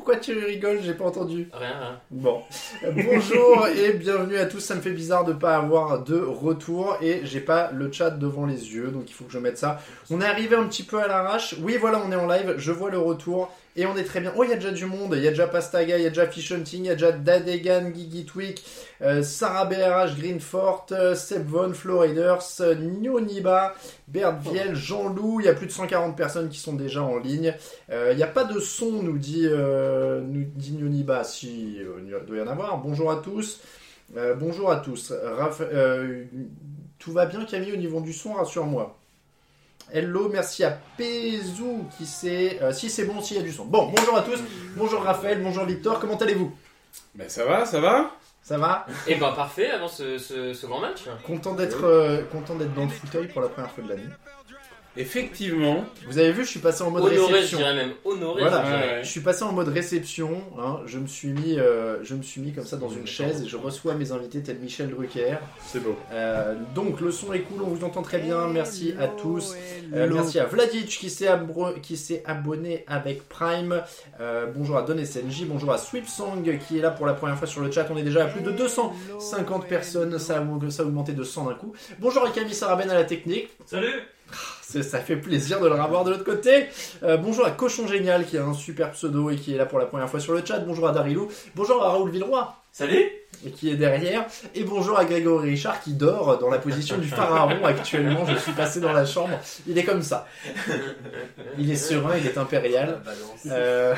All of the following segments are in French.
Pourquoi tu rigoles J'ai pas entendu. Rien, rien. Bon, bonjour et bienvenue à tous. Ça me fait bizarre de pas avoir de retour et j'ai pas le chat devant les yeux, donc il faut que je mette ça. On est arrivé un petit peu à l'arrache. Oui, voilà, on est en live. Je vois le retour et on est très bien. Oh, il y a déjà du monde. Il y a déjà Pastaga, il y a déjà Fish Hunting, il y a déjà Dadegan, Gigi Tweak, euh, Sarah BRH, Greenfort, euh, Seb Von, Flowriders, euh, Nyoniba, Bert Viel, Jean-Loup. Il y a plus de 140 personnes qui sont déjà en ligne. Il n'y a pas de son, nous dit, nous dit Nyoniba. Si, il doit y en avoir. Bonjour à tous. Bonjour à tous. Raph- tout va bien, Camille, au niveau du son, rassure-moi. Hello, merci à Pezou qui sait euh, si c'est bon, s'il y a du son. Bon, bonjour à tous. Bonjour Raphaël, bonjour Victor, comment allez-vous? Ben ça va, ça va Ça va? Et ben parfait avant ce, ce, ce grand match. Content d'être euh, content d'être dans le fauteuil pour la première fois de l'année. Effectivement. Vous avez vu, je suis passé en mode Honoré, je réception. dirais même. Honoré, Voilà. je dirais. Je suis passé en mode réception. hein. Je me suis mis, euh, je me suis mis comme ça dans une chaise et je reçois mes invités tel Michel Drucker. C'est beau. Euh, donc le son est cool, on vous entend très bien. Merci à tous. Euh, merci à Vladic qui s'est abro- qui s'est abonné avec Prime. Euh, bonjour à Don SNJ, bonjour à Sweepsong qui est là pour la première fois sur le chat. On est déjà à plus de 250 personnes, ça a, ça a augmenté de 100 d'un coup. Bonjour à Camille Saraben à la technique. Salut Ça fait plaisir de le revoir de l'autre côté. Euh, bonjour à Cochon Génial qui a un super pseudo et qui est là pour la première fois sur le chat. Bonjour à Darilou. Bonjour à Raoul Villeroy Salut et qui est derrière. Et bonjour à Grégory Richard qui dort dans la position du pharaon actuellement. Je suis passé dans la chambre. Il est comme ça. Il est serein, il est impérial. Euh,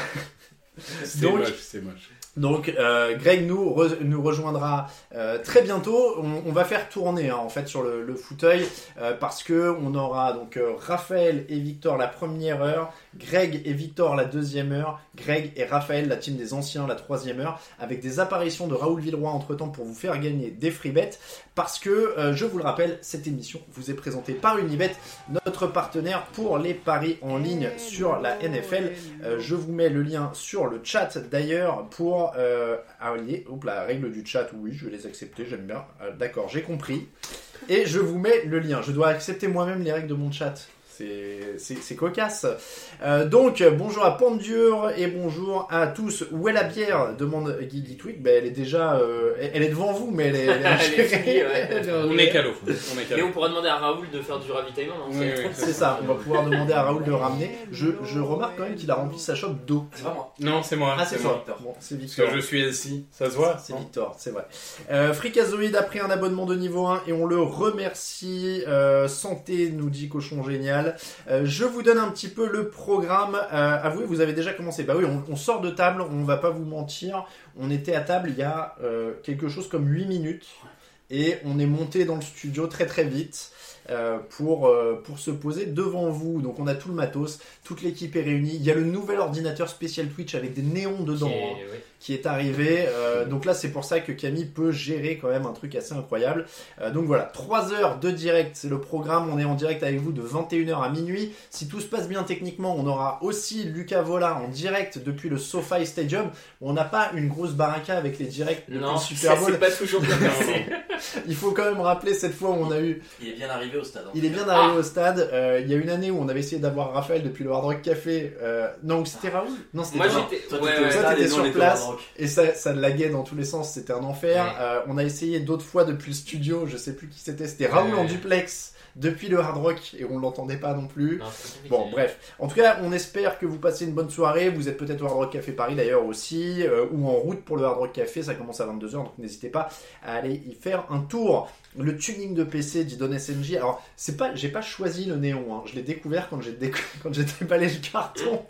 C'est moche, c'est moche. Donc euh, Greg nous, re- nous rejoindra euh, très bientôt. On, va faire tourner hein, en fait sur le, le fauteuil euh, parce que on aura donc Raphaël et Victor la première heure, Greg et Victor la deuxième heure, Greg et Raphaël la team des anciens la troisième heure, avec des apparitions de Raoul Villeroy entre temps pour vous faire gagner des free bets parce que euh, je vous le rappelle cette émission vous est présentée par Unibet, notre partenaire pour les paris en ligne sur la NFL. Euh, je vous mets le lien sur le chat d'ailleurs pour euh, allier. Hop la règle du chat, oui, je vais les accepter, j'aime bien. Euh, D'accord, j'ai compris. Et je vous mets le lien. Je dois accepter moi-même les règles de mon chat. C'est- cocasse. Euh, donc, bonjour à Pandure et bonjour à tous. Où est la bière demande Guigui Twig. Ben, elle est déjà. euh, elle est devant vous, mais elle est. Elle est finie, ouais. Elle est On est calo. On est Et on pourra demander à Raoul de faire du ravitaillement, Oui, oui. C'est ça, on va pouvoir demander à Raoul de ramener. Je, je remarque quand même qu'il a rempli sa chope d'eau. C'est pas moi. Non, c'est moi. Ah, c'est. Bon, c'est Parce Victor. que je suis assis. Ça se voit C'est Victor, c'est vrai. Euh, Fricazoïde a pris un abonnement de niveau 1 et on le remercie. Euh, santé, nous dit Cochon Génial. Euh, je vous donne un petit peu le programme. Euh, avouez, vous avez déjà commencé. Bah oui, on, on sort de table, on va pas vous mentir. On était à table il y a euh, quelque chose comme 8 minutes et on est monté dans le studio très très vite. euh, pour, euh, pour se poser devant vous. Donc on a tout le matos, toute l'équipe est réunie. Il y a le nouvel ordinateur spécial Twitch avec des néons dedans. Hein. Qui est arrivé. Euh, donc là, c'est pour ça que Camille peut gérer quand même un truc assez incroyable. Euh, donc voilà, 3 heures de direct, c'est le programme. On est en direct avec vous de 21h à minuit. Si tout se passe bien techniquement, on aura aussi Lucas Vola en direct depuis le SoFi Stadium. On n'a pas une grosse baraka avec les directs Non, Super Bowl. c'est pas toujours bien passé. Il faut quand même rappeler cette fois où on a eu Il est bien arrivé au stade. hein. il est bien arrivé au stade. Euh, il y a une année où on avait essayé d'avoir Raphaël depuis le Hard Rock Café. Euh, non, c'était Raoul Non, c'était Moi j'étais. Toi, Ouais, ouais. Sur place. Et ça, ça laguait dans tous les sens, c'était un enfer. Ouais. Euh, on a essayé d'autres fois depuis le studio, je sais plus qui c'était, c'était Raoul Ouais. en duplex depuis le Hard Rock et on l'entendait pas non plus. Non. Bon, bref. En tout cas, on espère que vous passez une bonne soirée. Vous êtes peut-être au Hard Rock Café Paris d'ailleurs aussi, euh, ou en route pour le Hard Rock Café. Ça commence à 22h, donc n'hésitez pas à aller y faire un tour. Le tuning de PC dit Don SNJ. Alors, c'est pas, j'ai pas choisi le néon. hein. Je l'ai découvert quand j'ai déc- quand j'ai déballé le carton.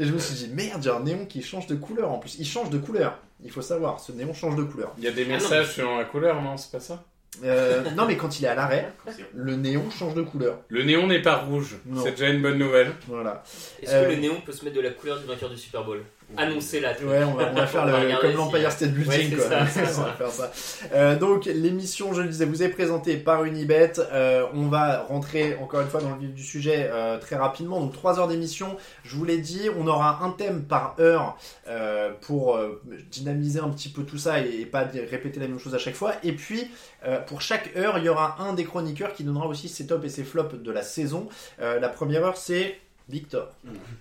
Et je me suis dit merde, il y a un néon qui change de couleur en plus. Il change de couleur. Il faut savoir, ce néon change de couleur. Il y a des Ah non, messages mais- sur la couleur, non? C'est pas ça? Euh, non, mais quand il est à l'arrêt, le néon change de couleur. Le néon n'est pas rouge. Non. C'est déjà une bonne nouvelle. Voilà. Est-ce Euh, que le néon peut se mettre de la couleur du vainqueur du Super Bowl? Annoncez la Ouais, on va, on va faire le, comme l'Empire State Building, Ouais, c'est quoi. ça, on va faire ça. Euh, donc, l'émission, je le disais, vous est présentée par Unibet. Euh, on va rentrer encore une fois dans le vif du sujet euh, très rapidement. Donc, trois heures d'émission. Je vous l'ai dit, on aura un thème par heure euh, pour euh, dynamiser un petit peu tout ça et, et pas répéter la même chose à chaque fois. Et puis, euh, pour chaque heure, il y aura un des chroniqueurs qui donnera aussi ses tops et ses flops de la saison. Euh, la première heure, c'est Victor.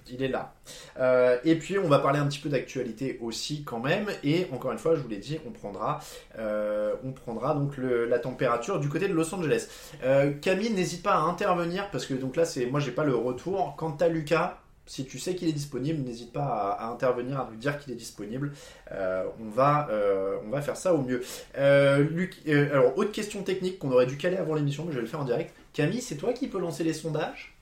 Il est là. Euh, et puis on va parler un petit peu d'actualité aussi quand même. Et encore une fois, je vous l'ai dit, on prendra, euh, on prendra donc la température du côté de Los Angeles. Euh, Camille, n'hésite pas à intervenir parce que donc là c'est, moi j'ai pas le retour. Quant à Lucas. Si tu sais qu'il est disponible, n'hésite pas à, intervenir, à nous dire qu'il est disponible. On, va, on va faire ça au mieux. Luc, alors, autre question technique qu'on aurait dû caler avant l'émission, mais je vais le faire en direct. Camille, c'est toi qui peux lancer les sondages?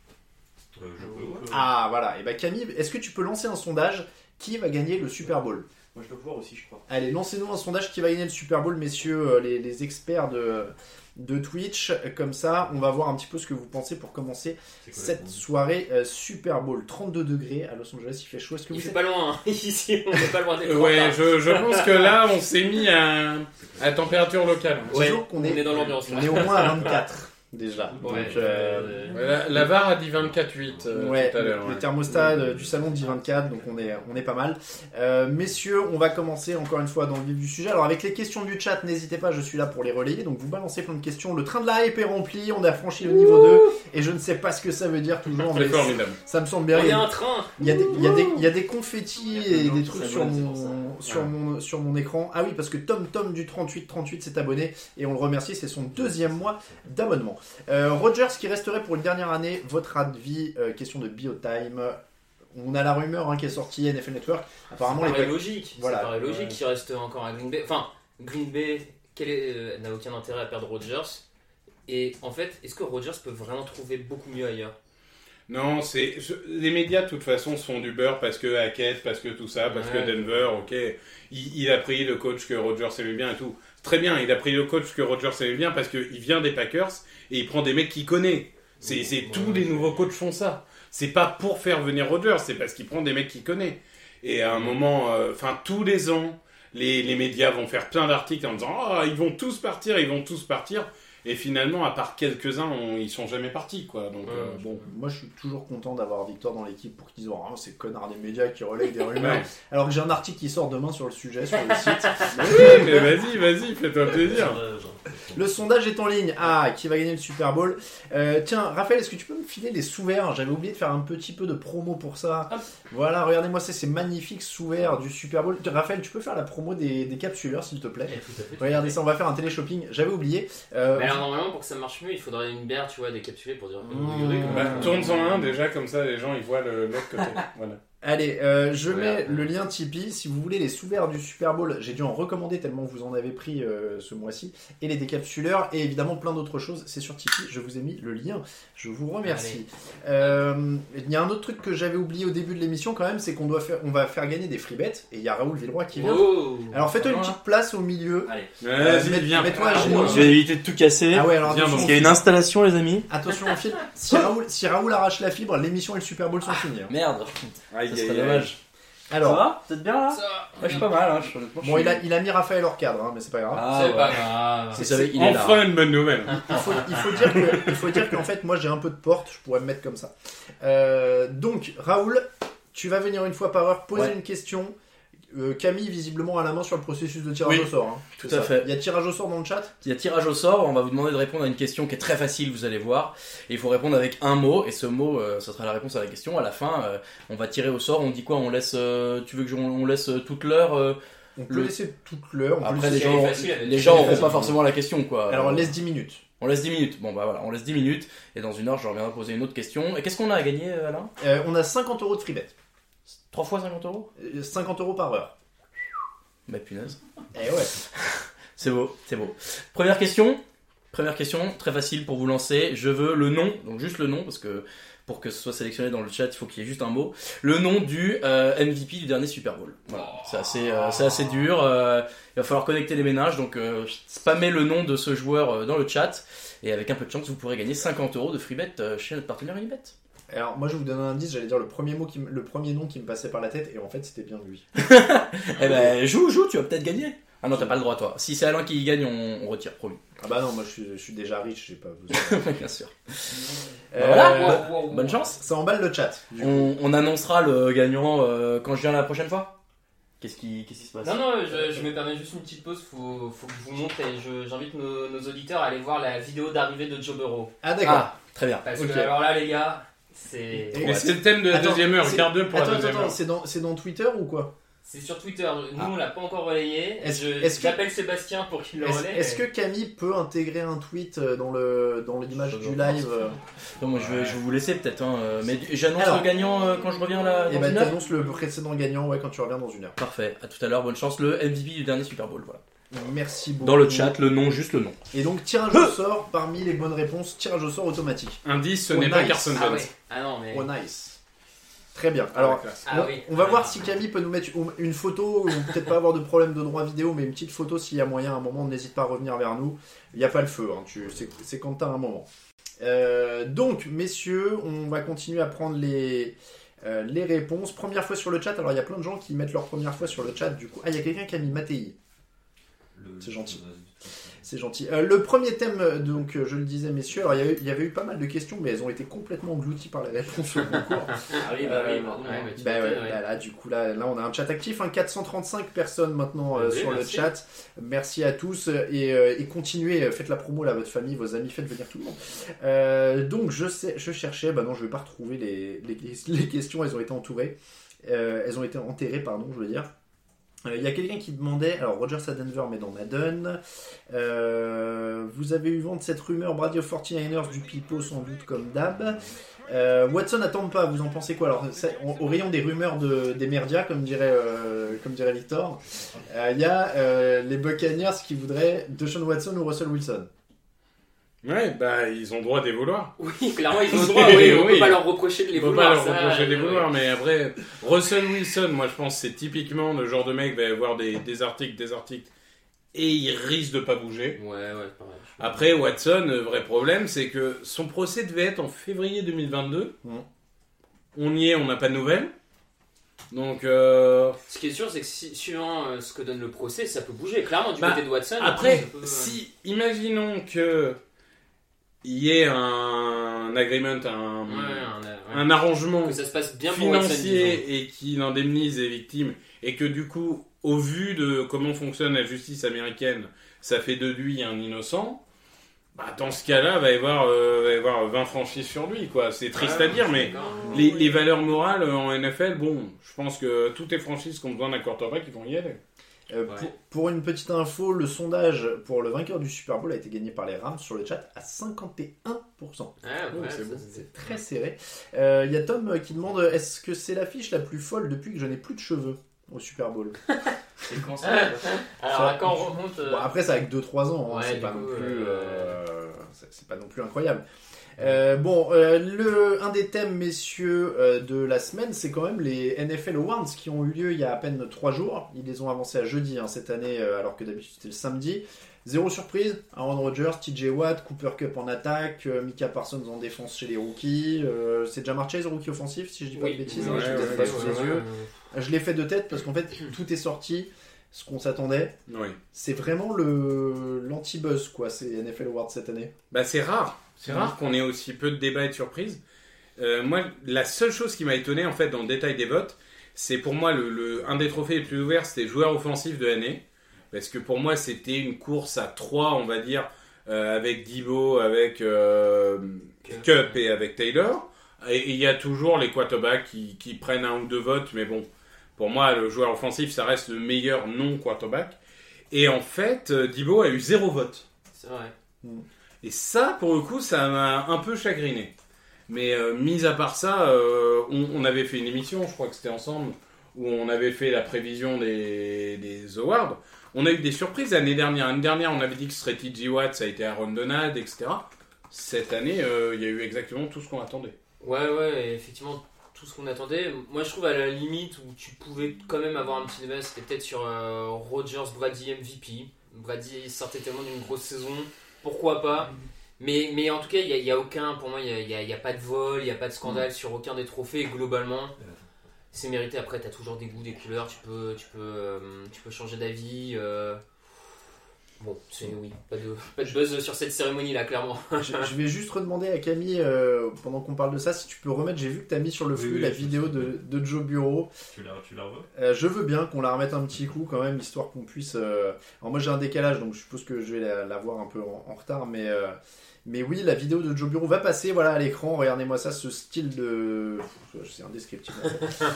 Euh, je peux, ouais. ah voilà, et bah Camille, est-ce que tu peux lancer un sondage qui va gagner le Super Bowl? Moi, je dois pouvoir aussi, je crois. Allez, lancez-nous un sondage qui va gagner le Super Bowl, messieurs euh, les, les experts de, de Twitch. Comme ça, on va voir un petit peu ce que vous pensez pour commencer cette réponse soirée euh, Super Bowl. 32 degrés à Los Angeles, il fait chaud. Est-ce que Il vous fait êtes... pas loin, hein. ici on n'est pas loin des Euh, 30, ouais, hein. je, je pense que là, on s'est mis à, à température locale. Ouais, Disons qu'on on est- est dans l'ambiance. On est au moins à 24 déjà. Ouais, Donc, euh, euh, La, la VAR a dit 24-8 euh, Ouais, tout à le, l'heure. le ouais. thermostat euh, du salon dit 24, donc on est, on est pas mal. Euh, messieurs, on va commencer encore une fois dans le vif du sujet. Alors avec les questions du chat, n'hésitez pas, je suis là pour les relayer, donc vous balancez plein de questions. Le train de la hype est rempli, on a franchi le niveau 2, et je ne sais pas ce que ça veut dire toujours, mais C'est formidable. ça me semble bien. Il y a- un train il y a des, il y a des, il y a des confettis a et des trucs sur mon, sur mon, sur mon écran. Ah oui, parce que Tom Tom du 3838 s'est abonné et on le remercie, c'est son deuxième mois d'abonnement. Euh, Rogers qui resterait pour une dernière année, votre avis, euh, question de Biotime. On a la rumeur hein, qui est sortie NFL Network. Apparemment, Ça les paraît logique. Voilà. Ça paraît logique Ouais. qu'il reste encore à Green Bay. Enfin, Green Bay est- euh, n'a aucun intérêt à perdre Rodgers. Et en fait, est-ce que Rodgers peut vraiment trouver beaucoup mieux ailleurs? Non, c'est les médias de toute façon se font du beurre parce que Hackett, parce que tout ça, parce Ouais. que Denver, ok, il, il a pris le coach que Rogers aimait bien et tout. Très bien, il a pris le coach que Rogers aimait bien parce qu'il vient des Packers et il prend des mecs qu'il connaît. C'est c'est- tous les nouveaux coachs font ça. C'est pas pour faire venir Rogers, c'est parce qu'il prend des mecs qu'il connaît. Et à un moment, euh, enfin tous les ans, les, les médias vont faire plein d'articles en disant ah ils vont tous partir, ils vont tous partir. Et finalement, à part quelques-uns, on- ils sont jamais partis quoi. Donc euh, bon. Moi, je suis toujours content d'avoir Victor dans l'équipe pour qu'ils disent oh, ces connards des médias qui relayent des rumeurs. Ouais. Alors que j'ai un article qui sort demain sur le sujet sur le site. Oui, mais vas-y, vas-y, fais-toi plaisir. Genre, Le sondage est en ligne. Ah, qui va gagner le Super Bowl Euh, Tiens, Raphaël, est-ce que tu peux me filer les sous-verts J'avais oublié de faire un petit peu de promo pour ça. Hop. Voilà, regardez-moi ces magnifiques sous-verts du Super Bowl. Raphaël, tu peux faire la promo des, des capsuleurs, s'il te plaît Eh, tout à fait, tout Regardez à fait. ça, on va faire un télé-shopping. J'avais oublié. Euh, Mais alors, normalement, pour que ça marche mieux, il faudrait une bière, tu vois, décapsulée pour dire. Mmh. Bah, Tourne-en un déjà, comme ça les gens ils voient le- l'autre côté. Voilà. Allez, euh, je mets le lien Tipeee. Si vous voulez les sous-verts du Super Bowl, j'ai dû en recommander tellement vous en avez pris euh, ce mois-ci. Et les décapsuleurs, et évidemment plein d'autres choses. C'est sur Tipeee. Je vous ai mis le lien. Je vous remercie. Euh, Il y a un autre truc que j'avais oublié au début de l'émission quand même, c'est qu'on doit faire, on va faire gagner des free bets. Et il y a Raoul Villeroy qui vient. Oh Alors faites-toi une petite place au milieu. Allez. Vas-y, mets- viens. mets-toi à Ah, genoux. Je vais éviter de tout casser. Ah ouais, alors Viens Parce qu'il y a une installation, les amis. attention au fil. Si Raoul, si Raoul arrache la fibre, l'émission et le Super Bowl sont finis. hein. Merde. Aïe, Ça aïe, serait aïe. dommage. Ça Alors, va Vous êtes bien là Ça, Ouais, je suis pas mal. Hein. je suis- honnêtement, je bon, suis- il a, il a mis Raphaël hors cadre, hein, mais c'est pas grave. Ah, c'est ouais. pas grave. Vous savez, il est là. Enfin une bonne nouvelle. Il faut, il faut dire que, il faut dire qu'en fait, moi j'ai un peu de porte, je pourrais me mettre comme ça. Euh, donc, Raoul, tu vas venir une fois par heure poser Ouais. une question. Euh, Camille, visiblement, à la main sur le processus de tirage Oui, au sort. hein. tout à ça. fait. Il y a tirage au sort dans le chat? Il y a tirage au sort, on va vous demander de répondre à une question qui est très facile, vous allez voir. Et il faut répondre avec un mot, et ce mot, euh, ça sera la réponse à la question. À la fin, euh, on va tirer au sort, on dit quoi? On laisse, euh, tu veux que je- on laisse euh, toute l'heure euh, On peut Le- laisser toute l'heure. Après, les gens, les gens facile. auront pas forcément la question, quoi. Alors, on Euh, laisse 10 minutes. on laisse 10 minutes. Bon, bah voilà, on laisse 10 minutes, et dans une heure, je reviendrai poser une autre question. Et qu'est-ce qu'on a à gagner, euh, Alain? Euh, on a 50 euros de free bet. 3 fois 50 euros? Euh, 50 euros par heure. Bah punaise. Eh ouais. C'est beau, c'est beau. Première question. Première question, très facile pour vous lancer. Je veux le nom, donc juste le nom, parce que pour que ce soit sélectionné dans le chat, il faut qu'il y ait juste un mot. Le nom du euh, MVP du dernier Super Bowl. Voilà, c'est assez, euh, c'est assez dur. euh, il va falloir connecter les ménages, donc euh, spammez le nom de ce joueur euh, dans le chat. Et avec un peu de chance, vous pourrez gagner 50 euros de free bet euh, chez notre partenaire Unibet. Alors moi je vous donne un indice, j'allais dire le premier mot qui le premier nom qui me passait par la tête et en fait c'était bien lui. Eh ben, joue, joue, tu vas peut-être gagner. Ah non, t'as pas le droit, toi. Si c'est Alain qui gagne, on, on retire, promis. Ah bah non, moi je suis, je suis déjà riche, j'ai pas besoin. Bien sûr. Euh, Voilà. Wow, wow, wow. Bonne chance. Ça emballe le chat. du coup. On, on annoncera le gagnant euh, quand je viens la prochaine fois. Qu'est-ce qui, qu'est-ce qui se passe? Non, non, je, je me permets juste une petite pause. Faut, faut que je vous montre et je- j'invite nos, nos auditeurs à aller voir la vidéo d'arrivée de Joe Burrow. Ah d'accord. Ah, très bien. Parce Ok. que, alors là, les gars, c'est. Et- Mais c'est le thème de la Attends, deuxième heure, c'est- quart d'heure pour attends, la attends, deuxième attends, heure. c'est dans, c'est dans Twitter ou quoi? C'est sur Twitter. Nous, Ah. on l'a pas encore relayé. Est-ce- Je- est-ce que- J'appelle Sébastien pour qu'il le Est-ce relaie. est-ce que Camille peut intégrer un tweet euh, dans le dans l'image du live euh, Non, moi, je, vais, je vais vous laisser peut-être. Hein, euh, mais j'annonce Alors. le gagnant euh, quand je reviens là. Et dans bah une heure t'annonces le précédent gagnant ouais quand tu reviens dans une heure. Parfait. À tout à l'heure. Bonne chance. Le MVP du dernier Super Bowl. Voilà. Merci beaucoup. Dans le chat, le nom, juste le nom. Et donc tirage au sort parmi les bonnes réponses, tirage au sort automatique. Indice, ce Oh, n'est pas nice. Carson Ah Jones. ouais. Ah non, mais. Oh nice. Très bien. Alors classe. Ah on, oui. on va Ah. voir si Camille peut nous mettre une photo, ou peut-être pas avoir de problème de droit vidéo, mais une petite photo s'il y a moyen à un moment, n'hésite pas à revenir vers nous. Il n'y a pas le feu, hein, tu- c'est c'est quand t'as un moment. Euh, donc, messieurs, on va continuer à prendre les, euh, les réponses. Première fois sur le chat, alors il y a plein de gens qui mettent leur première fois sur le chat, du coup. Ah, il y a quelqu'un qui a mis Mattei. C'est gentil. C'est gentil. Euh, le premier thème, euh, donc euh, je le disais, messieurs, alors il y, avait, il y avait eu pas mal de questions, mais elles ont été complètement englouties par les réponses au concours. Ah oui, bah oui, Euh, pardon. ouais. Bah ouais, ouais. bah là, du coup, là, là, on a un chat actif, hein, 435 personnes maintenant euh, Oui, sur merci. le chat. Merci à tous et, euh, et continuez, euh, faites la promo là, à votre famille, vos amis, faites venir tout le monde. Euh, donc, je, sais, je cherchais, bah non, je vais pas retrouver les, les, les questions, elles ont été entourées. Euh, elles ont été enterrées, pardon, je veux dire. Euh, Il y a quelqu'un qui demandait, alors Rogers à Denver, mais dans Madden. Euh, vous avez eu vent de cette rumeur Brady aux 49ers du pipeau sans doute comme d'hab. Euh, Watson attend pas, vous en pensez quoi? Alors, au, rayon des rumeurs de, des merdias, comme dirait, euh, comme dirait Victor, euh, il y a les Buccaneers qui voudraient Deshaun Watson ou Russell Wilson. Ouais, bah ils ont le droit des vouloirs. Oui, clairement, ils ont le droit. Oui, on Oui. peut pas leur reprocher de les On peut vouloir. pas leur ça, reprocher des euh, mais après, Russell Wilson, moi je pense que c'est typiquement le genre de mec qui va avoir des, des articles, des articles, et il risque de pas bouger. Ouais, ouais, pareil. Après, Watson, le vrai problème, c'est que son procès devait être en février 2022. Mm. On y est, on n'a pas de nouvelles. Donc, euh, Ce qui est sûr, c'est que si, suivant euh, ce que donne le procès, ça peut bouger. Clairement, du Bah, côté de Watson. après, peut- si, imaginons que il y ait un agreement, un, Ouais, un- ouais. un arrangement Que ça se passe bien pour financier et qu'il indemnise les victimes, et que du coup, au vu de comment fonctionne la justice américaine, ça fait de lui un innocent, bah, dans ce cas-là, va y avoir, euh, va y avoir 20 franchises sur lui, quoi. C'est triste Ouais, à dire, mais les valeurs morales en NFL, bon, je pense que toutes les franchises qui ont besoin d'un quarterback, ils vont y aller. Euh, Ouais. pour, pour une petite info, le sondage pour le vainqueur du Super Bowl a été gagné par les Rams sur le chat à 51%. Ouais, ouais, c'est bon, très serré. Euh, Il y a Tom qui demande est-ce que c'est l'affiche la plus folle depuis que je n'ai plus de cheveux au Super Bowl? C'est quand Ah, Alors, Ça- quand on remonte. euh, Bon, après, c'est avec 2-3 ans, hein, c'est pas, non plus, euh, euh, c'est pas non plus incroyable. Euh, bon, euh, le, un des thèmes, messieurs, euh, de la semaine, c'est quand même les NFL Awards qui ont eu lieu il y a à peine 3 jours. Ils les ont avancés à jeudi hein, cette année, alors que d'habitude c'était le samedi. Zéro surprise, Aaron Rodgers, TJ Watt, Cooper Cup en attaque, Mika Parsons en défense chez les rookies. c'est Jamar Chase, rookie offensif, si je dis pas Oui, de bêtises, hein, ouais, les ai ouais, pas ouais, sous ouais, les yeux. Je l'ai fait de tête parce qu'en fait tout est sorti, ce qu'on s'attendait. Oui. C'est vraiment le l'anti-buzz, quoi, ces NFL Awards cette année. Bah, c'est rare. C'est rare qu'on ait aussi peu de débats et de surprises. Euh, moi, la seule chose qui m'a étonné, en fait, dans le détail des votes, c'est pour moi le, le- un des trophées les plus ouverts, c'était joueur offensif de l'année. Parce que pour moi, c'était une course à trois, on va dire, euh, avec Divo, avec euh, Cup et avec Taylor. Et il y a toujours les quarterbacks qui, qui prennent un ou deux votes, mais bon, pour moi, le joueur offensif, ça reste le meilleur non-quarterback. Et en fait, euh, Divo a eu zéro vote. C'est vrai. Et ça, pour le coup, ça m'a un peu chagriné. Mais euh, mis à part ça, euh, on, avait fait une émission, je crois que c'était ensemble, où on avait fait la prévision des, des awards. On a eu des surprises l'année dernière. L'année dernière, on avait dit que ce serait TJ Watt, ça a été Aaron Donald, etc. Cette année, euh, il y a eu exactement tout ce qu'on attendait. Ouais, ouais, effectivement, tout ce qu'on attendait. Moi, je trouve à la limite où tu pouvais quand même avoir un petit débat, c'était peut-être sur Rogers Brady MVP. Brady sortait tellement d'une grosse saison, pourquoi pas mais, mais en tout cas, il n'y a, y a aucun, pour moi, il n'y a, y a- il y a pas de vol, il n'y a pas de scandale sur aucun des trophées. Et globalement, c'est mérité. Après, tu as toujours des goûts, des couleurs, tu peux, tu peux, euh, tu peux changer d'avis. euh. Bon, c'est oui, pas de, pas de buzz sur cette cérémonie là, clairement. je, je vais juste redemander à Camille, euh, pendant qu'on parle de ça, si tu peux remettre. J'ai vu que tu as mis sur le flux oui, la vidéo de, de Joe Bureau. Tu la, tu la Euh, je veux bien qu'on la remette un petit coup quand même, histoire qu'on puisse. euh, Alors moi j'ai un décalage, donc je suppose que je vais la, la voir un peu en, en retard, mais euh, mais oui, la vidéo de Joe Bureau va passer, voilà à l'écran. Regardez-moi ça, ce style de, c'est indescriptible.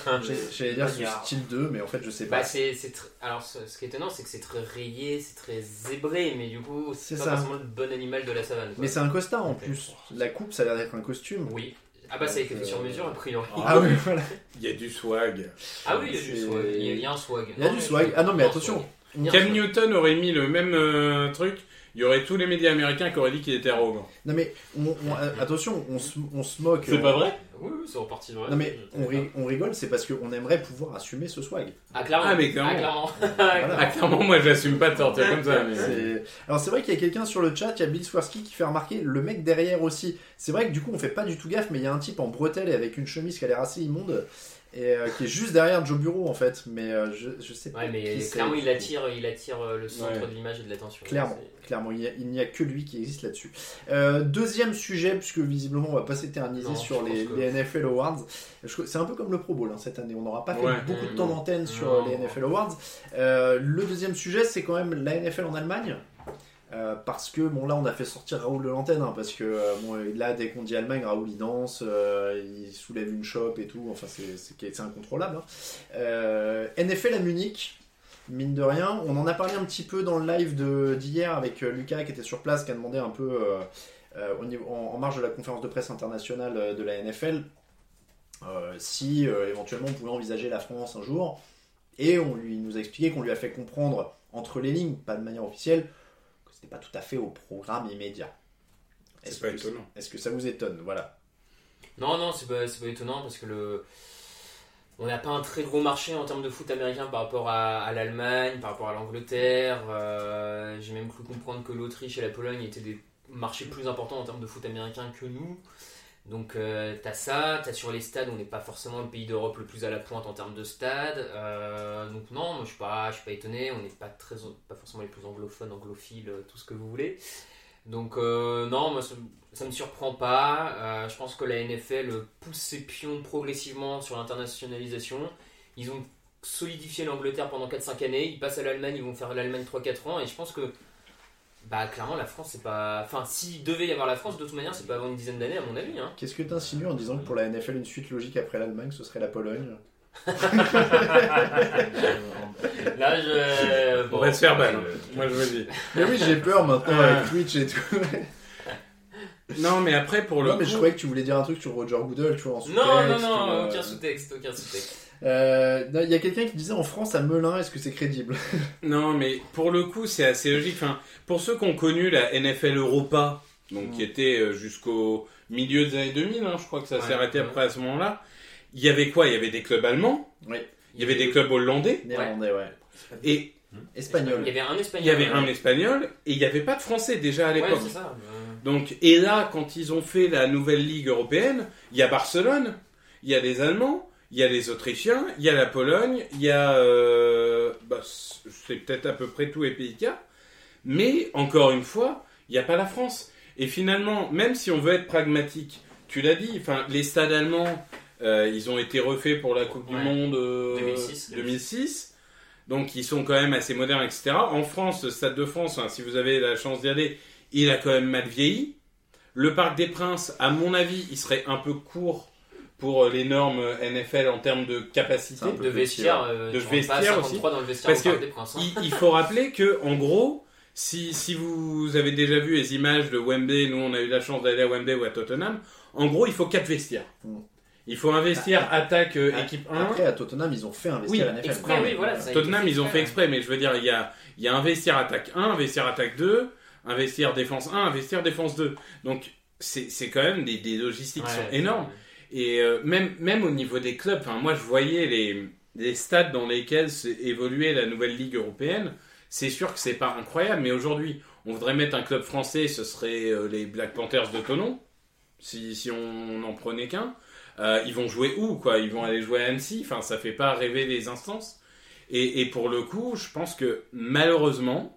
en fait. J'allais dire ce style de, mais en fait je sais Bah, pas. tr- Alors, ce, ce qui est étonnant, c'est que c'est très rayé, c'est très zébré, mais du coup, c'est pas ça. forcément le bon animal de la savane. quoi. Mais c'est un costard en plus. La coupe, ça a l'air d'être un costume. Oui. Ah bah, ça a été fait sur Euh, mesure, a priori. Ah oui, voilà. Il y a du swag. Ah oui, il y a du swag. Il y a, il y a un swag. Il y a du swag. Ah non, mais attention. Cam. Newton aurait mis le même euh, truc, il y aurait tous les médias américains qui auraient dit qu'il était arrogant. Non mais on, on- euh, attention, on se, on se moque. C'est pas vrai Oui, oui, c'est reparti de vrai. Non mais on, ri- on rigole, c'est parce qu'on aimerait pouvoir assumer ce swag. Ah, clairement. Ah, mais clairement. Ah, clairement. Voilà. Ah, clairement, moi j'assume pas de sortir comme ça. Mais... C'est- Alors c'est vrai qu'il y a quelqu'un sur le chat, il y a Bill Swarsky qui fait remarquer le mec derrière aussi. C'est vrai que du coup on fait pas du tout gaffe, mais il y a un type en bretelle et avec une chemise qui a l'air assez immonde et euh, qui est juste derrière Joe Bureau en fait. Mais euh, je, je sais pas Ouais, mais qui clairement, il attire, il attire euh, le centre Ouais. de l'image et de l'attention. Clairement, clairement, il a- n'y a, que lui qui existe là-dessus. Euh, deuxième sujet, puisque visiblement on va pas s'éterniser sur les, pense que- les NFL Awards. C'est un peu comme le Pro Bowl hein, cette année. On n'aura pas fait Ouais. beaucoup de temps d'antenne sur Non. les NFL Awards. Euh, le deuxième sujet, c'est quand même la NFL en Allemagne. Euh, parce que bon là on a fait sortir Raoul de l'antenne hein, parce que euh, bon, là dès qu'on dit Allemagne Raoul il danse euh, il soulève une chope et tout enfin c'est incontrôlable hein. NFL à Munich mine de rien on en a parlé un petit peu dans le live d'hier avec Lucas qui était sur place qui a demandé un peu au niveau, en, marge de la conférence de presse internationale de la NFL si éventuellement on pouvait envisager la France un jour et on lui nous a expliqué qu'on lui a fait comprendre entre les lignes pas de manière officielle c'était pas tout à fait au programme immédiat C'est Est-ce pas que- étonnant. Est-ce que ça vous étonne? Voilà. Non, non, c'est pas, c'est pas étonnant parce que le. On n'a pas un très gros marché en termes de foot américain par rapport à, à l'Allemagne, par rapport à l'Angleterre. euh, J'ai même cru comprendre que l'Autriche et la Pologne étaient des marchés plus importants en termes de foot américain que nous. Donc euh, t'as ça, t'as sur les stades, on n'est pas forcément le pays d'Europe le plus à la pointe en termes de stades. Euh, donc non, moi je suis pas, suis pas étonné. On n'est pas très, pas forcément les plus anglophones, anglophiles, euh, tout ce que vous voulez. Donc non, moi ça, ça me surprend pas. Je pense que la NFL pousse ses pions progressivement sur l'internationalisation. Ils ont solidifié l'Angleterre pendant 4-5 années. Ils passent à l'Allemagne, ils vont faire l'Allemagne 3-4 ans. Et je pense que bah clairement la France c'est pas. Enfin s'il devait y avoir la France de toute manière c'est pas avant une dizaine d'années à mon avis. Hein. Qu'est-ce que tu insinues en disant que pour la NFL, une suite logique après l'Allemagne, ce serait la Pologne? Là je. On va se faire ban. Moi je vous le dis. Mais oui, j'ai peur maintenant avec Twitch et tout. Non, mais après pour le non, mais je coup- croyais que tu voulais dire un truc sur Roger Goodell, tu vois, en sous-texte. Non, non, non, ou, euh, aucun sous-texte, aucun sous-texte. Euh, Il y a quelqu'un qui disait en France, à Melun, est-ce que c'est crédible? Non, mais pour le coup, c'est assez logique. Enfin, pour ceux qui ont connu la NFL Europa, donc qui était euh, jusqu'au milieu des années 2000, hein, je crois que ça s'est Ouais, arrêté ouais. après à ce moment-là. Il y avait quoi? Il y avait des clubs allemands, Oui. il y avait des clubs hollandais, Néerlandais, ouais. et Espagnol. Il y avait un espagnol. il y avait un espagnol, et il n'y avait pas de français déjà à l'époque. euh, Donc, et là, quand ils ont fait la nouvelle ligue européenne, il y a Barcelone, il y a les Allemands, il y a les Autrichiens, il y a la Pologne, il y a, euh, bah, c'est peut-être à peu près tous les pays a. Mais encore une fois, il n'y a pas la France. Et finalement, même si on veut être pragmatique, tu l'as dit, enfin, les stades allemands, euh, ils ont été refaits pour la Coupe du. Monde euh, 2006. 2006. Donc ils sont quand même assez modernes, etc. En France, le Stade de France, hein, si vous avez la chance d'y aller, il a quand même mal vieilli. Le Parc des Princes, à mon avis, il serait un peu court pour euh, les normes NFL en termes de capacité. De vestiaire, euh, De vestiaire 53 dans le vestiaire Parce que hein. Il, il faut rappeler que, en gros, si, si vous avez déjà vu les images de Wembley, nous on a eu la chance d'aller à Wembley ou à Tottenham, en gros, il faut quatre vestiaires. Mm. Il faut un vestiaire attaque euh, Ah, équipe 1. Après, à Tottenham, ils ont fait un vestiaire Oui, NFL. exprès, Non, oui, voilà, euh, Tottenham, ils ont fait fait exprès, mais je veux dire, il y a, il y a un vestiaire attaque 1, un vestiaire attaque 2, un vestiaire défense 1, un vestiaire défense 2. Donc, c'est c'est quand même des, des logistiques qui sont énormes. Et euh, même, même au niveau des clubs, enfin, moi je voyais les, les stades dans lesquels évoluait la nouvelle Ligue européenne. C'est sûr que c'est pas incroyable, mais aujourd'hui, on voudrait mettre un club français, ce serait euh, les Black Panthers de Tonon, si, si on n'en prenait qu'un. Euh, ils vont jouer où quoi? Ils vont aller jouer à Annecy? Enfin, ça fait pas rêver les instances. Et, et pour le coup, je pense que malheureusement,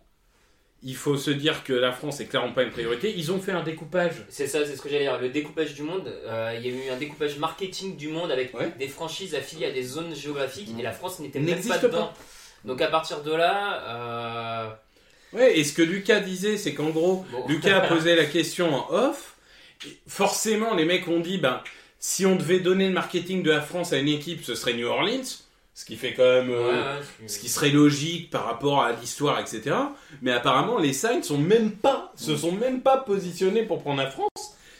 il faut se dire que la France est clairement pas une priorité. Ils ont fait un découpage. C'est ça, c'est ce que j'allais dire. Le découpage du monde, euh, il y a eu un découpage marketing du monde avec Ouais. des franchises affiliées à des zones géographiques et la France n'était même pas dedans. pas. Donc à partir de là, euh, Ouais, et ce que Lucas disait, c'est qu'en gros, bon. Lucas a posé la question en off. Forcément, les mecs ont dit, ben, si on devait donner le marketing de la France à une équipe, ce serait New Orleans. Ce qui fait quand même, euh, Ouais, ouais, c'est- ce qui serait logique par rapport à l'histoire, etc. Mais apparemment, les Saints sont même pas, se sont même pas positionnés pour prendre la France.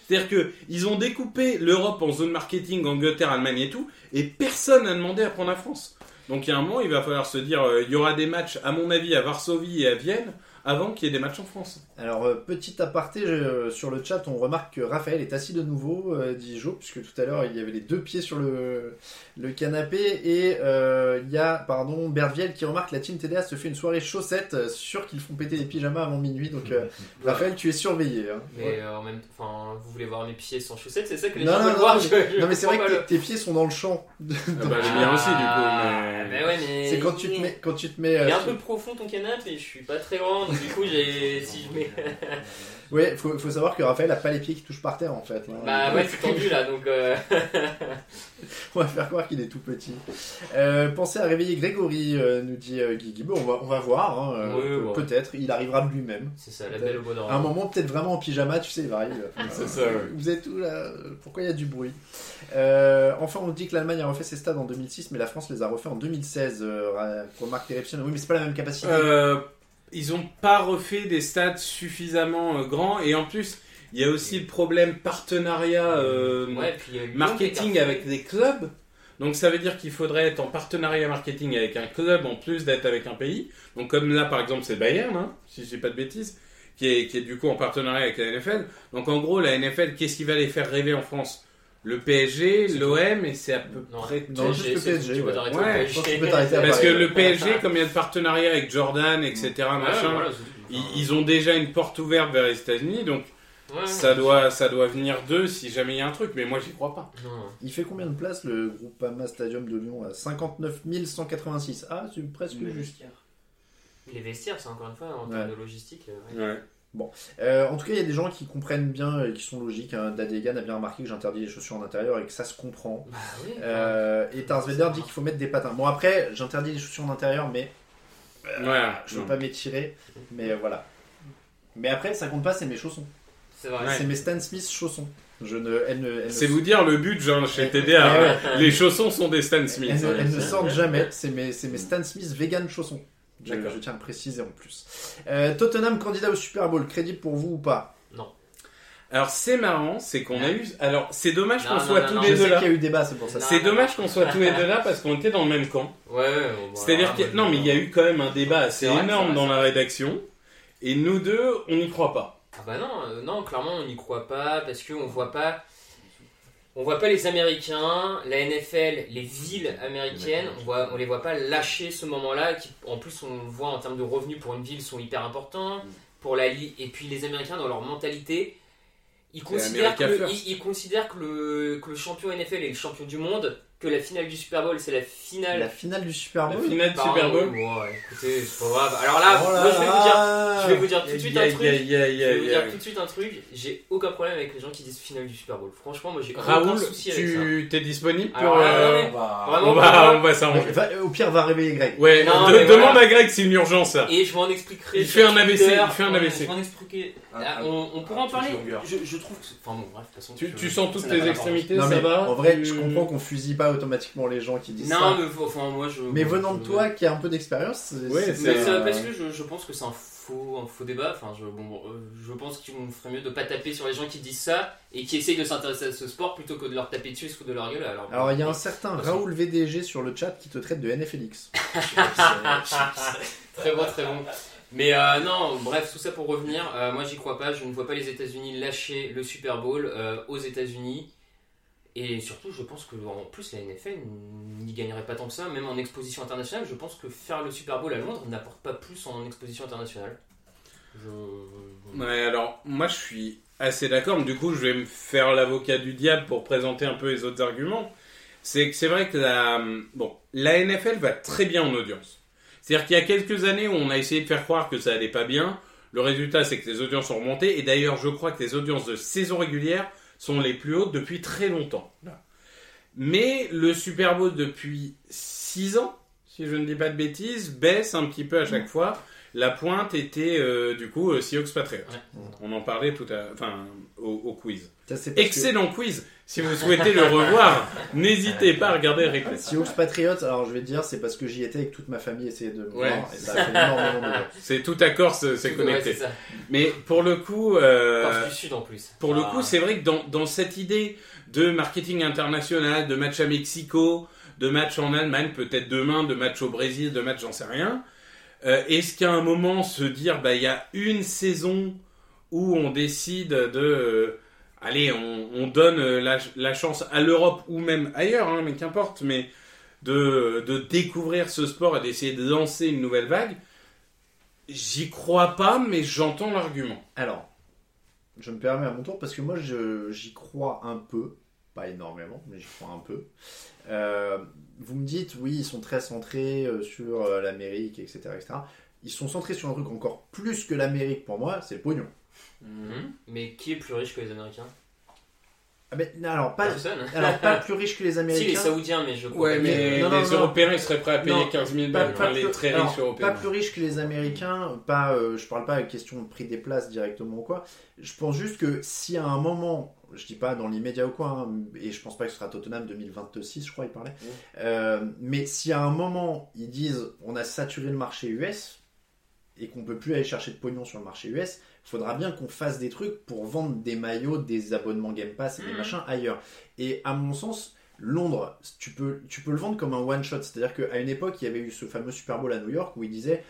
C'est-à-dire que ils ont découpé l'Europe en zone marketing, Angleterre, Allemagne et tout, et personne n'a demandé à prendre la France. Donc il y a un moment, il va falloir se dire, euh, il y aura des matchs, à mon avis, à Varsovie et à Vienne, avant qu'il y ait des matchs en France. Alors, euh, petit aparté euh, sur le chat, on remarque que Raphaël est assis de nouveau, euh, dit Jo, puisque tout à l'heure il y avait les deux pieds sur le, le canapé. Et euh, il y a, pardon, Berviel qui remarque la team TDA se fait une soirée chaussette, euh, sûr qu'ils font péter les pyjamas avant minuit. Donc, euh, Raphaël, tu es surveillé. hein. Mais euh, en même enfin, vous voulez voir mes pieds sans chaussettes, c'est ça que les Non, gens non, veulent non, voir mais- je- Non, mais c'est vrai que tes, pieds sont dans le champ. Ah bah, les miens aussi, du coup. Ah, mais- mais ouais, mais C'est quand tu te mets. Quand tu te mets Il est un sur- peu profond ton canapé je suis pas très grand, donc du coup j'ai si je mets Ouais, faut, faut savoir que Raphaël a pas les pieds qui touchent par terre en fait. hein. bah ouais c'est tendu là donc euh, On va faire croire qu'il est tout petit. Euh, pensez à réveiller Grégory, euh, nous dit euh, Guigui. Bon, on va, on va voir. hein, euh, Oui. Peut-être, il arrivera de lui-même. c'est ça la belle au bon À un moment, peut-être vraiment en pyjama, tu sais, il va arriver. C'est ça. Vous êtes où là Pourquoi il y a du bruit? Euh, Enfin, on dit que l'Allemagne a refait ses stades en 2006, mais la France les a refaits en 2016. Euh, remarque Terepsion. Oui, mais c'est pas la même capacité. Euh, ils ont pas refait des stades suffisamment euh, grands, et en plus, il y a aussi le problème partenariat euh, ouais marketing avec des clubs. Donc ça veut dire qu'il faudrait être en partenariat marketing avec un club en plus d'être avec un pays. Donc comme là par exemple c'est Bayern, hein, si je dis pas de bêtises, qui est, qui est du coup en partenariat avec la NFL. Donc en gros la NFL, qu'est-ce qui va les faire rêver en France? Le PSG, l'OM et c'est à peu Non. près Non, tout. juste le PSG, tu peux ouais. t'arrêter Ouais, au je pense que PSG. peux Parce que le PSG, comme il y a le partenariat avec Jordan, etc., Ouais, machin, voilà, c'est- ils, ils ont déjà une porte ouverte vers les États-Unis, donc Ouais, ça doit, ça doit venir d'eux si jamais il y a un truc. Mais moi j'y crois pas. non. Il fait combien de places le Groupama Stadium de Lyon à 59 186. Ah, c'est presque juste. les vestiaires c'est encore une fois en Ouais. termes de logistique euh, ouais. Ouais. Euh, en tout cas, il y a des gens qui comprennent bien et qui sont logiques. Hein. Dadegan a bien remarqué que j'interdis les chaussures en intérieur et que ça se comprend. bah oui Euh, et Tarsveder dit qu'il faut mettre des patins. Bon, après, j'interdis les chaussures en intérieur, mais Voilà. je veux pas m'étirer. Mais euh, voilà. Mais après, ça compte pas, c'est mes chaussons. c'est vrai Ouais. C'est mes Stan Smith chaussons. Je ne, ne, ne- C'est vous dire le but, genre, chez Ouais. TDA. Ouais. Les chaussons sont des Stan elles Smith. ne, elles ne sortent jamais. C'est mes, c'est mes Stan Smith vegan chaussons. Je, D'accord. je tiens à le préciser en plus. Euh, Tottenham candidat au Super Bowl, crédible pour vous ou pas? Alors c'est marrant, c'est qu'on a eu. Alors c'est dommage Non, qu'on non, soit non, tous non, les Je deux sais là. qu'il y a eu débat, c'est pour ça. Non. C'est dommage qu'on soit tous les deux là parce qu'on était dans le même camp. ouais, C'est-à-dire voilà, qu'il y a- moi, non mais il y a eu quand même un débat assez énorme dans la rédaction et nous deux on n'y croit pas. Ah bah non, euh, non, clairement on n'y croit pas parce qu'on voit pas. On voit pas les Américains, la NFL, les villes américaines, on, voit, on les voit pas lâcher ce moment-là. Qui, en plus, on le voit en termes de revenus pour une ville sont hyper importants. Pour la li- et puis les Américains dans leur mentalité, ils considèrent, que ils, ils considèrent que le, que le champion NFL est le champion du monde, que la finale du Super Bowl c'est la finale. La finale du Super La Bowl finale du Super Bowl. bon, ouais, écoutez, c'est pas grave. Alors là, Oh là moi je vais vous dire, je vais vous dire tout de suite un truc. Je vais vous dire tout de suite un truc, j'ai aucun problème avec les gens qui disent finale du Super Bowl. Franchement, moi j'ai aucun souci avec ça. tu t'es disponible pour. Alors là, euh, Vraiment, On va, on va s'arranger. Va- Au pire, va réveiller Greg. Ouais, Non, de- demande voilà. à Greg c'est une urgence ça. Et je m'en expliquerai. Il fait un AVC, Twitter. il fait un AVC. Je expliquer. Ah, un- on, on pourra en parler. Je, je trouve que. Enfin bon, bref, de toute façon. Tu, sens toutes tes extrémités, ça va en vrai, je comprends qu'on fusille pas automatiquement les gens qui disent Non, ça. mais enfin, moi je. Mais venant de toi qui a un peu d'expérience, c'est- Ouais, c'est- euh, parce que je, je pense que c'est un faux, un faux débat. Enfin, je, bon, euh, je pense qu'il ferait mieux de pas taper sur les gens qui disent ça et qui essayent de s'intéresser à ce sport plutôt que de leur taper dessus et se foutre de leur gueule. Alors, Alors, il y a un certain Raoul VDG sur le chat qui te traite de NFLX. Très bon, très bon. Mais euh, non, bref, tout ça pour revenir. euh, moi, j'y crois pas. Je ne vois pas les États-Unis lâcher le Super Bowl euh, aux États-Unis. Et surtout, je pense que en plus, la NFL n'y gagnerait pas tant que ça, même en exposition internationale. Je pense que faire le Super Bowl à Londres n'apporte pas plus en exposition internationale. Je... Alors moi je suis assez d'accord, mais du coup je vais me faire l'avocat du diable pour présenter un peu les autres arguments. C'est que c'est vrai que la, bon, la NFL va très bien en audience. C'est-à-dire qu'il y a quelques années où on a essayé de faire croire que ça allait pas bien. Le résultat c'est que les audiences ont remonté et d'ailleurs je crois que les audiences de saison régulière sont les plus hautes depuis très longtemps. Mais le Super Bowl depuis 6 ans, si je ne dis pas de bêtises, baisse un petit peu à chaque fois. La pointe était euh, du coup euh, Seahawks Patriots. Ouais. On en parlait tout à, enfin, au, au quiz. Ça, que- Excellent quiz. Si vous souhaitez le revoir, n'hésitez pas à regarder le replay. Seahawks Patriots, alors je vais te dire, c'est parce que j'y étais que toute ma famille de Ouais. voir, et ça a fait énormément de bien. C'est tout à Corse, c'est connecté. Mais pour le coup, euh, Corse du Sud en plus. Pour le Ah. coup, c'est vrai que dans, dans cette idée de marketing international, de match à Mexico, de match en Allemagne, peut-être demain, de match au Brésil, de match j'en sais rien, euh, est-ce qu'à un moment se dire, bah il y a une saison où on décide de, euh, allez, on, on donne euh, la, chance à l'Europe ou même ailleurs, hein, mais qu'importe, mais de, découvrir ce sport et d'essayer de lancer une nouvelle vague, j'y crois pas, mais j'entends l'argument. Alors, je me permets à mon tour parce que moi j'y crois un peu, pas énormément, mais j'y crois un peu. Vous me dites, oui, ils sont très centrés euh, sur euh, l'Amérique, etc., etc. Ils sont centrés sur un truc encore plus que l'Amérique pour moi, c'est le pognon. Mhm. Mais qui est plus riche que les Américains? Ah, alors, pas, Personne. alors, pas plus riche que les Si, les Américains. Saoudiens, mais je crois Ouais, mais que- Non, non, les non. Européens, ils seraient prêts à payer Non, 15 000 pas, balles. pas les plus, très alors, riches Européens. pas plus riches que les Américains, pas, euh, je parle pas de question de prix des places directement ou quoi. Je pense juste que si à un moment, je dis pas dans l'immédiat ou quoi, hein, et je pense pas que ce sera Tottenham 2026, je crois, il parlait, euh, mais si à un moment ils disent on a saturé le marché US et qu'on peut plus aller chercher de pognon sur le marché US, faudra bien qu'on fasse des trucs pour vendre des maillots, des abonnements Game Pass et des Mhm. machins ailleurs. Et à mon sens, Londres, tu peux, tu peux le vendre comme un one shot. C'est-à-dire qu'à une époque, il y avait eu ce fameux Super Bowl à New York où ils disaient,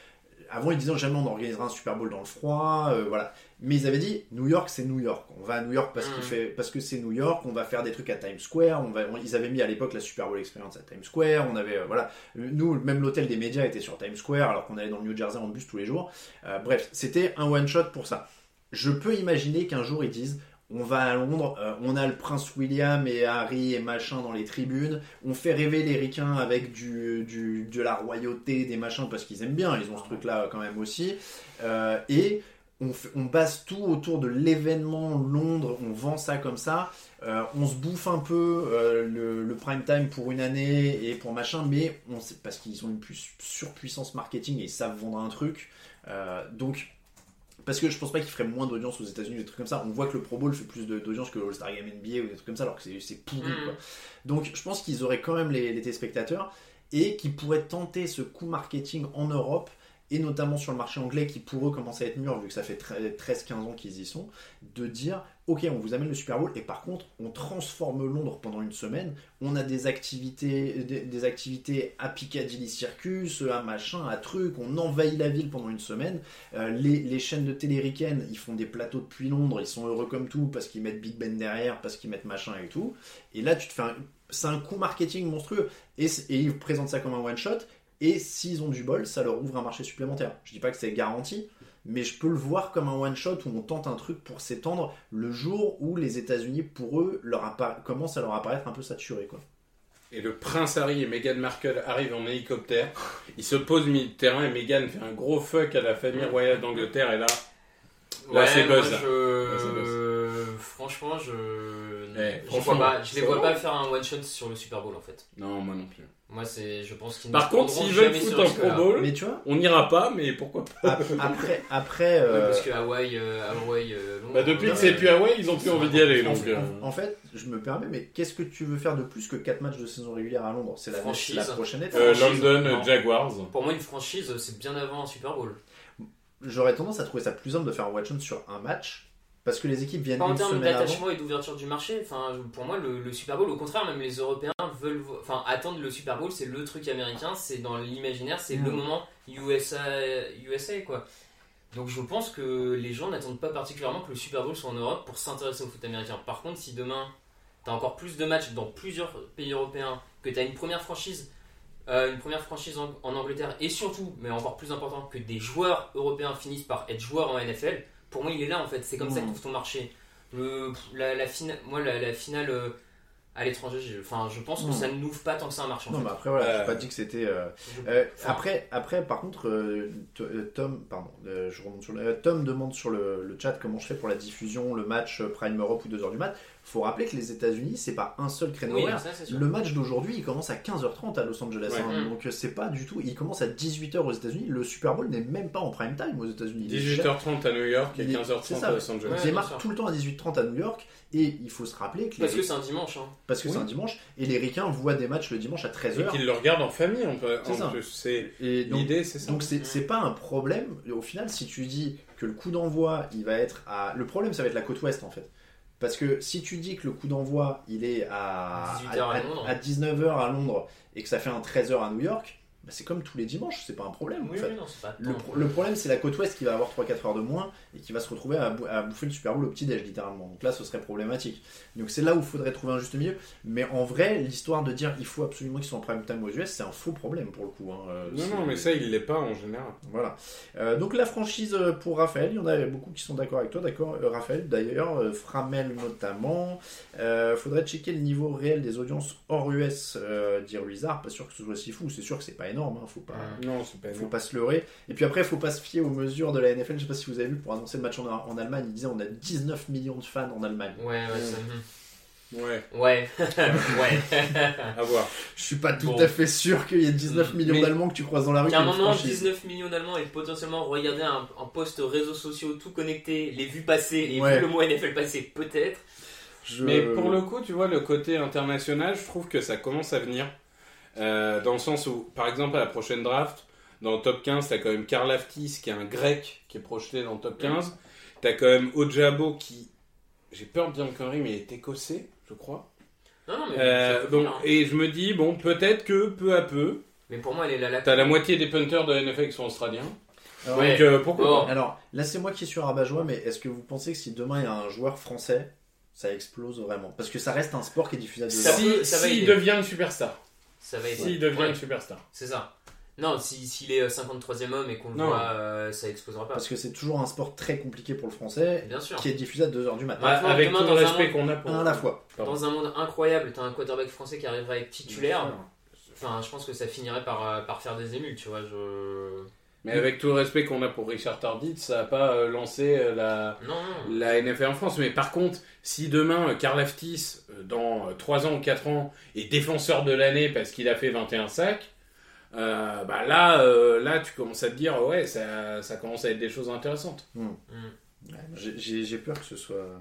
avant ils disaient jamais on organisera un Super Bowl dans le froid, euh, voilà. Mais ils avaient dit New York c'est New York. On va à New York parce qu'il fait, parce que c'est New York. On va faire des trucs à Times Square. On va, on- ils avaient mis à l'époque la Super Bowl Experience à Times Square. On avait, euh, voilà. Nous, même l'hôtel des médias était sur Times Square alors qu'on allait dans le New Jersey en bus tous les jours. Euh, bref, c'était un one shot pour ça. Je peux imaginer qu'un jour ils disent on va à Londres, euh, on a le prince William et Harry et machin dans les tribunes, on fait rêver les ricains avec du, du- de la royauté, des machins, parce qu'ils aiment bien, ils ont ce truc-là quand même aussi. Euh, et on, fait- on base tout autour de l'événement Londres, on vend ça comme ça, Euh, on se bouffe un peu euh, le, le prime time pour une année et pour machin, mais on sait, parce qu'ils ont une plus surpuissance marketing et ils savent vendre un truc. Euh, donc parce que je pense pas qu'ils feraient moins d'audience aux États-Unis, des trucs comme ça. On voit que le Pro Bowl fait plus d'audience que le All-Star Game NBA ou des trucs comme ça, alors que c'est- pourri. Mm. quoi. Donc je pense qu'ils auraient quand même les, les téléspectateurs et qu'ils pourraient tenter ce coup marketing en Europe et notamment sur le marché anglais qui pour eux commence à être mûr vu que ça fait 13-15 ans qu'ils y sont, de dire ok on vous amène le Super Bowl et par contre on transforme Londres pendant une semaine, on a des activités, des, activités à Piccadilly Circus, à machin, à truc, on envahit la ville pendant une semaine, euh, les, chaînes de télé ricaines, ils font des plateaux depuis Londres, ils sont heureux comme tout parce qu'ils mettent Big Ben derrière, parce qu'ils mettent machin et tout. Et là, tu te fais un, c'est un coup marketing monstrueux. Et, et ils présentent ça comme un one shot. Et s'ils ont du bol, ça leur ouvre un marché supplémentaire. Je dis pas que c'est garanti, mais je peux le voir comme un one shot où on tente un truc pour s'étendre le jour où les États-Unis, pour eux, leur appa- commence à leur apparaître un peu saturé, quoi. Et le prince Harry et Meghan Markle arrivent en hélicoptère. Ils se posent au milieu de terrain et Meghan fait un gros fuck à la famille royale d'Angleterre. Et là, Là, Ouais, c'est buzz, je... Là, Franchement, je. Eh, je, franchement, vois pas, je les vois pas faire un one shot sur le Super Bowl en fait. non, moi non plus. Moi, c'est, je pense qu'ils. Par ne contre, s'ils veulent foutre un. Pro Bowl, Mais tu vois, on n'ira pas, mais pourquoi pas ap- après, après Ouais, euh, parce que Hawaï, euh, Hawaï, euh, Londres, Bah, depuis que c'est plus Hawaï, ils ont plus envie d'y aller. En, Donc, euh, en- en fait, je me permets, mais qu'est-ce que tu veux faire de plus que 4 matchs de saison régulière à Londres? C'est la, Franchise. la prochaine étape. euh, London non. Jaguars. Pour moi, une franchise, c'est bien avant un Super Bowl. J'aurais tendance à trouver ça plus simple de faire un one shot sur un match parce que les équipes viennent Pas en une termes d'attachement et d'ouverture du marché. Enfin, pour moi, le, le Super Bowl, au contraire, même les Européens veulent, enfin, attendre le Super Bowl, c'est le truc américain, c'est dans l'imaginaire, c'est le Mm. moment USA, USA, quoi. Donc je pense que les gens n'attendent pas particulièrement que le Super Bowl soit en Europe pour s'intéresser au foot américain. Par contre, si demain t'as encore plus de matchs dans plusieurs pays européens, que t'as une première franchise, euh, une première franchise en, en Angleterre, et surtout, mais encore plus important, que des joueurs européens finissent par être joueurs en NFL, pour moi il est là en fait, c'est comme ça que Mhm. trouve ton marché. Le, la, la fina- moi la, la finale euh, à l'étranger, enfin je pense que Mhm. ça ne n'ouvre pas tant que ça un marché en Non, fait. mais après, voilà, j'ai Euh, pas dit que c'était. euh, Euh, après, après, par contre, Tom, pardon, euh, je remonte sur le, Tom demande sur le, le chat comment je fais pour la diffusion, le match Prime Europe ou 2h du mat. Faut rappeler que les États-Unis, c'est pas un seul créneau oui, horaire. Le match d'aujourd'hui, il commence à 15h30 à Los Angeles. Ouais. hein. Mm. donc euh, c'est pas du tout. Il commence à 18h aux États-Unis. Le Super Bowl n'est même pas en prime time aux États-Unis. Il est 18h30 à New York et Il est- 15h30 c'est ça. à Los Angeles. Ouais, Il démarre tout le temps à 18h30 à New York et il faut se rappeler que les, Parce que c'est un dimanche. Hein. parce que c'est un dimanche et les ricains voient des matchs le dimanche à Et 13h. qu'ils le regardent en famille, on peut, C'est Et l'idée, c'est ça. Donc c'est c'est pas un problème. Au final, si tu dis que le coup d'envoi, il va être à... Le problème, ça va être la côte ouest, en fait. Parce que si tu dis que le coup d'envoi, il est à, 18 heures à Londres. 19h à Londres et que ça fait un 13h à New York, bah, c'est comme tous les dimanches, c'est pas un problème. en Oui, fait. oui, non, c'est pas Le, tant. pro- le problème, c'est la côte ouest qui va avoir 3-4 heures de moins et qui va se retrouver à, bou- à bouffer le Super Bowl au petit-déj, littéralement. Donc là, ce serait problématique. Donc c'est là où il faudrait trouver un juste milieu. Mais en vrai, l'histoire de dire il faut absolument qu'ils soient en prime time aux US, c'est un faux problème pour le coup. hein. Euh, Non, non, mais ça, il l'est pas en général. voilà. Euh, donc la franchise euh, pour Raphaël, il y en a beaucoup qui sont d'accord avec toi, d'accord euh, Raphaël d'ailleurs, euh, Framel notamment. Faudrait checker le niveau réel des audiences hors US, dit Ruizard. Pas sûr que ce soit si fou, c'est sûr que c'est pas énorme, hein, faut pas. Non, c'est pas Faut énorme. pas se leurrer. Et puis après, faut pas se fier aux mesures de la NFL. Je sais pas si vous avez vu pour annoncer le match en, en Allemagne, il disait on a 19 millions de fans en Allemagne. Ouais, ouais, ça- Ouais, ouais. ouais. à voir. Je suis pas tout Bon. à fait sûr qu'il y ait 19 Mm. millions Mais- d'Allemands que tu croises dans la rue. Qu'à un moment, franchise. 19 millions d'Allemands et potentiellement regarder un, un post réseaux sociaux tout connecté, les vues passer et Ouais. vu le mot NFL passer, peut-être. Je- Mais pour le coup, tu vois, le côté international, je trouve que ça commence à venir. Euh, dans le sens où, par exemple, à la prochaine draft, dans le top 15, t'as quand même Karl Aftis, qui est un grec, qui est projeté dans le top 15. T'as quand même Ojabo, qui, j'ai peur de dire une connerie, mais il est écossais, je crois. Non, non, mais, Euh, donc, faire, hein. et je me dis, bon, peut-être que peu à peu, mais pour moi, elle est là. là. t'as la moitié des punters de NFL qui sont australiens. Alors, Ouais. Donc, euh, pourquoi Alors, là, c'est moi qui suis rabat-joie, mais est-ce que vous pensez que si demain il y a un joueur français, ça explose vraiment? Parce que ça reste un sport qui est diffusé à deux. Si- peut- ça va S'il aider. devient une superstar. Ça va aider. S'il devient Ouais, une superstar. C'est ça. Non, si- s'il est euh, 53ème homme et qu'on le Non. voit, euh, ça explosera pas. Parce que c'est toujours un sport très compliqué pour le français, Bien sûr. qui est diffusé à 2h du matin. Ouais. Avec demain, tout monde- qu'on a pour. Un à la fois. Pardon. Dans un monde incroyable, t'as un quarterback français qui arriverait à être titulaire. Enfin, je pense que ça finirait par, euh, par faire des émules, tu vois. Je... Mais avec tout le respect qu'on a pour Richard Tardit, ça n'a pas euh, lancé euh, la, Non, non. la NFL en France. Mais par contre, si demain, euh, Karl Aftis, euh, dans euh, 3 ans ou 4 ans, est défenseur de l'année parce qu'il a fait 21 sacs, euh, bah là, euh, là, tu commences à te dire, ouais, ça, ça commence à être des choses intéressantes. Mm. Ouais, J'ai- peur que ce soit.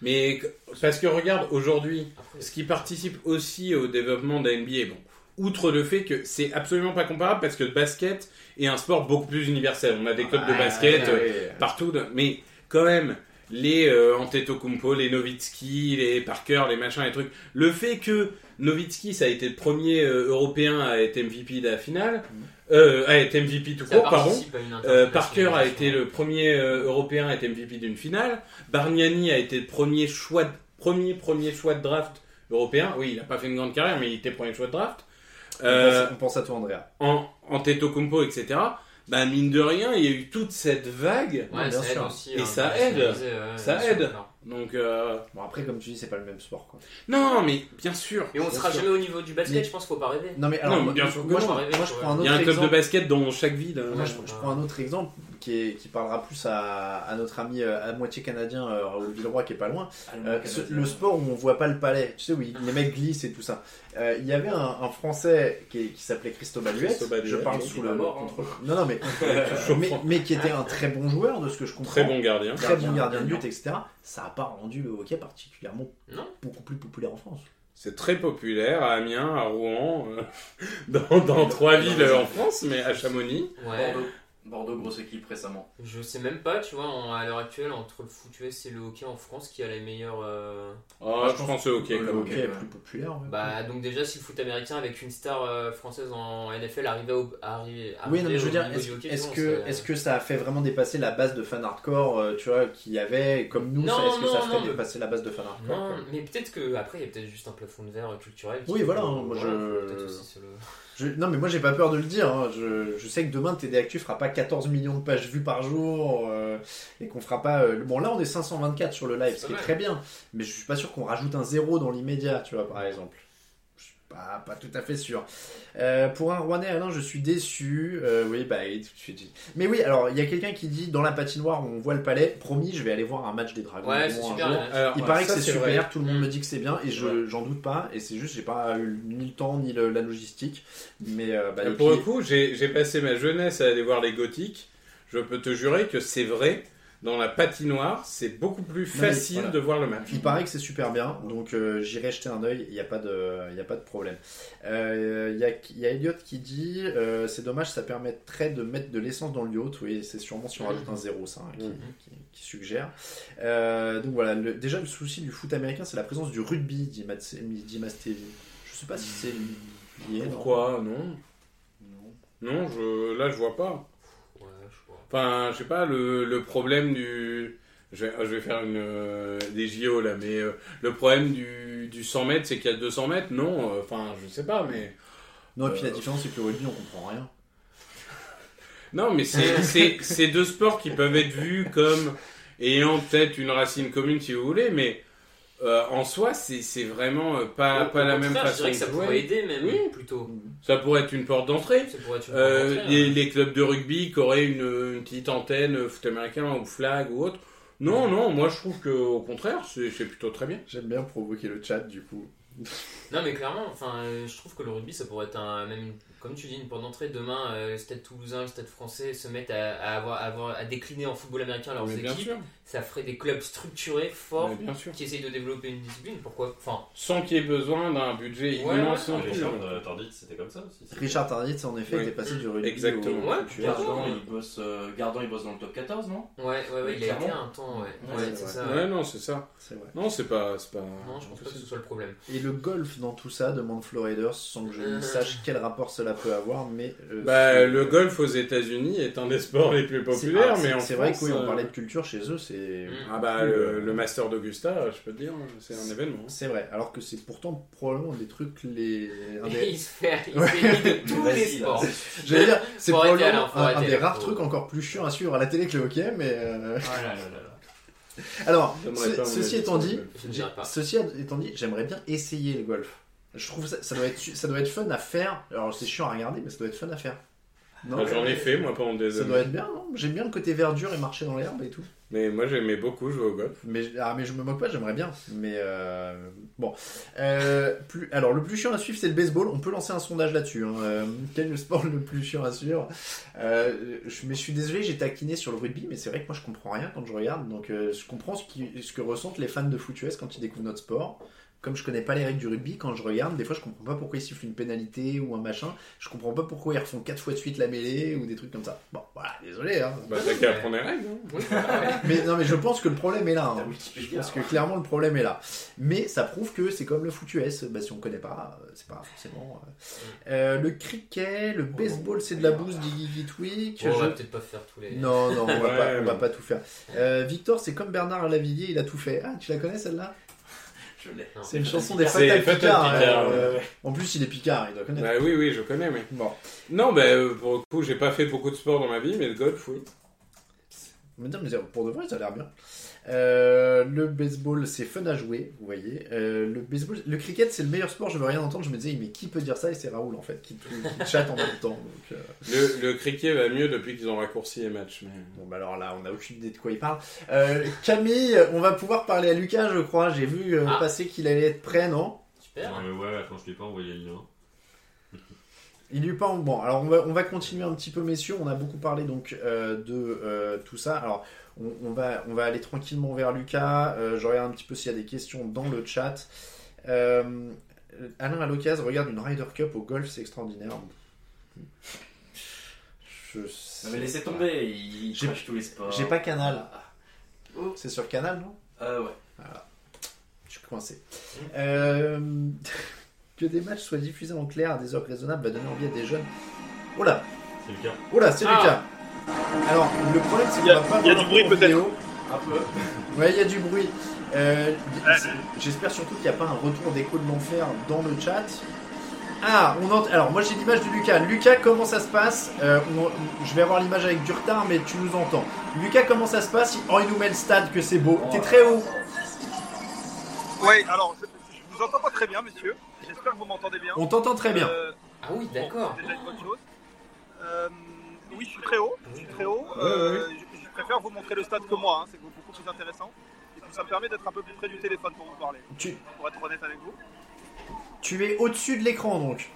Mais parce que regarde, aujourd'hui, ce qui participe aussi au développement de la NBA, bon, outre le fait que c'est absolument pas comparable parce que le basket est un sport beaucoup plus universel. On a des clubs de Ouais, basket euh, ouais. partout, mais quand même, les euh, Antetokounmpo, les Nowitzki, les Parker, les machins, les trucs. Le fait que Nowitzki, ça a été le premier euh, Européen à être MVP de la finale, euh, à être MVP tout court, pardon. Euh, Parker a été le premier euh, Européen à être MVP d'une finale. Bargnani a été le premier choix, de- premier premier choix de draft européen. Oui, il n'a pas fait une grande carrière, mais il était premier choix de draft. On pense- on pense à toi, Andrea. en, en Antetokounmpo, etc. Bah mine de rien, il y a eu toute cette vague. Ouais, bien ça aide aussi. Et hein, ça aide. Ça sûr. Donc euh, Bon, après, comme tu dis, c'est pas le même sport. Quoi. non, mais bien sûr. Et on Bien sera sûr. jamais au niveau du basket, Mais- je pense qu'il faut pas rêver. Non, mais alors, Non, moi, bien sûr que moi, non. je, moi, je prends un Il y a un club exemple. de basket dans chaque ville. hein. Moi, je, je prends un autre exemple qui, est, qui parlera plus à, à notre ami euh, à moitié canadien, euh, Raoul Villeroy, qui est pas loin. Euh, ce- le sport où on voit pas le palais, tu sais, où il- les mecs glissent et tout ça. Euh, il y avait un, un Français qui, s'appelait Cristobal Huet. Cristobal Je parle sous le mort, hein. contrôle. Non, non, mais, mais, qui était un très bon joueur, de ce que je comprends. Très bon gardien. Très bon Gardien, de but, etc. Ça n'a pas rendu le hockey particulièrement Non. beaucoup plus populaire en France. C'est très populaire à Amiens, à Rouen, euh, dans, dans trois villes en France, mais à Chamonix. Ouais. Bordeaux, grosse équipe récemment. Je sais même pas, tu vois, en- à l'heure actuelle, entre le foot US et le hockey en France, qui a les meilleurs. euh, Oh, je pense au hockey Le comme Ok, hockey, ouais. plus populaire. Bah, donc déjà, si le foot américain avec une star euh, française en NFL arrivait au. Arrivait, Oui, non, mais je veux dire, est-ce hockey, que, serait- est-ce que ça a fait vraiment dépasser la base de fan hardcore, euh, tu vois, qu'il y avait, comme nous, est-ce que ça non, ferait non, mais- dépasser la base de fan hardcore Non, quoi? mais peut-être que après il y a peut-être juste un plafond de verre culturel. Oui, fait voilà, que- hein, moi, je- peut-être aussi sur le- Je- Non, mais moi j'ai pas peur de le dire. hein. Je, je sais que demain TD Actu fera pas 14 millions de pages vues par jour euh, et qu'on fera pas. euh, Bon, là on est 524 sur le live, ce qui est très bien. Mais je suis pas sûr qu'on rajoute un zéro dans l'immédiat, tu vois, par exemple. Pas, pas tout à fait sûr. Euh, pour un Rouennais, Alain, je suis déçu. Euh, oui, bah, et tout de suite. Mais oui, alors il y a quelqu'un qui dit dans la patinoire où on voit le palais, promis, je vais aller voir un match des Dragons. Ouais, Bon, c'est un super. jour. ouais. Alors, Il ouais, paraît ça, que c'est vrai. super, tout le monde me dit que c'est bien et je j'en doute pas. Et c'est juste j'ai pas eu ni le temps ni le- la logistique. Mais euh, bah, pour le coup, j'ai passé ma jeunesse à aller voir les gothiques. Je peux te jurer que c'est vrai. Dans la patinoire, c'est beaucoup plus mais facile voilà. de voir le match. Il paraît que c'est super bien, donc euh, j'irai jeter un œil, il n'y a, pas de- y a pas de problème. Euh, Il y, a, y a Elliot qui dit euh, c'est dommage, ça permettrait de mettre de l'essence dans le yacht. Oui, c'est sûrement si on rajoute un zéro, ça, hein, qui, Mhm. qui- qui suggère. Euh, donc voilà, le- déjà le souci du foot américain, c'est la présence du rugby, dit, Mastevi. Je sais pas si c'est lié. non? Pourquoi? Non. Non. Non, je, là, je vois pas. Enfin, je sais pas, le, le problème du. Je vais, je vais faire une, euh, des JO là, mais euh, le problème du, du 100 mètres, c'est qu'il y a 200 mètres Non, euh, enfin, je sais pas, mais. Non, et puis la différence, c'est que le rugby, on comprend rien. Non, mais c'est deux sports qui peuvent être vus comme ayant peut-être une racine commune, si vous voulez, mais euh, en soi, c'est c'est vraiment euh, pas, pas la même façon Je dirais que de ça jouer. pourrait aider même, Oui. plutôt. Ça pourrait être une porte d'entrée. Ça pourrait être une Euh, les, hein. les clubs de rugby qui auraient une, une petite antenne foot américain ou flag ou autre. Non, non, moi je trouve que au contraire, c'est c'est plutôt très bien. J'aime bien provoquer le chat, du coup. Non, mais clairement, enfin, euh, je trouve que le rugby, ça pourrait être un, même, une- comme tu dis, une porte d'entrée. Demain, euh, le stade toulousain, le stade français se mettent à, à avoir, à avoir- à décliner en football américain leurs équipes. sûr, Ça ferait des clubs structurés, forts, mais bien sûr. qui essayent de développer une discipline. Pourquoi Enfin, Sans qu'il y ait besoin d'un budget Ouais, immense ouais, ouais. Richard euh, Tardit, c'était comme ça aussi. Richard Tarditz, en effet, Oui. était passé du rugby Exactement. au Ouais, foot US. Gardan, il bosse, euh, Gardan, il bosse dans le top 14, non? Ouais, ouais, ouais, il a été un temps, ouais. Ouais, Ouais, c'est ça. Ouais, ouais. non, c'est ça. Vrai. Non, c'est pas, c'est pas. Non, je pense pas que ce soit le problème. Et le golf dans tout ça, demande Floriders, sans que je ne Euh. sache quel rapport cela peut avoir, mais... euh, Bah, c'est- le golf aux États-Unis est un des sports les plus c'est- populaires, ah, mais c'est- en C'est vrai France, que oui, on euh, parlait de culture chez eux, c'est... Mm. Ah bah, le, le Master d'Augusta, je peux te dire, c'est un événement. C'est vrai, alors que c'est pourtant probablement des trucs les... un des- il se fait, il se fait de tous les sports. J'allais dire, c'est probablement un, des rares trucs encore plus chiants à suivre à la télé que le hockey, mais... euh, là là là là. Alors, ce- ceci étant dit. Ceci étant dit, j'aimerais bien essayer le golf. Je trouve ça, ça doit être, ça doit être fun à faire. Alors c'est chiant à regarder, mais ça doit être fun à faire. Non J'en ai fait, moi, pendant des Ça années. doit être bien, non? J'aime bien le côté verdure et marcher dans l'herbe et tout. Mais moi, j'aimais beaucoup jouer au golf. Mais, ah, mais je me moque pas, j'aimerais bien. Mais euh, bon. Euh, plus, alors le plus chiant à suivre, c'est le baseball. On peut lancer un sondage là-dessus. hein. Euh, quel est le sport le plus chiant à suivre? Je, Mais je suis désolé, j'ai taquiné sur le rugby, mais c'est vrai que moi je comprends rien quand je regarde. Donc je comprends ce, qui, ce que ressentent les fans de foot US quand ils découvrent notre sport. Comme je connais pas les règles du rugby, quand je regarde, des fois je comprends pas pourquoi ils sifflent une pénalité ou un machin. Je comprends pas pourquoi ils refont quatre fois de suite la mêlée ou des trucs comme ça. Bon, voilà, désolé. Hein. Bah, t'as qu'à apprendre les règles. hein. Mais non, mais je pense que le problème est là. Hein. Je pense que clairement le problème est là. Mais ça prouve que c'est comme le foot US. Bah, si on connaît pas, euh, c'est pas forcément. euh. Euh, le cricket, le baseball, c'est de la bouse, dit Guy Tweak. On va peut-être pas faire tous les. Non, non, on va, Ouais, pas, on va pas tout faire. Euh, Victor, c'est comme Bernard Lavillier, il a tout fait. Ah, tu la connais celle-là? Je l'ai. Non. C'est une chanson des Fatal Fatal Picard. Picard, hein, ouais. En plus, il est Picard, il doit connaître. Bah oui, oui, je connais, mais. Bon. Non, bah, euh, pour le coup, j'ai pas fait beaucoup de sport dans ma vie, mais le golf, oui. Mais non, mais pour de vrai, ça a l'air bien. Euh, le baseball, c'est fun à jouer, vous voyez. Euh, le baseball, le cricket, c'est le meilleur sport. Je veux rien entendre. Je me disais, mais qui peut dire ça? Et c'est Raoul en fait qui, qui chatte en même temps. Donc, euh, Le, le cricket va mieux depuis qu'ils ont raccourci les matchs. Mais... bon, bah alors là, on n'a aucune idée de quoi il parle. Euh, Camille, on va pouvoir parler à Lucas, je crois. J'ai vu euh, Ah. passer qu'il allait être prêt, non? Super. Euh, ouais, attends, je t'ai pas envoyé le lien. Il lui pas bon. Alors on va on va continuer un petit peu, messieurs. On a beaucoup parlé donc euh, de euh, tout ça. Alors on, on va on va aller tranquillement vers Lucas. Euh, je regarde un petit peu s'il y a des questions dans le chat. Euh, Alain à l'occasion regarde une Ryder Cup au golf, c'est extraordinaire. Je... Non, mais laissez tomber, il crache tous les sports. J'ai pas Canal. Oh. C'est sur Canal, non? Euh, ouais. Je suis coincé. Euh, Que des matchs soient diffusés en clair à des heures raisonnables va donner envie à des jeunes. Oh là, C'est le cas. oh là, c'est Ah. Lucas. Alors, le problème, c'est qu'on Il y a- va pas il y a du bruit, en peut-être. Un peu. Ouais, il y a du bruit. Euh, J'espère surtout qu'il n'y a pas un retour d'écho de l'enfer dans le chat. Ah, on ent- alors moi j'ai l'image de Lucas. Lucas, comment ça se passe? Euh, on- Je vais avoir l'image avec du retard, mais tu nous entends. Lucas, comment ça se passe? Oh, il nous met le stade, que c'est beau. T'es très haut. Oui, alors, je, je vous entends pas très bien, monsieur. J'espère que vous m'entendez bien. On t'entend très bien. Euh, Ah oui, d'accord. c'est déjà une bonne chose. Oui, je suis très haut. Je suis très haut. Euh, Je, je préfère vous montrer le stade que moi. hein, C'est beaucoup plus intéressant. Et puis ça me permet d'être un peu plus près du téléphone pour vous parler. Tu, Pour être honnête avec vous. tu es au-dessus de l'écran donc.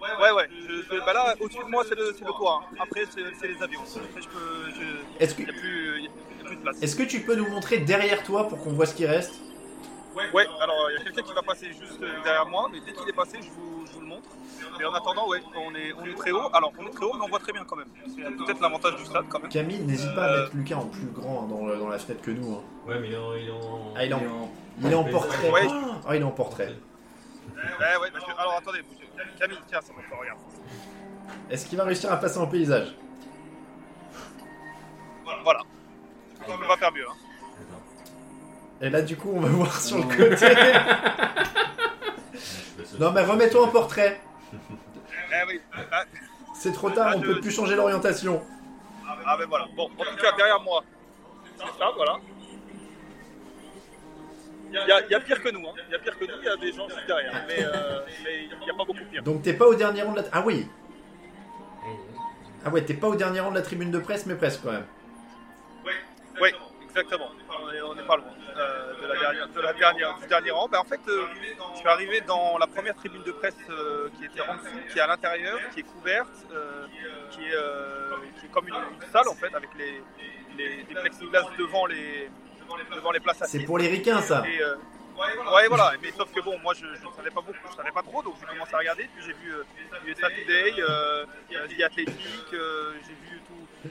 Ouais, ouais. Je, je- bah là, au-dessus de moi, c'est le, le toit. hein. Après, c'est les avions. Après, je peux. je- Est-ce que, Il n'y a, plus- il y a- il y a plus de place. est-ce que tu peux nous montrer derrière toi pour qu'on voit ce qui reste? Ouais, alors il y a quelqu'un qui va passer juste derrière moi, mais dès qu'il est passé, je vous, je vous le montre. Mais en attendant, ouais, on est, on est très haut. Alors, on est très haut, mais on voit très bien quand même. C'est peut-être l'avantage du stade quand même. Camille, n'hésite pas à Euh. mettre Lucas en plus grand hein, dans, le- dans la fenêtre que nous. hein. Ouais, mais il est en. Il est en... Ah, il est en, il est en portrait. Ouais. Ah, il est en portrait. Ouais, ouais, parce que- alors attendez. Camille, tiens, ça va regarde. Est-ce qu'il va réussir à passer en paysage? Voilà. On peut pas faire mieux. Hein. Et là, du coup, on va voir sur le côté. Non, mais remets-toi en portrait. Eh oui. Ah, C'est trop tard, on peut plus changer l'orientation. ah, ben voilà. Bon, en tout cas, derrière moi, c'est ça, voilà. Il y, a- il y a pire que nous, hein. Il y a pire que nous, il y a des gens juste derrière. Mais euh, mais il n'y a pas beaucoup pire. Donc, t'es pas au dernier rang de la. Ah oui Ah ouais, t'es pas au dernier rang de la tribune de presse, mais presque quand même. Oui, exactement. On est, on est pas loin la dernière, de la dernière, du dernier rang. Ben, en fait, euh, je suis arrivé dans la première tribune de presse euh, qui était en dessous, qui est à l'intérieur, qui est couverte, euh, qui, est, qui est comme une, une salle en fait, avec les, les, des plexiglas devant les, devant les places. C'est pour les ricains, ça. Et, ouais, voilà. Mais sauf que bon, moi, je ne savais pas beaucoup, je savais pas trop, donc j'ai commencé à regarder. Puis j'ai vu euh, USA Today, euh, The Athletic, euh, j'ai vu tout.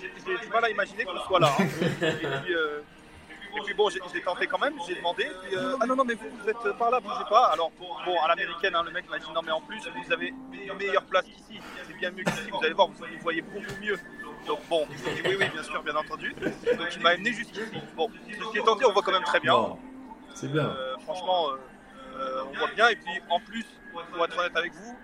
J'ai du mal à imaginer qu'on soit là. hein. Et puis, et puis bon, j'ai tenté quand même, j'ai demandé. Puis, euh, ah non, non, mais vous, vous êtes par là, bougez pas. Alors, bon, à l'américaine, hein, le mec m'a dit non, mais en plus, vous avez une meilleure place qu'ici. C'est bien mieux qu'ici, vous allez voir, vous, vous voyez beaucoup mieux. Donc bon, je dit oui, oui, bien sûr, bien entendu. Donc il m'a amené jusqu'ici. Bon, ce qui est tenté, on voit quand même très bien. Bon, c'est bien. Euh, franchement, euh, on voit bien. Et puis en plus, pour être honnête avec vous,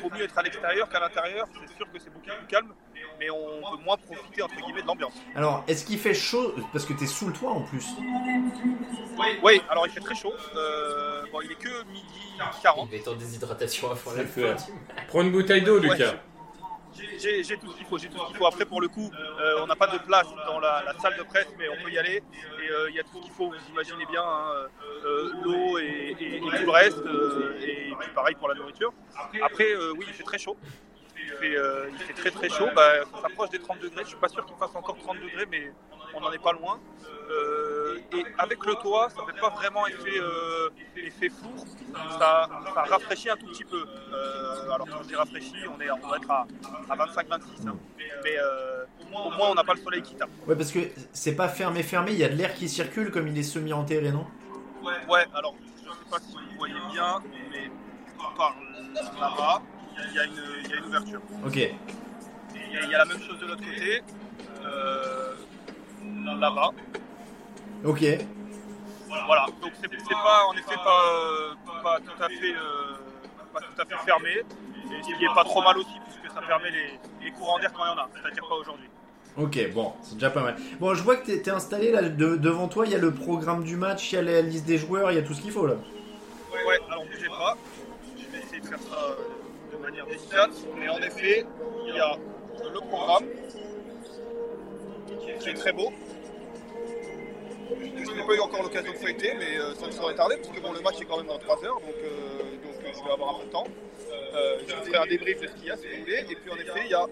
vaut mieux être à l'extérieur qu'à l'intérieur. C'est sûr que c'est beaucoup plus calme, mais on peut moins profiter entre guillemets de l'ambiance. Alors, est-ce qu'il fait chaud? Parce que t'es sous le toit en plus. Oui, alors il fait très chaud. Euh, bon, il est que midi 40. Il va être en déshydratation à fond la fin. Prends une bouteille d'eau, Lucas. Ouais. J'ai j'ai tout ce qu'il faut, j'ai tout ce qu'il faut. Après, pour le coup, euh, on n'a pas de place dans la, la salle de presse, mais on peut y aller. Et euh, il y a tout ce qu'il faut, vous imaginez bien, hein, euh, l'eau et, et- et tout le reste. euh, et puis pareil pour la nourriture. Après, euh, oui, il fait très chaud. Il fait, euh, il fait très très chaud. Bah, ça s'approche des 30 degrés. Je suis pas sûr qu'il fasse encore 30 degrés, mais on n'en est pas loin. Euh, et avec le toit, ça fait pas vraiment effet, euh, effet four. Ça, ça rafraîchit un tout petit peu. Euh, alors quand je dis rafraîchi, on, est, on doit être à, à 25-26. hein. Mais au moins on n'a pas le soleil qui tape. Ouais, parce que c'est pas fermé, fermé, il y a de l'air qui circule comme il est semi-enterré, non? Ouais, alors je sais pas si vous voyez bien, mais par là-bas, il y, a une- il y a une ouverture. Ok. Et il y a la même chose de l'autre côté, euh, là-bas. Ok. Voilà, donc c'est pas en effet pas, euh, pas tout à fait euh, pas tout à fait fermé, et ce qui est pas trop mal aussi puisque ça permet les, les courants d'air quand il y en a, c'est-à-dire pas aujourd'hui. Ok, bon, c'est déjà pas mal. Bon, je vois que t'es t'es installé là, de- devant toi, il y a le programme du match, il y a la liste des joueurs, il y a tout ce qu'il faut là. Ouais, alors bougez pas, je vais essayer de faire ça mais en effet, il y a le programme qui est très beau. Je n'ai pas eu encore l'occasion de feuilleter, mais euh, ça ne saurait tarder, parce que bon, le match est quand même dans 3 heures, donc, euh, euh, je vais avoir un peu de temps. Je vous ferai un débrief de ce qu'il y a si vous voulez. Et puis en effet, il y a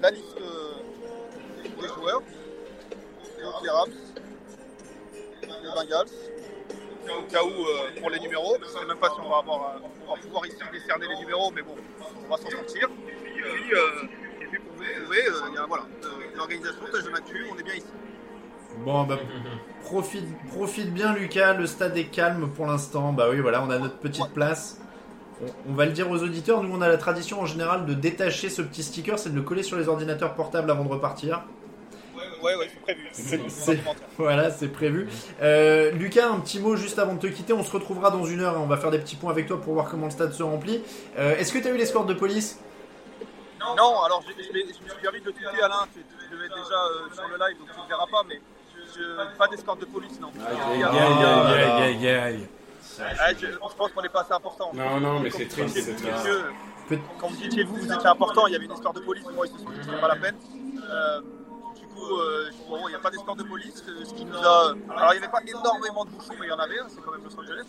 la liste euh, des joueurs. Les Rams, les Bengals, au cas où euh, pour les numéros. Je ne sais même pas si on va, avoir, euh, on va pouvoir ici décerner les numéros, mais bon, on va s'en sortir. Et puis, euh, retrouver. euh, il y a, voilà, l'organisation, tâche de Mathieu, on est bien ici. Bon, bah, profite, profite bien, Lucas. Le stade est calme pour l'instant. Bah oui, voilà, on a notre petite place. On, on va le dire aux auditeurs. Nous, on a la tradition en général de détacher ce petit sticker, c'est de le coller sur les ordinateurs portables avant de repartir. Ouais, ouais, c'est prévu. C'est- c'est- Voilà, c'est prévu. Euh, Lucas, un petit mot juste avant de te quitter. On se retrouvera dans une heure et on va faire des petits points avec toi pour voir comment le stade se remplit. Euh, Est-ce que tu as eu l'escorte de police? Non, alors je, je, suis permis de le Alain, tu, devais être déjà euh, sur le live donc tu ne le verras pas, mais je, pas d'escorte de police, non. Aïe, aïe, aïe, aïe, aïe, aïe. Ah, je, je pense qu'on n'est pas assez important. Non, non, mais c'est triste, c'est triste. Quand vous étiez vous, vous étiez important, il y avait une escorte de police, moi ils se sont dit que c'était pas la peine. Euh, coup, euh, bon, il n'y a pas d'escorte de police, euh. Alors il n'y avait pas énormément de bouchons, mais il y en avait, hein, c'est quand même Los Angeles.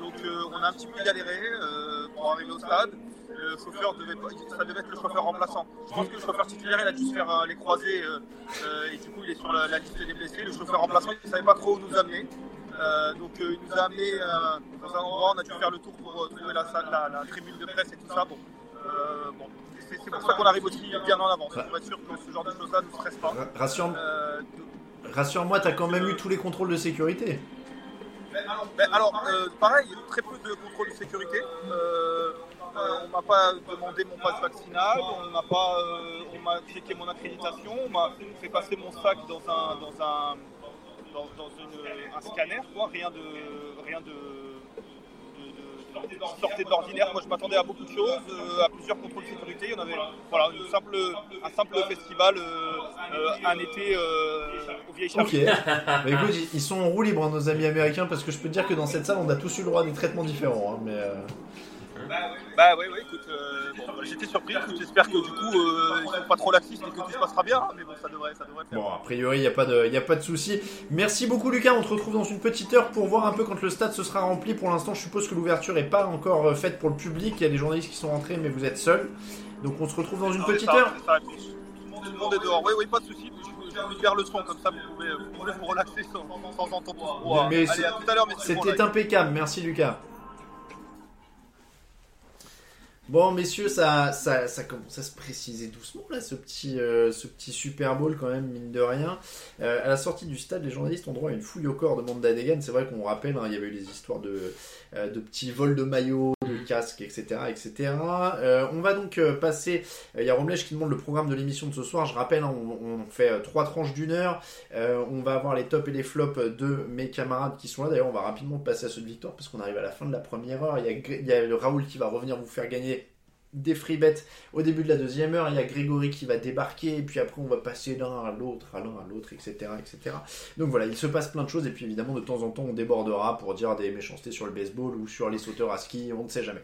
Donc euh, on a un petit peu galéré pour arriver au stade. Le chauffeur devait ça devait être le chauffeur remplaçant. Je pense que le chauffeur titulaire a dû se faire les croisés et du coup il est sur la, liste des blessés. Le chauffeur remplaçant il ne savait pas trop où nous amener. Donc il nous a amené dans un endroit, on a dû faire le tour pour trouver la, salle, la, tribune de presse et tout ça. Bon, bon. C'est pour ça qu'on arrive aussi bien en avance, pour être sûr que ce genre de choses-là ne stresse pas. Ra- Rassure- Euh, Rassure-moi, t'as quand même eu tous les contrôles de sécurité. Ben, alors, euh, pareil, très peu de contrôle de sécurité. Euh, euh, on m'a pas demandé mon passe vaccinal, on m'a pas, euh, on m'a checké mon accréditation, on m'a fait passer mon sac dans un, dans un, dans, dans une- un scanner, quoi. Rien de, rien de, de- de- de- qui sortait de l'ordinaire. Moi, je m'attendais à beaucoup de choses, euh, à plusieurs contrôles de sécurité. Il y en avait, voilà, une simple, un simple festival, euh, euh, un été au vieilles Ok. Bah écoute, ils- sont en roue libre, nos amis américains, parce que je peux te dire que dans cette salle, on a tous eu le droit à des traitements différents. hein, mais euh, Bah ouais, ouais, écoute, euh, bon, bah, j'étais surpris, j'espère que du coup euh, ils sont pas trop laxistes et que tout se passera bien, mais bon, ça devrait, ça devrait faire. Bon, a priori, il n'y a pas de, y a pas de souci. Merci beaucoup, Lucas. On te retrouve dans une petite heure pour voir un peu quand le stade se sera rempli. Pour l'instant, je suppose que l'ouverture n'est pas encore euh, faite pour le public. Il y a des journalistes qui sont rentrés, mais vous êtes seuls. Donc, on se retrouve dans une Ah, petite ça, heure. ça, tout le monde est dehors, oui, oui, pas de soucis, je, vers le son, comme ça vous pouvez, vous pouvez vous relaxer sans, sans entendre. Mais Allez, à tout à l'heure, C'était impeccable. Merci, Lucas. Bon, messieurs, ça, ça, ça commence à se préciser doucement, là, ce petit, euh, ce petit Super Bowl, quand même, mine de rien. Euh, à la sortie du stade, les journalistes ont droit à une fouille au corps de Manda Degan. C'est vrai qu'on rappelle, hein, il y avait eu des histoires de, de petits vols de maillots, de casques, etc. etc. Euh, on va donc euh, passer. euh, Il y a qui demande le programme de l'émission de ce soir. Je rappelle, hein, on, fait euh, trois tranches d'une heure. Euh, on va avoir les tops et les flops de mes camarades qui sont là. D'ailleurs, on va rapidement passer à ceux de Victor parce qu'on arrive à la fin de la première heure. Il y a, il y a Raoul qui va revenir vous faire gagner des free bets au début de la deuxième heure. Il y a Grégory qui va débarquer et puis après on va passer d'un à l'autre, à l'un à l'autre, etc., etc. Donc voilà, il se passe plein de choses et puis évidemment de temps en temps on débordera pour dire des méchancetés sur le baseball ou sur les sauteurs à ski, on ne sait jamais.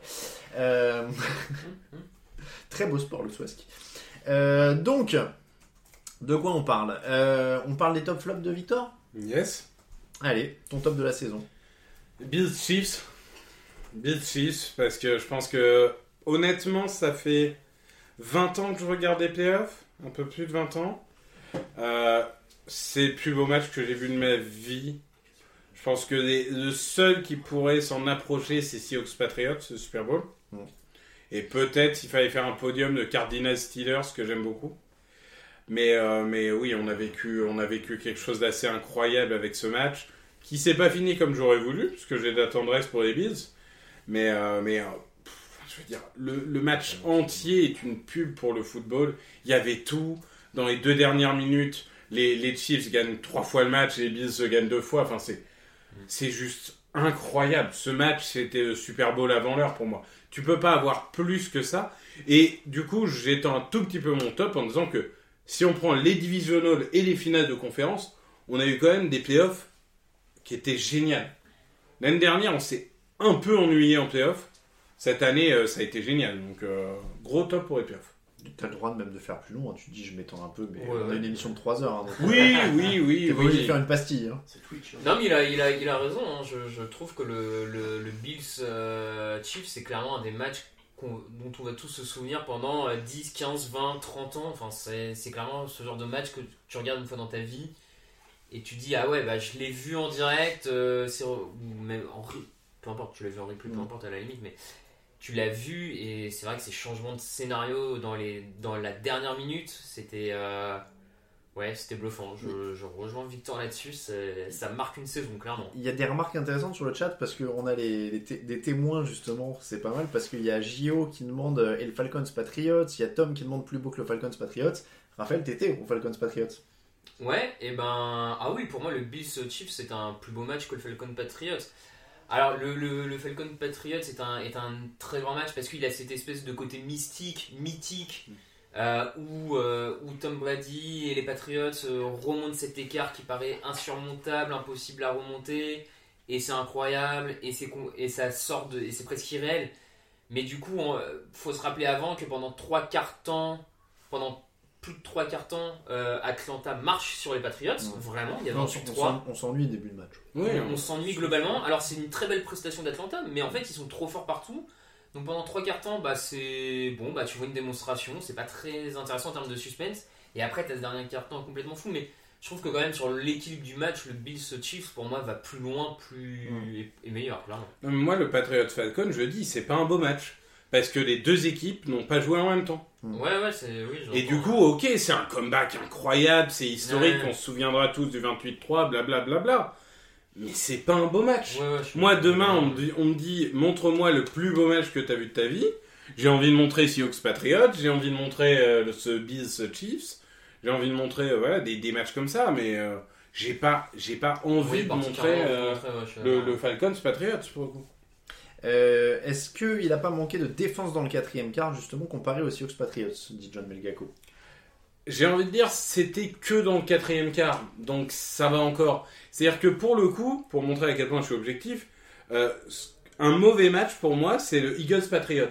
Euh, Très beau sport le saut à ski. Euh, donc, de quoi on parle? Euh, On parle des top flops de Victor? Yes. Allez, ton top de la saison. Bills Chiefs. Bills Chiefs, parce que je pense que, honnêtement, ça fait 20 ans que je regarde les playoffs, un peu plus de 20 ans. Euh, c'est le plus beau match que j'ai vu de ma vie. Je pense que les- le seul qui pourrait s'en approcher, c'est Seahawks Patriots, ce Super Bowl. Mm. Et peut-être il fallait faire un podium de Cardinals Steelers, que j'aime beaucoup. Mais, euh, mais oui, on a, vécu, on a vécu quelque chose d'assez incroyable avec ce match, qui s'est pas fini comme j'aurais voulu, parce que j'ai de la tendresse pour les Bills. Mais, euh, mais je veux dire, le, match entier est une pub pour le football. Il y avait tout. Dans les deux dernières minutes, les, Chiefs gagnent trois fois le match et les Bills gagnent deux fois. Enfin, c'est, c'est juste incroyable. Ce match, c'était le Super Bowl avant l'heure pour moi. Tu peux pas avoir plus que ça. Et du coup, j'étends un tout petit peu mon top en disant que si on prend les divisionals et les finales de conférence, on a eu quand même des playoffs qui étaient géniales. L'année dernière, on s'est un peu ennuyé en playoffs. Cette année, euh, ça a été génial. Donc, euh, gros top pour les playoffs. T'as le droit de même de faire plus long, hein. tu te dis je m'étends un peu, mais Ouais, on a ouais. une émission de 3 heures. hein, donc- Oui, oui, oui, T'es pas obligé de oui. faire une pastille. hein. C'est Twitch. hein. Non, mais il a, il a, il a raison. hein. Je, je trouve que le, le, le Bills euh, Chiefs, c'est clairement un des matchs dont on va tous se souvenir pendant euh, 10, 15, 20, 30 ans. Enfin, c'est c'est clairement ce genre de match que tu regardes une fois dans ta vie et tu dis Ah ouais, bah, je l'ai vu en direct. euh, c'est- ou même en peu importe, tu l'as vu en replay, peu Mm. importe à la limite, mais tu l'as vu et c'est vrai que ces changements de scénario dans, les, dans la dernière minute, c'était euh, ouais, c'était bluffant. Je, je rejoins Victor là-dessus, ça marque une saison clairement. Il y a des remarques intéressantes sur le chat parce qu'on a les, les des témoins justement, c'est pas mal parce qu'il y a Gio qui demande euh, et le Falcons Patriots, il y a Tom qui demande plus beau que le Falcons Patriots. Raphaël, t'étais au Falcons Patriots. Ouais, et ben. Ah oui, pour moi, le Bills Chiefs, c'est un plus beau match que le Falcon Patriots. Alors, le, le, le Falcon Patriots est un, est un très grand match parce qu'il a cette espèce de côté mystique, mythique, euh, où, euh, où Tom Brady et les Patriots euh, remontent cet écart qui paraît insurmontable, impossible à remonter, et c'est incroyable, et, c'est, et ça sort de. et c'est presque irréel. Mais du coup, on- faut se rappeler avant que pendant trois quarts temps, pendant plus de trois quarts temps, euh, Atlanta marche sur les Patriots. Ouais. Vraiment, il y a Non, 28 on 3 s'en- on s'ennuie début de match. Oui, on, on s'ennuie globalement. Alors c'est une très belle prestation d'Atlanta, mais en fait ils sont trop forts partout. Donc pendant trois quarts temps, bah c'est bon, bah tu vois une démonstration, c'est pas très intéressant en termes de suspense. Et après t'as ce dernier quart temps complètement fou, mais je trouve que quand même sur l'équilibre du match, le Bills Chiefs pour moi va plus loin, plus Mm. et, et meilleur clairement. Moi, le Patriot Falcon, je dis, c'est pas un beau match. Parce que les deux équipes n'ont pas joué en même temps. Mm. Ouais ouais c'est oui. Et du coup, ok, c'est un comeback incroyable, c'est historique, Ouais. on se souviendra tous du 28-3, blablabla. Mais c'est pas un beau match. Ouais, ouais, Moi, demain, on me dit, on me dit, montre-moi le plus beau match que t'as vu de ta vie. J'ai envie de montrer Seahawks Patriots, j'ai envie de montrer euh, ce Bills Chiefs, j'ai envie de montrer euh, voilà, des, des matchs comme ça, mais euh, j'ai pas, j'ai pas envie Oui, de montrer euh, ouais, le, le Falcons Patriots pour le coup. Euh, Est-ce qu'il n'a pas manqué de défense dans le quatrième quart, justement, comparé aux Seahawks Patriots, dit John Melgaco J'ai envie de dire, c'était que dans le quatrième quart, donc ça va encore. C'est-à-dire que pour le coup, pour montrer à quel point je suis objectif, euh, un mauvais match pour moi, c'est le Eagles Patriots.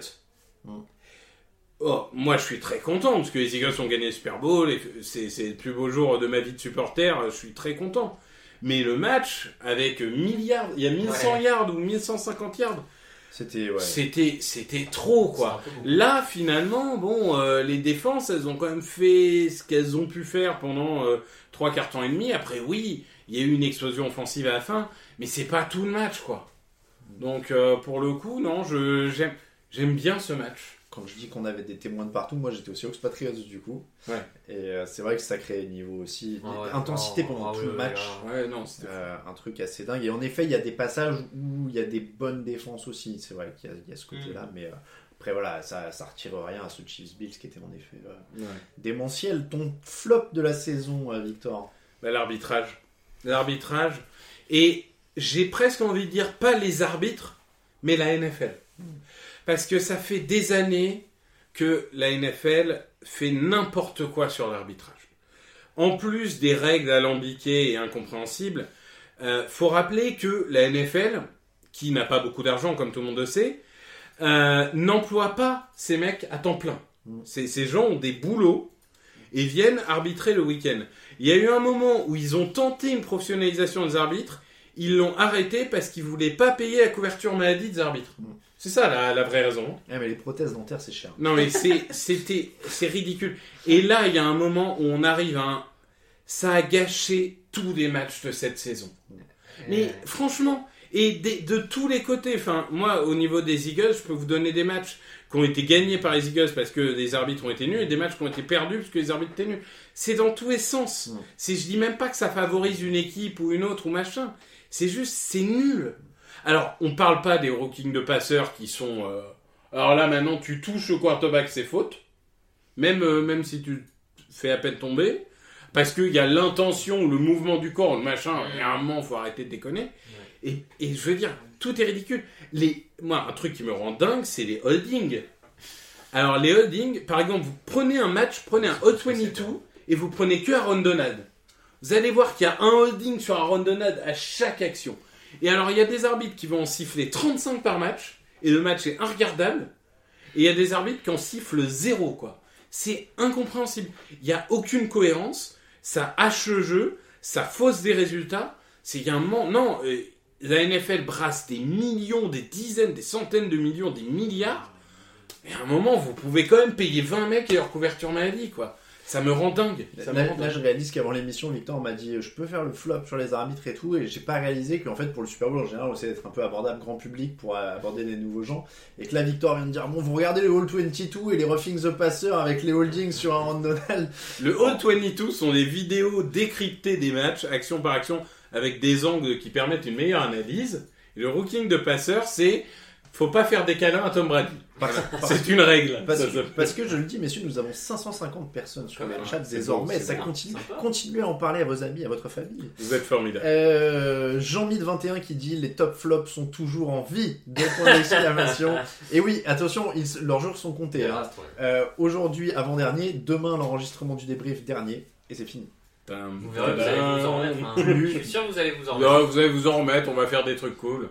Mm. Oh, moi je suis très content parce que les Eagles ont gagné le Super Bowl et c'est c'est le plus beau jour de ma vie de supporter, je suis très content. Mais le match avec milliards, il y a 1100 Ouais. yards ou 1150 yards, C'était, ouais. c'était c'était trop quoi. Là, finalement, bon, euh, les défenses, elles ont quand même fait ce qu'elles ont pu faire pendant euh, trois quarts temps et demi. Après, oui, il y a eu une explosion offensive à la fin, mais c'est pas tout le match, quoi. Donc, euh, pour le coup, non, je j'aime j'aime bien ce match. Quand je dis qu'on avait des témoins de partout, moi j'étais aux Seahawks Patriots du coup. Ouais. Et euh, c'est vrai que ça crée niveau aussi. Ah ouais, intensité ah, pendant ah tout le match. ouais. Non, c'était. Euh, un truc assez dingue. Et en effet, il y a des passages où il y a des bonnes défenses aussi. C'est vrai qu'il y, a- il y a ce côté-là. Mais euh, après, voilà, ça, ça retire rien à ce Chiefs Bills qui était en effet euh, Ouais. démentiel. Ton flop de la saison, euh, Victor? Bah, L'arbitrage. L'arbitrage. Et j'ai presque envie de dire pas les arbitres, mais la NFL. Parce que ça fait des années que la NFL fait n'importe quoi sur l'arbitrage. En plus des règles alambiquées et incompréhensibles, euh, faut rappeler que la NFL, qui n'a pas beaucoup d'argent comme tout le monde le sait, euh, n'emploie pas ces mecs à temps plein. Mm. Ces, ces gens ont des boulots et viennent arbitrer le week-end. Il y a eu un moment où ils ont tenté une professionnalisation des arbitres, ils l'ont arrêté parce qu'ils voulaient pas payer la couverture maladie des arbitres. C'est ça la, la vraie raison. Eh, mais les prothèses dentaires, c'est cher. Non mais c'est c'était c'est ridicule. Et là il y a un moment où on arrive à un ça a gâché tous les matchs de cette saison. Mais Euh, franchement, et de tous les côtés, enfin, moi, au niveau des Eagles, je peux vous donner des matchs qui ont été gagnés par les Eagles parce que les arbitres ont été nuls et des matchs qui ont été perdus parce que les arbitres étaient nuls. C'est dans tous les sens. C'est, je dis même pas que ça favorise une équipe ou une autre ou machin. C'est juste, c'est nul. Alors, on parle pas des rookings de passeurs qui sont. euh, Alors là, maintenant, tu touches au quarterback, c'est faute. Même, euh, même si tu fais à peine tomber. Parce qu'il y a l'intention, le mouvement du corps, le machin. Et à un moment, faut arrêter de déconner. Et, et je veux dire, tout est ridicule. Les, moi, un truc qui me rend dingue, c'est les holdings. Alors, les holdings, par exemple, vous prenez un match, prenez un Hot 22 et vous prenez que Aaron Donald. Vous allez voir qu'il y a un holding sur Aaron Donald à chaque action. Et alors, il y a des arbitres qui vont en siffler 35 par match et le match est regardable. Et il y a des arbitres qui en sifflent zéro, quoi. C'est incompréhensible. Il n'y a aucune cohérence. Ça hache le jeu. Ça fausse des résultats. C'est y a un moment. Non, euh, la NFL brasse des millions, des dizaines, des centaines de millions, des milliards. Et à un moment, vous pouvez quand même payer 20 mecs et leur couverture maladie, quoi. Ça me rend dingue. Ça me Là, rend là, dingue. je réalise qu'avant l'émission, Victor m'a dit je peux faire le flop sur les arbitres et tout, et j'ai pas réalisé qu'en fait pour le Super Bowl en général, on essaie d'être un peu abordable grand public pour aborder des nouveaux gens, et que là Victor vient de dire bon vous regardez le All 22 et les roughing the passer avec les holdings sur un Donald. Le All 22 sont des vidéos décryptées des matchs, action par action, avec des angles qui permettent une meilleure analyse. Et le rooking de passeur, c'est faut pas faire des câlins à Tom Brady. C'est une règle. Parce Ça que, s'appelle. parce que je le dis, messieurs, nous avons 550 personnes sur Quand le chat désormais. ça continue. Sympa. Continuez à en parler à vos amis, à votre famille. Vous êtes formidable. Euh, Jean-Mid21 qui dit les top flops sont toujours en vie. Deux points d'exclamation. Et oui, attention, ils- leurs jours sont comptés. hein. Euh, Aujourd'hui, avant-dernier, demain, l'enregistrement du débrief dernier. Et c'est fini. Vous verrez, vous allez vous en remettre. hein. Je suis sûr que vous allez vous en remettre. Non, vous allez vous en remettre, on va faire des trucs cool.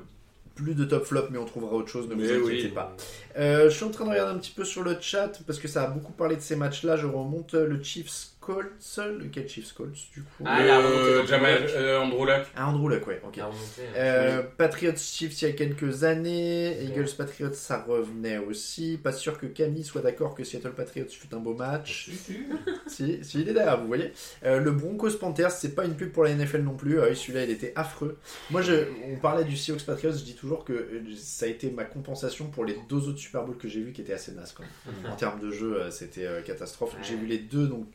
Plus de top flop, mais on trouvera autre chose, ne vous Mais inquiétez oui. pas. Euh, je suis en train de regarder un petit peu sur le chat parce que ça a beaucoup parlé de ces matchs-là. Je remonte euh, le Chiefs Colts. Lequel Chiefs Colts du coup Ah, la remontée Euh, d'Andrew Jamal, Luck. euh, Andrew Luck. Ah, Andrew Luck, ouais, ok. La remontée, hein. Euh, Patriots Chiefs il y a quelques années, Eagles Patriots ça revenait aussi. Pas sûr que Camille soit d'accord que Seattle Patriots fut un beau match. si, si, il est derrière, vous voyez. Euh, le Broncos Panthers, c'est pas une pub pour la NFL non plus. Ah oui, celui-là il était affreux. Moi, je, on parlait du Seahawks Patriots, je dis toujours que euh, ça a été ma compensation pour les deux autres Super Bowls que j'ai vus qui étaient assez nazes quand même. En termes de jeu, euh, c'était euh, catastrophe. Ouais. J'ai vu les deux donc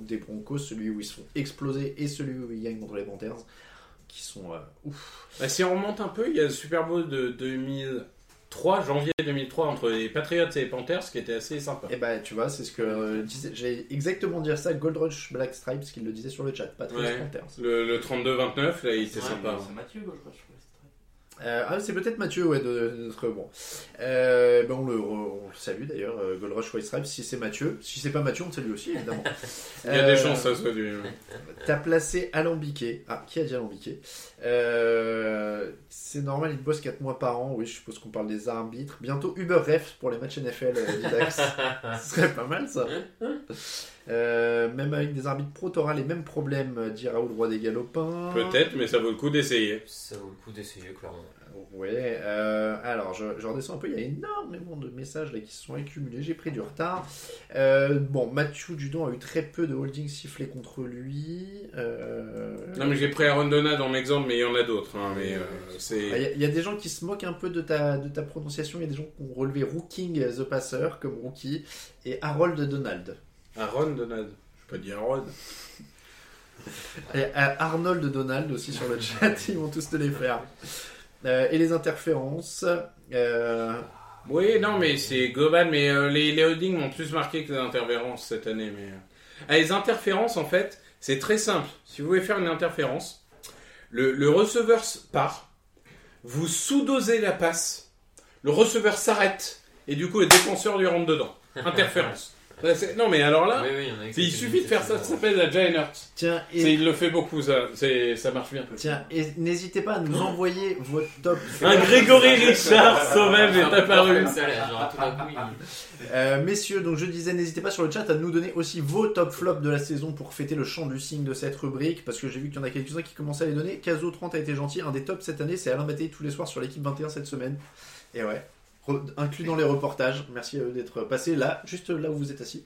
des Broncos, celui où ils se font exploser et celui où ils gagnent contre les Panthers, qui sont euh, ouf. Bah, si on remonte un peu, il y a le Super Bowl de 2003, janvier 2003, entre les Patriots et les Panthers, qui était assez sympa. Et bah tu vois, c'est ce que euh, disait, j'ai exactement dire ça, Gold Rush Black Stripes qui le disait sur le chat, Patriots Ouais. Panthers. Le, le 32-29, là, il était Ouais, sympa. C'est Mathieu, je crois. Euh, ah c'est peut-être Mathieu, ouais, de, de notre bon. Euh, ben, on, le, on le salue d'ailleurs, euh, Gold Rush White Stripes, si c'est Mathieu. Si c'est pas Mathieu, on le salue aussi évidemment. Il y a Euh, des chances que ça soit du. T'as placé Alambiqué. Ah, qui a dit Alambiqué euh, C'est normal, il bosse 4 mois par an. Oui, je suppose qu'on parle des arbitres. Bientôt Uber Ref pour les matchs NFL euh. Ce serait pas mal ça. Euh, même avec des arbitres pro, t'auras les mêmes problèmes, euh, dit Raoul Roi des Galopins. Peut-être, mais ça vaut le coup d'essayer. Ça vaut le coup d'essayer, clairement. Ouais, euh, alors je, je redescends un peu, il y a énormément de messages là qui se sont accumulés, j'ai pris du retard. Euh, bon, Mathieu Dudon a eu très peu de holding sifflés contre lui. Euh, Non, mais j'ai pris Aaron Donald en exemple, mais il y en a d'autres. hein, mais euh, Ah, c'est. Il y, y a des gens qui se moquent un peu de ta, de ta prononciation, il y a des gens qui ont relevé Rooking the Passer comme rookie et Harold Donald. Aaron Donald. Je peux pas dire Aaron. Et euh, Arnold Donald aussi sur le chat, ils vont tous te les faire. Euh, et les interférences. euh, Oui, non, mais c'est global, mais euh, les, les holdings m'ont plus marqué que les interférences cette année. Mais... euh. Ah, les interférences, en fait, c'est très simple. Si vous voulez faire une interférence, le, le receveur part, vous sous-dosez la passe, le receveur s'arrête, et du coup, le défenseur lui rentre dedans. Interférence. Non, mais alors là, Oui, oui, il suffit de faire ça, ça s'appelle la Giant. Tiens, et, Il le fait beaucoup, ça. C'est- Ça marche bien. tiens, et n'hésitez pas à nous envoyer votre top. Un Grégory Richard sauvage est apparu. Coup, il- Euh, messieurs, donc je disais, n'hésitez pas sur le chat à nous donner aussi vos top flops de la saison pour fêter le chant du signe de cette rubrique, parce que j'ai vu qu'il y en a quelques-uns qui commençaient à les donner. Caso 30 a été gentil, un des tops cette année, c'est Alain Mattei tous les soirs sur l'équipe 21 cette semaine. Et ouais, inclus dans les reportages. Merci à eux d'être passés là, juste là où vous êtes assis.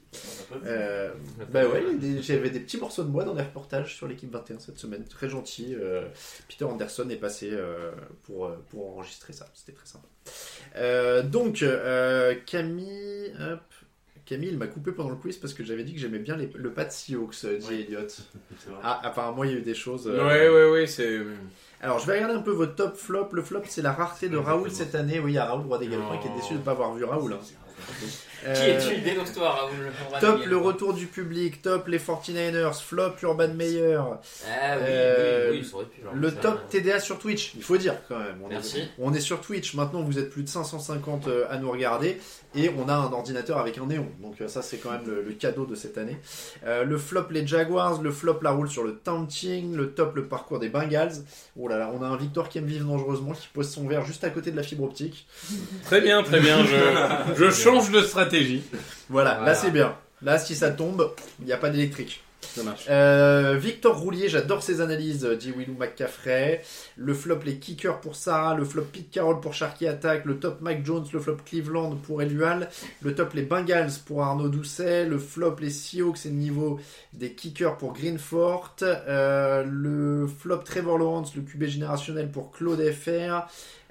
Euh, bah ouais, j'avais des petits morceaux de moi dans les reportages sur l'équipe 21 cette semaine, très gentil. euh, Peter Anderson est passé euh, pour, euh, pour enregistrer ça, c'était très sympa. Euh, donc, euh, Camille, hop. Camille, il m'a coupé pendant le quiz parce que j'avais dit que j'aimais bien les- le pas de Seahawks, euh, dit Oui. Elliot. Ah, apparemment, il y a eu des choses. euh, Ouais, ouais, ouais, c'est. Alors, je vais regarder un peu votre top flop. Le flop, c'est la rareté de Raoul cette année. Oui, il y a Raoul, roi des galopins, qui est déçu de ne pas avoir vu Raoul. hein. Qui Euh, es-tu? Dénonce-toi, Top le retour du public, top les 49ers, flop Urban Meyer, Ah oui, Euh, oui, oui, ça aurait pu. genre, le ça. top TDA sur Twitch. Il faut dire quand même. On Merci. Est, on est sur Twitch maintenant. Vous êtes plus de 550 euh, à nous regarder et on a un ordinateur avec un néon. Donc ça c'est quand même le, le cadeau de cette année. Euh, le flop les Jaguars, le flop la roule sur le taunting, le top le parcours des Bengals. Oh là là, on a un Victor qui aime vivre dangereusement qui pose son verre juste à côté de la fibre optique. Très bien, très bien. Je, je change de stratégie. Voilà, là c'est bien. Là si ça tombe, il n'y a pas d'électrique. Ça marche. Euh, Victor Roulier, j'adore ses analyses, euh, dit Willou McCaffrey. Le flop, les kickers pour Sarah. Le flop, Pete Carroll pour Sharky Attack. Le top, Mike Jones. Le flop, Cleveland pour Elual. Le top, les Bengals pour Arnaud Doucet. Le flop, les Seahawks, c'est le niveau des kickers pour Greenfort. Euh, le flop, Trevor Lawrence, le QB générationnel pour Claude FR.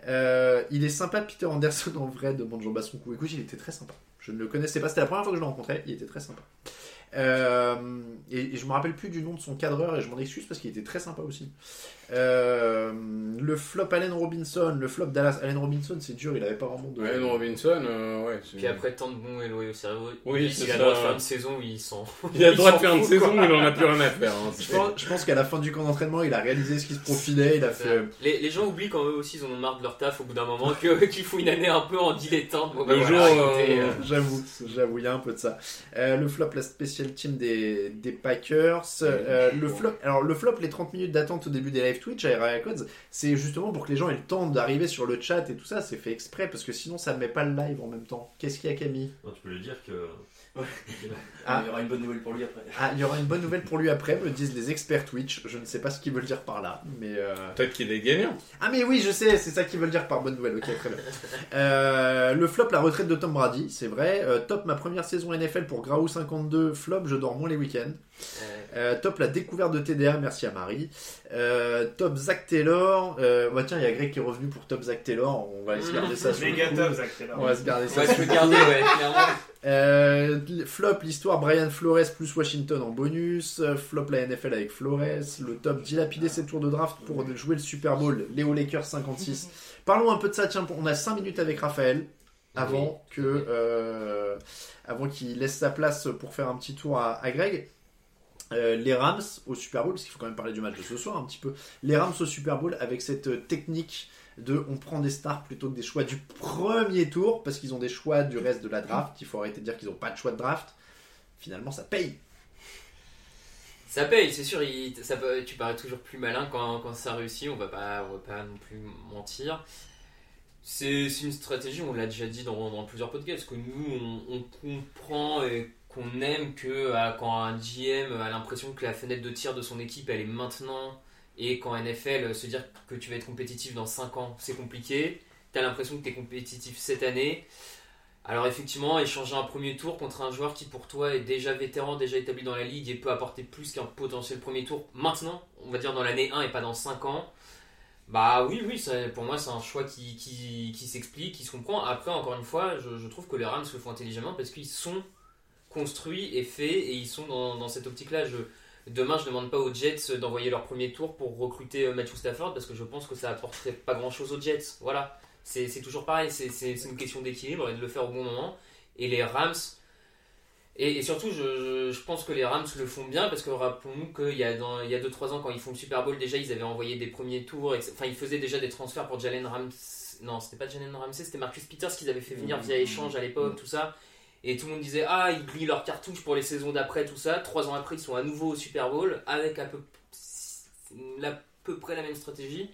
Euh, il est sympa, Peter Anderson, en vrai, demande Jean Bassoncourt. Écoute, il était très sympa. Je ne le connaissais pas, c'était la première fois que je le rencontrais. Il était très sympa. Euh, et, et je me rappelle plus du nom de son cadreur et je m'en excuse parce qu'il était très sympa aussi. Euh, le flop Allen Robinson, le flop Dallas Allen Robinson, c'est dur, il avait pas vraiment de. Non, Robinson, euh, ouais. c'est- Puis après tant de bons et loyaux cerveaux, Oui, il c'est a le droit de faire une saison où il s'en. Il a le droit de faire une saison, quoi. il en a plus rien à faire. hein. Je pense, je pense qu'à la fin du camp d'entraînement, il a réalisé ce qui se profilait, il a fait. Les, les gens oublient quand eux aussi ils en ont marre de leur taf au bout d'un moment que- qu'il faut une année un peu en dilettante. Bon, Le voilà, jour, euh, euh, J'avoue, j'avoue, il y a un peu de ça. Euh, le flop, la special team des, des Packers. Euh, le flop, alors le flop, les 30 minutes d'attente au début des live Twitch à Area Codes, c'est justement pour que les gens aient le temps d'arriver sur le chat et tout ça. C'est fait exprès parce que sinon ça ne met pas le live en même temps. Qu'est-ce qu'il y a, Camille? Non, tu peux lui dire que. Ah. Il y aura une bonne nouvelle pour lui après. Ah, il y aura une bonne nouvelle pour lui après, me disent les experts Twitch. Je ne sais pas ce qu'ils veulent dire par là, mais. euh, Peut-être qu'il est gagnant. Ah mais oui, je sais, c'est ça qu'ils veulent dire par bonne nouvelle. Ok, très bien. Euh, le flop, la retraite de Tom Brady, c'est vrai. Euh, top, ma première saison NFL pour Graou 52. Flop, je dors moins les week-ends. Euh, top, la découverte de TDA, merci à Marie. Euh, top, Zach Taylor. Euh, bah tiens, il y a Greg qui est revenu pour top Zach Taylor. On va se garder ça sur le Méga coup. top, Zach Taylor. On va se garder on ça va se garder, ouais, euh, flop, l'histoire Brian Flores plus Washington en bonus. Flop, la NFL avec Flores. Le top, dilapider ses tours de draft pour jouer le Super Bowl. Léo Lakers 56. Parlons un peu de ça. Tiens, on a 5 minutes avec Raphaël avant que euh, avant qu'il laisse sa place pour faire un petit tour à, à Greg. Euh, les Rams au Super Bowl, parce qu'il faut quand même parler du match de ce soir un petit peu. Les Rams au Super Bowl avec cette euh, technique de on prend des stars plutôt que des choix du premier tour parce qu'ils ont des choix du reste de la draft. Il faut arrêter de dire qu'ils n'ont pas de choix de draft. Finalement, ça paye. Ça paye, c'est sûr, ça tu parais toujours plus malin quand, ça réussit, on va pas, on va pas non plus mentir. C'est une stratégie, on l'a déjà dit dans, plusieurs podcasts, que nous on comprend et qu'on aime que ah, quand un GM a l'impression que la fenêtre de tir de son équipe elle est maintenant et qu'en NFL se dire que tu vas être compétitif dans 5 ans c'est compliqué, tu as l'impression que tu es compétitif cette année. Alors effectivement, échanger un premier tour contre un joueur qui pour toi est déjà vétéran, déjà établi dans la ligue et peut apporter plus qu'un potentiel premier tour maintenant, on va dire dans l'année 1 et pas dans 5 ans, bah oui, oui, pour moi c'est un choix qui, qui, qui s'explique, qui se comprend. Après, encore une fois, je, je trouve que les Rams le font intelligemment parce qu'ils sont construits et faits et ils sont dans, dans cette optique-là. Je, demain, je ne demande pas aux Jets d'envoyer leur premier tour pour recruter euh, Matthew Stafford parce que je pense que ça apporterait pas grand-chose aux Jets. Voilà. C'est c'est toujours pareil, c'est une question d'équilibre et de le faire au bon moment. Et les Rams, et, et surtout, je, je- je pense que les Rams le font bien parce que rappelons-nous qu'il y a 2-3 ans, quand ils font le Super Bowl, déjà ils avaient envoyé des premiers tours, enfin ils faisaient déjà des transferts pour Jalen Ramsey. Non, c'était pas Jalen Ramsey, c'était Marcus Peters qu'ils avaient fait venir via échange à l'époque, tout ça. Et tout le monde disait Ah, ils grillent leur cartouche pour les saisons d'après, tout ça. Trois ans après, ils sont à nouveau au Super Bowl avec à peu, à peu près la même stratégie.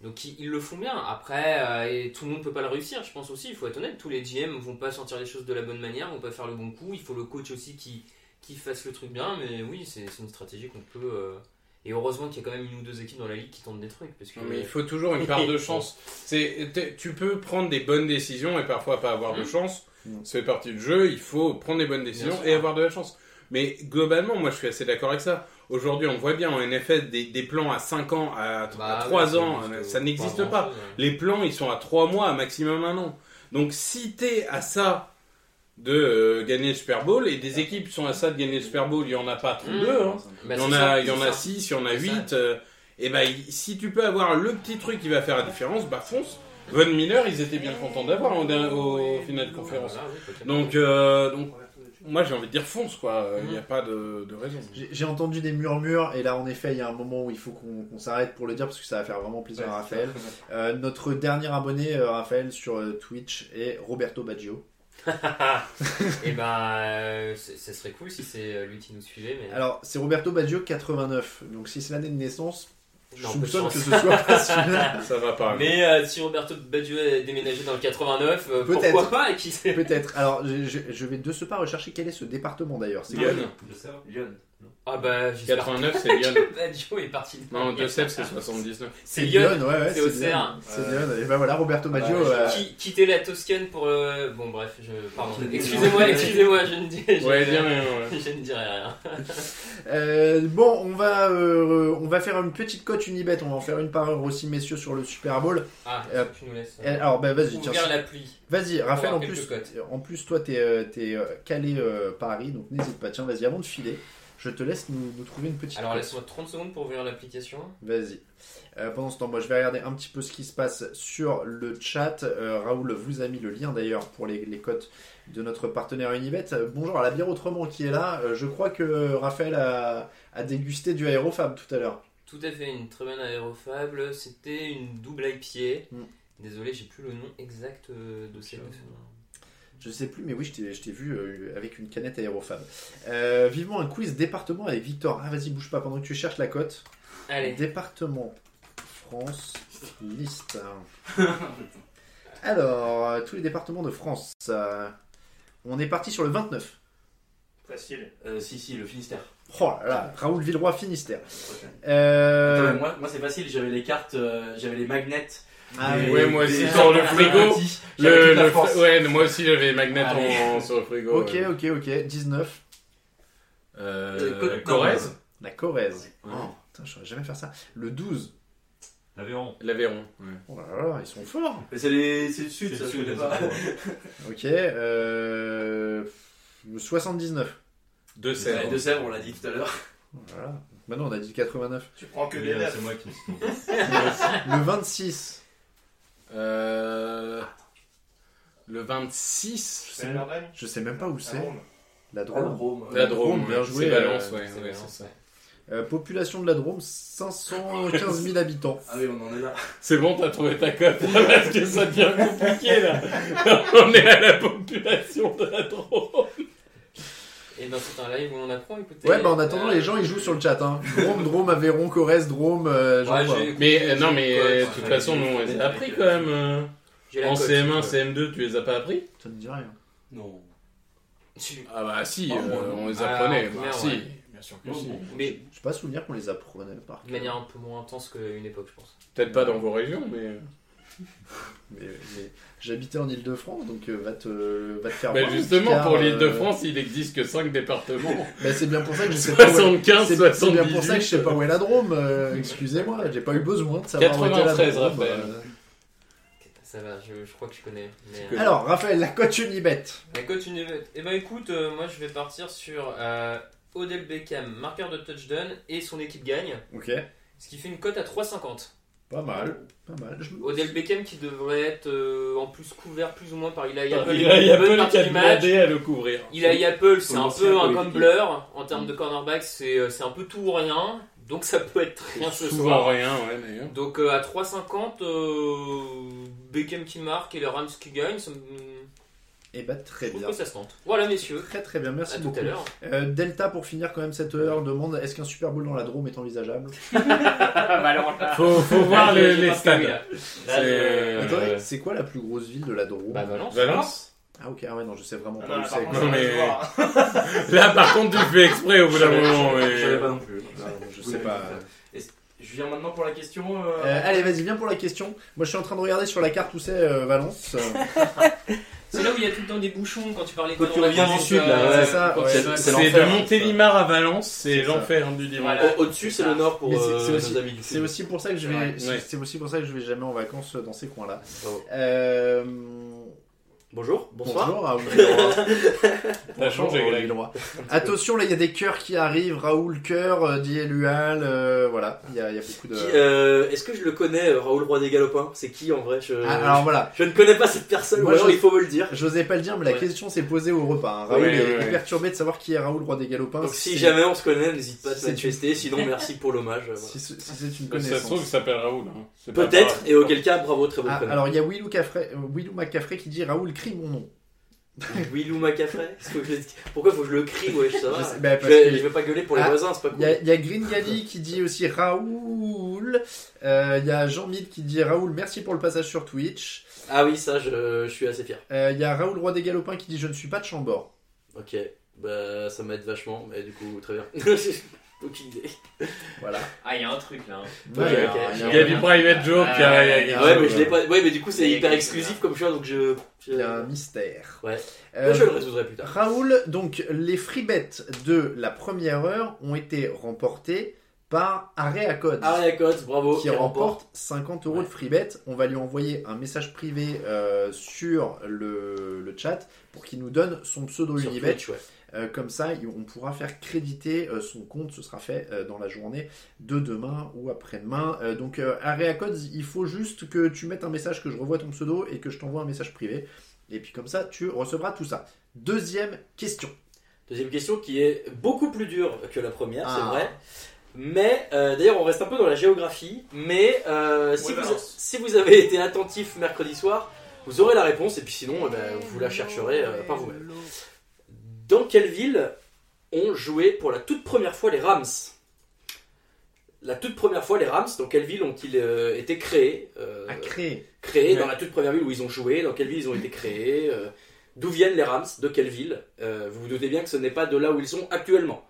Donc ils, ils le font bien. Après, euh, et tout le monde peut pas le réussir, je pense aussi. Il faut être honnête. Tous les GM vont pas sentir les choses de la bonne manière, vont pas faire le bon coup. Il faut le coach aussi qui, qui fasse le truc bien. Mais oui, c'est une stratégie qu'on peut. euh, Et heureusement qu'il y a quand même une ou deux équipes dans la ligue qui tentent des trucs. Parce que, Non, mais il faut toujours une part de chance. C'est, tu peux prendre des bonnes décisions et parfois pas avoir de Mm. chance. Mm. Ça fait partie du jeu. Il faut prendre des bonnes décisions et avoir de la chance. Mais globalement, moi, je suis assez d'accord avec ça. Aujourd'hui, on voit bien en NFL des, des plans à 5 ans, à, Bah, 3 ouais, ans. juste, Ça euh, n'existe pas. Les plans, ils sont à 3 mois, à maximum un an. Donc, si t'es à ça de euh, gagner le Super Bowl, et des équipes sont à ça de gagner le Super Bowl, il y en a pas trop Mm. deux. Hein. Bah, Il y en a, ça, il y en a ça. 6, il y en a C'est 8. et ben, si tu peux avoir le petit truc qui va faire la différence, bah fonce. Von Miller, ils étaient bien contents d'avoir au, au final de conférence. Donc, euh, donc moi j'ai envie de dire fonce quoi, il Mhm. n'y a pas de, de raison. J'ai entendu des murmures et là en effet il y a un moment où il faut qu'on s'arrête pour le dire parce que ça va faire vraiment plaisir à Raphaël. Euh, notre dernier abonné euh, Raphaël sur euh, Twitch est Roberto Baggio. Et ben, euh, ça serait cool si c'est lui qui nous suivait. Mais... Alors c'est Roberto Baggio 89 donc si c'est l'année de naissance je de soupçonne que ce soit pas celui-là. Ça va pas. Mais euh, si Roberto Baggio a déménagé dans le 89, euh, Peut-être. pourquoi pas et qui sait? Peut-être. Alors je, je- je vais de ce pas rechercher quel est ce département d'ailleurs. C'est quoi. Lyon. Ah bah, j'espère 89, c'est Lyon. que Baggio est parti de Non, Sèvres, c'est 79. C'est Lyon. ouais, ouais, c'est Auxerre. C'est Lyon. Et ben voilà, Roberto Baggio. Ouais, euh, Qui, quitter la Toscane pour le... Bon bref, je... Pardon. Excusez-moi, excusez-moi, je ne dis... je- Ouais, dis rien, ouais. Je ne dirai rien. Euh, bon, on va, euh, on va faire une petite cote Unibet. On va en faire une par heure aussi, messieurs, sur le Super Bowl. Ah, Euh, tu nous laisses... Et Alors, bah, vas-y, tiens. Ouvrir l'appli. Vas-y, Raphaël, avoir en quelques plus, cotes. en plus, toi, t'es euh, t'es, euh, calé euh, Paris, donc n'hésite pas. Tiens, vas-y, avant de filer, je te laisse nous, nous trouver une petite Alors laisse-moi 30 secondes pour ouvrir l'application. Vas-y. Euh, pendant ce temps, moi, je vais regarder un petit peu ce qui se passe sur le chat. Euh, Raoul vous a mis le lien d'ailleurs pour les, les cotes de notre partenaire Unibet. Euh, bonjour à la bière autrement qui est là. Euh, je crois que Raphaël a, a dégusté du aérofab tout à l'heure. Tout à fait, une très bonne aérofable. C'était une double IPA. Mm. Désolé, j'ai plus le nom exact de cette. Je sais plus, mais oui, je t'ai- je t'ai vu euh, avec une canette aérofab. Euh, vivement un quiz département avec Victor. Ah, vas-y, bouge pas pendant que tu cherches la cote. Allez, Département France liste. Alors, euh, tous les départements de France. euh, on est parti sur le 29. Facile. Euh, si, si, le Finistère. Oh là là, Raoul Villeroy Finistère. Euh, Attends, moi, moi c'est facile, j'avais les cartes, euh, j'avais les magnets. Ah, oui. Ouais, moi aussi, sur le frigo. Le, le fr- ouais, moi aussi j'avais magnet en, sur le frigo. Ok, ouais. ok, ok. 19. Euh, Côte Corrèze La Corrèze. Ouais. Oh, putain, je saurais jamais faire ça. Le 12. L'Aveyron. L'Aveyron. Ouais. Oh là là, ils sont forts. Mais c'est les- c'est le sud, C'est ça, le je sud, pas. Ok. Euh, le 79. De Sèvres. De Sèvres, on l'a dit tout à l'heure. Voilà. Maintenant, on a dit 89. Tu prends que les euh, neufs. C'est moi qui me. Le 26. Euh, le 26. C'est l'Allemagne Je sais même pas où c'est. La Drôme. La Drôme, bien joué, C'est Valence, euh, ouais. c'est ouais, Valence, c'est ça. Euh, population de la Drôme, 515 000 habitants. Ah oui, on en est là. C'est bon, t'as trouvé ta cote parce que ça devient compliqué là. On est à la population de la Drôme. Et ben c'est un live où on apprend, écoutez. Ouais, bah en attendant, Euh, les gens ils jouent sur le chat. Hein. Drôme, Drôme, Aveyron, Corrèze, Drôme. Euh, genre, Ouais, quoi. j'ai- Mais euh, non, mais euh, de toute façon, nous on les a appris quand même. euh. En cote, CM1, si tu veux. CM2, tu les as pas appris Ça me dit rien. Non. Ah bah si, Oh, euh, moi, on les Ah, apprenait. bah, si, ouais. bien sûr que Non, si. bon. Mais J'ai pas souvenir qu'on les apprenait par de manière un peu moins intense qu'une époque, je pense. Peut-être pas dans vos régions, mais. Mais, mais j'habitais en Ile-de-France, donc euh, va, te, va te faire Mais voir, justement, car, pour euh, l'île de France, il existe que 5 départements. bah, c'est bien pour ça que je sais pas où est... 75, C'est 78. c'est bien pour ça que je sais pas où est la Drôme. euh, Excusez-moi, j'ai pas eu besoin de savoir où était la 93, Drôme. Raphaël. euh. Ça va, je, je crois que je connais. Mais, euh, Alors, Raphaël, la cote Unibet. La cote Unibet. Eh ben écoute, euh, moi je vais partir sur euh, Odell Beckham, marqueur de touchdown, et son équipe gagne. Ok. Ce qui fait une cote à 3,50. Pas mal. Pas mal. Je... Odell Beckham qui devrait être euh, en plus couvert plus ou moins par Eli Apple. Il a, il y a Une bonne peu partie qui a demandé à le couvrir. Eli Apple, c'est un peu un gambler en termes de cornerback, c'est euh, c'est un peu tout ou rien. Donc ça peut être rien ce Souvent soir. rien, ouais, d'ailleurs. Donc euh, à 3,50, euh, Beckham qui marque et les Rams qui gagnent, ça me- Eh bah, très je trouve bien. que ça se tente. Voilà messieurs, Très très bien, à merci tout beaucoup. à l'heure. Euh, Delta, pour finir quand même cette heure, demande est-ce qu'un Super Bowl dans la Drôme est envisageable? Faut, faut voir les, les stades. C'est, euh, c'est quoi la plus grosse ville de la Drôme? Bah Valence. Valence Ah ok, ah ouais, non, je sais vraiment Ah pas où c'est. contre, Non, mais-. Là, par contre, tu fais exprès au bout d'un moment. Je savais Mais... pas non plus. Non, je sais pas. Je viens maintenant pour la question. euh, Euh, allez, vas-y, viens pour la question. Moi, je suis en train de regarder sur la carte où c'est euh, Valence. Euh, C'est là où il y a tout le temps des bouchons quand tu parlais de Quand tu reviens du sud, là, euh, ouais. C'est C'est- c'est C'est de Montélimar à Valence, c'est C'est l'enfer du dimanche. Voilà. Au- Au-dessus, c'est le nord pour Mais c'est- euh, c'est aussi- nos amis du c'est sud. aussi pour ça que je vais. C'est-. C'est aussi pour ça que je vais jamais en vacances dans ces coins-là. Bonjour, bonsoir. Bonjour, Raoul. T'as changé, Greg. Attention, là, il y a des cœurs qui arrivent. Raoul Cœur, euh, dit Elual. euh, voilà, il y, a il y a beaucoup de. Euh, Est-ce que je le connais, Raoul Roi des Galopins? C'est qui en vrai? Je... Ah, alors voilà. je ne connais pas cette personne, Moi, alors il faut me le dire. J'osais pas le dire, mais la Ouais. question s'est posée au repas. hein. Raoul Ouais, est, ouais, perturbé de savoir qui est Raoul, roi des galopins. Donc si jamais on se connaît, n'hésite pas à te manifester. Sinon, merci pour l'hommage. voilà. Si, si c'est une Ça se connaissance. trouve, il s'appelle Raoul. hein. Peut-être, et auquel cas, bravo, très bon Ah, alors il y a Willou McCaffrey qui dit Raoul crie mon nom. Macafrey que je le- Pourquoi faut que je le crie, ouais, ça va Je sais- bah, je, vais, que- je vais pas gueuler pour les Ah, voisins, c'est pas Il y, cool. a, il y a Green Gali qui dit aussi Raoul. Euh, Il y a Jean Mid qui dit Raoul, merci pour le passage sur Twitch. Ah oui, ça, je, je suis assez fier. Euh, Il y a Raoul, roi des galopins qui dit Je ne suis pas de Chambord. Ok. Bah, ça m'aide vachement, mais du coup, très bien. Aucune idée. Voilà. Ah, il y a un truc là. hein. Ouais, Ouais, ok. alors, Il y a du private joke. Ah, il y a- il y a- ouais, il y a- Ah ouais, mais je l'ai pas. Ouais, mais du coup, c'est hyper exclusif comme choix, donc je. je... Il y a un mystère. Ouais. Euh, je le résoudrai plus tard. Raoul, donc les free bets de la première heure ont été remportés par Area Code. Aria Cotes, bravo. qui remporte 50 euros de free bet. On va lui envoyer un message privé euh, sur le, le chat pour qu'il nous donne son pseudo sur Unibet. Twitch, ouais. Euh, comme ça, on pourra faire créditer euh, son compte. Ce sera fait euh, dans la journée de demain ou après-demain. Donc, Area Codes, il faut juste que tu mettes un message, que je revoie ton pseudo et que je t'envoie un message privé. Et puis comme ça, tu recevras tout ça. Deuxième question. Deuxième question qui est beaucoup plus dure que la première, c'est Ah. vrai. Mais euh, d'ailleurs, on reste un peu dans la géographie. Mais euh, si, vous, balance. si vous avez été attentif mercredi soir, vous aurez la réponse. Et puis sinon, eh ben, vous la chercherez euh, par vous-même. Dans quelle ville ont joué pour la toute première fois les Rams? La toute première fois, les Rams, dans quelle ville ont-ils euh, été créés? Euh, créés Ouais. dans la toute première ville où ils ont joué, dans quelle ville ils ont été créés, euh, d'où viennent les Rams, de quelle ville? Vous vous doutez bien que ce n'est pas de là où ils sont actuellement,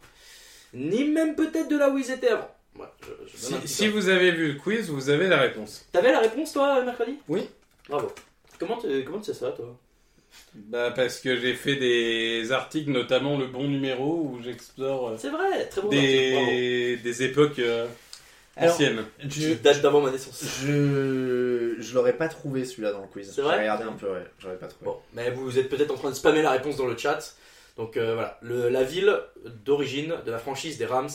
ni même peut-être de là où ils étaient avant. Je- je Si, vous avez vu le quiz, vous avez la réponse. T'avais la réponse toi mercredi? Oui. Bravo. Comment tu comment tu sais ça toi? Bah, parce que j'ai fait des articles, notamment le bon numéro, où j'explore euh, C'est vrai, très bon. article, des, des époques euh, Alors, anciennes. Qui Je, date d'avant ma naissance. je, je l'aurais pas trouvé celui-là dans le quiz. C'est vrai J'ai regardé un peu, ouais. J'aurais pas trouvé. Bon, mais vous êtes peut-être en train de spammer la réponse dans le chat. Donc euh, voilà, Le- la ville d'origine de la franchise des Rams,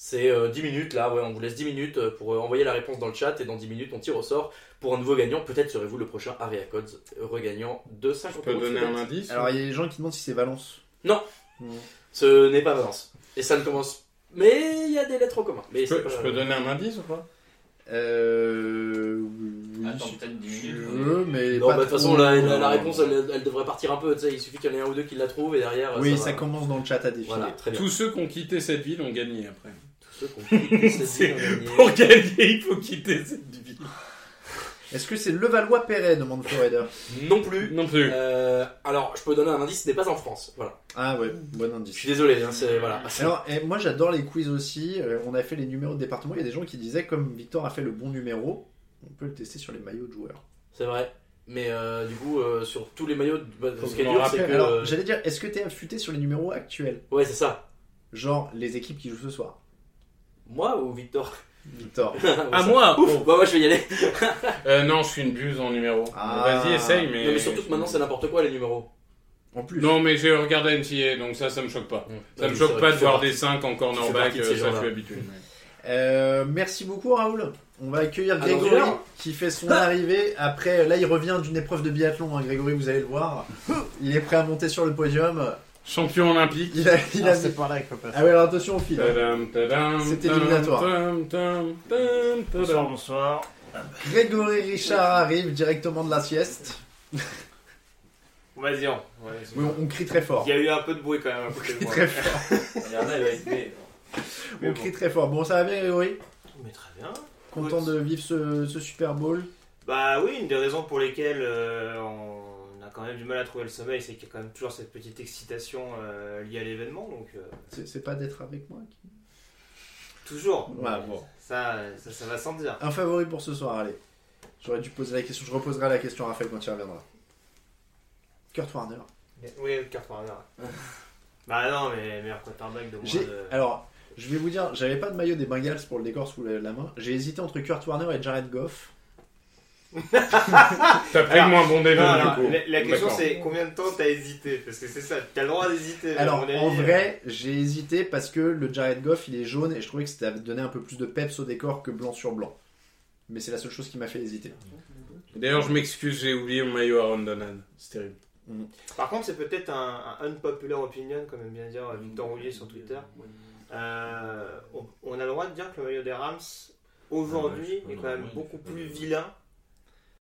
c'est euh, 10 minutes là, ouais, on vous laisse 10 minutes euh, pour euh, envoyer la réponse dans le chat et dans 10 minutes on tire au sort pour un nouveau gagnant. Peut-être serez-vous le prochain Aria Codes euh, regagnant de 50 Je peux euros donner un indice Alors, il y a des gens qui demandent si c'est Valence. Non. Ce n'est pas Valence. Et ça ne commence. Mais il y a des lettres en commun. Mais Je c'est peux, pas- je peux donner un indice ou pas? Euh. Oui, Attends, peut-être 10 tu minutes. veux, mais. Non, bah, de toute façon, la, la- la réponse elle, elle devrait partir un peu. Tu sais, il suffit qu'il y en ait un ou deux qui la trouvent et derrière. Oui, ça, ça va. commence dans le chat à défiler. Voilà, très bien. Tous ceux qui ont quitté cette ville ont gagné après. Tous ceux qui ont quitté cette C'est- ville ont gagné. Pour gagner, il faut quitter cette ville. Est-ce que c'est Levallois-Perret demande Florider Non plus. Non plus. Euh, alors, je peux donner un indice, ce n'est pas en France. Voilà. Ah ouais, bon Je indice. suis désolé, hein, c'est voilà. Alors, moi j'adore les quiz aussi. Euh, on a fait les numéros de département. Il y a des gens qui disaient, comme Victor a fait le bon numéro, on peut le tester sur les maillots de joueurs. C'est vrai. Mais euh, du coup, euh, sur tous les maillots, bah, ce qui est je dur, c'est que. Alors, euh, j'allais dire, est-ce que t'es affûté sur les numéros actuels? Ouais, c'est ça. Genre les équipes qui jouent ce soir Moi ou Victor Victor. À moi Ouf, bah moi je vais y aller. Euh, Non, je suis une buse en numéro. Ah. Vas-y, essaye, mais. Non, mais surtout que maintenant c'est n'importe quoi les numéros. En plus. Non, mais j'ai regardé NCA, donc ça, ça me choque pas. Ça Ouais, me choque pas de voir des 5 en cornerback, euh, ça je suis habitué. Euh, merci beaucoup Raoul. On va accueillir Ah, Grégory qui fait son arrivée. Après, là il revient d'une épreuve de biathlon. hein, Grégory, vous allez le voir. Il est prêt à monter sur le podium. Champion olympique. Il a, il a Ah, c'est par là qu'il faut passer. Ah ouais, alors attention au fil. C'était tam, éliminatoire. Bonsoir, tadam. bonsoir. Grégory Richard arrive directement de la sieste. Vas-y, on. Oui, on, on crie très fort. Il y a eu un peu de bruit quand même à On côté de crie moi. très fort. Il y en a, il va être Mais On bon. crie très fort. Bon, ça va bien Grégory? Mais très bien. Content de vivre ce, ce Super Bowl? Bah oui, une des raisons pour lesquelles euh, on a quand même du mal à trouver le sommeil, c'est qu'il y a quand même toujours cette petite excitation euh, liée à l'événement. Donc, euh, C'est pas d'être avec moi qui- toujours. Ouais, bon. Ça, ça, ça va sans dire. Un favori pour ce soir, allez. J'aurais dû poser la question. Je reposerai la question à Raphaël quand il reviendra. Kurt Warner. Oui, Kurt Warner. bah non, mais meilleur quarterback de moins de. Alors, je vais vous dire, j'avais pas de maillot des Bengals pour le décor sous la, la main. J'ai hésité entre Kurt Warner et Jared Goff. T'as pris le moins bon des deux, du alors, coup. la, la question c'est combien de temps t'as hésité Parce que c'est ça, t'as le droit d'hésiter. Alors, en vrai, j'ai hésité parce que le Jared Goff, il est jaune et je trouvais que ça avait donné un peu plus de peps au décor que blanc sur blanc. Mais c'est la seule chose qui m'a fait hésiter. D'ailleurs, je m'excuse, j'ai oublié mon maillot Aaron Donald. C'est terrible. Par contre, c'est peut-être un, un unpopular opinion, comme aime bien dire Victor Roulier sur Twitter. Euh, on, on a le droit de dire que le maillot des Rams, aujourd'hui, est quand même beaucoup plus vilain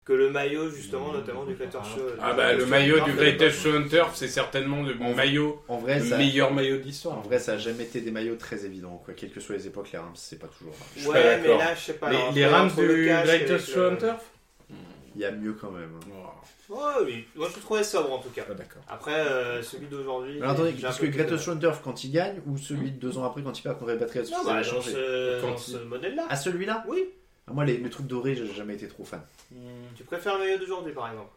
que le maillot, justement, notamment du Greater Show. Ah bah, le maillot du Greatest Show on Turf, c'est certainement le En- maillot, En vrai, le ça, meilleur maillot de en vrai, ça a jamais été des maillots très évidents. Quoi. Quelles que soient les époques, les Rams, c'est pas toujours. Je Ouais, pas mais là, je sais pas. Les, alors, les Rams du avec Show on Turf Il y a mieux quand même. hein. Oh, Ouais, oui. Moi, je le trouvais sobre en tout cas. d'accord. Après, euh, celui d'aujourd'hui. Alors attendez, parce que Greta Schondorf quand il gagne ou celui de deux ans après quand il perd contre Repatriate Non, ça bah, dans ce, Quand dans il- ce modèle-là. À celui-là? Oui. Ah, Moi, les, les trucs dorés, j'ai jamais été trop fan. Tu préfères le maillot d'aujourd'hui par exemple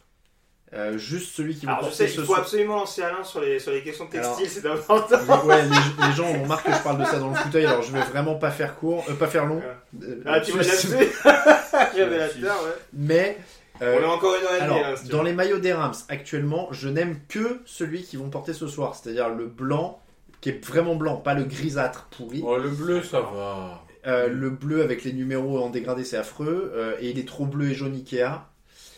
Euh, juste celui qui va Alors je porter sais, il faut soir. absolument lancer Alain sur les, sur les questions textiles, c'est important. Les- Ouais, les, les gens ont remarqué que je parle de ça dans le fauteuil, alors je vais vraiment pas faire court, euh, pas faire long. Euh, Ah, tu veux là-dessus. là-dessus Révélateur, ouais. Mais euh, On est encore une heure et demie, alors, hein, si dans les maillots des Rams, actuellement, je n'aime que celui qu'ils vont porter ce soir, c'est-à-dire le blanc qui est vraiment blanc, pas le grisâtre pourri. Oh, le bleu, ça va. Euh, le bleu avec les numéros en dégradé, c'est affreux, euh, et il est trop bleu et jaune Ikea.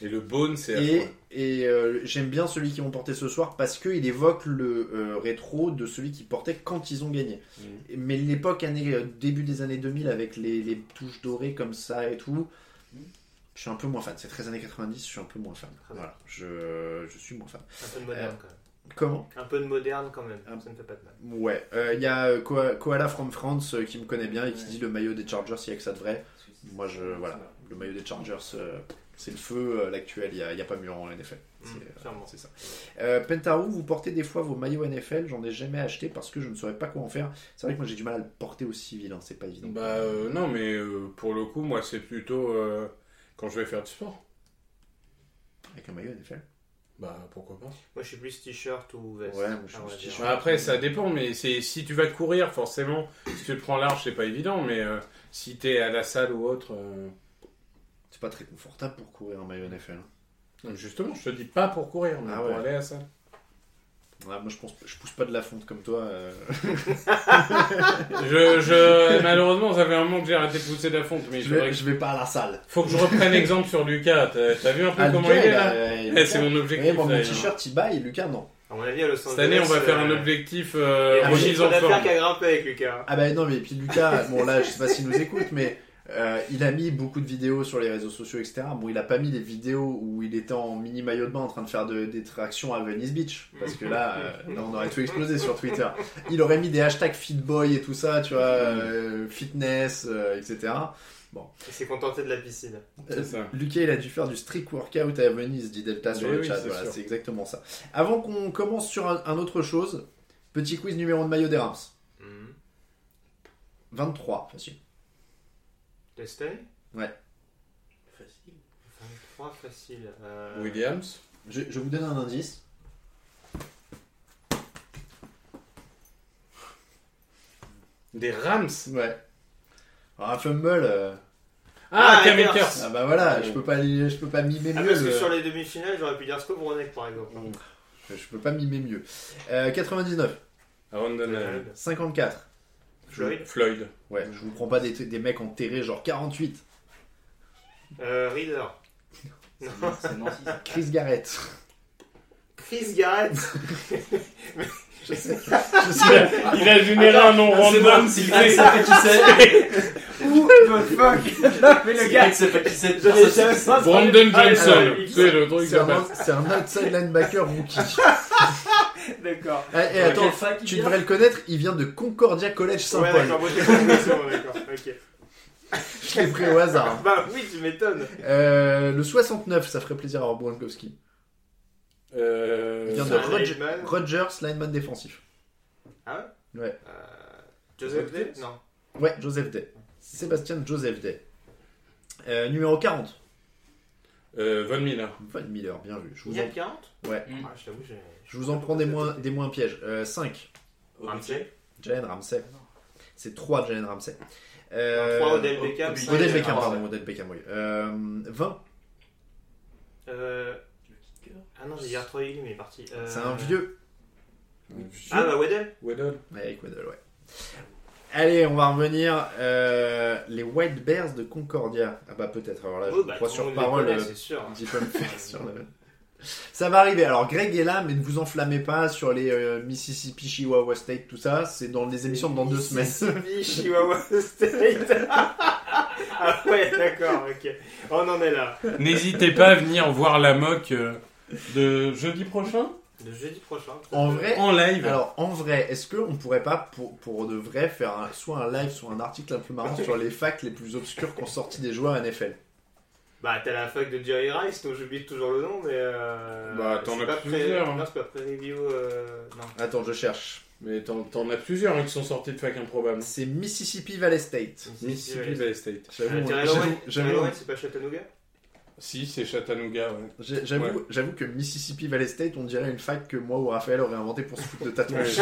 Et le bone, c'est affreux. et euh, j'aime bien celui qu'ils vont porter ce soir parce qu'il évoque le rétro de celui qu'ils portaient quand ils ont gagné. Mhm. Mais l'époque, année, début des années 2000, avec les, les touches dorées comme ça et tout, je suis un peu moins fan. C'est très années 90, je suis un peu moins fan. Voilà, je, je suis moins fan. Un peu de moderne quand même. Comment? Un peu de moderne quand même, Ah. ça ne fait pas de mal. Ouais, euh, il y a euh, Koa- Koala from France euh, qui me connaît bien et qui dit le maillot des Chargers, il y a que ça de vrai. Moi, je, voilà, le maillot des Chargers, euh, c'est le feu. euh, L'actuel, il n'y a, il y a pas mieux en NFL. C'est Mm, euh, c'est ça. Euh, Pentaru, vous portez des fois vos maillots NFL. J'en ai jamais acheté parce que je ne saurais pas quoi en faire. C'est vrai que moi j'ai du mal à le porter au civil, hein, c'est pas évident. Bah euh, non, mais euh, pour le coup, moi, c'est plutôt euh, quand je vais faire du sport. Avec un maillot NFL. Bah pourquoi pas. Moi je suis plus t-shirt ou veste. Ouais, moi, je suis plus t-shirt. Bah, après, ça dépend, mais c'est si tu vas courir, forcément, si tu le prends large, c'est pas évident, mais euh, si t'es à la salle ou autre, euh, C'est pas très confortable pour courir en maillot NFL. hein. justement, je te dis pas pour courir, mais Ah pour ouais. aller à la salle. Ouais, moi je pense, je pousse pas de la fonte comme toi. euh. Je, je, malheureusement, ça fait un moment que j'ai arrêté de pousser de la fonte, mais je, vais, que- je vais pas à la salle. faut que je reprenne exemple sur Lucas. T'as t'as vu un peu Ah, comment Lucas, il est a- là il a- Eh, C'est mon objectif. Ouais, moi, mon t-shirt il baille, Lucas non. À mon avis, à Los Angeles. Cette année, on va faire un euh, objectif Il y euh, a remise en forme. qu'à grimper avec Lucas. Ah bah non mais puis Lucas, bon là je sais pas s'il nous écoute mais euh, il a mis beaucoup de vidéos sur les réseaux sociaux etc. Bon il a pas mis des vidéos où il était en mini maillot de bain en train de faire de- des tractions à Venice Beach parce que là, euh, là, on aurait tout explosé sur Twitter. Il aurait mis des hashtags fitboy et tout ça tu vois, euh, fitness euh, etc. Il s'est contenté de la piscine. C'est ça. Lucas il a dû faire du street workout à Venise dit Delta sur Mais le oui, chat. c'est Voilà, sûr. c'est exactement ça. Avant qu'on commence sur un, un autre chose, petit quiz numéro de maillot des Rams. Mhm. 23 facile. Année Ouais. Facile. 23 facile. Euh, Williams. Je, je vous donne un indice. Des Rams. Ouais. Alors, un fumble. euh, Ah, Ah, Akers. Ah bah voilà, je peux pas, je peux pas mimer Ah, mieux. parce que le- sur les demi-finales, j'aurais pu dire Skowronek par exemple. Je peux pas mimer mieux. Euh, 99, Aaron Donald. 54. Floyd. Floyd. Ouais, je vous prends pas des, des mecs enterrés genre 48. Euh, Reader. C'est Nancy. ça. Chris Garrett. Chris Garrett. Je sais. Il a généré un nom C'est bon, random. si Greg sait pas qui c'est. Who the fuck? Mais le gars. Pas qui c'est, Je jamais. Brandon Ah, Johnson. le truc C'est de un, c'est un outside linebacker rookie. D'accord. Et attends, Quelle fac il tu vient devrais le connaître, il vient de Concordia College Ouais, Saint-Paul. d'accord, moi j'ai pas d'accord. Ok. je l'ai pris au hasard. Bah oui, tu m'étonnes. Euh, le 69, ça ferait plaisir à Rob Gronkowski. Euh, Il vient de un lineman. Rodgers, lineman défensif. Ah ouais Ouais. Euh, Joseph Day Non. Ouais, Joseph Day. Sébastien Joseph Day. Euh, numéro 40. euh, Von Miller. Von Miller, bien vu. Je Il vous y a en, 40 ouais, Ah, je t'avoue, j'ai. Je vous en prends des moins, des moins pièges. Euh, 5. Ramsey. Jalen Ramsey. C'est 3 Jalen Ramsey. Euh, 3 Odell Beckham. Odell euh, Beckham, Ramsey. pardon, Odell Beckham, oui. Euh, 20. Euh, Ah non, j'ai dit Arthur Higgins, mais il est parti. Euh, C'est un vieux. Ah bah Weddle. Ouais, avec Waddle, ouais. Allez, on va revenir. euh, les White Bears de Concordia. Ah bah peut-être. Alors là, je Oh, vous bah, crois sur parole. euh, c'est sûr. un petit peu me faire sur le- Ça va arriver. Alors Greg est là, mais ne vous enflammez pas sur les euh, Mississippi, Chihuahua State, tout ça. C'est dans les émissions dans deux semaines. Mississippi, Chihuahua State. ah ouais, d'accord, ok. On en est là. N'hésitez pas à venir voir la mock euh, de jeudi prochain Le jeudi prochain. En vrai, en live. alors en vrai, est-ce qu'on pourrait pas pour, pour de vrai faire un- soit un live, soit un article un peu marrant sur les facts les plus obscures qu'ont sorti des joueurs NFL Bah, t'as la fac de Jerry Rice, dont j'oublie toujours le nom, mais. Euh, Bah, t'en c'est as pas plusieurs, Pré... hein. Non, c'est pas pré-review. Euh... Non. Attends, je cherche. Mais t'en t'en as plusieurs hein, qui sont sortis de fac improbable. C'est Mississippi Valley State. Mississippi Valley State. J'avoue, j'avoue- c'est pas Chattanooga? Si, c'est Chattanooga, ouais. j'avoue, Ouais. que Mississippi Valley State, on dirait une fac que moi ou Raphaël aurait inventé pour se foutre de tatouage.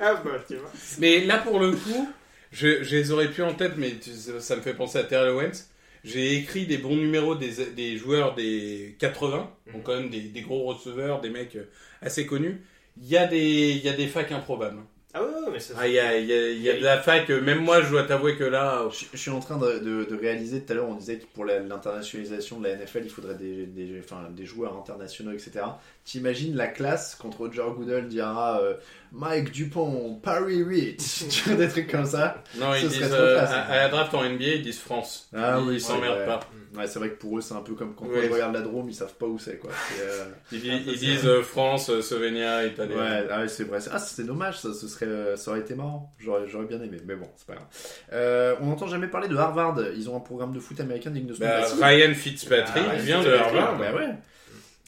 Ah, bah, tu vois. Mais là, pour le coup, je, je les aurais pu en tête, mais ça me fait penser à Terrell Owens. J'ai écrit des bons numéros des, des joueurs des 80, donc quand même des, des gros receveurs, des mecs euh, assez connus. Il y, a des- il y a des facs improbables. Ah, ouais, ouais, mais ça. Ah, il y a, il y a- il y a de la fac, euh, même moi, je dois t'avouer que là... euh, Je, je suis en train de, de- de réaliser, tout à l'heure on disait que pour l'internationalisation de la NFL, il faudrait des, des, enfin, des joueurs internationaux, etc. T'imagines la classe quand Roger Goodell dira euh, Mike Dupont, Paris Reed, tu vois des trucs comme ça? Non, Ce ils disent, euh, classe. à, à la draft en NBA, ils disent France. Ah ils oui, s'emmerdent pas. Ouais, c'est vrai que pour eux c'est un peu comme quand Ouais. ils regardent la Drôme, ils savent pas où c'est quoi. Euh, Ils, di- ils disent euh, France, Slovenia, Italie. Ouais, ah c'est vrai. Ah, c'est dommage, ça, ce serait, ça aurait été marrant. J'aurais, j'aurais bien aimé, mais bon, c'est pas grave. On n'entend jamais parler de Harvard. Ils ont un programme de foot américain digne de nom. Bah, si. Ryan Fitzpatrick Ah, vient de Harvard. Bah ouais.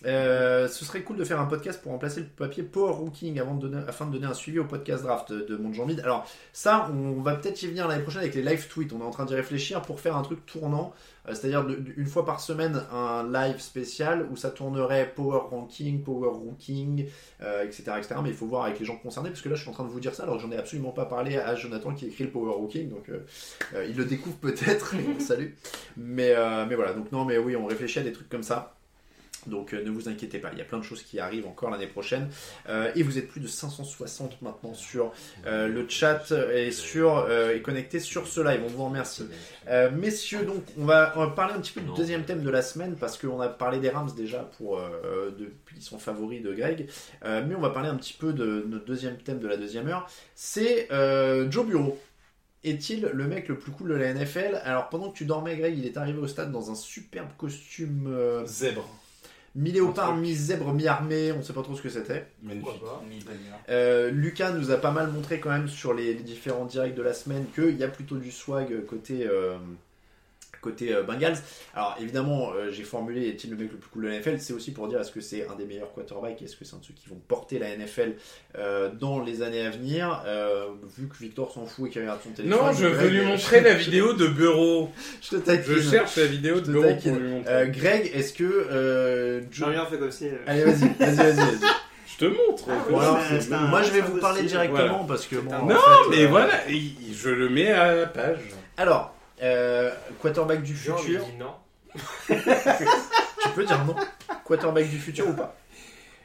Euh, ce serait cool de faire un podcast pour remplacer le papier Power Rooking avant afin de donner un suivi au podcast draft de mon Jean Mid. Alors ça, on va peut-être y venir l'année prochaine avec les live tweets. On est en train d'y réfléchir pour faire un truc tournant, euh, c'est-à-dire une fois par semaine un live spécial où ça tournerait Power Ranking, Power Rooking, euh, etc., etc. Mais il faut voir avec les gens concernés parce que là, je suis en train de vous dire ça alors j'en ai absolument pas parlé à Jonathan qui écrit le Power Rooking, donc il le découvre peut-être. salue. Mais mais voilà. Donc non, mais oui, on réfléchit à des trucs comme ça. Donc euh, ne vous inquiétez pas, il y a plein de choses qui arrivent encore l'année prochaine. Euh, et vous êtes plus de 560 maintenant sur euh, le chat et sur et connectés sur ce live. On vous remercie. Messieurs, donc on va, on va parler un petit peu du deuxième thème de la semaine parce qu'on a parlé des Rams déjà pour depuis son favori de Greg. Mais on va parler un petit peu de notre deuxième thème de la deuxième heure. C'est Joe Bureau. Est-il le mec le plus cool de la NFL Alors pendant que tu dormais, Greg, il est arrivé au stade dans un superbe costume euh, Zèbre. Mi-léopard, mi-zèbre, mi-armé. On sait pas trop ce que c'était. Magnifique. Pourquoi pas Euh, Lucas nous a pas mal montré quand même sur les, les différents directs de la semaine qu'il y a plutôt du swag côté euh, côté euh, Bengals. Alors évidemment, euh, j'ai formulé est-il le mec le plus cool de la NFL C'est aussi pour dire est-ce que c'est un des meilleurs quarterbacks? Est-ce que c'est un de ceux qui vont porter la NFL euh, dans les années à venir? Euh, Vu que Victor s'en fout et qu'il regarde son téléphone. Non, je Greg, veux lui montrer la vidéo de Bureau. Je te taquine. Je cherche la vidéo de Bureau pour lui montrer. Euh, Greg, est-ce que euh, Joe- Jean-Yann fait comme si. euh, Allez, vas-y, vas-y, vas-y. vas-y. Je te montre. Ah, ouais, c'est un- moi, je vais vous parler directement parce que bon, un- en Non, fait, mais euh, voilà, il- je le mets à la page. Alors, euh, quarterback du Jean futur, dit non. tu peux dire non Quarterback du futur ou pas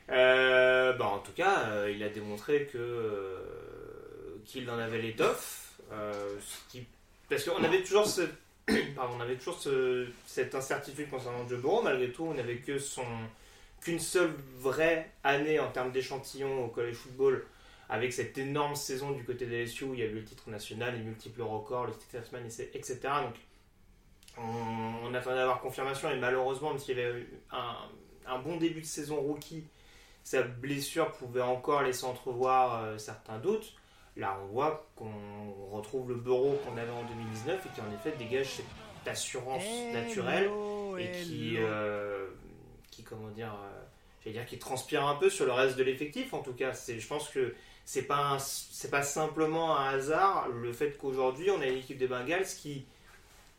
Euh, bah, en tout cas, euh, il a démontré que euh, qu'il en avait l'étoffe. euh, qui- Parce qu'on avait toujours, ce... Pardon, on avait toujours ce- cette incertitude concernant Joe Burrow. Malgré tout, on n'avait que son qu'une seule vraie année en termes d'échantillon au college football avec cette énorme saison du côté des LSU où il y a eu le titre national, les multiples records, le titre semaine, etc. Donc on, on attendait d'avoir confirmation et malheureusement, même s'il y avait eu un, un bon début de saison rookie, sa blessure pouvait encore laisser entrevoir euh, certains doutes. Là, on voit qu'on retrouve le bureau qu'on avait en 2019 et qui en effet dégage cette assurance naturelle et qui, euh, qui comment dire, euh, j'allais dire, qui transpire un peu sur le reste de l'effectif. En tout cas, c'est, je pense que c'est pas, c'est pas simplement un hasard le fait qu'aujourd'hui on a une équipe des Bengals qui,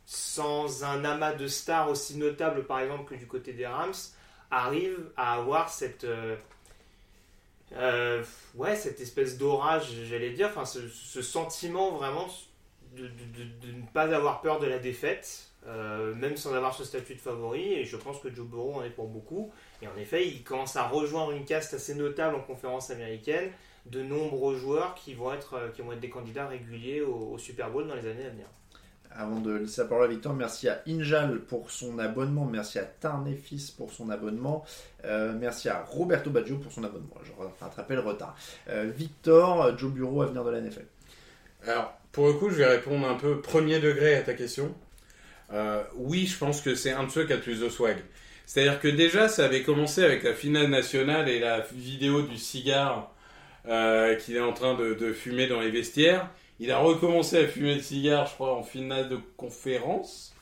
sans un amas de stars aussi notable par exemple que du côté des Rams, arrive à avoir cette euh, euh, ouais cette espèce d'orage j'allais dire enfin ce, sentiment vraiment de, de- de- de ne pas avoir peur de la défaite euh, même sans avoir ce statut de favori et je pense que Joe Burrow en est pour beaucoup. Et en effet il commence à rejoindre une caste assez notable en conférence américaine de nombreux joueurs qui vont être, euh, qui vont être des candidats réguliers au, au Super Bowl dans les années à venir. Avant de laisser la parole à Victor, merci à Injal pour son abonnement, merci à Tarnefis pour son abonnement, euh, merci à Roberto Baggio pour son abonnement. Je rattrapais le retard. Euh, Victor, Joe Bureau, avenir de la NFL. Alors, pour le coup, je vais répondre un peu premier degré à ta question. Euh, oui, je pense que c'est un de ceux qui a le plus de swag. C'est-à-dire que déjà, ça avait commencé avec la finale nationale et la vidéo du cigare euh, qu'il est en train de, de fumer dans les vestiaires. Il a recommencé à fumer le cigare, je crois, en finale de conférence.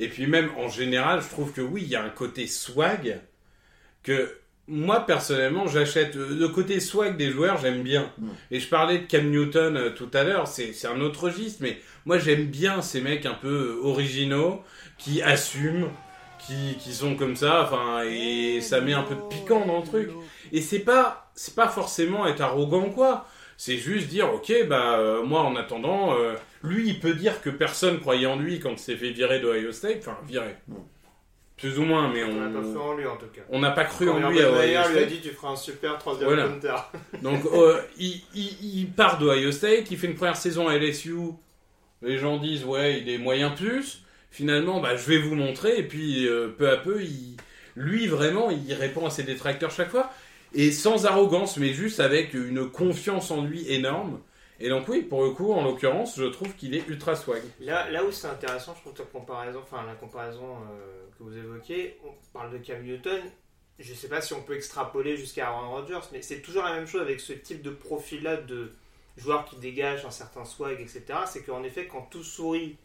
Et puis même en général, je trouve que oui, il y a un côté swag que moi personnellement j'achète. Le côté swag des joueurs, j'aime bien. Mm. Et je parlais de Cam Newton euh, tout à l'heure, c'est c'est un autre registre, mais moi j'aime bien ces mecs un peu euh, originaux qui assument, qui, qui sont comme ça, enfin, et ça met un peu de piquant dans le truc. Et c'est pas, c'est pas forcément être arrogant ou quoi. C'est juste dire, ok, bah euh, moi en attendant, euh, lui il peut dire que personne croyait en lui quand il s'est fait virer d'Ohio State, enfin virer, plus ou moins, mais On n'a pas cru en lui en tout cas. on n'a pas cru Quand en lui à Urban Ohio Meyer lui a dit tu feras un super troisième Voilà. Donc euh, il, il, il part d'Ohio State, il fait une première saison à LSU. Les gens disent ouais il est moyen plus. Finalement bah je vais vous montrer et puis euh, peu à peu lui vraiment il répond à ses détracteurs chaque fois et sans arrogance mais juste avec une confiance en lui énorme. Et donc oui pour le coup en l'occurrence je trouve qu'il est ultra swag. Là, là où c'est intéressant, je trouve ta comparaison, enfin la comparaison euh, que vous évoquez, on parle de Cam Newton. Je sais pas si on peut extrapoler jusqu'à Aaron Rodgers, mais c'est toujours la même chose avec ce type de profil-là de joueur qui dégage un certain swag, etc. C'est qu'en effet, quand tout sourit,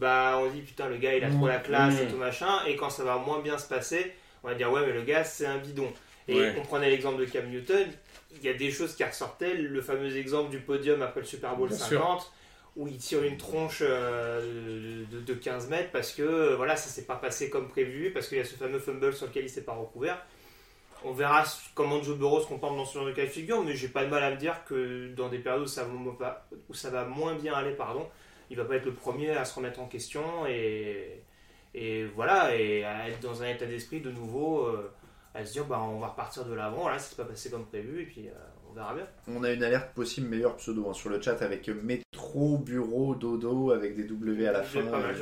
bah on dit putain le gars il a trop la classe et tout machin, et quand ça va moins bien se passer, on va dire ouais mais le gars c'est un bidon. Et Ouais. on prenait l'exemple de Cam Newton, il y a des choses qui ressortaient, le fameux exemple du podium après le Super Bowl Bien 50, où il tire une tronche euh, de, de 15 mètres parce que euh, voilà ça s'est pas passé comme prévu, parce qu'il y a ce fameux fumble sur lequel il s'est pas recouvert. On verra comment Joe Burrow se comporte dans ce genre de cas de figure, mais j'ai pas de mal à me dire que dans des périodes où ça, va- pas- où ça va moins bien aller, pardon, il va pas être le premier à se remettre en question et, et voilà, et à être dans un état d'esprit de nouveau, euh, à se dire bah on va repartir de l'avant, là ça s'est pas passé comme prévu, et puis euh, on verra bien. On a une alerte possible meilleur pseudo hein, sur le chat avec métro, bureau, dodo avec des W à la C'est fin. pas mal.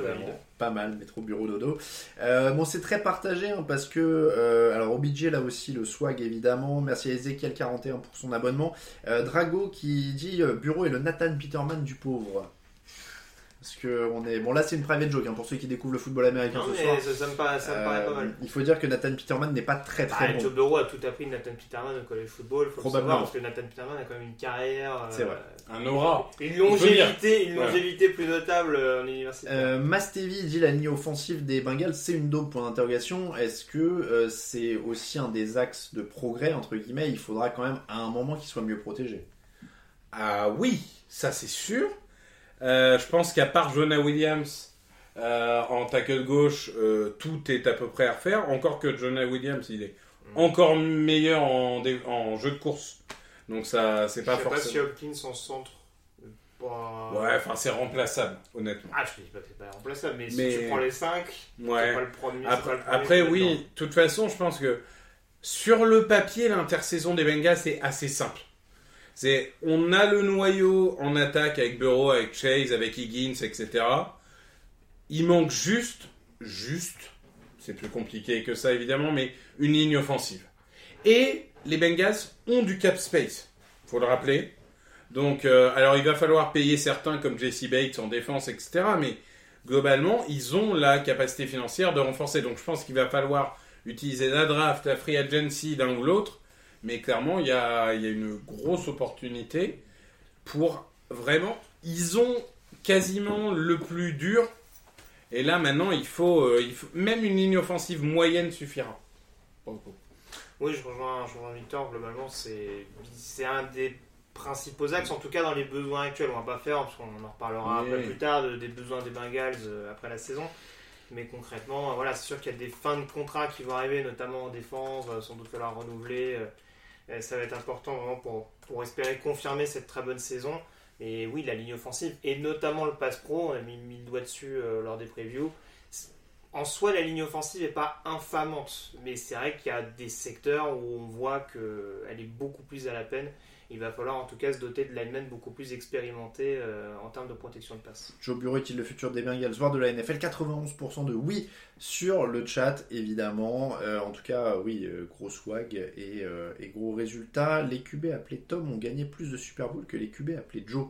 Pas mal, métro, bureau, dodo. Euh, bon, c'est très partagé hein, parce que, euh, alors OBJ là aussi, le swag évidemment. Merci à Ezekiel41 pour son abonnement. Euh, Drago qui dit euh, bureau est le Nathan Peterman du pauvre. Parce que on est. Bon, là c'est une private joke hein, pour ceux qui découvrent le football américain Non, ce soir. ça, ça me paraît, ça me paraît pas Euh, mal. il faut dire que Nathan Peterman n'est pas très très Ah, bon. Joe Burrow a tout appris de Nathan Peterman au college football, faut le Probablement. savoir, parce que Nathan Peterman a quand même une carrière. euh, C'est vrai. Un aura. Une longévité, une longévité plus notable euh, en université. Euh, Mastevi dit la ligne offensive des Bengals c'est une dope point d'interrogation. Est-ce que euh, c'est aussi un des axes de progrès entre guillemets? Il faudra quand même à un moment qu'il soit mieux protégé. Ah oui, ça c'est sûr. Euh, je pense qu'à part Jonah Williams euh, en tackle gauche, euh, tout est à peu près à refaire. Encore que Jonah Williams, il est encore meilleur en, jeu de course. Donc ça, c'est Je pas sais pas si forcément. Hopkins en centre. euh, pas- Ouais, enfin c'est remplaçable, honnêtement. Ah, je te dis pas que c'est pas remplaçable, mais, Mais- si tu prends les 5, Ouais. pas le premier. Après, pas le premier après est oui, de toute façon, je pense que sur le papier, l'intersaison des Bengals c'est assez simple. C'est, on a le noyau en attaque avec Burrow, avec Chase, avec Higgins, etc. Il manque juste, juste, c'est plus compliqué que ça évidemment, mais une ligne offensive. Et les Bengals ont du cap space, faut le rappeler. Donc, euh, alors il va falloir payer certains comme Jesse Bates en défense, etc. Mais globalement, ils ont la capacité financière de renforcer. Donc je pense qu'il va falloir utiliser la draft, la free agency, l'un ou l'autre. Mais clairement, il y a, y a une grosse opportunité pour vraiment. Ils ont quasiment le plus dur. Et là, maintenant, il faut, euh, il faut même une ligne offensive moyenne suffira. Oui, je rejoins, je rejoins Victor. Globalement, c'est un des principaux axes, en tout cas dans les besoins actuels. On va pas faire, parce qu'on en reparlera Oui. un peu plus tard, de- des besoins des Bengals euh, après la saison. Mais concrètement, euh, voilà, c'est sûr qu'il y a des fins de contrat qui vont arriver, notamment en défense, sans doute falloir renouveler. Ça va être important vraiment pour, pour espérer confirmer cette très bonne saison. Et oui, la ligne offensive, et notamment le pass pro, on a mis, mis le doigt dessus euh, lors des previews. En soi, la ligne offensive n'est pas infamante, mais c'est vrai qu'il y a des secteurs où on voit qu'elle est beaucoup plus à la peine. Il va falloir en tout cas se doter de linemen beaucoup plus expérimentés euh, en termes de protection de passe. Joe Bureau est-il le futur des Bengals, voire de la NFL 91% de oui sur le chat, évidemment. Euh, en tout cas, oui, euh, gros swag et, euh, et gros résultat. Les QB appelés Tom ont gagné plus de Super Bowl que les QB appelés Joe.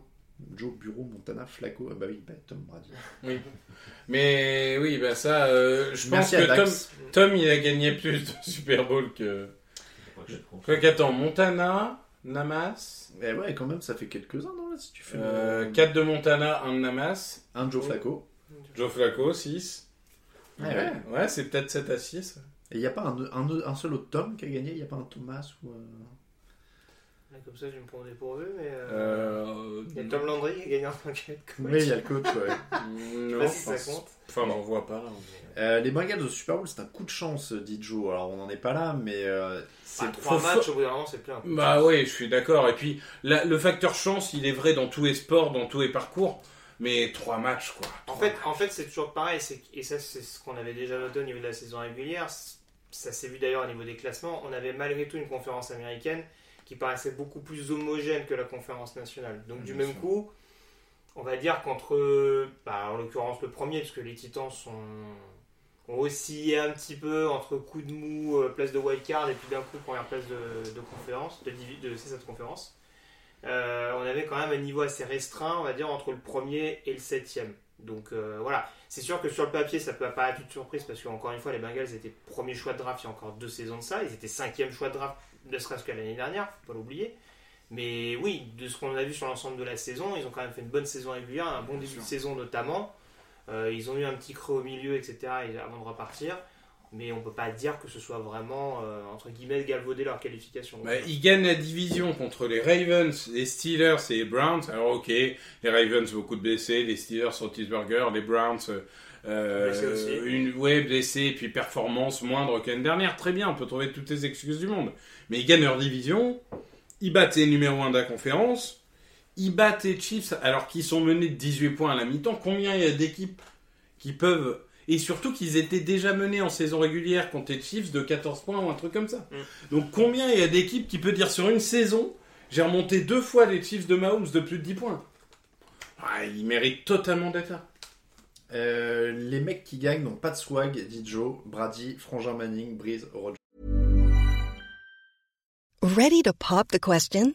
Joe Bureau, Montana, Flacco. Ah bah oui, bah, Tom Brady. Mais oui, bah ça, euh, je pense Merci que Tom. Tom, il a gagné plus de Super Bowl que. Quoi qu'attends, Montana, Namas, Eh ouais, quand même, ça fait quelques-uns, non là, si tu fais euh, le- 4 de Montana, 1 de Namas, un Joe Flacco. Joe Flacco, 6. Ouais, ouais. Ouais, c'est peut-être cet à 6. Et il n'y a pas un, un- un seul autre Tom qui a gagné? Il n'y a pas un Thomas ou. euh, Là, Comme ça, je vais me prendre dépourvu, mais. euh, Euh... Il y a Tom Landry qui a gagné en tant que coach. Oui, il y a le coach, ouais. Je sais Non, pas si ça compte. Enfin, j'en vois pas là. Euh, les Bengals au Super Bowl, c'est un coup de chance, dit Joe. Alors, on n'en est pas là, mais euh, c'est. Ah, trois matchs, au bout d'un moment, c'est plein. Bah ouais, je suis d'accord. Et puis, la- le facteur chance, il est vrai dans tous les sports, dans tous les parcours. Mais trois matchs, quoi. En fait, en fait c'est toujours pareil, et ça c'est ce qu'on avait déjà noté au niveau de la saison régulière, ça s'est vu d'ailleurs au niveau des classements, on avait malgré tout une conférence américaine qui paraissait beaucoup plus homogène que la conférence nationale. Donc du même coup, on va dire qu'entre, bah, en l'occurrence le premier, puisque les Titans sont, ont oscillé un petit peu entre coup de mou, euh, place de wildcard, et puis d'un coup première place de, de conférence, de, de c'est cette conférence. Euh, on avait quand même un niveau assez restreint, on va dire, entre le premier et le septième. Donc euh, voilà, c'est sûr que sur le papier, ça peut pas être une surprise parce qu'encore une fois, les Bengals étaient premier choix de draft il y a encore deux saisons de ça. Ils étaient cinquième choix de draft, ne serait-ce que l'année dernière, faut pas l'oublier. Mais oui, de ce qu'on a vu sur l'ensemble de la saison, ils ont quand même fait une bonne saison régulière, un bon début de saison notamment. Euh, ils ont eu un petit creux au milieu, etc. et- avant de repartir. Mais on peut pas dire que ce soit vraiment, euh, entre guillemets, galvaudé leur qualification. Bah, ils gagnent la division contre les Ravens, les Steelers et les Browns. Alors ok, les Ravens beaucoup de blessés, les Steelers sont Tisburger, les Browns euh, Blessés aussi. une ouais blessés puis performance moindre que l'année dernière. Très bien, on peut trouver toutes les excuses du monde. Mais ils gagnent leur division, ils battent les numéro 1 de la conférence, ils battent les Chiefs alors qu'ils sont menés de 18 points à la mi-temps. Combien il y a d'équipes qui peuvent et surtout qu'ils étaient déjà menés en saison régulière contre les Chiefs de 14 points ou un truc comme ça. Donc combien il y a d'équipes qui peut dire sur une saison, j'ai remonté deux fois les Chiefs de Mahomes de plus de 10 points? Ah, Ils méritent totalement d'être là. Euh, les mecs qui gagnent n'ont pas de swag, dit Joe, Brady, Frangin Manning, Breeze, Roger. Ready to pop the question?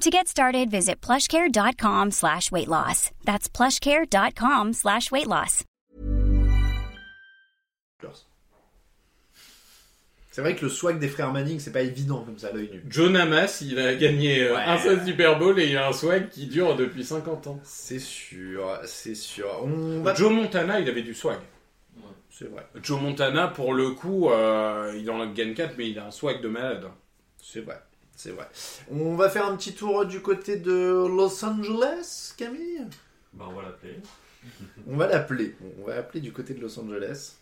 To get started, visit plushcare.com slash weight loss. That's plushcare.com slash weight loss. C'est vrai que le swag des frères Manning, c'est pas évident comme ça à l'œil nu. Joe Namath, il a gagné euh, Ouais. un seul Super Bowl et il a un swag qui dure depuis 50 ans. C'est sûr, c'est sûr. On va... Joe Montana, il avait du swag. C'est vrai, Joe Montana, pour le coup, euh, il en gagne 4, mais il a un swag de malade. c'est vrai, c'est vrai. On va faire un petit tour du côté de Los Angeles, Camille? Bah, on va l'appeler. On va l'appeler. On va appeler du côté de Los Angeles.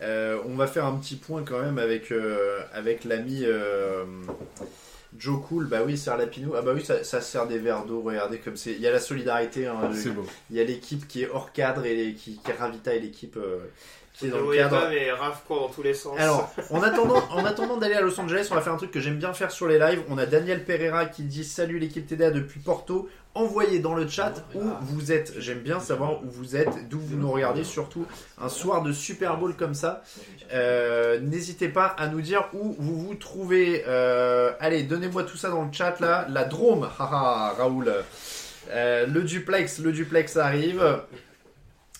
Euh, on va faire un petit point quand même avec, euh, avec l'ami euh, Joe Cool. Bah oui, Serre Lapinou. Ah bah oui, ça, ça sert des verres d'eau. Regardez comme c'est. Il y a la solidarité. hein. beau. Il y a l'équipe qui est hors cadre et les- qui, qui ravitaille l'équipe euh, qui est dans le cadre. pas, mais Raph court dans tous les sens. Alors, en attendant, en attendant d'aller à Los Angeles, on va faire un truc que j'aime bien faire sur les lives. On a Daniel Pereira qui dit Salut l'équipe TDA depuis Porto. Envoyez dans le chat où vous êtes. J'aime bien savoir où vous êtes, d'où vous nous regardez, surtout un soir de Super Bowl comme ça. Euh, N'hésitez pas à nous dire où vous vous trouvez. Euh, allez, donnez-moi tout ça dans le chat là. La Drôme, haha, Raoul. Euh, le duplex, le duplex arrive.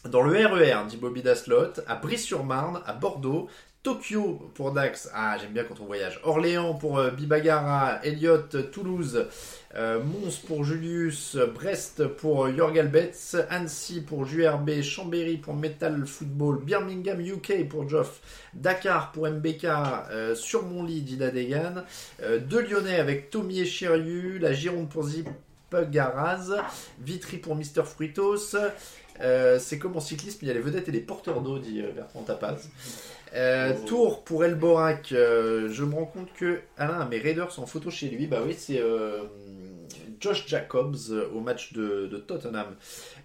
Dans le RER, dit Bobby Daslot, à Brie-sur-Marne, à Bordeaux, Tokyo pour Dax, ah j'aime bien quand on voyage, Orléans pour euh, Bibagara, Elliot, Toulouse, euh, Mons pour Julius, Brest pour euh, Jörg Albetz, Annecy pour JRB, Chambéry pour Metal Football, Birmingham UK pour Geoff, Dakar pour MBK, euh, sur mon lit dit Dadegan, euh, deux Lyonnais avec Tommy et Chiriu, la Gironde pour Zip Garaz, Vitry pour Mister Fruitos, euh, c'est comme en cyclisme, il y a les vedettes et les porteurs d'eau, dit euh, Bertrand Tapaz. Euh, Tour pour Elborac, euh, je me rends compte que Alain a mes Raiders en photo chez lui. Bah oui, c'est Josh Jacobs au match de, de Tottenham.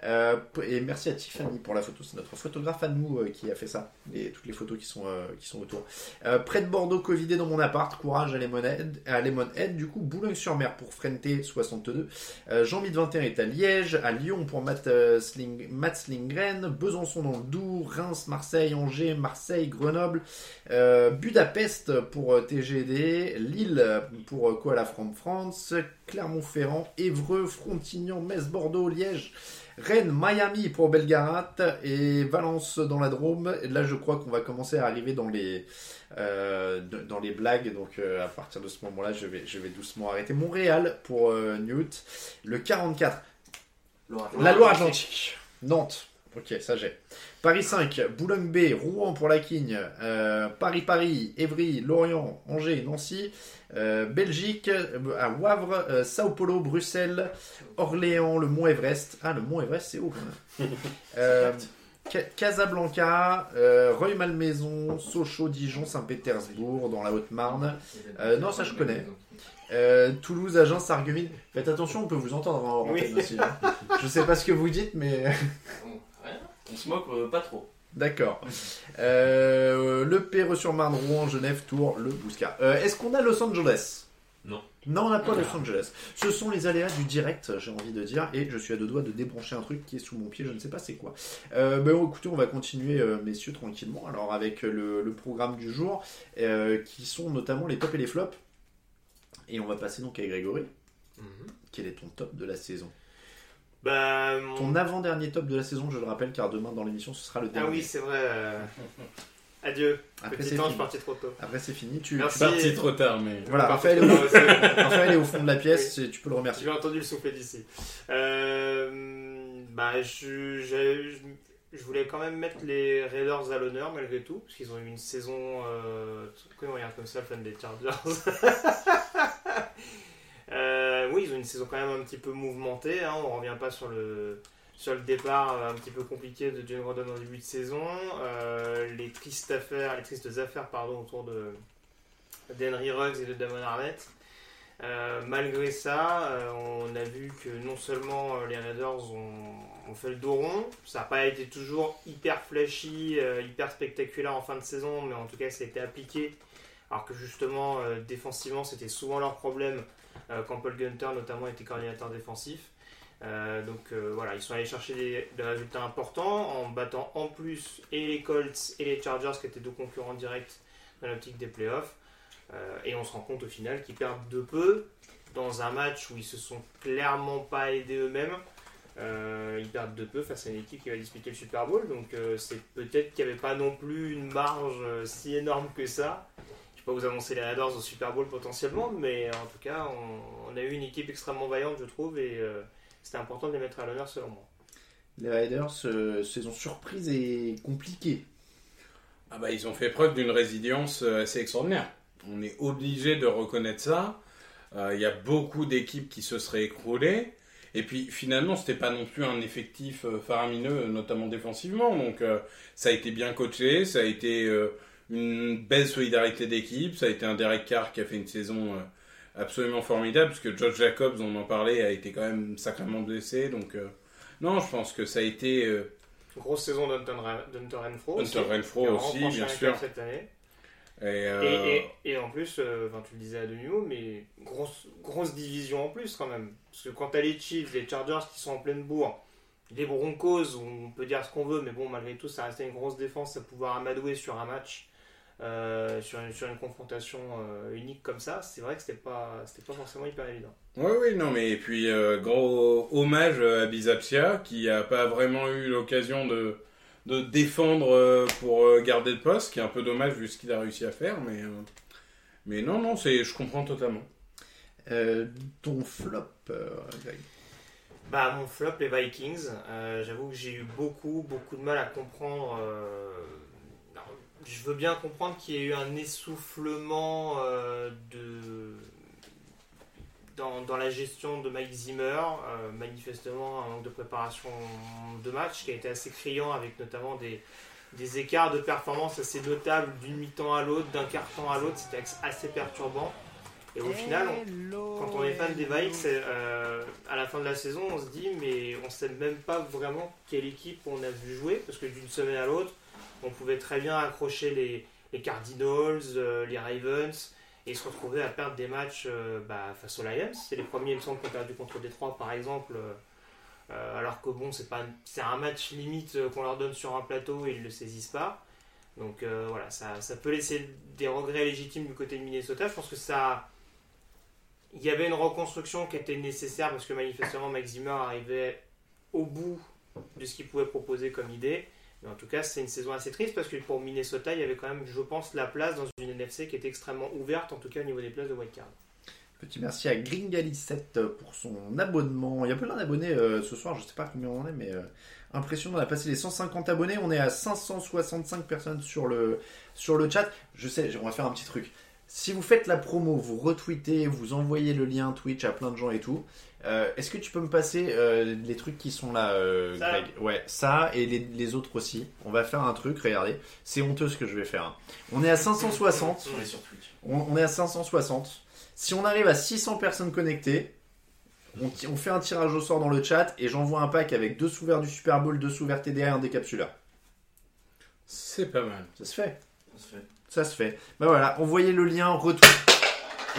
Euh, et merci à Tiffany pour la photo, c'est notre photographe à nous euh, qui a fait ça, et toutes les photos qui sont, euh, qui autour. Près de Bordeaux, Covidé dans mon appart, courage à Lemonhead, à du coup Boulogne-sur-Mer pour Frente 62. Euh, Jean-Mide 21 est à Liège, à Lyon pour Matt, Besançon dans le Doubs, Reims, Marseille, Angers, Marseille, Grenoble, Budapest pour TGD, Lille pour Koala from France, Clermont-Ferrand, Évreux, Frontignan, Metz, Bordeaux, Liège, Rennes, Miami pour Belgarat et Valence dans la Drôme. Et là, je crois qu'on va commencer à arriver dans les, euh, dans les blagues. Donc, euh, à partir de ce moment-là, je vais, je vais doucement arrêter. Montréal pour euh, Newt. Le 44, la Loire-Atlantique. Nantes. Ok, ça j'ai. Paris 5, Boulogne B, Rouen pour la Quigne, euh, Paris-Paris, Évry, Lorient, Angers, Nancy, euh, Belgique, euh, à Wavre, euh, Sao Paulo, Bruxelles, Orléans, le Mont Everest. Ah, le Mont Everest, c'est haut quand même. Ca- Casablanca, euh, Reuil-Malmaison, Sochaux, Dijon, Saint-Pétersbourg, dans la Haute-Marne. Euh, non, ça je connais. Euh, Toulouse, Agen, Sarreguemines. Faites attention, on peut vous entendre en Oui. aussi. hein. Je sais pas ce que vous dites, mais. On se moque euh, pas trop. D'accord. Euh, le Perre-sur-Marne, Rouen, Genève, Tours, le Bouscat. Euh, Est-ce qu'on a Los Angeles? Non. Non, on n'a pas Los Angeles. Ce sont les aléas du direct, j'ai envie de dire, et je suis à deux doigts de débrancher un truc qui est sous mon pied, je ne sais pas c'est quoi. Euh, ben, écoutez, on va continuer, euh, messieurs, tranquillement, alors avec le, le programme du jour, euh, qui sont notamment les tops et les flops. Et on va passer donc à Grégory. Mhm. Quel est ton top de la saison? Bah, mon- Ton avant-dernier top de la saison, je le rappelle, car demain dans l'émission, ce sera le Ah dernier. oui, c'est vrai. euh, Adieu. Après, Petit c'est ange fini. parti trop tôt. Après, c'est fini. Tu, tu- Parti trop tard, mais. Voilà, Raphaël, est Raphaël est au fond de la pièce, et tu peux le remercier. J'ai entendu le souffler d'ici. Euh, bah, je, je, je- je voulais quand même mettre les Raiders à l'honneur malgré tout, parce qu'ils ont eu une saison. Euh, pourquoi on regarde comme ça le fan des Chargers? Euh, Oui, ils ont une saison quand même un petit peu mouvementée. Hein, on revient pas sur le sur le départ euh, un petit peu compliqué de John Gordon en début de saison, euh, les tristes affaires, les tristes affaires pardon autour de d'Henry Ruggs et de Damon Arnett. Malgré ça, on a vu que non seulement les Raiders ont, ont fait le dos rond, ça n'a pas été toujours hyper flashy, hyper spectaculaire en fin de saison, mais en tout cas ça a été appliqué. Alors que justement, défensivement, c'était souvent leur problème euh, quand Paul Gunter notamment était coordinateur défensif. Euh, donc euh, voilà, ils sont allés chercher des, résultats importants en battant en plus et les Colts et les Chargers qui étaient deux concurrents directs dans l'optique des playoffs. Euh, et on se rend compte au final qu'ils perdent de peu dans un match où ils se sont clairement pas aidés eux-mêmes. Euh, ils perdent de peu face à une équipe qui va disputer le Super Bowl. Donc euh, c'est peut-être qu'il n'y avait pas non plus une marge euh, si énorme que ça. Je ne vais pas vous annoncer les Raiders au Super Bowl potentiellement, mais en tout cas on, on a eu une équipe extrêmement vaillante je trouve et euh, c'était important de les mettre à l'honneur selon moi. Les Raiders, euh, saison surprise et compliquée. Ah bah, ils ont fait preuve d'une résilience euh, assez extraordinaire. On est obligé de reconnaître ça. Euh, Il y a beaucoup d'équipes qui se seraient écroulées. Et puis finalement, c'était pas non plus un effectif faramineux, notamment défensivement. Donc euh, ça a été bien coaché, ça a été euh, une belle solidarité d'équipe, ça a été un Derek Carr qui a fait une saison euh, absolument formidable, parce que Josh Jacobs, on en parlait, a été quand même sacrément blessé. Donc euh, non, je pense que ça a été euh, Grosse saison d'Hunter Renfro. aussi, Hunter Renfro aussi, franchi bien sûr. cette année. Et, euh, Et, et- et en plus, enfin, tu le disais à demi-mot, mais grosse, grosse division en plus quand même. Parce que quand t'as les Chiefs, les Chargers qui sont en pleine bourre, les Broncos, on peut dire ce qu'on veut, mais bon, malgré tout, ça restait une grosse défense à pouvoir amadouer sur un match, euh, sur, une, sur une confrontation euh, unique comme ça, c'est vrai que c'était pas, c'était pas forcément hyper évident. Oui, oui, non, mais et puis euh, gros hommage à Bizapsia qui a pas vraiment eu l'occasion de, de défendre euh, pour euh, garder le poste, qui est un peu dommage vu ce qu'il a réussi à faire, mais, euh, mais non, non, c'est, je comprends totalement. Euh, ton flop, euh, Greg? Bah, mon flop, les Vikings. Euh, J'avoue que j'ai eu beaucoup, beaucoup de mal à comprendre. Je veux bien comprendre qu'il y ait eu un essoufflement euh, de. Dans, dans la gestion de Mike Zimmer, euh, manifestement un manque de préparation de match qui a été assez criant avec notamment des, des écarts de performance assez notables d'une mi-temps à l'autre, d'un quart temps à l'autre, c'était assez perturbant. Et au final, on- quand on est fan des c'est, euh, à la fin de la saison, on se dit, mais on sait même pas vraiment quelle équipe on a vu jouer, parce que d'une semaine à l'autre, on pouvait très bien accrocher les, Cardinals, euh, les Ravens, et se retrouver à perdre des matchs euh, bah, face aux Lions. C'est les premiers, il me semble, qui ont perdu contre Détroit, par exemple. euh, alors que bon, c'est pas, c'est un match limite qu'on leur donne sur un plateau et ils le saisissent pas. Donc voilà, ça, ça peut laisser des regrets légitimes du côté de Minnesota. Je pense que ça, il y avait une reconstruction qui était nécessaire parce que manifestement Zimmer arrivait au bout de ce qu'il pouvait proposer comme idée. En tout cas, c'est une saison assez triste parce que pour Minnesota, il y avait quand même, je pense, la place dans une NFC qui était extrêmement ouverte, en tout cas au niveau des places de wildcard. Petit merci à Gringali7 pour son abonnement. Il y a plein d'abonnés euh, ce soir, je sais pas combien on en est, mais euh, impressionnant, on a passé les 150 abonnés, on est à 565 personnes sur le, sur le chat. Je sais, on va faire un petit truc. Si vous faites la promo, vous retweetez, vous envoyez le lien Twitch à plein de gens et tout, euh, est-ce que tu peux me passer euh, les trucs qui sont là, euh, Ça. Greg? Ouais, ça et les, les autres aussi. On va faire un truc, regardez. C'est honteux ce que je vais faire. hein. On est à 560. On est sur Twitch. On, on est à 560. Si on arrive à 600 personnes connectées, on, fait un tirage au sort dans le chat et j'envoie un pack avec deux sous-verts du Super Bowl, deux sous-verts TDA et un décapsuleur. C'est pas mal. Ça se fait. Ça se fait. Ça se fait. Bah voilà, envoyez le lien, retweet.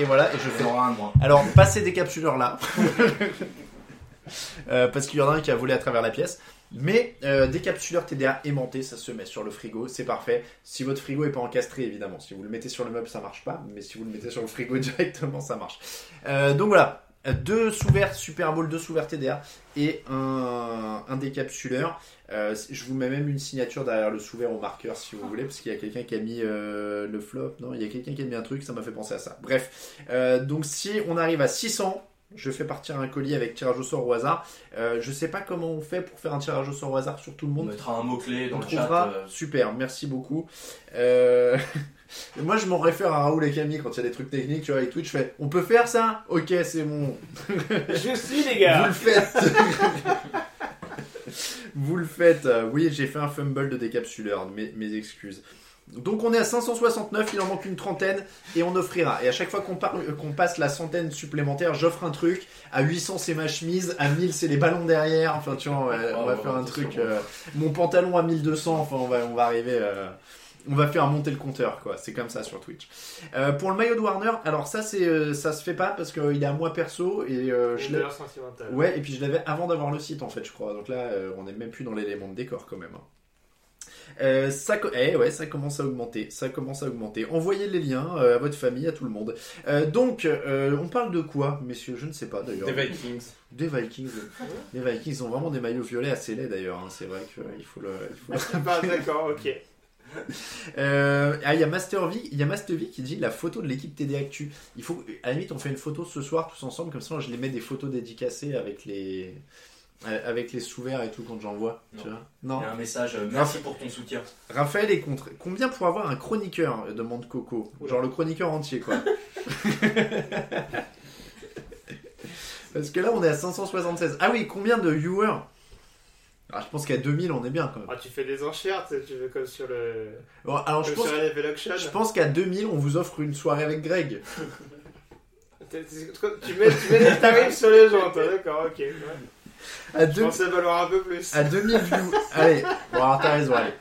Et voilà, et je fais. un moi. Alors, pas ces décapsuleurs là. Euh, parce qu'il y en a un qui a volé à travers la pièce. Mais euh, décapsuleur TDA aimanté, ça se met sur le frigo, c'est parfait. Si votre frigo est pas encastré, évidemment. Si vous le mettez sur le meuble, ça marche pas. Mais si vous le mettez sur le frigo directement, ça marche. Euh, donc voilà, deux sous-verts Super Bowl, deux sous-verts TDA et un, un décapsuleur. Euh, je vous mets même une signature derrière le sous-vert au marqueur si vous voulez, parce qu'il y a quelqu'un qui a mis euh, le flop. Non, il y a quelqu'un qui a mis un truc, ça m'a fait penser à ça. Bref, euh, donc si on arrive à 600, je fais partir un colis avec tirage au sort au hasard. Euh, je sais pas comment on fait pour faire un tirage au sort au hasard sur tout le On monde. mettra un mot-clé dans On le trouvera. chat. euh, Super, merci beaucoup. Euh, Moi, je m'en réfère à Raoul et Camille quand il y a des trucs techniques, tu vois, avec Twitch, je fais On peut faire ça Ok, c'est bon. Je suis les Vous gars le faites Vous le faites. Oui, j'ai fait un fumble de décapsuleur, mes, mes excuses. Donc on est à 569, il en manque une trentaine et on offrira. Et à chaque fois qu'on euh, passe la centaine supplémentaire, j'offre un truc. À 800 c'est ma chemise, à 1000 c'est les ballons derrière. Enfin tu vois, on va, on va Oh, faire un truc. euh, mon pantalon à 1200, enfin on va, on va arriver... euh, on va faire monter le compteur, quoi. C'est comme ça sur Twitch. Euh, pour le maillot de Warner, alors ça, c'est, euh, ça se fait pas parce qu'il est à moi perso et euh, je sentimentale. Ouais, et puis je l'avais avant d'avoir le site en fait, je crois. Donc là, euh, on n'est même plus dans l'élément de décor quand même. hein. Euh, ça, eh ouais, ça commence à augmenter. Ça commence à augmenter. Envoyez les liens euh, à votre famille, à tout le monde. Euh, donc, euh, on parle de quoi, messieurs? Je ne sais pas d'ailleurs. Des Vikings. Des Vikings. Les Vikings ont vraiment des maillots violets assez laids d'ailleurs. hein. C'est vrai qu'il faut le. il faut le- D'accord, ok. Euh, ah, il y a Master V, il y a Master V qui dit la photo de l'équipe TD Actu. Il faut, à la limite, on fait une photo ce soir tous ensemble, comme ça, je les mets des photos dédicacées avec les, euh, avec les sous-verts et tout quand j'envoie. Non. Tu vois Il non. y a un message. euh, Merci pour ton soutien. Raphaël est contre. Combien pour avoir un chroniqueur demande Coco? Genre le chroniqueur entier, quoi. Parce que là, on est à 576. Ah oui, combien de viewers? Ah, Je pense qu'à 2000, on est bien quand même. Ah, tu fais des enchères, tu sais, tu veux comme sur le. Bon, alors, je pense, sur je pense qu'à 2000, on vous offre une soirée avec Greg. Tu mets, tu mets des tarifs sur les gens, toi, d'accord, ok. ouais. À Je 2000 pensais valoir un peu plus. À 2000 viewers. allez, bon, alors t'as raison, allez.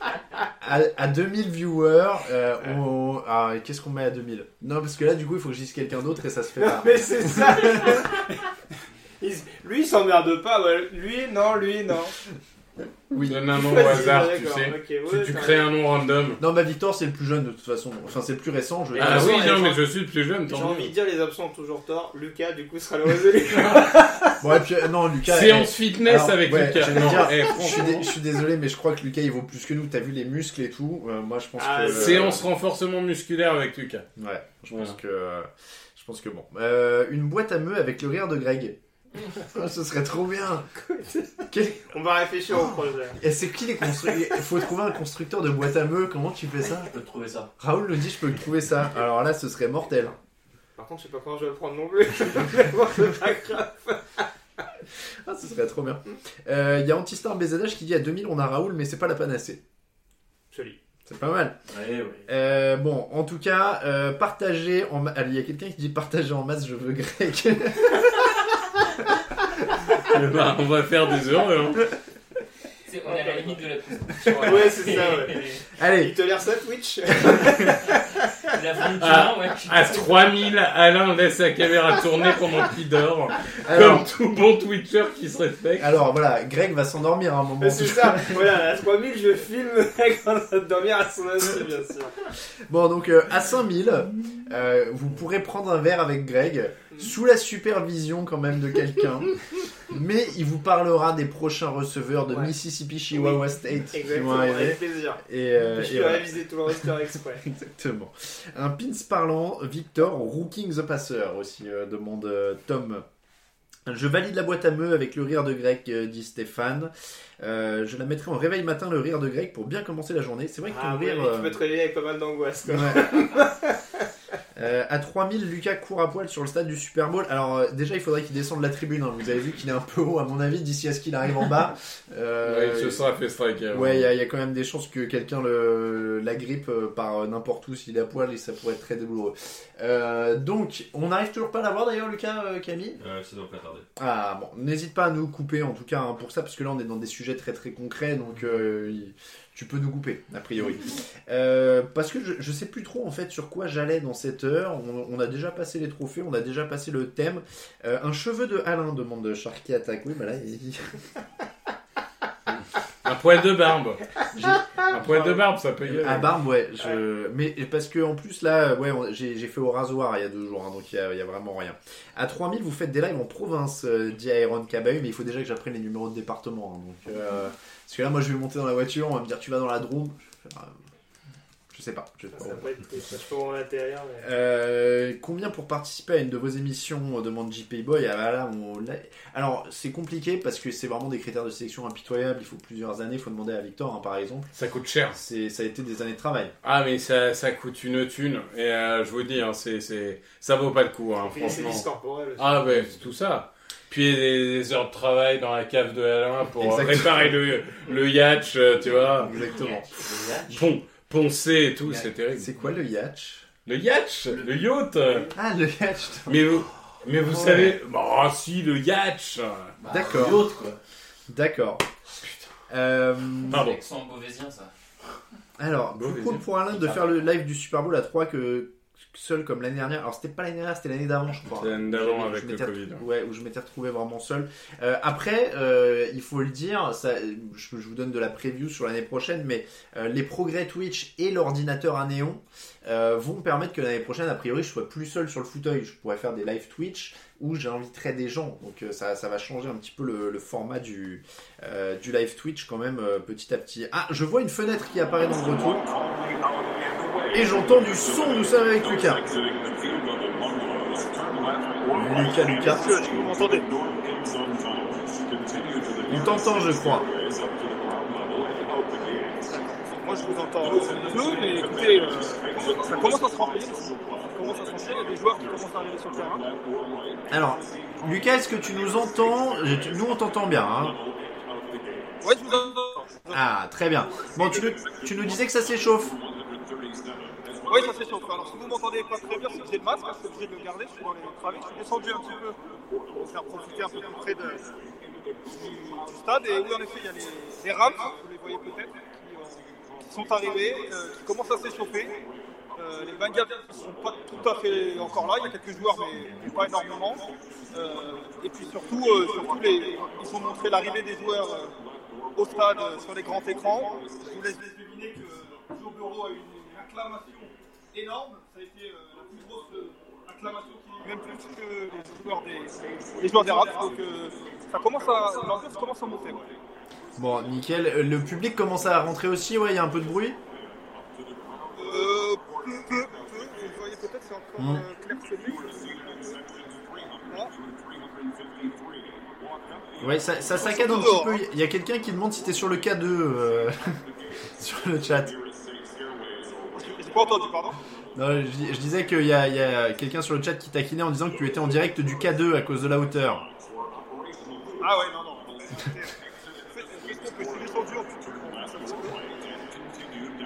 À, à 2000 viewers, euh, on... ah, qu'est-ce qu'on met à 2000 Non, parce que là, du coup, il faut que je dise quelqu'un d'autre et ça se fait pas. Mais c'est ça Il Lui, il s'emmerde pas, ouais. Lui, non, lui, non. Oui. Donne un nom au hasard, tu sais. ok, Tu, ouais, tu t'as crées un nom random. Non, bah Victor, c'est le plus jeune de toute façon. Enfin, c'est le plus récent. Je vais Ah oui, non, mais je suis le plus jeune, J'ai tant mieux. envie de dire, les absents ont toujours tort. Lucas, du coup, sera le résolu. Bon, et puis, euh, non, Lucas. Séance fitness alors, avec ouais, Lucas. Non, dire, eh, eh, je, suis dé- je suis désolé, mais je crois que Lucas, il vaut plus que nous. T'as vu les muscles et tout. Euh, moi, je pense Ah, que. Séance renforcement musculaire avec Lucas. Ouais, je Voilà. pense que. Je pense que bon. Euh, une boîte à meux avec le rire de Greg. Ah, ce serait trop bien. Quel- On va réfléchir au projet. Et c'est qui les constructeurs Il faut trouver un constructeur de boîte à meux. Comment tu fais ça? Je peux te trouver ça. Raoul nous dit je peux trouver ça. Alors là, ce serait mortel. Par contre, je sais pas comment je vais le prendre non plus. C'est pas grave. Ah, ce serait trop bien. Euh, Il y a Antistar BZH qui dit à 2000 on a Raoul, mais c'est pas la panacée. Joli. C'est pas mal. Ouais, ouais. Euh, bon, en tout cas, euh, partagez en ma- Allez, Il y a quelqu'un qui dit partager en masse, je veux grec. Bah, on va faire des heureux. Hein. C'est- On est à la limite de la constitution. Ouais, c'est ça, ouais. Allez, Il te l'air ça, Twitch La Ah, ouais. À 3000, Alain laisse sa caméra tourner pendant qu'il dort. alors, Comme tout bon Twitcher qui se respecte. alors voilà, Greg va s'endormir à un moment. C'est ça, voilà, à 3000, je filme en train de dormir à son assis, bien sûr. Bon, donc euh, à 5000, euh, vous pourrez prendre un verre avec Greg, sous la supervision quand même de quelqu'un. mais il vous parlera des prochains receveurs de Ouais. Mississippi Chihuahua State qui vont Exactement, arriver. avec plaisir. Et, euh, je vais réviser tout le roster exprès. Exactement. Un pins parlant, Victor, Rooking the Passer aussi, euh, demande euh, Tom. Je valide la boîte à meux avec le rire de euh, dit Stéphane. Euh, je la mettrai en réveil matin, le rire de Greg, pour bien commencer la journée. C'est vrai que ton Ah, ouais, rire. tu peux te réveiller avec pas mal d'angoisse. Ouais. Euh, à 3000, Lucas court à poil sur le stade du Super Bowl. Alors, euh, déjà, il faudrait qu'il descende la tribune. hein. Vous avez vu qu'il est un peu haut, à mon avis, d'ici à ce qu'il arrive en bas. Euh, Ouais, il se sera fait striker. Ouais, il y, y a quand même des chances que quelqu'un le, la grippe euh, par euh, n'importe où s'il est à poil et ça pourrait être très douloureux. Euh, donc, on n'arrive toujours pas à l'avoir d'ailleurs, Lucas, euh, Camille? Ça doit pas tarder. Ah bon, n'hésite pas à nous couper en tout cas hein, pour ça, parce que là on est dans des sujets très très concrets, donc euh, il- tu peux nous couper, a priori. Euh, parce que je, je sais plus trop en fait sur quoi j'allais dans cette heure. On, on a déjà passé les trophées, on a déjà passé le thème. Euh, un cheveu de Alain demande Sharky Attack. Oui, bah là, il... Un poil de barbe. Un poil de barbe, ça peut y aller. À barbe, ouais. Je... Mais parce que en plus là, ouais, j'ai fait au rasoir il y a deux jours, hein, donc il y a, il y a vraiment rien. À 3000, vous faites des lives en province, euh, dit Aaron Cabahu, mais il faut déjà que j'apprenne les numéros de département. hein, donc, parce que là, moi, je vais monter dans la voiture, on va me dire tu vas dans la Drôme. Je vais faire, euh, Je sais pas. Je sais pas. Ça peut être en l'intérieur, mais. Euh, combien pour participer à une de vos émissions euh, demande JP Boy? Ah, bah là, on l'a- Alors c'est compliqué parce que c'est vraiment des critères de sélection impitoyables. Il faut plusieurs années. Il faut demander à Victor hein, par exemple. Ça coûte cher. C'est ça a été des années de travail. Ah, mais ça, ça coûte une thune. Et euh, je vous dis, hein, c'est, c'est, ça vaut pas le coup, hein, Puis c'est franchement. aussi. Ah, ouais, c'est tout ça. Puis des, des heures de travail dans la cave de Alain pour euh, Exactement. réparer le, le yacht, euh, tu vois. Exactement. Pon, poncer et tout, c'est terrible. C'est quoi le yacht Le yacht Le yacht Ah le yacht. Mais vous, mais vous Ouais. savez... Bah si, le yacht Bah, D'accord. l'autre, quoi. D'accord. Euh, Pardon. Ça. alors, vas-y. cool pour Alain de faire le live du Super Bowl à 3 que seul comme l'année dernière. Alors c'était pas l'année dernière, c'était l'année d'avant, je crois. L'année d'avant avec le Covid. Ouais, où je m'étais retrouvé vraiment seul. Euh, après, euh, il faut le dire, ça, je, je vous donne de la preview sur l'année prochaine, mais euh, les progrès Twitch et l'ordinateur à néon vont me permettre que l'année prochaine, a priori, je sois plus seul sur le fauteuil. Je pourrais faire des live Twitch où j'inviterai des gens. Donc euh, ça, ça va changer un petit peu le, le format du, euh, du live Twitch quand même euh, petit à petit. Ah, je vois une fenêtre qui apparaît dans le retour. Et j'entends du son, nous sommes avec Lucas. Lucas, Lucas. Vous m'entendez? On t'entend, je crois. Moi je vous entends peu, mais écoutez, euh, ça commence à se remplir. Ça commence à se remplir, il y a des joueurs qui commencent à arriver sur le terrain. Alors, Lucas, est-ce que tu nous entends Nous, on t'entend bien. hein Ouais, je vous entends. ah, très bien. Bon, tu nous, tu nous disais que ça s'échauffe. Oui, ça sûr. Alors si vous m'entendez pas très bien, c'est que le masque, je suis obligé de le garder, je suis dans les travées. Je suis descendu un petit peu pour faire profiter un peu plus près de, du, du stade. Et oui, en effet, il y a les, les Rams, vous les voyez peut-être, sont arrivés, euh, qui commencent à s'échauffer. Euh, les Bengals ne sont pas tout à fait encore là, il y a quelques joueurs, mais, pas énormément. Euh, et puis surtout, euh, surtout les, ils ont montré l'arrivée des joueurs euh, au stade euh, sur les grands écrans. Je vous laisse deviner que Joe Burrow a eu une acclamation énorme. Ça a été euh, la plus grosse euh, acclamation qui même plus que les joueurs des, les joueurs des Rams. Donc euh, ça commence à, commence à monter. Bon, nickel. Euh, Le public commence à rentrer aussi, ouais, il y a un peu de bruit. Euh, peu, peu, peu. Vous voyez peut-être, c'est encore Mm. euh, clairsemé. Là. Ouais, ça, ça saccade un petit peu. Il y a quelqu'un qui demande si t'es sur le K2 euh, sur le chat. J'ai pas entendu, pardon. Non, je, je disais qu'il y a, il y a quelqu'un sur le chat qui taquinait en disant que tu étais en direct du K2 à cause de la hauteur. Ah ouais, non, non.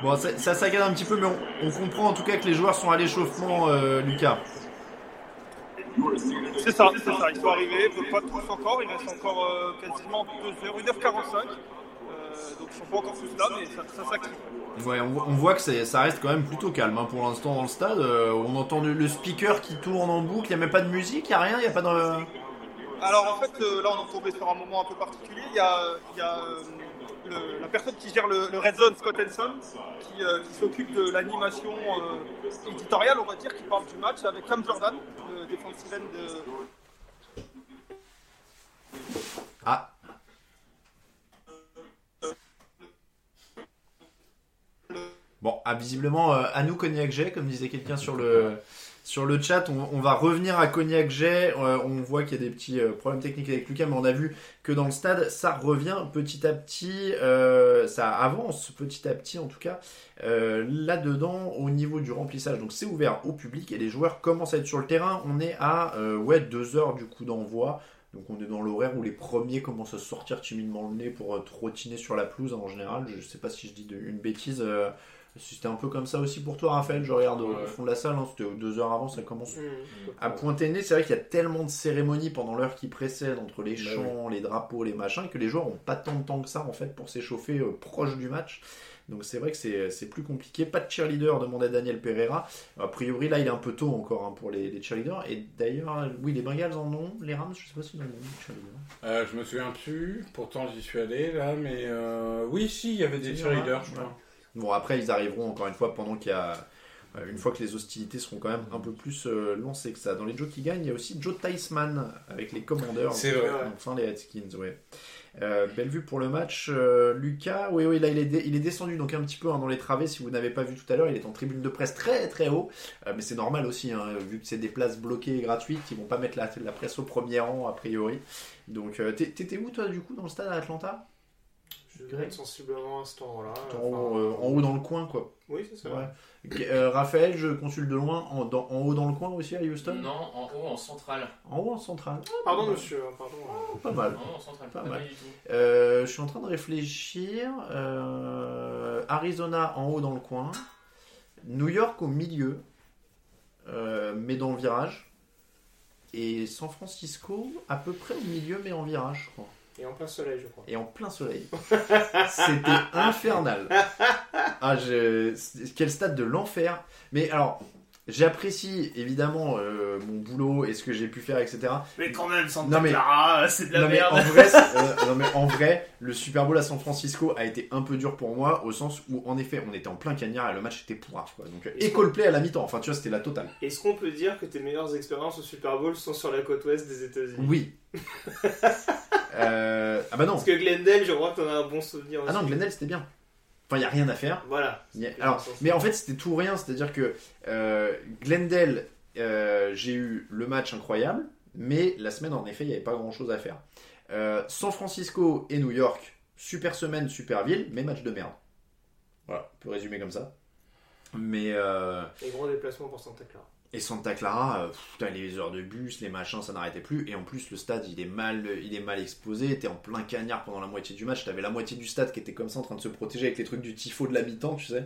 Bon, ça, ça saccade un petit peu, mais on, on comprend en tout cas que les joueurs sont à l'échauffement, euh, Lucas. C'est ça, c'est ça. Ils sont arrivés, pas tous encore. Il reste encore euh, quasiment 2 heures, 1h45. Euh, donc ils sont pas encore tous là, mais ça, ça s'active. Ouais, on, voit- on voit que ça reste quand même plutôt calme hein, pour l'instant dans le stade. On entend le, le speaker qui tourne en boucle, il n'y a même pas de musique, il n'y a rien, il n'y a pas de... Alors en fait, là on est tombé sur un moment un peu particulier. Il y a, y a, la personne qui gère le, Red Zone, Scott Henson, qui, euh, qui s'occupe de l'animation euh, éditoriale, on va dire, qui parle du match avec Cam Jordan, le de, Ah, Bon, ah, visiblement, à nous Cognac-J, comme disait quelqu'un sur le, sur le chat, on, va revenir à Cognac-J. Euh, on voit qu'il y a des petits euh, problèmes techniques avec Lucas, mais on a vu que dans le stade, ça revient petit à petit, euh, ça avance petit à petit en tout cas, là-dedans au niveau du remplissage. Donc c'est ouvert au public et les joueurs commencent à être sur le terrain. On est à ouais, deux heures du coup d'envoi. Donc on est dans l'horaire où les premiers commencent à sortir timidement le nez pour trottiner sur la pelouse hein, en général. Je sais pas si je dis une bêtise. C'était un peu comme ça aussi pour toi, Raphaël. Je regarde au fond de la salle. hein, c'était deux heures avant, ça commence Mmh. à pointer le nez. C'est vrai qu'il y a tellement de cérémonies pendant l'heure qui précède entre les Bah chants, les drapeaux, les machins, que les joueurs ont pas tant de temps que ça en fait pour s'échauffer euh, proche du match. Donc c'est vrai que c'est c'est plus compliqué. Pas de cheerleader, demandait Daniel Pereira. A priori, là, il est un peu tôt encore hein, pour les, les cheerleaders. Et d'ailleurs, oui, les Bengals en ont. Les Rams, je sais pas si en ont des cheerleaders. Euh, je me souviens plus, pourtant j'y suis allé là, mais euh, oui, si, il y avait des cheerleaders, je crois. Bon, après, ils arriveront encore une fois pendant qu'il y a. euh, Une fois que les hostilités seront quand même un peu plus euh, lancées que ça. Dans les Joe qui gagnent, il y a aussi Joe Theismann avec les Commandeurs. C'est vrai. Enfin, les Redskins, ouais. Euh, belle vue pour le match. Euh, Lucas, oui, oui, là, il est, il est descendu donc un petit peu hein, dans les travées. Si vous n'avez pas vu tout à l'heure, il est en tribune de presse très très haut. Euh, mais c'est normal aussi, hein, vu que c'est des places bloquées et gratuites, ils vont pas mettre la, la presse au premier rang, a priori. Donc, t'é- t'étais où, toi, du coup, dans le stade à Atlanta? Je vais être sensiblement à cet endroit-là. en, Enfin, haut, euh, en haut dans le coin, quoi. Oui, c'est ça. Ouais. Euh, Raphaël, je consulte de loin, en, dans- en haut dans le coin aussi à Houston? Non, en haut, en centrale. En haut en centrale Pardon, monsieur, hein, pardon. Pas mal. En centrale, Pas pas, mal. mal du tout. Euh, je suis en train de réfléchir. Euh, Arizona en haut dans le coin. New York au milieu, euh, mais dans le virage. Et San Francisco à peu près au milieu, mais en virage, je crois. Et en plein soleil, je crois. Et en plein soleil. C'était infernal. Ah, je... Quel stade de l'enfer. Mais alors, j'apprécie évidemment euh, mon boulot et ce que j'ai pu faire, etc. Mais quand même, Santa Non, mais- Clara, c'est de la non mais, merde. en vrai, euh, non mais en vrai, le Super Bowl à San Francisco a été un peu dur pour moi au sens où en effet on était en plein cagnard et le match était pourrave quoi. Donc et Coldplay à la mi-temps, enfin tu vois c'était la totale. Est-ce qu'on peut dire que tes meilleures expériences au Super Bowl sont sur la côte ouest des États-Unis? Oui. Euh, Ah bah non. Parce que Glendale, je crois que t'en as un bon souvenir aussi. Ah non Glendale c'était bien. Enfin il y a rien à faire. Voilà. A- Alors, mais en fait c'était tout ou rien, c'est-à-dire que euh, Glendale, euh, j'ai eu le match incroyable, mais la semaine en effet il n'y avait pas grand-chose à faire. Euh, San Francisco et New York, super semaine, super ville, mais match de merde. Voilà, on peut résumer comme ça. Mais Les gros déplacements pour Santa Clara. Et Santa Clara, euh, pff, les heures de bus, les machins, ça n'arrêtait plus. Et en plus, le stade, il est mal, il est mal exposé. T'es en plein cagnard pendant la moitié du match. T'avais la moitié du stade qui était comme ça en train de se protéger avec les trucs du tifo de la mi-temps, tu sais.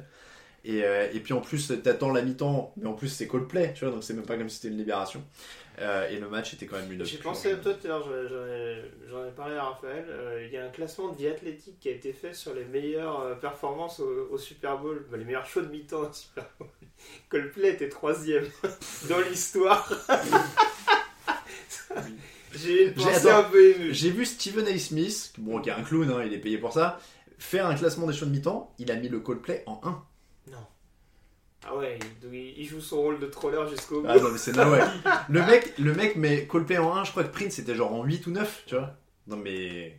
Et, euh, et puis en plus, t'attends la mi-temps, mais en plus c'est Coldplay, tu vois, donc c'est même pas comme si c'était une libération. Euh, et le match était quand même une. J'ai pensé à toi tout à l'heure, j'en ai, parlé à Raphaël. Euh, il y a un classement de vie athlétique qui a été fait sur les meilleures euh, performances au, au Super Bowl, bah, les meilleurs shows de mi-temps au Super Bowl. Coldplay était troisième dans l'histoire. J'ai un peu vu Stephen A. Smith, bon, qui est un clown, hein, il est payé pour ça, faire un classement des shows de mi-temps. Il a mis le Coldplay en 1. Ah ouais, il, joue son rôle de troller jusqu'au bout. Ah non, mais c'est là, ouais. Le mec, le mec met Coldplay en 1, je crois que Prince était genre en 8 ou 9, tu vois. Non, mais.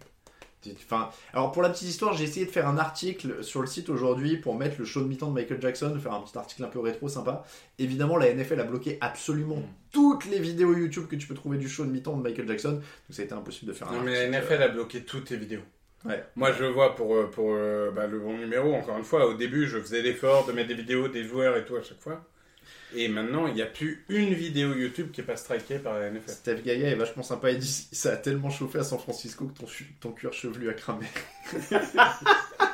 Enfin, alors pour la petite histoire, j'ai essayé de faire un article sur le site aujourd'hui pour mettre le show de mi-temps de Michael Jackson, faire un petit article un peu rétro sympa. Évidemment, la NFL a bloqué absolument toutes les vidéos YouTube que tu peux trouver du show de mi-temps de Michael Jackson, donc ça a été impossible de faire un Non, mais la article. NFL a bloqué toutes tes vidéos. Ouais. Moi, je vois pour, euh, pour euh, bah, le bon numéro, encore une fois. Au début, je faisais l'effort de mettre des vidéos des joueurs et tout à chaque fois. Et maintenant, il n'y a plus une vidéo YouTube qui n'est pas strikée par la NFL. Steph Gaia est vachement sympa. Il dit ça a tellement chauffé à San Francisco que ton, ton cuir chevelu a cramé.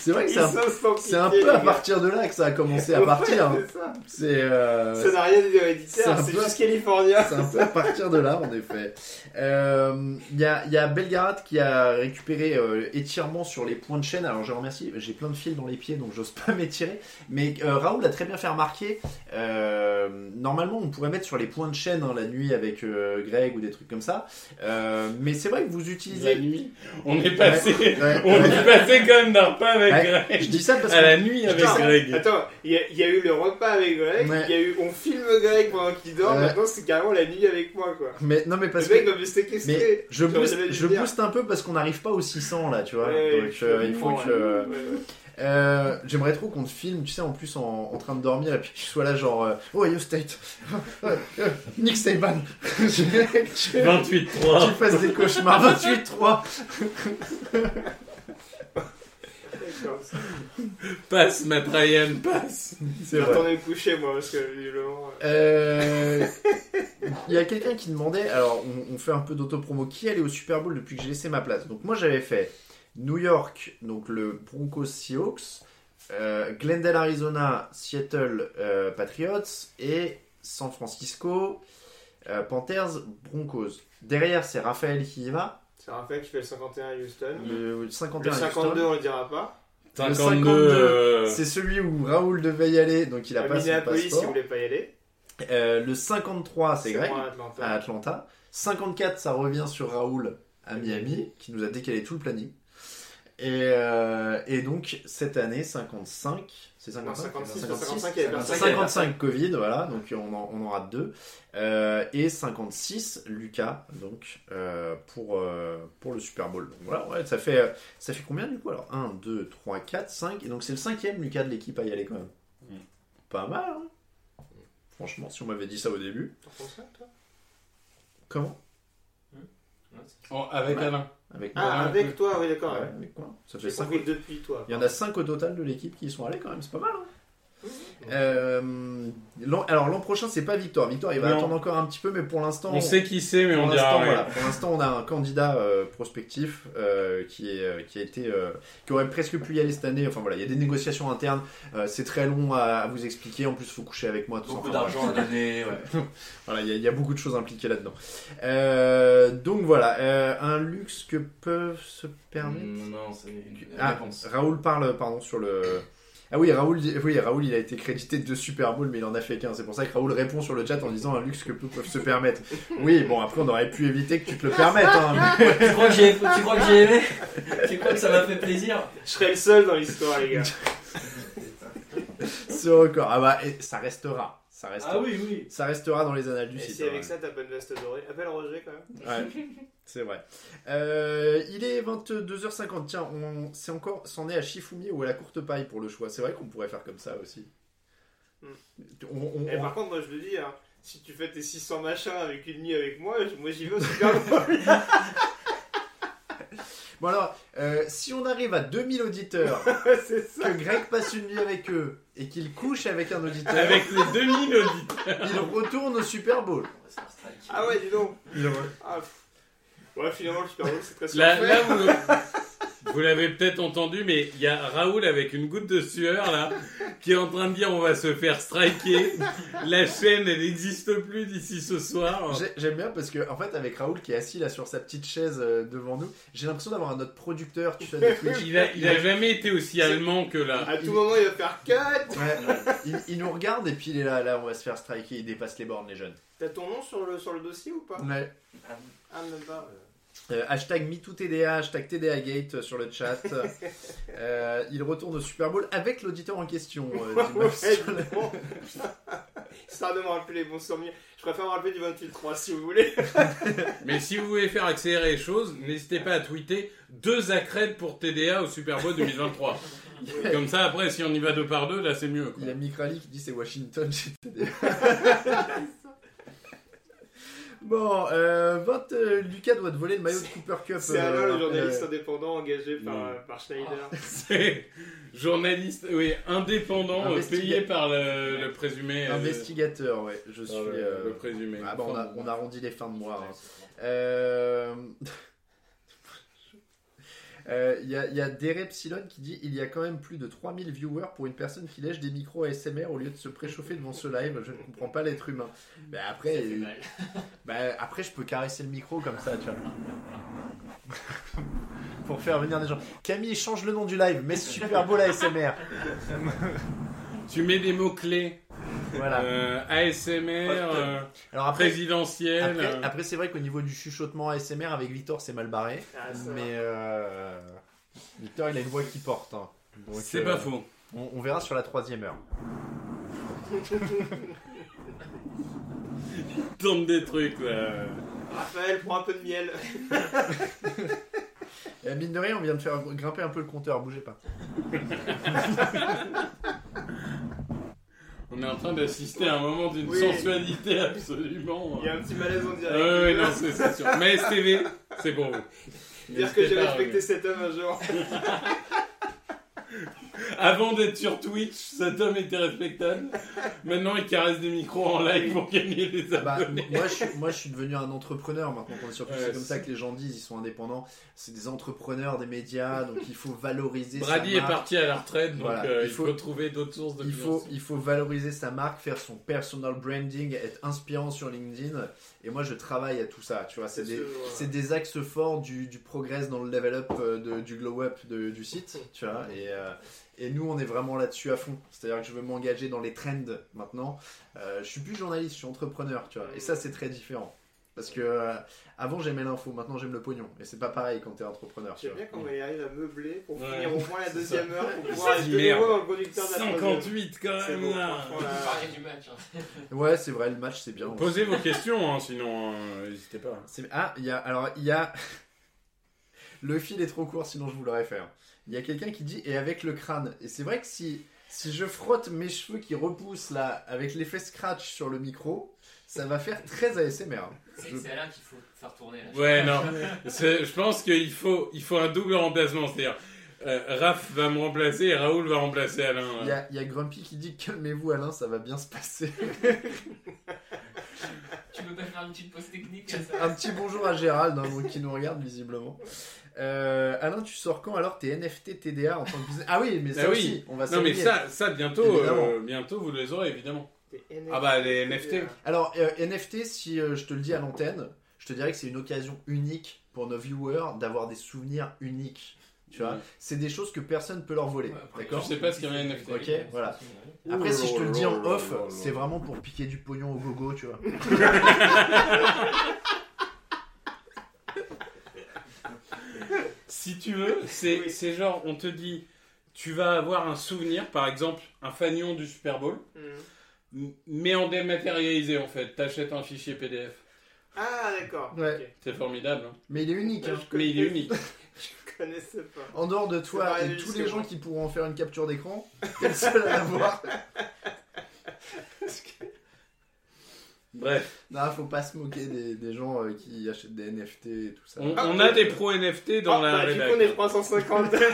C'est vrai que c'est un, peu à partir de là que ça a commencé à Ouais, partir. c'est ça. C'est euh, Ça n'a rien c'est d'héréditaire, un c'est peu- juste californien. c'est un peu à partir de là, en effet. Euh, Il y, a, y a Belgarat qui a récupéré euh, étirement sur les points de chaîne. Alors je remercie, j'ai plein de fils dans les pieds donc j'ose pas m'étirer. Mais euh, Raoul a très bien fait remarquer. euh, normalement, on pourrait mettre sur les points de chaîne hein, la nuit avec euh, Greg ou des trucs comme ça. Euh, mais c'est vrai que vous La utilisez. nuit. On est passé. Ouais, On ouais. est passé quand même d'un repas avec Ouais, Greg. Je dis ça parce À la que. nuit avec Putain, Greg. Attends, il y, a- il y a eu le repas avec Greg, Ouais. il y a eu on filme Greg pendant qu'il dort, Ouais. maintenant c'est carrément la nuit avec moi quoi. Mais non, mais parce le mec que. va me séquestrer. Mais je booste, je booste un peu parce qu'on n'arrive pas aux 600 là, tu vois. Ouais, Donc euh, il faut que. ouais, ouais. Euh, J'aimerais trop qu'on te filme, tu sais, en plus en, en train de dormir et puis que tu sois là, genre, euh, oh, you state, Nick Saban, que tu 28-3. tu fasses des cauchemars, 28-3. Passe, Matt Ryan, passe. C'est vrai. J'attendais coucher moi parce que visiblement. Euh, Il y a quelqu'un qui demandait, alors on, on fait un peu d'autopromo, qui allait au Super Bowl depuis que j'ai laissé ma place? Donc moi j'avais fait New York, donc le Broncos Seahawks, euh, Glendale Arizona, Seattle euh, Patriots et San Francisco euh, Panthers Broncos. Derrière c'est Raphaël qui y va, C'est Raphaël qui fait le 51 à Houston. le 51 Le à 52 Houston. on le dira pas. Le 52. 52, euh, C'est celui où Raoul devait y aller, donc il a à pas son Minneapolis il passeport. voulait pas y aller. Euh, le 53 c'est Greg. à Atlanta. à Atlanta. 54, ça revient sur Raoul à Miami, qui nous a décalé tout le planning. Et, euh, et donc, cette année, 55, c'est Non, 55 56, 56, 55, il y avait personne. 55 Covid, voilà, donc on en, on en rate deux. Euh, et 56 Lucas, donc, euh, pour, euh, pour le Super Bowl. Donc voilà, ouais, ça fait, ça fait combien du coup Alors? 1, 2, 3, 4, 5. Et donc c'est le cinquième Lucas de l'équipe à y aller quand même. Mm. Pas mal, hein Franchement, si on m'avait dit ça au début. T'en penses quoi, toi? Comment? Oh, avec Ouais. Alain. Avec Ah, avec toi, oui d'accord. Ouais, avec quoi Ça fait 5 compris depuis toi. Il y en a 5 au total de l'équipe qui y sont allés quand même, c'est pas mal. hein. Euh, l'an- alors l'an prochain, c'est pas Victor. Victor, il va Non. attendre encore un petit peu, mais pour l'instant, On sait qui c'est, mais pour on l'instant, dira rien. voilà, pour l'instant, on a un candidat euh, prospectif euh, qui est euh, qui a été euh, qui aurait presque pu y aller cette année. Enfin voilà, il y a des négociations internes. Euh, c'est très long à, à vous expliquer. En plus, faut coucher avec moi. Tout ça. Beaucoup Enfin, d'argent à donner. ouais. voilà, il y, a- il y a beaucoup de choses impliquées là-dedans. Euh, donc voilà, euh, un luxe que peuvent se permettre. Mm, Non, c'est une Ah, réponse. Raoul parle, pardon, sur le. Ah oui, Raoul, dit- oui, Raoul, il a été crédité de deux Super Bowl, mais il en a fait qu'un. C'est pour ça que Raoul répond sur le chat en disant un luxe que peu peuvent se permettre. Oui, bon, après, on aurait pu éviter que tu te le permettes. Hein, mais- tu crois que j'ai tu crois que j'ai aimé? Tu crois que ça m'a fait plaisir? Je serais le seul dans l'histoire, les gars. Ce record. Ah bah, et ça restera. Ça. Ah oui, oui. Ça restera dans les annales du Et site. si hein, avec ça t'as pas une veste dorée, appelle Roger quand même. Ouais, c'est vrai. Euh, il est 22h50. Tiens, on, c'est encore, c'en est à Shifumi ou à la courte paille pour le choix. C'est vrai qu'on pourrait faire comme ça aussi. Hmm. On- on- Et on- par contre, moi je le dis, hein, si tu fais tes 600 machins avec une nuit avec moi, moi j'y vais au Super. Bon alors, euh, si on arrive à 2000 auditeurs, c'est ça. que Greg passe une nuit avec eux et qu'il couche avec un auditeur, Avec les 2000 auditeurs. il retourne au Super Bowl. Ah ouais, dis donc. Il re- Ah, pff. ouais, finalement le Super Bowl c'est très Là, surfait. là, vous, vous l'avez peut-être entendu, mais il y a Raoul avec une goutte de sueur là, qui est en train de dire on va se faire striker. La chaîne, elle n'existe plus d'ici ce soir. J'ai- J'aime bien parce que, en fait, avec Raoul qui est assis là sur sa petite chaise euh, devant nous, j'ai l'impression d'avoir un autre producteur, tu sais, de Twitch. Il a, il a jamais été aussi allemand que là. À tout moment il va faire cut. Ouais, il, il nous regarde et puis il est là, là, on va se faire striker, il dépasse les bornes, les jeunes. T'as ton nom sur le, sur le dossier ou pas Ouais. Ah, même pas. Euh, hashtag MeTooTDA, hashtag TDAGate euh, sur le chat. Euh, il retourne au Super Bowl avec l'auditeur en question. euh, Ouais. Histoire de me rappeler les bons souvenirs. Je préfère me rappeler du 28-3 si vous voulez. Mais si vous voulez faire accélérer les choses, n'hésitez pas à tweeter deux accrèdes pour TDA au Super Bowl 2023. Comme ça, après, si on y va deux par deux, là, c'est mieux. quoi. Il y a Mikrali qui dit c'est Washington chez TDA. Bon, euh, 20, euh, Lucas doit te voler le maillot de Cooper Cup. C'est euh, Alain, le journaliste euh, indépendant engagé par, euh, par Schneider. C'est journaliste, oui, indépendant, euh, Investiga- payé par le, le présumé. euh, investigateur, ouais, je suis. le, euh, le présumé. ah, bon, on, a, on arrondit les fins de mois. hein. Euh... Euh, Il y, a, il Derepsilon qui dit il y a quand même plus de 3000 viewers pour une personne qui lèche des micros ASMR au lieu de se préchauffer devant ce live. Je ne comprends pas l'être humain. Mais après, bah, après, je peux caresser le micro comme ça, tu vois. pour faire venir des gens. Camille, change le nom du live, mais super beau la ASMR. Tu mets des mots-clés. Voilà. Euh, ASMR, euh, Alors après, présidentiel. après, euh, après, c'est vrai qu'au niveau du chuchotement ASMR avec Victor, c'est mal barré. Ah, mais euh, Victor, il a une voix qui porte. hein. C'est euh, pas faux. On, on verra sur la troisième heure. Tente des trucs là. Raphaël, prends un peu de miel. Et mine de rien, on vient de faire grimper un peu le compteur, bougez pas. On est en train d'assister à un moment d'une Oui. sensualité absolument. Il y a un petit malaise en direct. ouais, ouais, non, c'est sûr. Mais STV, c'est pour vous. Dire que j'ai respecté cet homme un jour. Avant d'être sur Twitch, cet homme était respectable. Maintenant, il caresse des micros en live pour gagner des Bah, abonnés. moi, je suis, moi, je suis devenu un entrepreneur maintenant qu'on est sur Twitch. Ouais, c'est comme ça que les gens disent, ils sont indépendants. C'est des entrepreneurs des médias, donc il faut valoriser Brady sa est parti à la retraite, donc Voilà, euh, il il faut- trouver d'autres sources de Il faut, il faut valoriser sa marque, faire son personal branding, être inspirant sur LinkedIn. Et moi, je travaille à tout ça. Tu vois, c'est des, ouais. des axes forts du, du progress dans le level up euh, de- du glow up de- du site. Tu vois, et, euh, et nous, on est vraiment là-dessus à fond. C'est-à-dire que je veux m'engager dans les trends maintenant. Euh, je suis plus journaliste, je suis entrepreneur. Tu vois, et ça, c'est très différent. Parce que euh, avant j'aimais l'info, maintenant j'aime le pognon. Et c'est pas pareil quand t'es entrepreneur. Tu J'aime vois. bien quand il arrive à meubler pour Ouais. finir au moins la deuxième heure pour pouvoir être de nouveau dans le conducteur de la troisième. 58 quand même beau, là. parlait du match. hein. Ouais, c'est vrai, le match c'est bien. Posez vos questions, hein, sinon euh, n'hésitez pas. Ah, il y a. Alors, il y a. le fil est trop court, sinon je vous l'aurais fait. hein. Il y a quelqu'un qui dit et avec le crâne. Et c'est vrai que si, si je frotte mes cheveux qui repoussent là, avec l'effet scratch sur le micro, ça va faire très ASMR. C'est Je- Alain qu'il faut faire tourner. Là. Ouais, non. Je pense qu'il faut, il faut un double remplacement. C'est-à-dire, euh, Raph va me remplacer et Raoul va remplacer Alain. Il y, a, il y a Grumpy qui dit calmez-vous Alain, ça va bien se passer. Tu peux pas faire une petite pause technique Un petit bonjour à Gérald hein, qui nous regarde visiblement. Euh, Alain, tu sors quand alors tes NFT TDA en tant que business Ah oui, mais ça Ah oui. aussi, on va Non, mais ça, ça bientôt, euh, bientôt vous les aurez évidemment. NFT. Ah bah les NFT. Alors, euh, NFT, si euh, je te le dis à l'antenne, je te dirais que c'est une occasion unique pour nos viewers d'avoir des souvenirs uniques. Tu vois, c'est des choses que personne peut leur voler. Ouais, D'accord Tu sais pas ce qu'il y a un NFT. Ok, voilà. Après, si je te le dis en off, c'est vraiment pour piquer du pognon au gogo, tu vois. Si tu veux, c'est Oui. c'est genre, on te dit, tu vas avoir un souvenir, par exemple, un fanion du Super Bowl, Mhm. m- mais en dématérialisé en fait. T'achètes un fichier PDF. Ah, d'accord. Ouais. C'est formidable. hein. Mais il est unique. hein. Mais il est unique. Je connaissais pas. En dehors de toi et tous les gens qui pourront en faire une capture d'écran, t'es le seul à l'avoir. Bref, Non, faut pas se moquer des, des gens euh, qui achètent des NFT et tout ça. on, Ah, on a des pros NFT dans Ah, la bah, du coup, rédac. on est 350.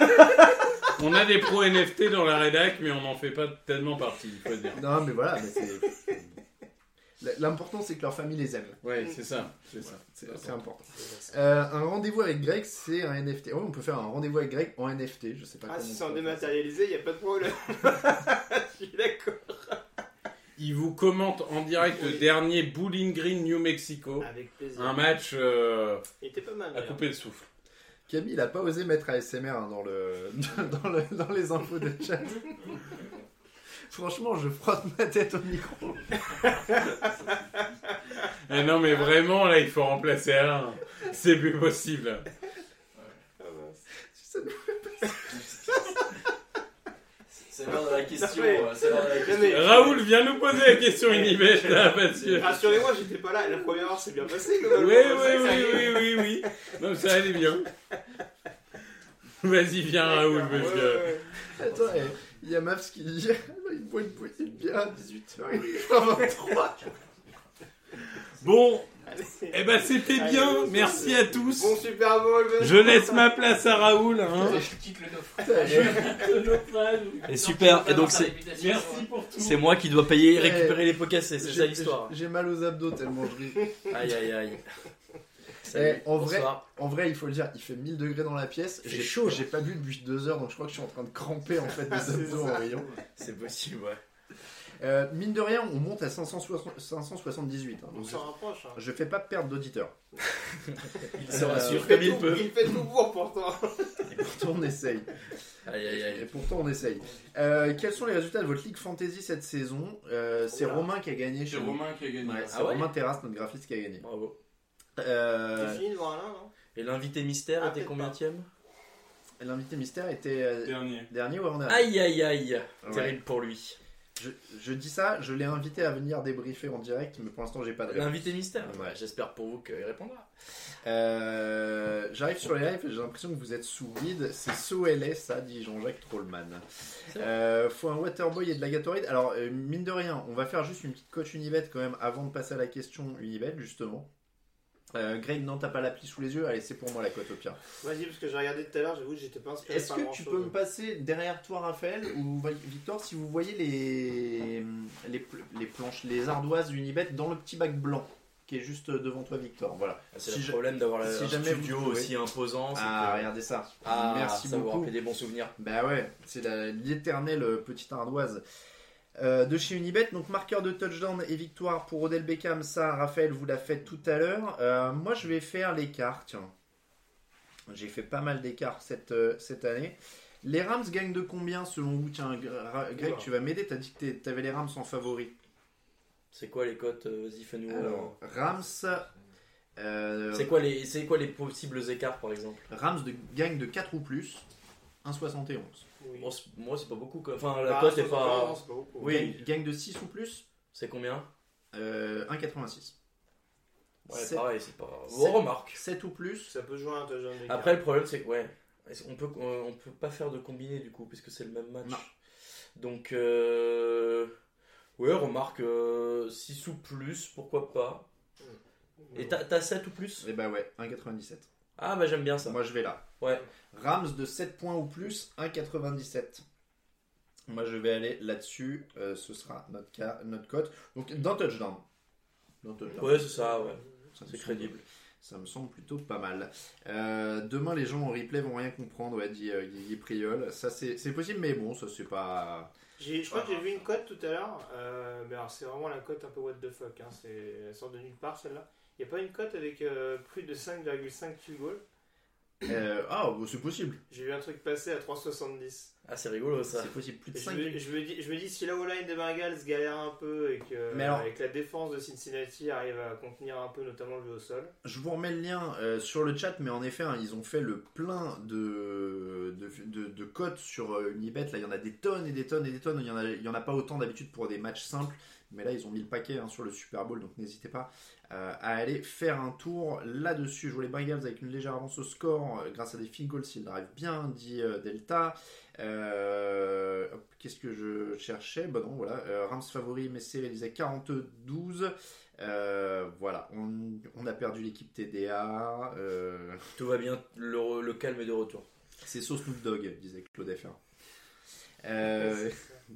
On a des pros NFT dans la rédac, mais on n'en fait pas tellement partie, il faut dire. Non, mais voilà, mais c'est. L'important, c'est que leur famille les aime. Ouais, c'est ça, c'est ça. C'est important. Euh, un rendez-vous avec Greg, c'est un NFT. Ouais, on peut faire un rendez-vous avec Greg en NFT. Je sais pas Ah, comment. si c'est en dématérialisé, y a pas de problème. Je suis d'accord. Il vous commente en direct le dernier Bowling Green New Mexico. Avec plaisir. Un match euh, Il était pas mal. à couper le souffle. Camille, il a pas osé mettre ASMR hein, dans, le... dans, le... dans les infos de chat. Franchement, je frotte ma tête au micro. Ah non, mais vraiment, là, il faut remplacer Alain. C'est plus possible. Ah, mince. Ça nous- C'est l'heure de la question. Euh, C'est l'heure de la Non, question. mais- Raoul, viens nous poser la question Unibet, là, parce que... Rassurez-moi, j'étais pas là. La première heure s'est bien passée. Oui, globalement. oui, Ça, ça oui, oui, oui, oui. Non, ça allait bien. Vas-y, viens, Raoul, Ouais, ouais, ouais. Attends, eh, il y a Maps qui dit il boit une bouteille de bière à 18h, il est 23. Bon. Eh ben, c'était Allez, bien. bon, Merci à tous. Bon Super Bowl. Je laisse ma place à Raoul. Hein. Je quitte le naufrage. Et super, et donc c'est Merci pour tout. c'est moi qui dois payer et Ouais. récupérer les pots cassés, c'est ça l'histoire. J'ai mal aux abdos tellement je ris. Aïe aïe aïe. Salut. Eh, en vrai, Bonsoir. En vrai, il faut le dire, il fait 1000 degrés dans la pièce. J'ai chaud. J'ai pas bu depuis deux heures, donc je crois que je suis en train de cramper en fait des abdos en rayon. C'est possible, ouais. Euh, mine de rien, on monte à 560 578. hein, On donc je, s'en rapproche. Hein. je fais pas perdre d'auditeurs. Il se Euh, rassure fait comme il tout- peut. Il fait tout pour pourtant. Et pourtant, on essaye. Aïe aïe Et aïe. pourtant, on essaye. Euh, quels sont les résultats de votre Ligue Fantasy cette saison? Euh, C'est Oula. Romain qui a gagné. C'est chez nous. Romain qui a gagné. Ouais, c'est Ah ouais Romain Terrasse, notre graphiste, qui a gagné. Bravo. Euh, C'est fini devant Alain, non? Et l'invité mystère Ah, était peut-être combien L'invité mystère était euh, Dernier. dernier ou avant-dernier? Aïe aïe aïe. Ouais. Terrible pour lui. Je, je dis ça, je l'ai invité à venir débriefer en direct, mais pour l'instant, j'ai pas de réponse. L'invité mystère Ouais. J'espère pour vous qu'il répondra. Euh, J'arrive sur les lives j'ai l'impression que vous êtes sous vide. C'est SOLS, ça, dit Jean-Jacques Trollman. Euh, faut un Waterboy et de la Gatorade. Alors, euh, mine de rien, on va faire juste une petite coach Unibet quand même avant de passer à la question Unibet, justement. Euh, Greg, non, t'as pas l'appli sous les yeux Allez, c'est pour moi la cote au pire. Vas-y, parce que j'ai regardé tout à l'heure, j'avoue que j'étais pas inspiré Est-ce que tu chose. peux me passer derrière toi, Raphaël ou Victor, si vous voyez les, les, pl- les planches, les ardoises Unibet dans le petit bac blanc qui est juste devant toi, Victor Voilà. C'est Si le problème d'avoir si un vous studio pouvez. aussi imposant. c'est Ah, que- regardez ça. Ah, Merci ça vous beaucoup. rappelle des bons souvenirs. Bah ouais, c'est l'éternelle petite ardoise. Euh, de chez Unibet, donc marqueur de touchdown et victoire pour Odell Beckham, ça Raphaël vous l'a fait tout à l'heure. Euh, moi je vais faire l'écart, tiens. J'ai fait pas mal d'écarts cette, euh, cette année. Les Rams gagnent de combien selon vous? Tiens, Greg, Oula. tu vas m'aider, t'as dit que t'avais les Rams en favori. C'est quoi les cotes Alors, Rams... C'est quoi les c'est quoi les possibles écarts par exemple? Rams de, gagnent de 4 ou plus, 1,71. Oui. Moi, c'est- Moi c'est pas beaucoup. quoi. Enfin la Bah, cote est 60, pas. non, pas. Oui. Gagne, gagne de 6 ou plus, C'est combien? Euh, 1,86. Ouais, Sept- pareil, c'est pas. On remarque. 7 ou plus, Ça peut jouer un touchdown d'écart. Après le problème c'est que ouais, on peut euh, on peut pas faire de combiné du coup puisque c'est le même match. Non. Donc euh... ouais, remarque 6 ou plus, pourquoi pas. Et t'as t'as 7 ou plus? Et bah ouais, 1,97. Ah bah j'aime bien ça. Moi je vais là. Ouais. Rams de 7 points ou plus, 1,97. Moi je vais aller là-dessus. euh, ce sera notre cas, notre cote. Donc d'un touchdown. D'un touchdown. Ouais, c'est ça, ouais. Ça C'est crédible. Ça me semble plutôt pas mal. Euh, demain les gens en replay vont rien comprendre, ouais, dit euh, Guigui Priol. Ça c'est c'est possible, mais bon, ça c'est pas. J'ai- Je crois que j'ai vu une cote tout à l'heure, euh, mais alors c'est vraiment la cote un peu what the fuck, hein, c'est elle sort de nulle part celle-là. Il n'y a pas une cote avec euh, plus de 5,5 field goal Euh, ah, bon, c'est possible. J'ai vu un truc passer à 3,70. Ah c'est rigolo ça. C'est possible. Plus de Et Je 5 me, je, me dis, je me dis si la O-line des Bengals galère un peu et que, Mais alors- et que la défense de Cincinnati arrive à contenir un peu notamment le jeu au sol. Je vous remets le lien euh, sur le chat, mais en effet, hein, ils ont fait le plein de, de, de, de cotes sur euh, Unibet. Là, il y en a des tonnes et des tonnes et des tonnes. Il y en a, il y en a pas autant d'habitude pour des matchs simples. Mais là, ils ont mis le paquet hein, sur le Super Bowl, donc n'hésitez pas euh, à aller faire un tour là-dessus. Je vois les Bengals avec une légère avance au score euh, grâce à des field goals s'ils drive bien, dit euh, Delta. Euh, Qu'est-ce que je cherchais? Bah non, voilà. Euh, Rams favori, Messi réalisait 42-12. Euh, voilà, on, on a perdu l'équipe TDA. euh, Tout va bien, le, calme est de retour. c'est sauce Snoop Dogg, disait Claude FR. Euh,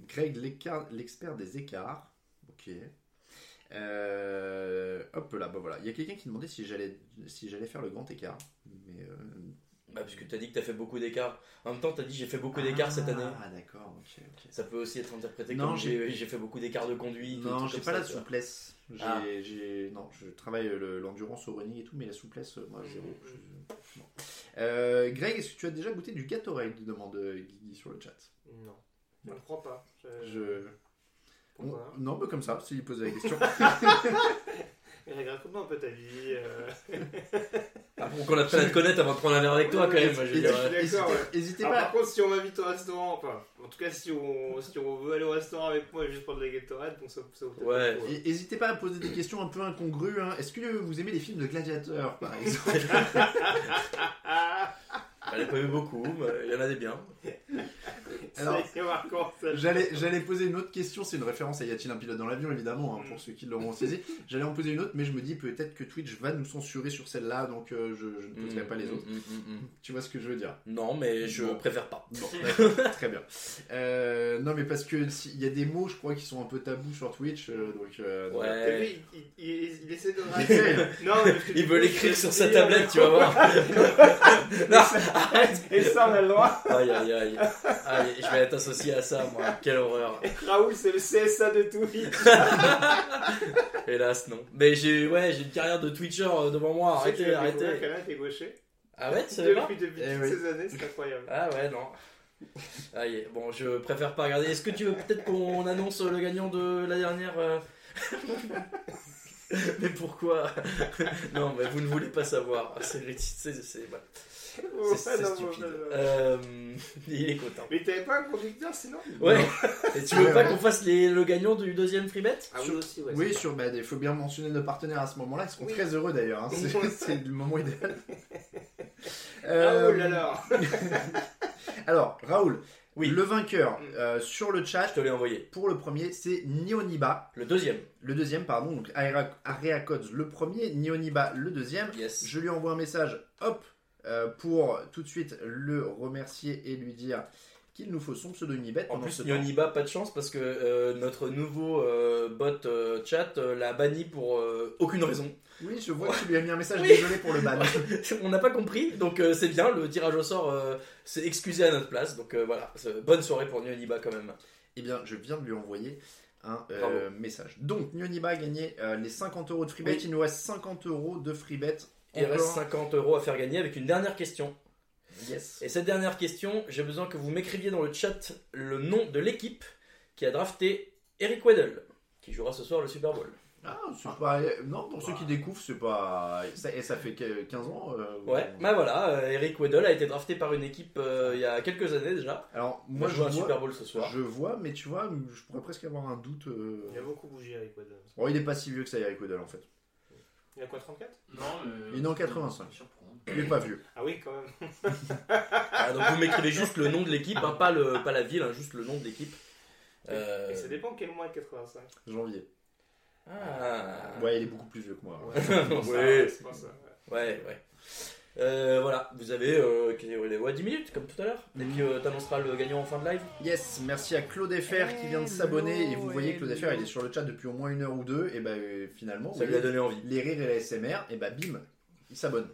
Greg, l'expert des écarts. Ok. Euh, hop là, bah voilà. Il y a quelqu'un qui demandait si j'allais si j'allais faire le grand écart. Mais euh, Bah parce que t'as dit que t'as fait beaucoup d'écarts. En même temps t'as dit j'ai fait beaucoup d'écarts cette année. Ah d'accord, ok, ok. Ça peut aussi être interprété Non, comme j'ai- fait beaucoup d'écarts de conduite. Non, j'ai pas ça, la tu souplesse. J'ai, Ah. j'ai- non, je travaille le- l'endurance au running et tout, mais la souplesse, euh, moi, zéro. Je-. Euh, Greg, est-ce que tu as déjà goûté du Gatorade demande Guigui sur le chat. Non, je ne crois pas. Je- Je... Pourquoi On- Non, mais comme ça, s'il pose la question. Raconte-moi un peu ta vie. euh. Ah, pour qu'on apprenne à te connaître avant de prendre un verre avec toi quand même. je d'accord, ouais. N'hésitez pas. par contre, si on m'invite au restaurant, enfin, en tout cas, si on, si on veut aller au restaurant avec moi et juste prendre la Gatorade, donc ça, ça peut-être Ouais. N'hésitez pas à poser des questions un peu incongrues. hein. Est-ce que vous aimez les films de gladiateurs, par exemple? Ah, Elle a pas eu beaucoup, mais il y en a des biens. Alors, J'allais, j'allais poser une autre question, c'est une référence à Y a-t-il un pilote dans l'avion, évidemment, hein, pour ceux qui l'auront saisi. J'allais en poser une autre, mais je me dis peut-être que Twitch va nous censurer sur celle-là, donc euh, je, je ne poserai pas les Mm, autres. mm, mm, mm. Tu vois ce que je veux dire? Non, mais je Bon. préfère pas. Bon, très bien. Euh, non, mais parce que si- il y a des mots, je crois, qui sont un peu tabous sur Twitch, euh, donc. euh, donc, T'as Ouais. vu, il, il, il- il essaie de. Non, Il veut l'écrire sur sa tablette, euh, tu vas voir. non. Et ça, on a le droit. Aïe, aïe, aïe. Aïe, je vais être associé à ça, moi. Quelle horreur. Raoul, c'est le CSA de Twitch. Hélas, non. Mais j'ai ouais, j'ai une carrière de Twitcher euh, devant moi. Arrêtez, arrêtez. gaucher. Ah ouais, tu savais pas Depuis, depuis Eh toutes oui. ces années, c'est incroyable. Ah ouais, non. Aïe, bon, je préfère pas regarder. Est-ce que tu veux peut-être qu'on annonce le gagnant de la dernière euh, Mais pourquoi? Non, mais vous ne voulez pas savoir. C'est c'est. Oh, stupide. non, non, non. Euh, il est content. Mais t'avais pas un conducteur sinon Ouais. Et tu veux pas qu'on fasse les- le gagnant du deuxième free bet Ah oui, aussi, ouais. Oui, sur, bah, il faut bien mentionner nos partenaires à ce moment-là, ils seront Oui. très heureux d'ailleurs. hein, c'est, le moment idéal. Raoul, Euh, alors alors, Raoul, Oui. le vainqueur Mm. euh, sur le chat Je te l'ai envoyé. pour le premier, c'est Nioniba. Le deuxième. Le deuxième, pardon, donc Area, Area Codes le premier, Nioniba le deuxième. Yes. Je lui envoie un message, hop, euh, pour tout de suite le remercier et lui dire qu'il nous faut son pseudo Unibet. En plus. Yoniba, pas de chance parce que euh, notre nouveau euh, bot euh, chat euh, l'a banni pour euh, aucune raison. Oui, je vois que tu lui as mis un message, Oui. désolé pour le ban. On n'a pas compris, donc c'est bien. Le tirage au sort s'est excusé à notre place. Donc voilà, C'est- bonne soirée pour Yoniba quand même. Eh bien, je viens de lui envoyer un message. Donc, Nioniba a gagné les 50 euros de freebet. Oui. Il nous reste 50 euros de freebet. Il Encore. reste 50 euros à faire gagner avec une dernière question. Yes. Et cette dernière question, j'ai besoin que vous m'écriviez dans le chat le nom de l'équipe qui a drafté Eric Weddle, qui jouera ce soir le Super Bowl. Ah, c'est pas. Non, pour ceux qui découvrent, c'est pas. Ça, et ça fait que 15 ans. euh, Ouais, bah voilà, euh, Eric Weddle a été drafté par une équipe euh, il y a quelques années déjà. Alors, Moi, moi, je joue un vois, Super Bowl ce soir. je vois, mais tu vois, je pourrais presque avoir un doute. euh, Il a beaucoup bougé avec Waddle. Bon, il est pas si vieux que ça, Eric Weddle, en fait. Il a quoi, 34 Non, mais. Il est en 85. Surprendre. Il est pas vieux. Ah oui, quand même. Ah, donc vous m'écrivez juste le nom de l'équipe, hein, pas, le, pas la ville, hein, juste le nom de l'équipe. Euh, Et ça dépend quel mois de 85. Janvier. Ah. Ouais, il est beaucoup plus vieux que moi. Ouais, c'est pour ça, Ouais. c'est pour ça. ouais. Ouais, ouais. Euh, voilà, vous avez euh, ouais, 10 minutes comme tout à l'heure. Et puis euh, t'annonceras le gagnant en fin de live. Yes, merci à Claude FR qui vient de s'abonner. Et vous voyez, Claude FR, il est sur le chat depuis au moins une heure ou deux. Et bah, euh, finalement, Ça lui a donné envie. les rires et la SMR, et bah, bim, il s'abonne.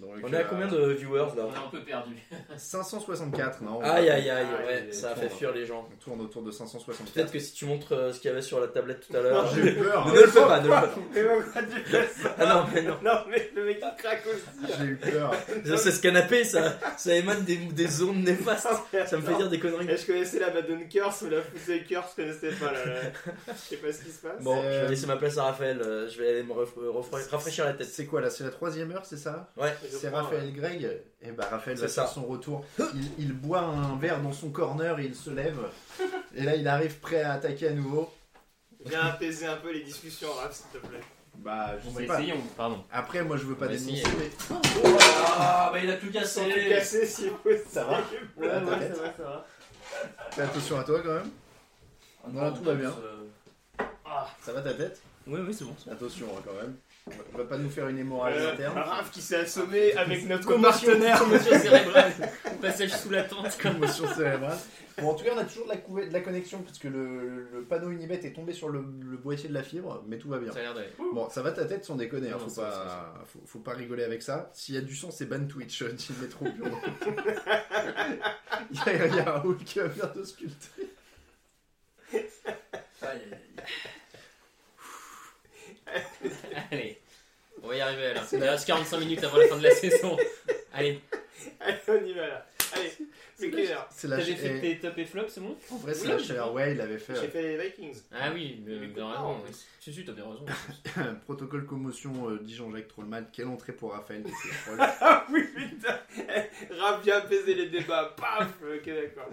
Donc, On est à euh, combien de viewers là On est un peu perdu. 564, non on Aïe aïe aïe, Aïe, ouais, ça a fait fuir les gens. On tourne autour de 564. Peut-être que si tu montres euh, ce qu'il y avait sur la tablette tout à l'heure. J'ai eu peur. ne le fais pas, ne le fais pas. Mais pourquoi tu fais ça Ah non, mais non. Non, mais le mec il craque aussi. J'ai eu peur. Ça, C'est ce canapé, ça, ça émane des, des ondes néfastes. Ça me fait dire des conneries. Et je connaissais la Madone Curse, mais la Football Curse, je connaissais pas. Là, là. Je sais pas ce qui se passe. Bon, je Euh, vais laisser ma place à Raphaël. euh, Je vais aller me rafraîchir la tête. C'est quoi là C'est la troisième heure, c'est ça? Ouais. C'est Raphaël Greg. Et bah Raphaël va C'est faire son retour. Il, il boit un verre dans son corner et il se lève. Et là, il arrive prêt à attaquer à nouveau. Viens apaiser un peu les discussions, Raph, s'il te plaît. Bah, je On sais pas. essayer, on- pardon. Après, moi, je veux pas On va dénoncer. essayer. mais- Ah, bah il a tout Sans tout cassé. si possible. Ça va Ouais, Ah, ouais, ça va, ça va. Fais attention à toi quand même. Voilà, tout va bien. Euh, Ça va ta tête? Oui, oui, c'est bon. Attention hein, quand même. On va pas nous faire une hémorragie Euh, interne. Raph qui s'est assommé avec notre Commotion, commotion cérébrale. Passage sous la tente. Commotion cérébrale. Bon, en tout cas, on a toujours de la, couve- de la connexion parce que le, le panneau Unibet est tombé sur le, le boîtier de la fibre, mais tout va bien. Ça a l'air d'aller. Bon, ça va ta tête sans déconner, hein, Non, faut, pas, ça, Faut, faut pas rigoler avec ça. S'il y a du son, c'est ban Twitch, euh, dit le au bureau. il, y a, il y a Raoul qui va venir te sculpter. Allez. On va y arriver là. La- reste 45 minutes avant la fin de la saison. Allez. Allez, on y va là. Allez, c'est clair. Ch- fait tes top et flop, c'est bon? En vrai, c'est Oui, la chair. Ouais, il avait fait J'ai fait les Vikings. Ah oui, mais bien écoute, raison. Si, si, t'as bien raison. euh, protocole commotion, euh, dit Jean-Jacques Trollman. Quelle entrée pour Raphaël. Ah oui, putain. Raph vient apaiser les débats. Paf Ok, d'accord.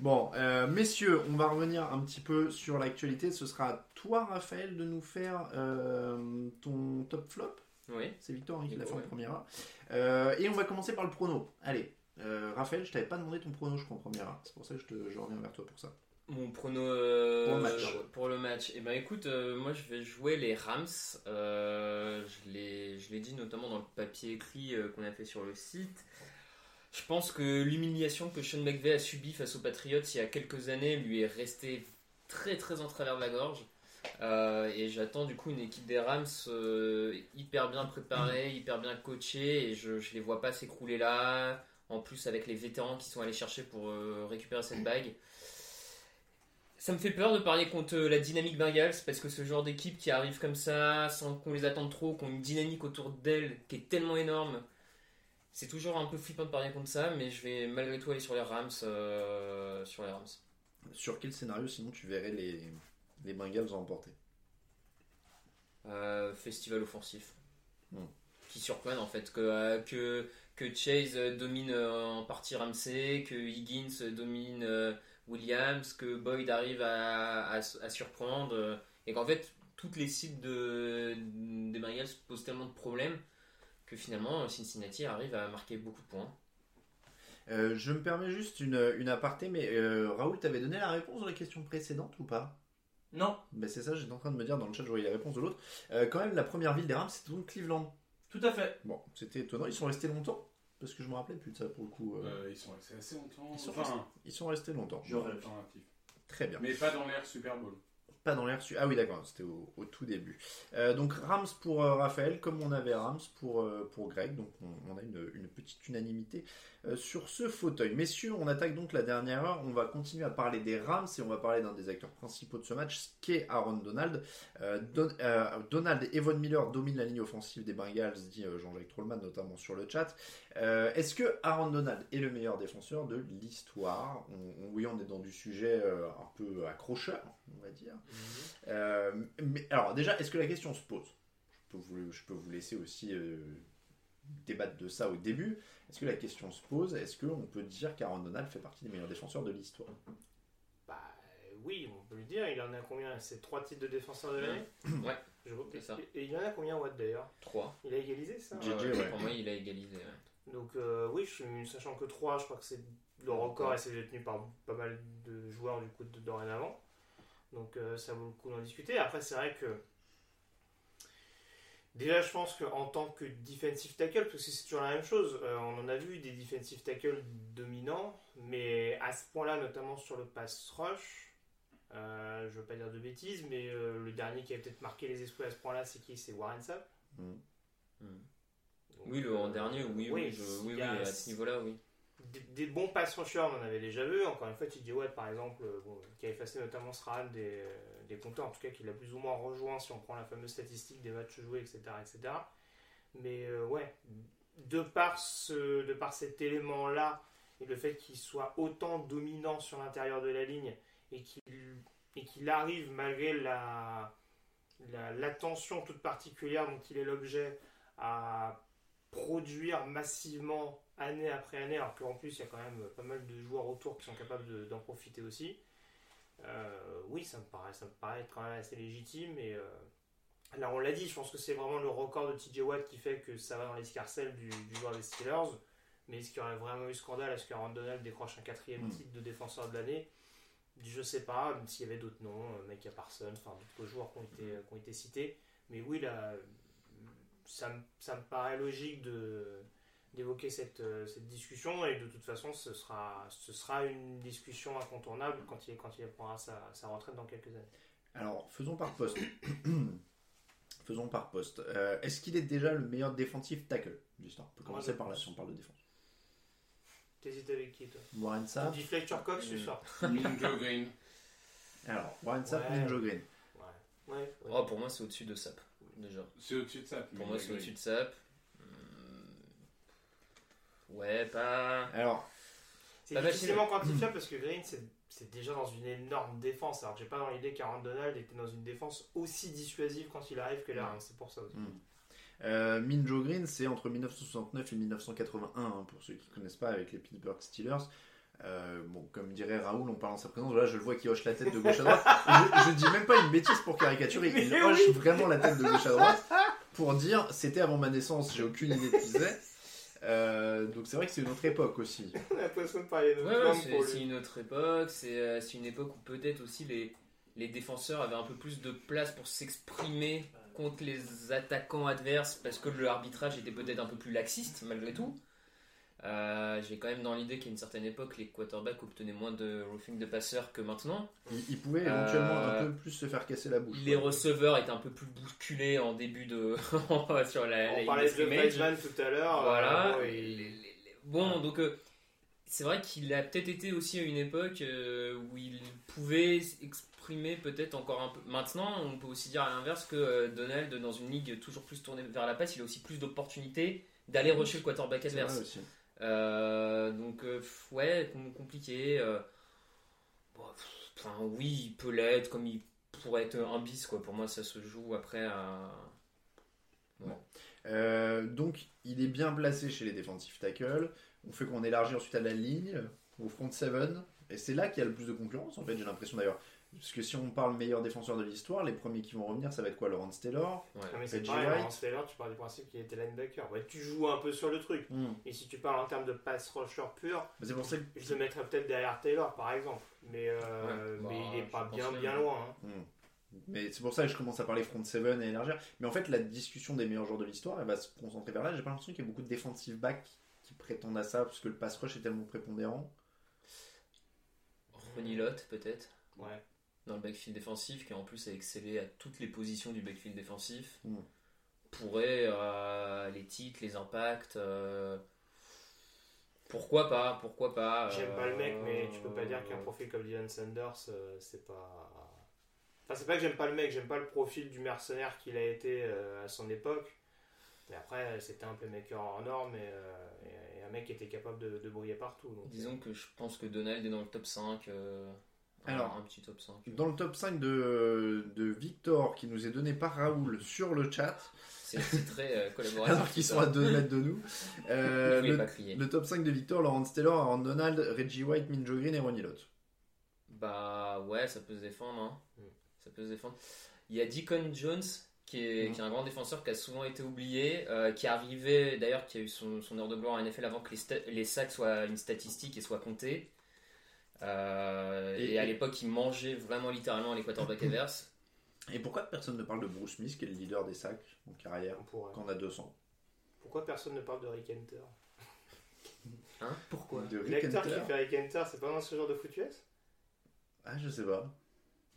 Bon, euh, messieurs, on va revenir un petit peu sur l'actualité. Ce sera toi, Raphaël, de nous faire euh, ton top flop. Oui. C'est Victor hein, qui l'a fait Ouais. en première heure. Euh, et on va commencer par le prono. Allez, Euh, Raphaël, je t'avais pas demandé ton prono, je crois, en première. hein. C'est pour ça que je, te, je reviens vers toi pour ça. Mon prono euh, Pour le match. pour le match. Eh ben écoute, euh, moi je vais jouer les Rams. Euh, je l'ai dit notamment dans le papier écrit euh, qu'on a fait sur le site. Je pense que l'humiliation que Sean McVay a subie face aux Patriots il y a quelques années lui est restée très très en travers de la gorge. Euh, et j'attends du coup une équipe des Rams euh, hyper bien préparée, hyper bien coachée. Et je, je les vois pas s'écrouler là. En plus avec les vétérans qui sont allés chercher pour euh, récupérer cette bague. Ça me fait peur de parler contre la dynamique Bengals parce que ce genre d'équipe qui arrive comme ça, sans qu'on les attende trop, qui ont une dynamique autour d'elle qui est tellement énorme, c'est toujours un peu flippant de parler contre ça, mais je vais malgré tout aller sur les Rams. sur les Rams. Sur quel scénario, sinon, tu verrais les, les Bengals emporter Euh, festival offensif. Hmm. Qui surprennent en fait que, euh, que, que Chase euh, domine euh, en partie Ramsey, que Higgins domine Williams, que Boyd arrive à, à, à surprendre, et qu'en fait toutes les cibles de, des Bengals posent tellement de problèmes que finalement Cincinnati arrive à marquer beaucoup de points. Euh, Je me permets juste une, une aparté, mais euh, Raoul, t'avais donné la réponse de la question précédente ou pas? Non, ben, C'est ça, j'étais en train de me dire dans le chat, je voyais la réponse de l'autre. Euh, quand même, la première ville des Rams, c'était donc Cleveland. tout à fait. Bon, c'était étonnant. Ils sont restés longtemps? Parce que je me rappelais plus de ça pour le coup. euh, Euh, ils sont restés assez longtemps. Ils sont enfin, Ils sont restés longtemps. Alternatif. Très bien. Mais pas dans l'ère Super Bowl. Pas dans l'air su- Ah oui, d'accord, c'était au, au tout début. Euh, donc Rams pour euh, Raphaël, comme on avait Rams pour, euh, pour Greg. Donc on, on a une, une petite unanimité euh, sur ce fauteuil. Messieurs, on attaque donc la dernière heure. On va continuer à parler des Rams et on va parler d'un des acteurs principaux de ce match, ce qu'est Aaron Donald. Euh, Don- euh, Donald et Von Miller dominent la ligne offensive des Bengals, dit euh, Jean-Jacques Trollman, notamment sur le chat. Euh, Est-ce que Aaron Donald est le meilleur défenseur de l'histoire? On- on- Oui, on est dans du sujet euh, un peu accrocheur, on va dire. Euh, mais alors déjà, est-ce que la question se pose? Je peux, vous, je peux vous laisser aussi euh, débattre de ça au début. Est-ce que la question se pose Est-ce qu'on peut dire qu'Aaron Donald fait partie des meilleurs défenseurs de l'histoire? Bah oui, on peut le dire. Il en a combien? C'est trois titres de défenseur de l'année? Ouais, Je vois. c'est ça. Et, il en a combien Watt d'ailleurs? 3. Il a égalisé ça? JJ, ouais. Pour moi, il a égalisé. ouais. Donc euh, oui, je suis- sachant que 3, je crois que c'est le record et c'est détenu par pas mal de joueurs du coup de dorénavant. Donc euh, ça vaut le coup d'en discuter. Après c'est vrai que déjà je pense qu'en tant que defensive tackle, parce que c'est toujours la même chose, euh, on en a vu des defensive tackle dominants, mais à ce point-là, notamment sur le pass rush, euh, je veux pas dire de bêtises, mais euh, le dernier qui a peut-être marqué les esprits à ce point-là, c'est qui? C'est Warren Sapp. Mm. Donc, Oui, le en euh, dernier, oui, oui, oui, je- à ce niveau-là, oui. des, des bons pass rushers, on en avait déjà vu. Encore une fois, TJ Watt, par exemple, bon, qui a effacé notamment Strahan des, euh, des compteurs, en tout cas, qui l'a plus ou moins rejoint si on prend la fameuse statistique des matchs joués, etc. etc. Mais euh, ouais, de par, cet élément-là, et le fait qu'il soit autant dominant sur l'intérieur de la ligne, et qu'il qu'il arrive, malgré la, la- l'attention toute particulière dont il est l'objet, à produire massivement année après année, alors qu'en plus il y a quand même pas mal de joueurs autour qui sont capables de- d'en profiter aussi. Euh, oui, ça me paraît, ça me paraît quand même assez légitime. Et euh, là, on l'a dit, je pense que c'est vraiment le record de TJ Watt qui fait que ça va dans l'escarcelle du, du joueur des Steelers. Mais est-ce qu'il y aurait vraiment eu scandale? Est-ce qu'Aaron Donald décroche un quatrième Mm. titre de défenseur de l'année? Je sais pas, même s'il y avait d'autres noms, euh, Micah Parsons, enfin d'autres joueurs qui ont été, qui ont été cités. Mais oui, là, ça, ça me paraît logique de d'évoquer cette, euh, cette discussion et de toute façon ce sera, ce sera une discussion incontournable quand il, quand il prendra sa, sa retraite dans quelques années. Alors, faisons par poste. faisons par poste. Euh, Est-ce qu'il est déjà le meilleur défensif tackle de l'histoire? On peut commencer par là si on parle de défense. T'hésites avec qui toi? Warren Tu Sapp. dis Fletcher Cox ce Mm. soir Joe Green. Alors, Warren Sapp, Ouais. Green. Ouais. ouais, ouais. Oh, pour moi, c'est au-dessus de Sap, déjà. C'est au-dessus de ça. Pour moi, c'est au-dessus de Sap. Hmm. Ouais, pas. Alors, C'est difficilement quantifiable parce que Green c'est c'est déjà dans une énorme défense. Alors que j'ai pas dans l'idée qu'Aaron Donald était dans une défense aussi dissuasive quand il arrive que là. C'est pour ça aussi. Euh, Minjo Green, c'est entre 1969 et 1981, hein, pour ceux qui ne connaissent pas, avec les Pittsburgh Steelers. Euh, bon, comme dirait Raoul, on parle en sa présence. Là, je le vois qui hoche la tête de gauche à droite. Je, je dis même pas une bêtise pour caricaturer. Il hoche oui. vraiment la tête de gauche à droite pour dire c'était avant ma naissance, j'ai aucune idée de qui c'est. Euh, donc c'est vrai que c'est une autre époque aussi. On a l'impression de parler de Ouais, notre ouais, langue c'est une autre époque, c'est euh, c'est une époque où peut-être aussi les, les défenseurs avaient un peu plus de place pour s'exprimer contre les attaquants adverses parce que l'arbitrage était peut-être un peu plus laxiste malgré tout. Euh, J'ai quand même dans l'idée qu'à une certaine époque, les quarterbacks obtenaient moins de roughing de passeurs que maintenant. Il, il pouvait éventuellement Euh, un peu plus se faire casser la bouche. Les quoi. receveurs étaient un peu plus bousculés en début de. sur la, la On parlait de. Weissman tout à l'heure. Voilà. euh, Les- les- les- Bon, donc euh, c'est vrai qu'il a peut-être été aussi à une époque euh, où il pouvait s'exprimer peut-être encore un peu. Maintenant, on peut aussi dire à l'inverse que euh, Donald, dans une ligue toujours plus tournée vers la passe, il a aussi plus d'opportunités d'aller rusher le quarterback adverse. Euh, donc, euh, ouais, com- compliqué. euh, bon, pff, enfin, oui, il peut l'être, comme il pourrait être un bis, quoi. Pour moi, ça se joue après à. Euh, donc il est bien placé chez les defensive tackles. On fait qu'on élargit ensuite à la ligne, au front seven. Et c'est là qu'il y a le plus de concurrence en fait, j'ai l'impression d'ailleurs. Parce que si on parle meilleur défenseur de l'histoire, les premiers qui vont revenir, ça va être quoi Lawrence Taylor Ouais. Non, mais c'est pareil. Lawrence Taylor, tu pars du principe qu'il était linebacker. Ouais, tu joues un peu sur le truc. Hmm. Et si tu parles en termes de pass rusher pur, Mais C'est pour ça que je le mettrais peut-être derrière Taylor par exemple. Mais, euh, Ouais, mais bah, il est je pas bien, bien loin. hein. Hmm. Mais c'est pour ça que je commence à parler front seven et élargir. Mais en fait, la discussion des meilleurs joueurs de l'histoire, elle va se concentrer vers là. J'ai pas l'impression qu'il y a beaucoup de defensive backs qui prétendent à ça, parce que le pass rush est tellement prépondérant. Ronnie Lott, peut-être. Ouais. Dans le backfield défensif, qui en plus a excellé à toutes les positions du backfield défensif, Mm. pourrait euh, les titres, les impacts. euh, pourquoi pas Pourquoi pas J'aime euh, pas le mec, mais tu peux pas dire qu'un profil comme Dylan Sanders, euh, c'est pas. Enfin, c'est pas que j'aime pas le mec, j'aime pas le profil du mercenaire qu'il a été euh, à son époque. Mais après, c'était un playmaker hors norme et, euh, et- et un mec qui était capable de, de briller partout. donc. Disons que je pense que Donald est dans le top 5. euh, un- Alors, un petit top 5. Dans le top 5 de, de Victor, qui nous est donné par Raoul sur le chat, C'est très euh, collaboratif. alors qu'ils sont à 2 mètres de nous. Euh, le, top 5 de Victor, Lawrence Taylor, Aaron Donald, Reggie White, Minjo Green et Ronnie Lott. Bah ouais, ça peut se défendre. hein. Mm. Ça peut se défendre. Il y a Deacon Jones, qui est, Mm. qui est un grand défenseur qui a souvent été oublié, euh, qui est arrivé, d'ailleurs, qui a eu son, son heure de gloire en NFL avant que les, les sacs soient une statistique et soient comptés. Euh, Et- et, à l'époque, il mangeait vraiment littéralement les quarterbacks adverses. Et pourquoi personne ne parle de Bruce Smith, qui est le leader des sacs en carrière, On quand on a 200 Pourquoi personne ne parle de Rick Hunter Hein Pourquoi De Rick L'acteur qui fait Rick Hunter, c'est pas dans ce genre de foot US Ah, je sais pas.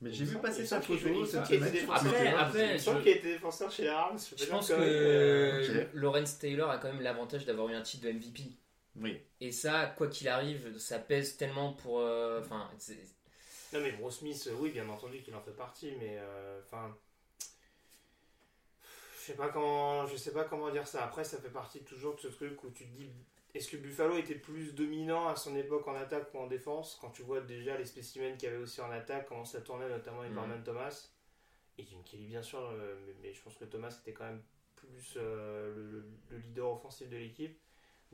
Mais j'ai vu passer sa photo cette semaine. qu'il Après, après, je- qu'il était défenseur chez les Rams. Je, pense que. Lawrence Taylor a quand même l'avantage d'avoir eu un titre de MVP. Oui. Et ça, quoi qu'il arrive, ça pèse tellement pour. euh, Enfin, Non mais Bruce Smith, oui, bien entendu qu'il en fait partie, mais euh, enfin, je sais pas comment, je sais pas comment dire ça. Après, ça fait partie toujours de ce truc où tu te dis, est-ce que Buffalo était plus dominant à son époque en attaque ou en défense? Quand tu vois déjà les spécimens qu'il y avait aussi en attaque, comment ça tournait, notamment avec Mhm. Norman Thomas et Jim Kelly bien sûr, euh, mais, mais je pense que Thomas était quand même plus euh, le, le leader offensif de l'équipe.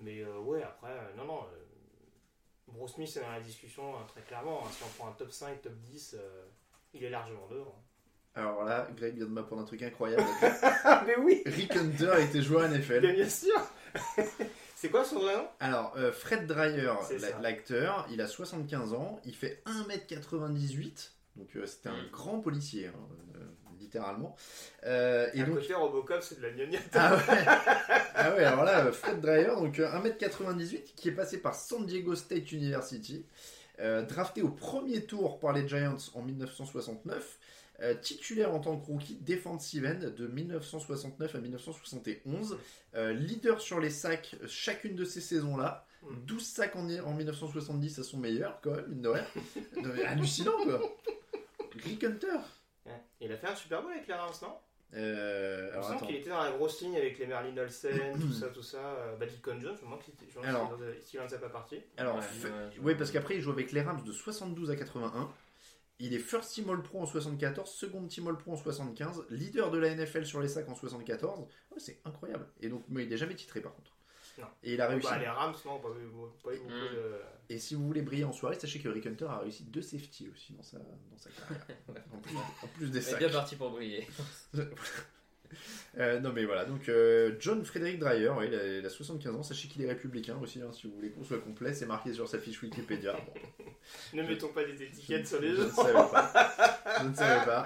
Mais euh, ouais, après, euh, non, non. euh, Bruce Smith est dans la discussion hein, très clairement. hein. Si on prend un top 5, top 10, euh, il est largement devant. Alors là, Greg vient de m'apprendre un truc incroyable. Mais oui Rick Hunter était joueur NFL. Bien, bien sûr C'est quoi son vrai nom? Alors, euh, Fred Dreyer, l'acteur, il a 75 ans, il fait 1m98, donc euh, c'était un Mm. grand policier, hein, euh, littéralement. Euh, et à donc, côté, Robocop, c'est de la gnognotte. ah ouais, ah ouais, alors là, euh, Fred Dreyer, donc euh, 1m98, qui est passé par San Diego State University, euh, drafté au premier tour par les Giants en 1969, euh, titulaire en tant que rookie defensive end de 1969 à 1971, euh, leader sur les sacs euh, chacune de ces saisons-là, Mm. 12 sacs en, en 1970 à son meilleur, quand même, mine de rien. Hallucinant, quoi. Rick Hunter. Ouais. Il a fait un Super Bowl avec les Rams, non? Euh, alors attends. qu'il était dans la grosse ligne avec les Merlin Olsen, tout ça, tout ça. Euh, bah, Deacon Jones, je me demande s'il en faisait pas partie. Alors, Ouais, ouais, parce qu'après, il joue avec les Rams de 72 à 81. Il est first team All Pro en 74, second team All Pro en 75, leader de la NFL sur les sacs en 74. Ouais, c'est incroyable. Et donc, mais il n'est jamais titré par contre. Non. Et il a réussi. Bah, les Rams, non, pas, pas beaucoup Mm. de. Et si vous voulez briller en soirée, sachez que Rick Hunter a réussi deux safety aussi dans sa, dans sa carrière. en, plus, en plus des On est sacs. bien parti pour briller. Euh, non mais voilà, donc euh, John Frédéric Dreyer, ouais, il, a, il a 75 ans, sachez qu'il est républicain aussi, hein, si vous voulez qu'on soit complet, c'est marqué sur sa fiche Wikipédia. Bon, Ne mettons pas des étiquettes sur les je gens. ne savais pas. Je ne savais pas.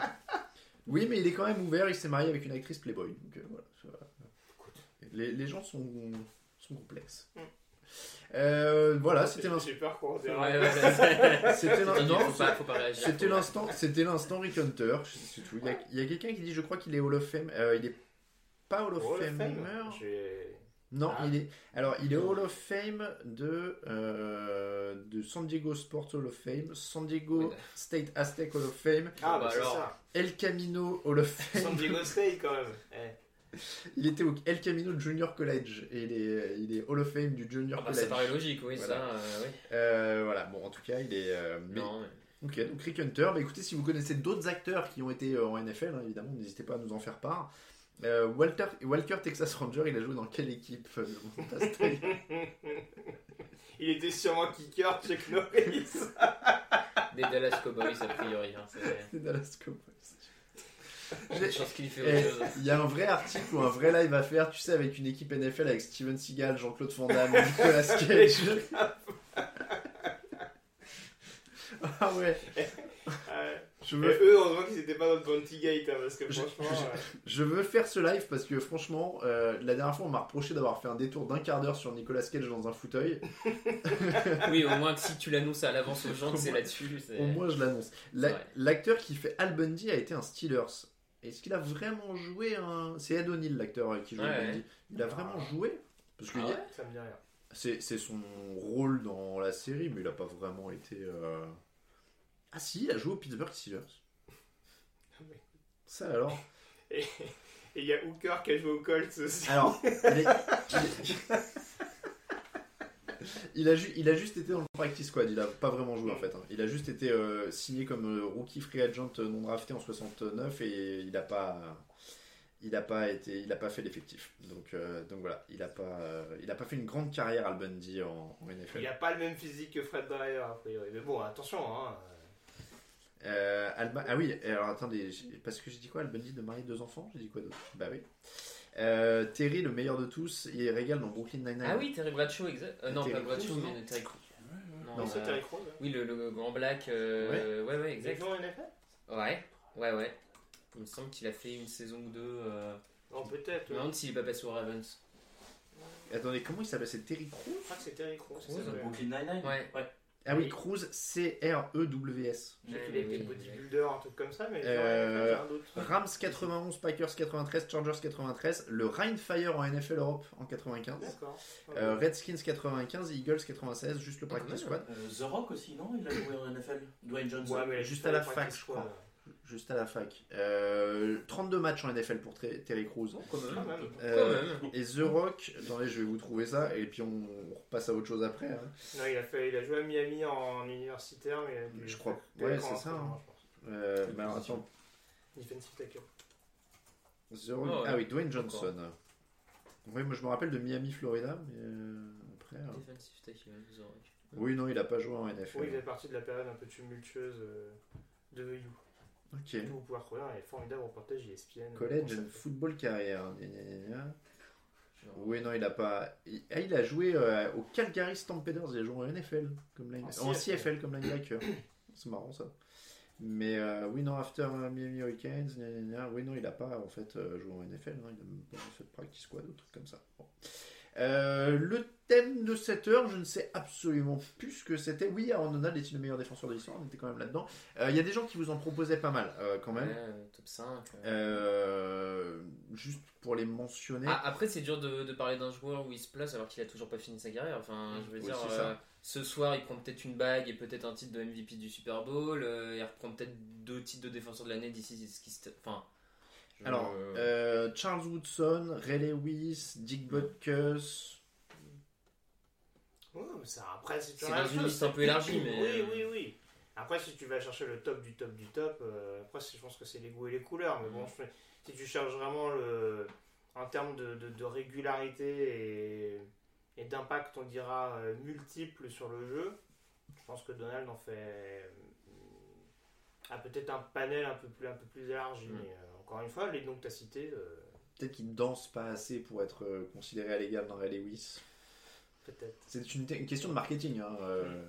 Oui, mais il est quand même ouvert, il s'est marié avec une actrice Playboy, donc euh, voilà. ça- Les, les gens sont, sont complexes. Mm. Euh, voilà, c'était l'instant. C'était l'instant, c'était l'instant Rick Hunter, c'est tout. Il y a, quelqu'un qui dit, je crois qu'il est Hall of Fame. Euh, il est pas Hall of Hall of. Fame. J'ai- Non, Ah. il est. Alors, il est Hall of Fame de euh, de San Diego Sports Hall of Fame, San Diego. State Aztec Hall of Fame, Ah, Bah alors. ça. El Camino Hall of Fame. San Diego State quand même. Eh. Il était au El Camino Junior College et il est il est Hall of Fame du Junior Ah bah, ça College. paraît logique, oui, Voilà. ça, euh, oui. Euh, voilà. Bon, en tout cas, il est. euh, mais- Non, mais- Ok, donc Rick Hunter. Bah écoutez, si vous connaissez d'autres acteurs qui ont été euh, en NFL, hein, évidemment, n'hésitez pas à nous en faire part. Euh, Walter, Walker Texas Ranger, il a joué dans quelle équipe Il était sûrement kicker, Chuck Norris. Des Dallas Cowboys, a priori. Hein, C'est Dallas Cowboys. une chance qu'il fait Eh, autre chose. Il y a un vrai article ou un vrai live à faire, tu sais, avec une équipe NFL avec Steven Seagal, Jean-Claude Van Damme, Nicolas Cage. ah ouais, je veux, eux, on voit qu'ils étaient pas dans le Bounty Gate, hein, parce que Je- franchement. euh, je veux faire ce live parce que franchement, euh, la dernière fois on m'a reproché d'avoir fait un détour d'un quart d'heure sur Nicolas Cage dans un fauteuil. Oui, au moins que si tu l'annonces à l'avance aux gens que c'est là-dessus. Au moins je l'annonce. L'acteur qui fait Al Bundy a été un Steelers. Est-ce qu'il a vraiment joué un... C'est Ed O'Neill l'acteur qui joue Ouais, ouais. Il a vraiment joué Parce que Ah il y a- ouais Ça me dit rien. C'est, c'est son rôle dans la série, mais il a pas vraiment été. euh, Ah si, il a joué aux Pittsburgh Steelers. Oui. Ça alors Et il y a Hooker qui a joué au Colts aussi. Alors, il, est- il- a, ju- il a juste été dans le practice squad, il a pas vraiment joué en fait. hein. Il a juste été euh, signé comme euh, rookie free agent non drafté en 69 et il a pas. Il a pas été, il a pas fait l'effectif. Donc, euh, donc voilà, il a pas, il a pas fait une grande carrière Al Bundy en, en NFL. Il a pas le même physique que Fred Dreyer, a priori. Mais bon, attention, hein. Alba- Ah oui, alors attendez, parce que j'ai dit quoi Al Bundy de marier deux enfants? J'ai dit quoi d'autre? Bah oui. Euh, Terry, le meilleur de tous, il régale dans Brooklyn Nine-Nine. Ah oui, Terry Bradshaw, exact. Euh, non, Terry pas Bradshaw, Crews, mais Terry Crews. Non, Non, C'est euh, Terry Crews. Oui, le, le grand black. euh, ouais, ouais, Il a exact. en NFL Ouais, ouais, ouais. Il me semble qu'il a fait une saison ou deux. Euh... Non, peut-être. Je me ouais. demande s'il est pas passé au Ravens. Attendez, comment il s'appelle? C'est Terry Crews Je crois que c'est Terry Crews. ça, ouais. Brooklyn Nine-Nine? Ouais. Ah oui, Oui. Crews, C-R-E-W-S. Je sais Ouais, qu'il a été oui, oui. bodybuilder, un truc comme ça, mais Euh, j'ai d'autre. Rams 91, Packers 93, Chargers 93, le Rheinfire en NFL Europe en 95, D'accord. euh, Redskins 95, Eagles 96, juste le Ah, practice squad, Euh, The Rock aussi, non? Il a joué en NFL Dwayne Johnson. Ouais, mais là, juste à la les fac, je crois. Juste à la fac. Euh, 32 matchs en NFL pour Ter- Terry Crews. Quand même. Même. Euh, Quand même. et The Rock, attendez, je vais vous trouver ça, et puis on, on repasse à autre chose après. hein. Non, il a, fait, il a joué à Miami en universitaire, mais il a dû Je crois. Ouais, c'est ça, hein. Euh, alors, attends, Defensive tackle. The Rock- Oh, ouais. ah oui, Dwayne Johnson. Oui, moi je me rappelle de Miami, Florida, mais euh, après. euh, Defensive tackle, The Rock. Oui, non, il a pas joué en NFL. Oui, il fait partie de la période un peu tumultueuse euh, de You. Ok. Vous pouvez retrouver un formidable reportage ESPN. College euh, and football carrière. Oui, non, il a pas. Il, ah, il a joué euh, au Calgary Stampeders, il a joué en NFL, comme line... En en CFL. Comme linebacker. C'est marrant ça. Mais euh, oui, non, after Miami Hurricanes, oui, non, il a pas en fait euh, joué en NFL, non, il a même pas fait de practice squad, ou truc comme ça. Bon. Euh, le thème de cette heure, je ne sais absolument plus ce que c'était. Oui, Aaron Donald est-il le meilleur défenseur de l'histoire On était quand même là-dedans. Euh, Il y a des gens qui vous en proposaient pas mal, euh, quand même. ouais, top 5. euh. Euh, juste pour les mentionner. Ah, après, c'est dur de, de parler d'un joueur où il se place alors qu'il a toujours pas fini sa carrière. Enfin, je veux Oui, dire, ce soir, il prend peut-être une bague et peut-être un titre de MVP du Super Bowl. il reprend peut-être deux titres de défenseur de l'année d'ici. ce qui se- Enfin. Alors, euh, Charles Woodson, Ray Lewis, Dick Butkus. Ouais, mais ça, après, si tu C'est regardes dans une ça, liste c'est- un peu élargie, mais- Oui, oui, oui. Après, si tu vas chercher le top du top du top, euh, après, c'est- je pense que c'est les goûts et les couleurs. Mais bon, je- si tu cherches vraiment le, en termes de, de- de régularité et, et d'impact, on dira, euh, multiple sur le jeu, je pense que Donald en fait. euh, a peut-être un panel un peu plus, un peu plus élargi. Mm. Mais euh, encore une fois, les noms que tu as cités, euh, peut-être qu'il danse pas assez pour être euh, considéré à l'égal d'un Ray Lewis. Peut-être. C'est une, une question de marketing. Hein, euh,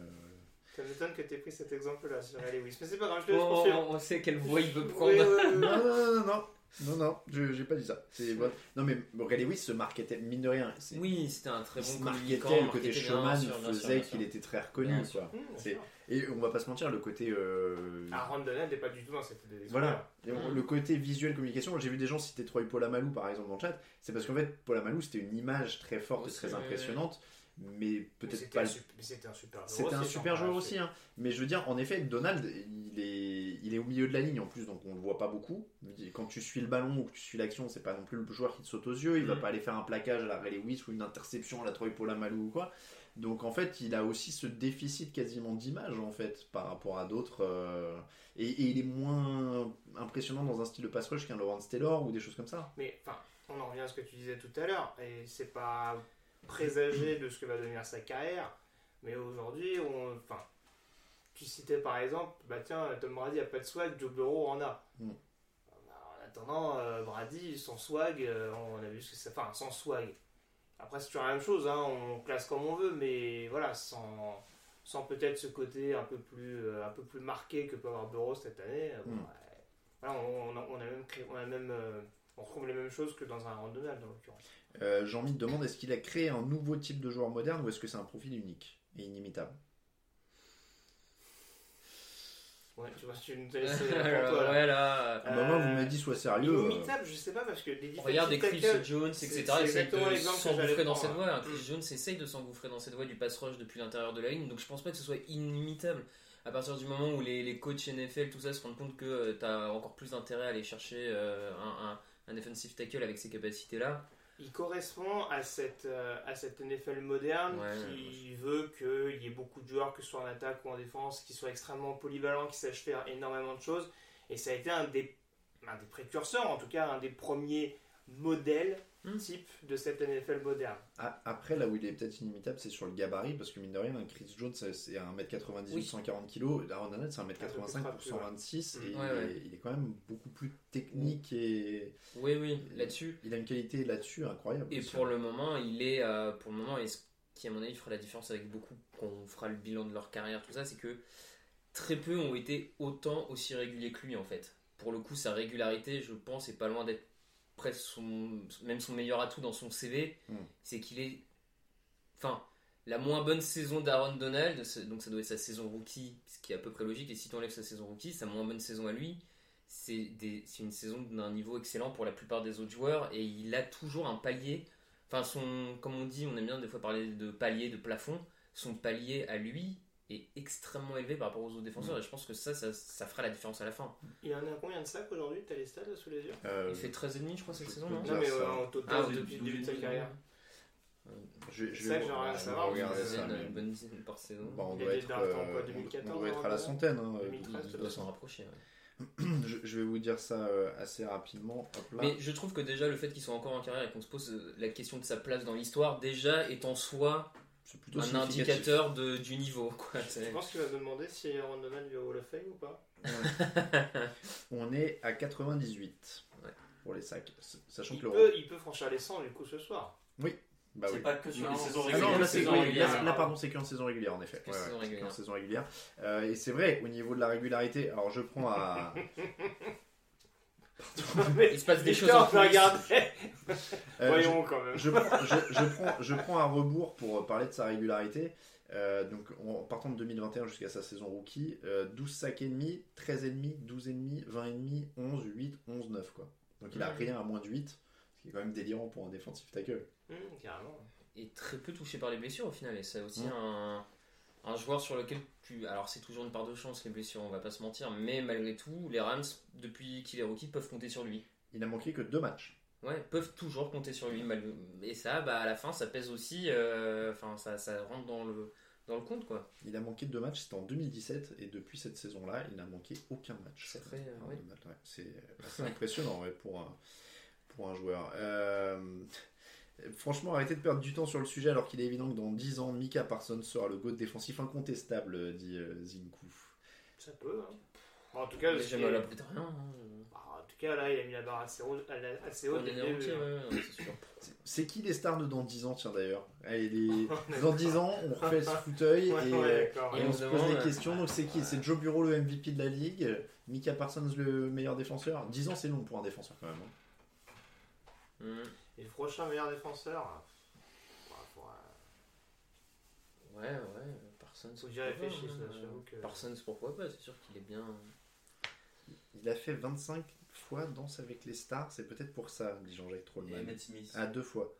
Ça m'étonne que tu aies pris cet exemple-là sur Ray Lewis. Mais c'est pas grave, je te laisse On, poursuivre. on- on sait quelle voie il veut prendre. Non, non, non, non, non, non, je- j'ai pas dit ça. Bon. Non, mais Ray Lewis se marketait, mine de rien. Oui, c'était un très il se bon marketait, communicant. le côté showman faisait qu'il était très reconnu. Bien quoi. Bien. Et on va pas se mentir, le côté. euh, Aaron Donald n'est pas du tout dans cette idée Voilà. Et on- Mm. Le côté visuel communication, j'ai vu des gens citer Troy Polamalu par exemple dans le chat, c'est parce qu'en fait Polamalu c'était une image très forte et très impressionnante, mais peut-être pas. c'était un super joueur. C'était un aussi, super joueur aussi, hein. mais je veux dire, en effet, Donald, il est, il est au milieu de la ligne en plus, donc on le voit pas beaucoup. Quand tu suis le ballon ou que tu suis l'action, c'est pas non plus le joueur qui te saute aux yeux, il va Mm. pas aller faire un plaquage à la Ray Lewis ou une interception à la Troy Polamalu ou quoi. Donc en fait, il a aussi ce déficit quasiment d'image en fait par rapport à d'autres, euh, et, et il est moins impressionnant dans un style de pass rush qu'un Lawrence Taylor ou des choses comme ça. Mais enfin, on en revient à ce que tu disais tout à l'heure, et c'est pas présager de ce que va devenir sa carrière, mais aujourd'hui, on, enfin, tu citais par exemple, bah tiens, Tom Brady a pas de swag, Joe Burrow en a. Mm. Bah, En attendant, euh, Brady, son swag, euh, on a vu ce que c'est, enfin, sans swag. Après, c'est toujours la même chose, hein, on classe comme on veut, mais voilà, sans, sans peut-être ce côté un peu plus, euh, un peu plus marqué que peut avoir Burrow cette année. euh, bon, Mm. Voilà, on, on a, on a même créé, on a même, euh, on retrouve les mêmes choses que dans un Donald en l'occurrence. Euh, Jean-Mi te demande est-ce qu'il a créé un nouveau type de joueur moderne ou est-ce que c'est un profil unique et inimitable? Ouais, tu vois, tu nous as laissé pour toi là. ouais, là. Ah bah moi, vous Euh, m'avez dit sois sérieux. euh, Inimitable, je sais pas parce que les defensive Regarde des Chris Jones, etc. essaye de s'engouffrer dans cette voie. Chris Mm. Jones essaye de s'engouffrer dans cette voie du pass rush depuis l'intérieur de la ligne, donc je pense pas que ce soit inimitable. À partir du moment où les, les coachs NFL, tout ça, se rendent compte que tu as encore plus d'intérêt à aller chercher euh, un, un, un defensive tackle avec ces capacités-là. Il correspond à cette, euh, à cette NFL moderne Ouais, qui veut qu'il y ait beaucoup de joueurs, que ce soit en attaque ou en défense, qui soient extrêmement polyvalents, qui sachent faire énormément de choses. Et ça a été un des, un des précurseurs, en tout cas un des premiers modèles Hmm. type de cette NFL moderne. a- Après, là où il est peut-être inimitable, c'est sur le gabarit parce que mine de rien, un Chris Jones c'est- c'est 1m98, Oui. 140 kg. Aaron Donald c'est 1m85 Un peu pour plus, 126 et Ouais, il, ouais. Est, il est quand même beaucoup plus technique et Oui, oui, là-dessus. il a une qualité là-dessus incroyable. Et pour le moment, il est, euh, pour le moment, et ce qui à mon avis fera la différence avec beaucoup, quand on fera le bilan de leur carrière, tout ça, c'est que très peu ont été autant aussi réguliers que lui en fait. Pour le coup, sa régularité, je pense, est pas loin d'être presque son, même son meilleur atout dans son CV. Mm. C'est qu'il est, enfin, la moins bonne saison d'Aaron Donald, donc ça doit être sa saison rookie, ce qui est à peu près logique. Et si tu enlèves sa saison rookie, sa moins bonne saison à lui, c'est une saison d'un niveau excellent pour la plupart des autres joueurs et il a toujours un palier. Enfin, son, comme on dit, on aime bien des fois parler de palier, de plafond. Son palier à lui est extrêmement élevé par rapport aux autres défenseurs et je pense que ça, ça, ça fera la différence à la fin. Il en a combien de sacs aujourd'hui T'as les stats sous les yeux? Euh, Il fait 13,5 je crois cette je saison, non? Non, mais ça. euh, en total, Ah, depuis le début de sa carrière. je, je c'est ça j'aimerais je savoir, regarder ça. Une mais- bonne dizaine par saison. Bah, on doit être, euh, on- 2014, on doit être à la centaine. hein, euh, 2013, Il doit s'en rapprocher. ouais. je, je vais vous dire ça euh, assez rapidement. Hop là. Mais je trouve que déjà le fait qu'il soit encore en carrière et qu'on se pose euh, la question de sa place dans l'histoire, déjà est en soi c'est plutôt un indicateur de, du niveau. Quoi. Je pense qu'il va me demander si Aaron Donald lui au Hall of Fame ou pas. On est à 98 Ouais. pour les sacs, sachant Il que le peut, il peut franchir les 100 du coup ce soir. bah c'est oui. pas que sur les saisons c'est- Ah non, régulières. là, oui, régulières. là, là, pardon, c'est qu'en saison régulière en effet. Ouais, saison ouais, régulière. qu'en saison régulière. Euh, et c'est vrai, au niveau de la régularité, alors je prends à. Il se passe des choses en regarder. euh, Voyons quand même. je, prends, je, je prends, je prends un rebours pour parler de sa régularité. Euh, donc en partant de 2021 jusqu'à sa saison rookie, euh, 12 sacs et demi, 13 et demi, 12 et demi, 20 et demi, 11, 8, 11, 9 quoi. Donc il a Mhm. rien à moins de 8, ce qui est quand même délirant pour un défensif tackle. Hum, carrément. Et très peu touché par les blessures au final. Et c'est aussi Mm. un, un joueur sur lequel Alors c'est toujours une part de chance les blessures, on va pas se mentir. Mais malgré tout, les Rams, depuis qu'il est rookie, peuvent compter sur lui. Il n'a manqué que deux matchs. Ouais, peuvent toujours compter sur lui. malgré- Et ça, bah, à la fin, ça pèse aussi. euh, Enfin, ça, ça rentre dans le, dans le compte quoi. Il a manqué deux matchs, c'était en 2017, et depuis cette saison-là, il n'a manqué aucun match. C'est très, euh, ouais. ouais. Impressionnant ouais, pour, un, pour un joueur. Euh, franchement, arrêtez de perdre du temps sur le sujet alors qu'il est évident que dans 10 ans, Mika Parsons sera le GOAT défensif incontestable, dit euh, Zinku. Ça peut. Hein. Bon, en tout cas, qui jamais à rien. hein. Ah, En tout cas, là, il a mis la barre assez haute. Assez c'est qui les stars de dans 10 ans, tiens d'ailleurs? Les- Dans 10 ans, on refait ce fauteuil Ouais, et, ouais, d'accord. et Et on on se se pose des questions. euh, Donc c'est qui? C'est Joe Bureau le MVP de la ligue Mika Parsons le meilleur défenseur 10 ans c'est long pour un défenseur quand même. hein. Hmm. Et le prochain meilleur défenseur. ouais, pour, euh, Ouais, ouais, Parsons. Faut que j'y réfléchisse, là, j'avoue que- Parsons, pourquoi pas C'est sûr qu'il est bien. Il a fait 25 fois Danse avec les stars, c'est peut-être pour ça, dit Jean-Jacques Et Trollman. Emmett Smith. Ah, deux fois.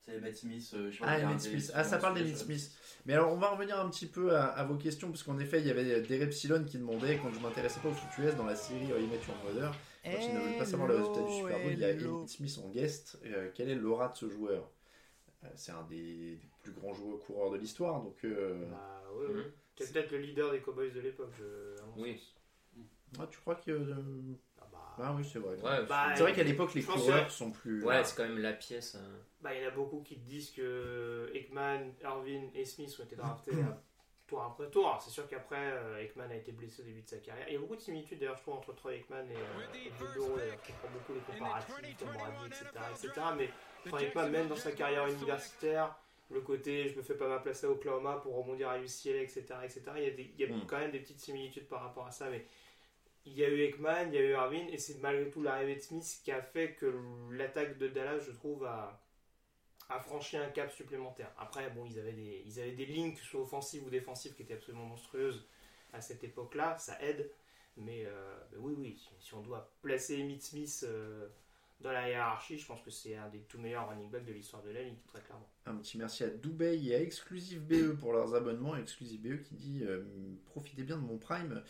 C'est Emmett Smith. euh, je Ah, Emmett Smith. Ah, ça parle d'Emmett. Smith. Mais alors, on va revenir un petit peu à, à vos questions, parce qu'en effet, il y avait des Epsilon qui demandaient, quand je m'intéressais pas au foot US dans la série I Met Your Mother, quand ils ne veulent pas savoir le résultat du Super Bowl, il y a Emmett Smith en guest. Euh, quelle est l'aura de ce joueur? Euh, C'est un des, des plus grands joueurs coureurs de l'histoire, donc. euh, Bah, ouais, ouais. Mhm. C'est peut-être le leader des Cowboys de l'époque, Oui. sens. Ah, tu crois que. euh, Ah, bah, Ah oui, c'est vrai. Ouais, Bah, c'est vrai qu'à l'époque, les coureurs que- sont plus. ouais c'est quand même la pièce. hein. bah, il y en a beaucoup qui te disent que Ekman, Irvin et Smith ont été draftés à tour après tour. Alors, C'est sûr qu'après, euh, Ekman a été blessé au début de sa carrière. Il y a beaucoup de similitudes d'ailleurs, je trouve, entre Troy Ekman et euh, et. D'ailleurs, je comprends beaucoup les comparatifs, Tom Brady, etc., etc. Mais Troy Ekman, même dans sa carrière universitaire, le côté je me fais pas ma place à Oklahoma pour rebondir à UCLA, etc., etc. Il y a, des- il y a Mm. quand même des petites similitudes par rapport à ça. Mais il y a eu Ekman, il y a eu Irvin, et c'est malgré tout l'arrivée de Smith qui a fait que l'attaque de Dallas, je trouve, a, a franchi un cap supplémentaire. Après, bon, ils avaient des, ils avaient des lignes, que ce soit offensives ou défensives, qui étaient absolument monstrueuses à cette époque-là, ça aide. Mais, euh, oui, oui, si, si on doit placer Emmitt Smith euh, dans la hiérarchie, je pense que c'est un des tout meilleurs running backs de l'histoire de la ligue, très clairement. Un petit merci à Dubaï et à Exclusive BE pour leurs abonnements. Exclusive BE qui dit euh, Profitez bien de mon Prime.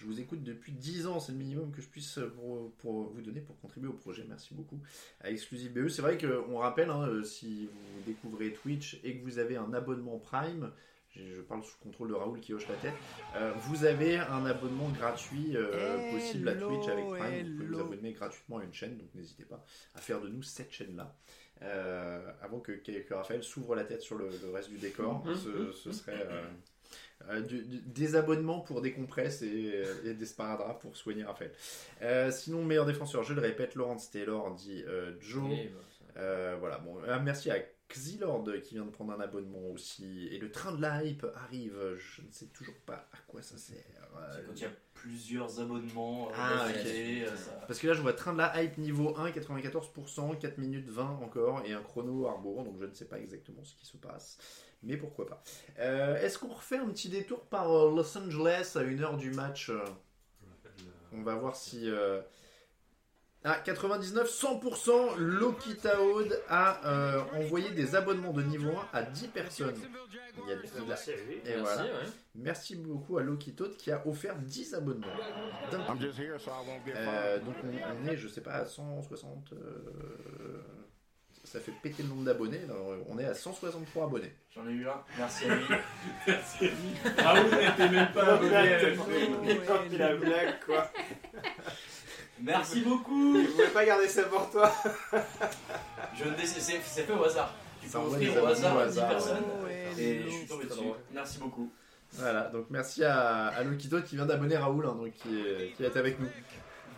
Je vous écoute depuis 10 ans. C'est le minimum que je puisse euh, pour, pour vous donner pour contribuer au projet. Merci beaucoup à Exclusive BE. C'est vrai qu'on rappelle, hein, euh, si vous découvrez Twitch et que vous avez un abonnement Prime, je je parle sous le contrôle de Raoul qui hoche la tête, euh, vous avez un abonnement gratuit euh, possible à Twitch avec Prime. Vous pouvez vous abonner gratuitement à une chaîne, donc n'hésitez pas à faire de nous cette chaîne-là. Euh, avant que, que Raphaël s'ouvre la tête sur le, le reste du décor, ce, ce serait euh, euh, du- du- des abonnements pour des compresses et, et des sparadraps pour soigner Raphaël. Euh, sinon, meilleur défenseur, je le répète, Lawrence Taylor dit euh, Joe. Bah, Euh, voilà, bon, euh, merci à Xilord qui vient de prendre un abonnement aussi. Et le train de la hype arrive, je ne sais toujours pas à quoi ça sert. Euh, C'est quand il y a plusieurs abonnements euh, Ah, d'affilée, ok. euh, ça- Parce que là, je vois train de la hype niveau 1, 94%, 4 minutes 20 encore, et un chrono Arbour, donc je ne sais pas exactement ce qui se passe. Mais pourquoi pas. Euh, Est-ce qu'on refait un petit détour par euh, Los Angeles à une heure du match euh, On va voir si. euh, Ah, 99, 100%, Loki Taoud a euh, envoyé des abonnements de niveau 1 à 10 personnes. Il y a- il a- Merci et Merci, voilà. ouais. Merci beaucoup à Loki qui a offert 10 abonnements. D'un coup. I'm just here so I won't get Euh, fired. donc on, on est, je sais pas, à 160. Euh, ça fait péter le nombre d'abonnés. là, On est à 163 abonnés. J'en ai eu un. Merci à lui. Raoul n'était même pas abonné à la Quand il a blague, quoi. Merci beaucoup. Je voulais pas garder ça pour toi. Je ne c'est fait au hasard. Tu peux offrir au hasard abonnements à au 10 hasard, personnes. ouais. Et je suis tombé C'est dessus. drôle. Merci beaucoup. Voilà, donc merci à, à qui vient d'abonner Raoul, hein, donc qui est, qui est avec nous.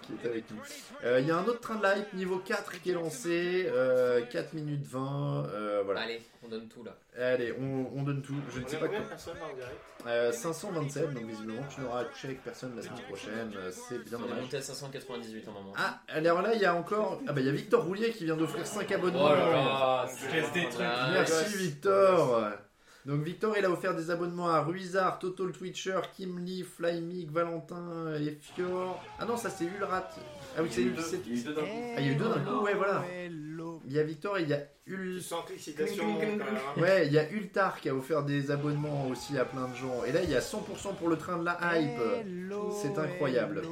Qui est avec nous. Euh, Il y a un autre train de la hype niveau 4 qui est lancé, euh, 4 minutes 20. euh, voilà. Allez, on donne tout là. Allez, on, on donne tout. Je ne sais pas combien de quand. personnes là en direct Euh, 527, donc visiblement tu n'auras avec personne la semaine prochaine. euh, C'est bien On est dommage. monté à 598 en moment. Ah, alors là, il y a encore. Ah, bah, il y a Victor Roulier qui vient d'offrir 5 abonnements. Oh là là, des trucs. Merci. Victor. Donc Victor, il a offert des abonnements à Ruizard, Total Twitcher, Kim Lee, Flymig, Valentin et Fior. Ah non, ça c'est Ulrat. Ah oui, c'est Il y a eu Ul- deux- c'est- il y a eu deux d'un coup. Ah, il y a eu deux d'un coup, ouais, voilà. Il y a Victor et il y a Ul. Tu sens que l'excitation monte quand même. hein. Ouais, il y a Ultar qui a offert des abonnements aussi à plein de gens. Et là, il y a 100% pour le train de la hype. C'est incroyable.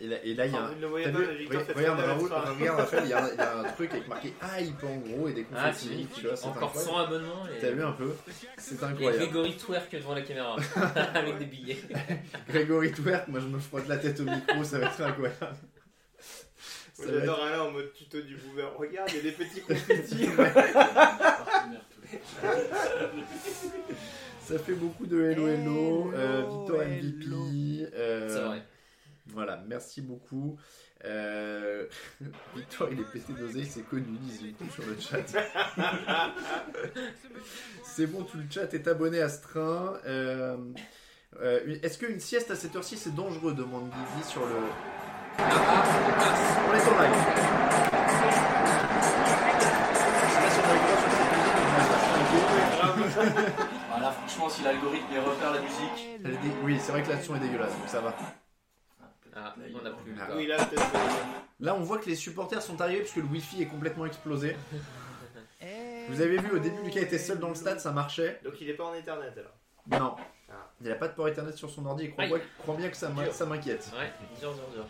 Et là, et là, il y a un. pas, vu Regarde, Raoul, regarde, Raphaël, il y, a un- il y a un truc avec marqué hype en gros et des Ah, confettis. tu tu vois, c'est Encore incroyable. 100 abonnements. Et... T'as vu un peu? C'est Et incroyable. Grégory twerk devant la caméra avec des billets. Grégory Twerk, moi je me frotte la tête au micro, ça va être incroyable. Va être- J'adore Alain en mode tuto du boomer. Regarde, il y a des petits confettis. Ça fait beaucoup de hello hello, euh, Oh, Victor MVP. euh, C'est vrai. Voilà, merci beaucoup. Euh... Victor, il est pété d'oseille, c'est connu, disent tout sur le chat. c'est bon, tout le chat est abonné à ce train. Euh... euh, Est-ce qu'une sieste à cette heure-ci c'est dangereux demande Guigui sur le. On est en live. Voilà, franchement, si l'algorithme repère la musique. Oui, c'est vrai que la son est dégueulasse, donc ça va. Ah, on a plus. Ah. Oui, là, Là, on voit que les supporters sont arrivés parce que le wifi est complètement explosé. Vous avez vu, au début, Lucas était seul dans le stade, ça marchait. Donc il est pas en Ethernet alors. Non. Ah. Il n'a pas de port internet sur son ordi et crois, bien que ça m'inquiète. Ouais, dur, dur, dur.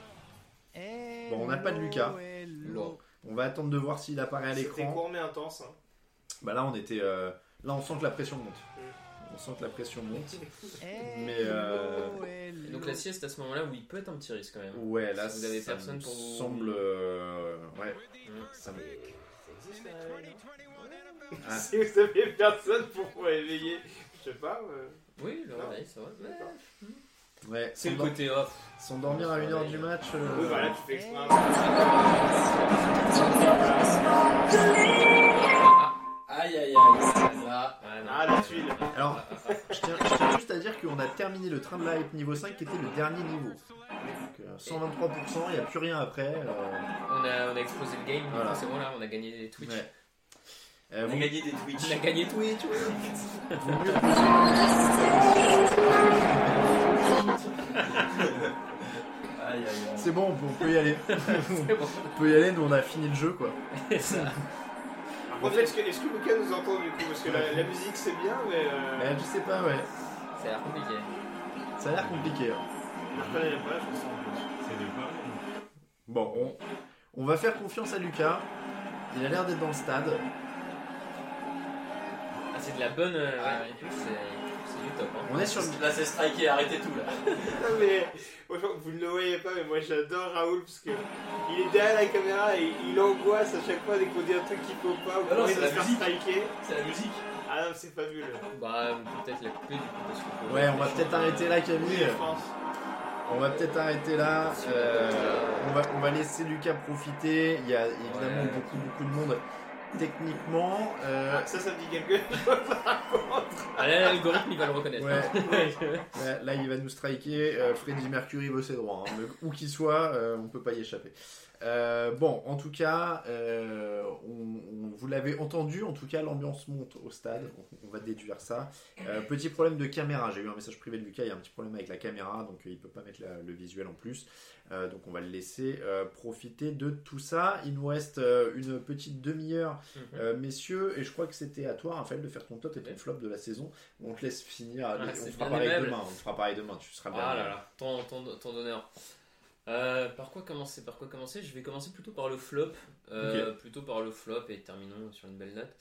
Bon, on n'a pas de Lucas. On va attendre de voir s'il apparaît à C'était l'écran. court mais intense. Hein. Bah là, on était. euh, Là, on sent que la pression monte. On sent que la pression monte. Mais euh, donc la sieste à ce moment-là, oui, peut être un petit risque quand même. ouais, là, Si vous avez ça personne me pour vous- semble. euh, Ouais, ça me. Ah. Si vous avez personne pour vous réveiller, je sais pas. euh, Oui, le réveil, ça va. Ouais. C'est le côté off. S'endormir à 1h du match. euh, Oui, voilà, tu fais exprès. Aïe aïe aïe. Là. Ah. Ah, la tuile. Alors, je tiens, je tiens juste à dire qu'on a terminé le train de la hype niveau 5 qui était le dernier niveau. Donc, euh, 123%, il n'y a plus rien après. euh, On a, on a explosé le game, Voilà. c'est bon là, on a gagné les Twitch. ouais. Euh, On a vous- gagné des Twitch. On a gagné Twitch, ouais. vaut mieux- Aïe aïe aïe. C'est bon, on peut, on peut y aller. on peut y aller, nous on a fini le jeu quoi. ça. En fait, est-ce que, Lucas nous entend du coup? Parce que la, la musique c'est bien, mais. Euh, Euh, je sais pas, ouais. Ça a l'air compliqué. Ça a l'air compliqué. hein. je connais pas, je pense. C'est des pas. Bon, on, on va faire confiance à Lucas. Il a l'air d'être dans le stade. Ah, c'est de la bonne. euh, ouais, du top. Hein. On est sur le. Là c'est striké, arrêtez tout là. Non, mais vous ne le voyez pas, mais moi j'adore Raoul parce que il est derrière la caméra et il angoisse à chaque fois dès qu'on dit un truc qu'il faut pas ou Ah non, qu'on c'est va la se faire musique. striker. C'est la musique. Ah non, c'est fabuleux. Bah, peut-être la couper du coup. Parce que Ouais, on va peut-être arrêter là, Camille. Je pense. On va peut-être arrêter là. Euh, on, va, on va laisser Lucas profiter. Il y a évidemment Ouais. beaucoup, beaucoup de monde. Techniquement, euh, ça, ça me dit quelque chose par contre. Ah là, l'algorithme il va le reconnaître. Ouais. hein. là, là, il va nous striker. Euh, Freddie Mercury veut ses droits. hein. Où qu'il soit, euh, on peut pas y échapper. Euh, bon, en tout cas, euh, on, on- vous l'avez entendu. En tout cas, l'ambiance monte au stade. On, on va déduire ça. Euh, petit problème de caméra. J'ai eu un message privé de Lucas. Il y a un petit problème avec la caméra, donc il peut pas mettre la- le visuel en plus. Donc on va le laisser profiter de tout ça. Il nous reste une petite demi-heure, Mhm. euh, messieurs, et je crois que c'était à toi, Raphaël, de faire ton top et ton flop de la saison. On te laisse finir. Ah, on fera pareil demain. On fera pareil demain. Tu seras bien. Ah là là, ton, ton, ton honneur. Euh, par quoi commencer Par quoi commencer? Je vais commencer plutôt par le flop. Euh, Plutôt par le flop et terminons sur une belle note.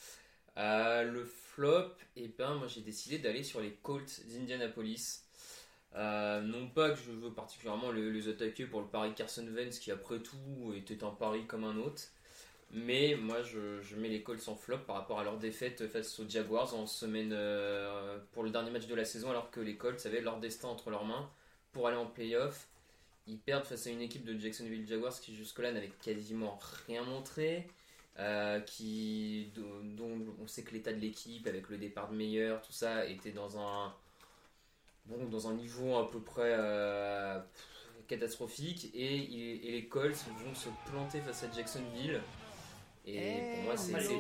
Euh, le flop, et ben moi j'ai décidé d'aller sur les Colts d'Indianapolis. Non pas que je veux particulièrement les, les attaquer pour le pari Carson Wentz qui après tout était un pari comme un autre. Mais moi je, je mets les Colts en flop par rapport à leur défaite face aux Jaguars en semaine pour le dernier match de la saison alors que les Colts avaient leur destin entre leurs mains pour aller en playoff. Ils perdent face à une équipe de Jacksonville Jaguars qui jusque-là n'avait quasiment rien montré. euh, qui, dont, dont on sait que l'état de l'équipe avec le départ de Meilleur, tout ça, était dans un, bon, dans un niveau à peu près euh, catastrophique. Et, et les Colts vont se planter face à Jacksonville. Et pour moi, c'est. Aussi.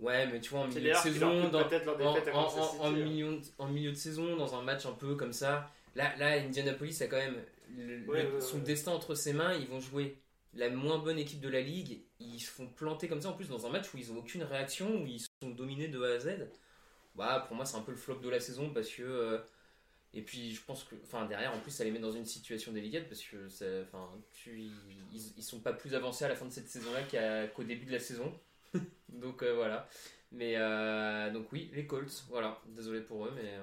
Ouais, mais tu vois, en milieu de saison, dans, hein. milieu, en milieu de saison, dans un match un peu comme ça, là, là Indianapolis a quand même le- Ouais, le- ouais, son destin entre ses mains. Ils vont jouer la moins bonne équipe de la ligue. Ils se font planter comme ça, en plus, dans un match où ils ont aucune réaction, où ils sont dominés de A à Z. Bah, pour moi, c'est un peu le flop de la saison parce que. euh, et puis, je pense que. Enfin, derrière, en plus, ça les met dans une situation délicate parce que. ça- Enfin, tu, ils, ils sont pas plus avancés à la fin de cette saison-là qu'au début de la saison. donc, euh, voilà. Mais euh, donc oui, les Colts, voilà. Désolé pour eux, mais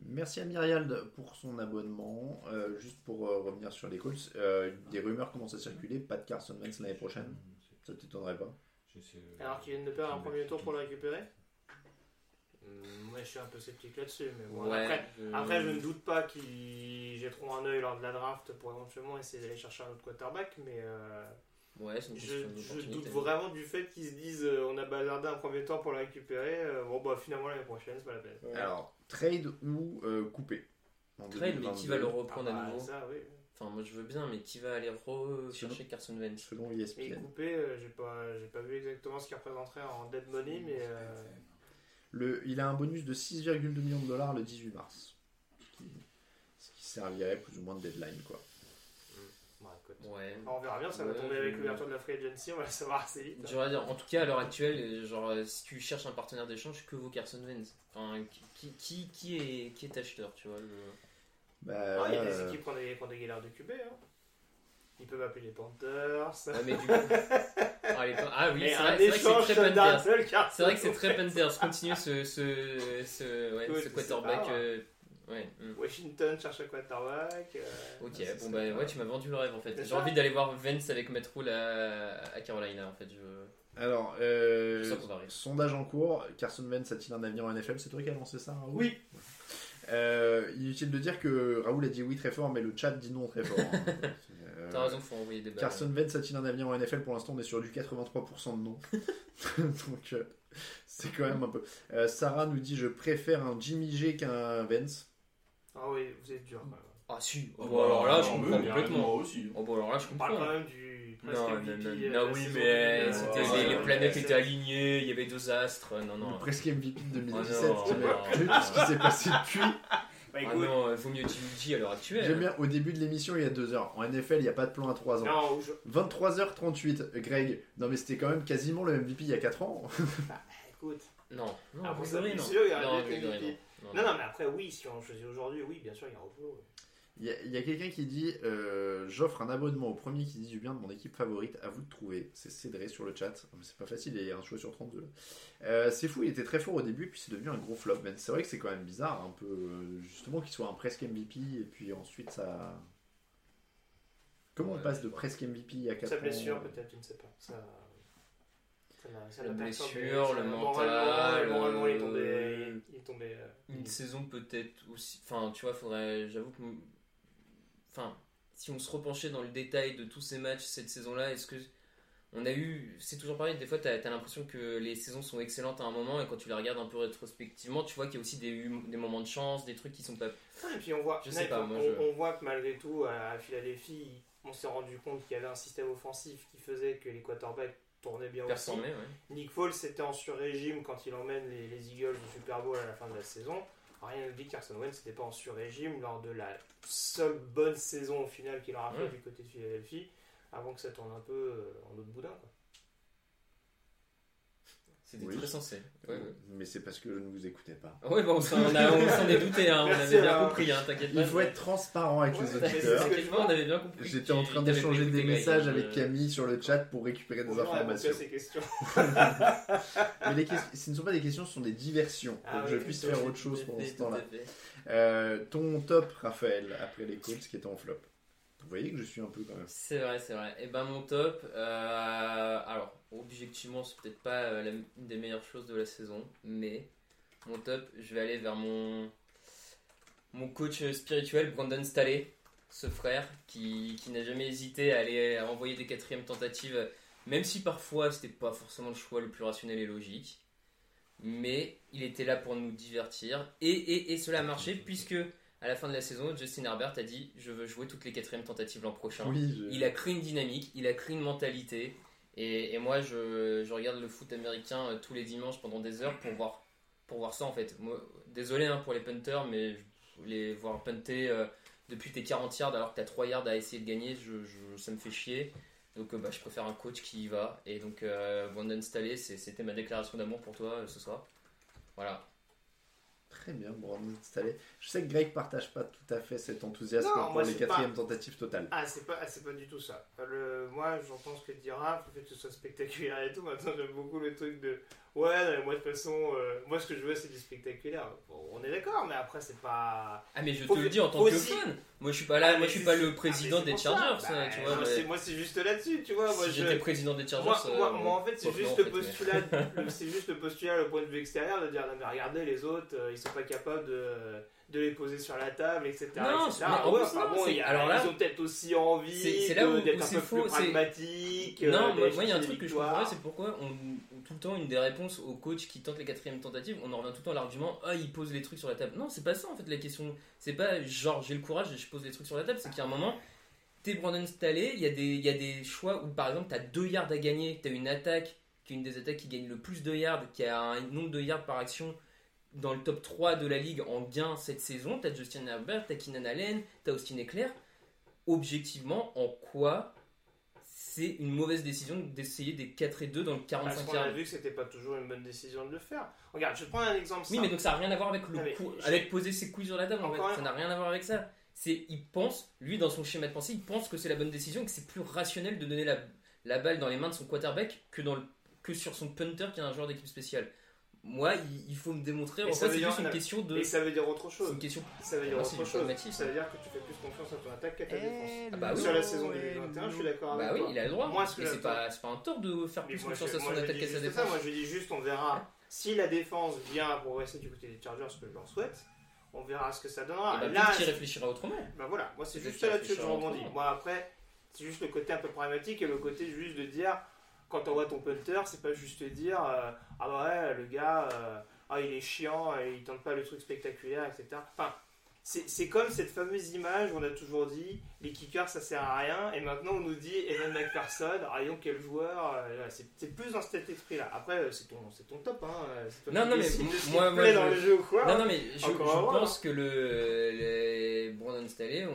Merci à Myriald pour son abonnement. Euh, juste pour euh, revenir sur les Colts, euh, des rumeurs commencent à circuler. Pas de Carson Wentz l'année prochaine. Ça t'étonnerait pas Alors qu'ils viennent de perdre un premier tour pour le récupérer Moi, je suis un peu sceptique là-dessus. Mais bon, Ouais, après, je- après, je ne doute pas qu'ils jetteront un œil lors de la draft pour éventuellement essayer d'aller chercher un autre quarterback. Mais euh, Ouais, c'est une je, doute vraiment du fait qu'ils se disent euh, on a bazardé un premier temps pour le récupérer. euh, bon, bah finalement, l'année prochaine, c'est pas la peine. Alors, trade ou euh, couper Trade, mais qui va le 2022, reprendre Ah, à bah, nouveau? ça, oui. Enfin, moi je veux bien, mais qui va aller rechercher Carson Wentz? Selon Mais ESPN. coupé, euh, j'ai pas, j'ai pas vu exactement ce qu'il représenterait en dead money, mais euh, Le, il a un bonus de 6,2 millions de dollars le 18 mars. Ce qui, ce qui servirait plus ou moins de deadline, quoi. Ouais. On verra bien, ça va tomber avec l'ouverture de la free agency, on va le savoir assez vite. J'aurais dire, en tout cas, à l'heure actuelle, genre, si tu cherches un partenaire d'échange, que vaut Carson Wentz? Enfin, qui, qui, qui est, qui est acheteur, tu vois le- Bah, Ah, il y a des euh, équipes qui ont des, qui galères de QB. Hein. Ils peuvent appeler les Panthers. Ouais, mais du coup. ah, les- ah oui, c'est un vrai, vrai que échange c'est très Panthers. C'est vrai que c'est très Panthers. Continuer ce, ce, ce, ouais, ce quarterback. ça. euh, ouais. hmm. Washington cherche un quarterback. euh, Ok, bon bah ouais, tu m'as vendu le rêve en fait. J'ai envie d'aller voir Vance avec Matt Rule à, à Carolina en fait. Je... Alors, euh, Je sondage en cours. Carson Wentz a-t-il un avenir en NFL C'est toi qui as lancé ça Raoul? Oui. Euh, il est utile de dire que Raoul a dit oui très fort, mais le chat dit non très fort. hein. Euh, T'as raison, faut envoyer des balles. Carson Wentz a-t-il un avenir en NFL Pour l'instant, on est sur du 83% de non. Donc, euh, c'est quand même un peu. Euh, Sarah nous dit Je préfère un Jimmy G qu'un Vence. Ah oui, vous êtes dur. Ah si, Oh, bon, alors là je non, comprends mais complètement. Moi aussi. Oh bon alors là je On parle comprends. quand même du presque Non, non, MVP, non, euh, non, oui, mais 2000, c'était euh, les, les ouais, planètes étaient alignées, il y avait deux astres, non, non. Le presque MVP de 2017. Oh non, qui m'a non, plu, non. ce qui s'est passé depuis. Bah Ah écoute, non, il vaut mieux G à l'heure actuelle. J'aime bien, au début de l'émission, il y a deux heures. En NFL, il n'y a pas de plan à 3 ans. non, je- 23h38, Greg. Non, mais c'était quand même quasiment le MVP il y a 4 ans. bah, écoute. Non, non, Ah, Gregory, ça, non. sûr, il y aurait Non, MVP. non. Non, non, mais après, oui, si on choisit aujourd'hui, oui, bien sûr, il y a. Il y a, il y a quelqu'un qui dit euh, J'offre un abonnement au premier qui dit du bien de mon équipe favorite. À vous de trouver. C'est Cédré sur le chat. Mais C'est pas facile, il y a un choix sur 32. là. Euh, c'est fou, il était très fort au début, puis c'est devenu un gros flop. Mais c'est vrai que c'est quand même bizarre, un peu. euh, justement, qu'il soit un presque MVP, et puis ensuite ça. Comment on passe de presque MVP a 4 Sa blessure, peut-être, je ne sais pas. Ça... ça La blessure, le mental, Moralement, il est tombé. euh, Il est tombé euh, Une saison peut-être aussi. Enfin, tu vois, faudrait. J'avoue que. Enfin, si on se repenchait dans le détail de tous ces matchs cette saison-là, est-ce que. On a eu. C'est toujours pareil, des fois, t'as as, l'impression que les saisons sont excellentes à un moment, et quand tu les regardes un peu rétrospectivement, tu vois qu'il y a aussi des, des moments de chance, des trucs qui sont pas. Et puis on voit, Je sais pas, on, moi, je- on voit que malgré tout, à Philadelphie, on s'est rendu compte qu'il y avait un système offensif qui faisait que les quarterbacks tournaient bien aussi. performés, ouais. Nick Foles était en sur-régime quand il emmène les, les Eagles au Super Bowl à la fin de la saison. Rien ne dit que Carson Wentz n'était pas en sur-régime lors de la seule bonne saison au final qu'il aura fait Ouais. du côté de Philadelphie, avant que ça tourne un peu euh, en autre boudin. quoi. C'était Oui. très sensé. Ouais, ouais. Mais c'est parce que je ne vous écoutais pas. Ouais, bah, on s'en est douté, hein, on avait bien hein. compris, hein, t'inquiète pas. Il faut être transparent avec Ouais, les auditeurs. c'est- T'inquiète pas, on avait bien compris. J'étais que en train d'échanger des messages euh, avec Camille sur le chat pour récupérer des informations. ces questions. Mais les questions, ce ne sont pas des questions, ce sont des diversions. Ah pour que oui, je puisse faire autre chose pendant ce temps-là. Euh, ton top, Raphaël, après les Colts qui étaient en flop. Vous voyez que je suis un peu quand même. C'est vrai, c'est vrai. Et ben mon top, euh, alors objectivement c'est peut-être pas euh, la- une des meilleures choses de la saison, mais mon top, je vais aller vers mon mon coach spirituel Brandon Staley, ce frère qui, qui n'a jamais hésité à aller à envoyer des quatrièmes tentatives, même si parfois c'était pas forcément le choix le plus rationnel et logique, mais il était là pour nous divertir et, et, et cela a marché puisque à la fin de la saison, Justin Herbert a dit je veux jouer toutes les quatrièmes tentatives l'an prochain. Oui, je- Il a créé une dynamique, il a créé une mentalité. Et, et moi, je, je regarde le foot américain euh, tous les dimanches pendant des heures pour voir, pour voir ça en fait. Moi, désolé hein, pour les punters, mais je- les voir punter euh, depuis tes 40 yards alors que tu as 3 yards à essayer de gagner, je, ça me fait chier. Donc euh, bah, je préfère un coach qui y va. Et donc, euh, Brandon Staley, c'était ma déclaration d'amour pour toi ce soir. Voilà. Très bien, Brandon Staley. Je sais que Greg partage pas tout à fait cet enthousiasme Non, pour les quatrièmes tentatives totales. Ah, c'est pas, ah, c'est pas du tout ça. Le, moi, j'entends ce que dit Raph, le fait que ce soit spectaculaire et tout. Maintenant, j'aime beaucoup le truc de. Ouais, non, mais moi, de toute façon, euh, moi, ce que je veux, c'est du spectaculaire. Bon, on est d'accord, mais après, c'est pas. Ah mais je Faut te le que- dis en tant que aussi- fan. Moi, je suis pas là, Ah, moi, mais je suis c'est- pas le ah, président mais des c'est pour ça. Chargers, Bah, hein, tu vois. moi, mais c'est- Moi, c'est juste là-dessus, tu vois. Moi, si je- j'étais président des Chargers, Moi, euh, moi, moi, en fait, c'est juste non, le en fait, mais- postulat, le- c'est juste le postulat, le point de vue extérieur, de dire non mais regardez les autres, euh, ils sont pas capables de, de les poser sur la table, etc. Non, etc. mais en Ouais, plus, enfin non, bon, c'est- il y a- alors là, ils ont peut-être aussi envie d'être un peu faux, plus pragmatiques. Non, euh, moi, il y a un truc que je comprends c'est pourquoi on, tout le temps une des réponses aux coachs qui tentent les quatrièmes tentatives, on en revient tout le temps à l'argument ah ils posent les trucs sur la table. Non, c'est pas ça en fait la question. C'est pas genre j'ai le courage et je pose les trucs sur la table, c'est qu'il y a un moment t'es Brandon Staley, il y a des il y a des choix où par exemple t'as deux yards à gagner, t'as une attaque qui est une des attaques qui gagne le plus de yards, qui a un nombre de yards par action dans le top 3 de la ligue en gain cette saison. T'as Justin Herbert, t'as Keenan Allen, t'as Austin Eckler. Objectivement, en quoi c'est une mauvaise décision d'essayer des 4 et 2 dans le Parce 45 qu'on a vu que c'était pas toujours une bonne décision de le faire. Regarde, je prendre un exemple Oui, simple. mais donc ça n'a rien à voir avec le coup- avec poser ses couilles sur la table. En fait. Ça n'a rien à voir avec ça. C'est, il pense, lui dans son schéma de pensée, il pense que c'est la bonne décision et que c'est plus rationnel de donner la, la balle dans les mains de son quarterback que dans le, que sur son punter qui est un joueur d'équipe spéciale. Moi, il, faut me démontrer. En fait, c'est juste une question de. Et ça veut dire autre chose. une question. Ça veut dire c'est autre chose. Ça veut dire que tu fais plus confiance à ton attaque qu'à ta défense. Ah bah oui. Sur la saison 2021, je suis d'accord avec Bah oui, toi. il a le droit. Moi, ce que et c'est pas, c'est pas un tort de faire plus moi, confiance je- à son attaque qu'à sa défense. ça, Moi, je dis juste, on verra. Si la défense vient progresser du côté des Chargers, ce que je leur souhaite, on verra ce que ça donnera. Et bah, Là, qu'il réfléchira autrement. bah voilà, moi c'est juste là-dessus que je rebondis. Moi après, c'est juste le côté un peu pragmatique et le côté juste de dire, quand on voit ton punter, c'est pas juste dire, euh, ah bah ouais, le gars, euh, ah il est chiant, et il tente pas le truc spectaculaire, etc. Enfin, c'est comme cette fameuse image où on a toujours dit, les kickers ça sert à rien, et maintenant on nous dit Evan McPherson, ah donc quel joueur, euh, c'est plus dans cet esprit-là. Après, euh, c'est ton, c'est ton top, hein. toi Non, non, mais moi- moi, plaît je- dans le jeu ou quoi. Non, non, mais je, pense que le, les Brandon Staley,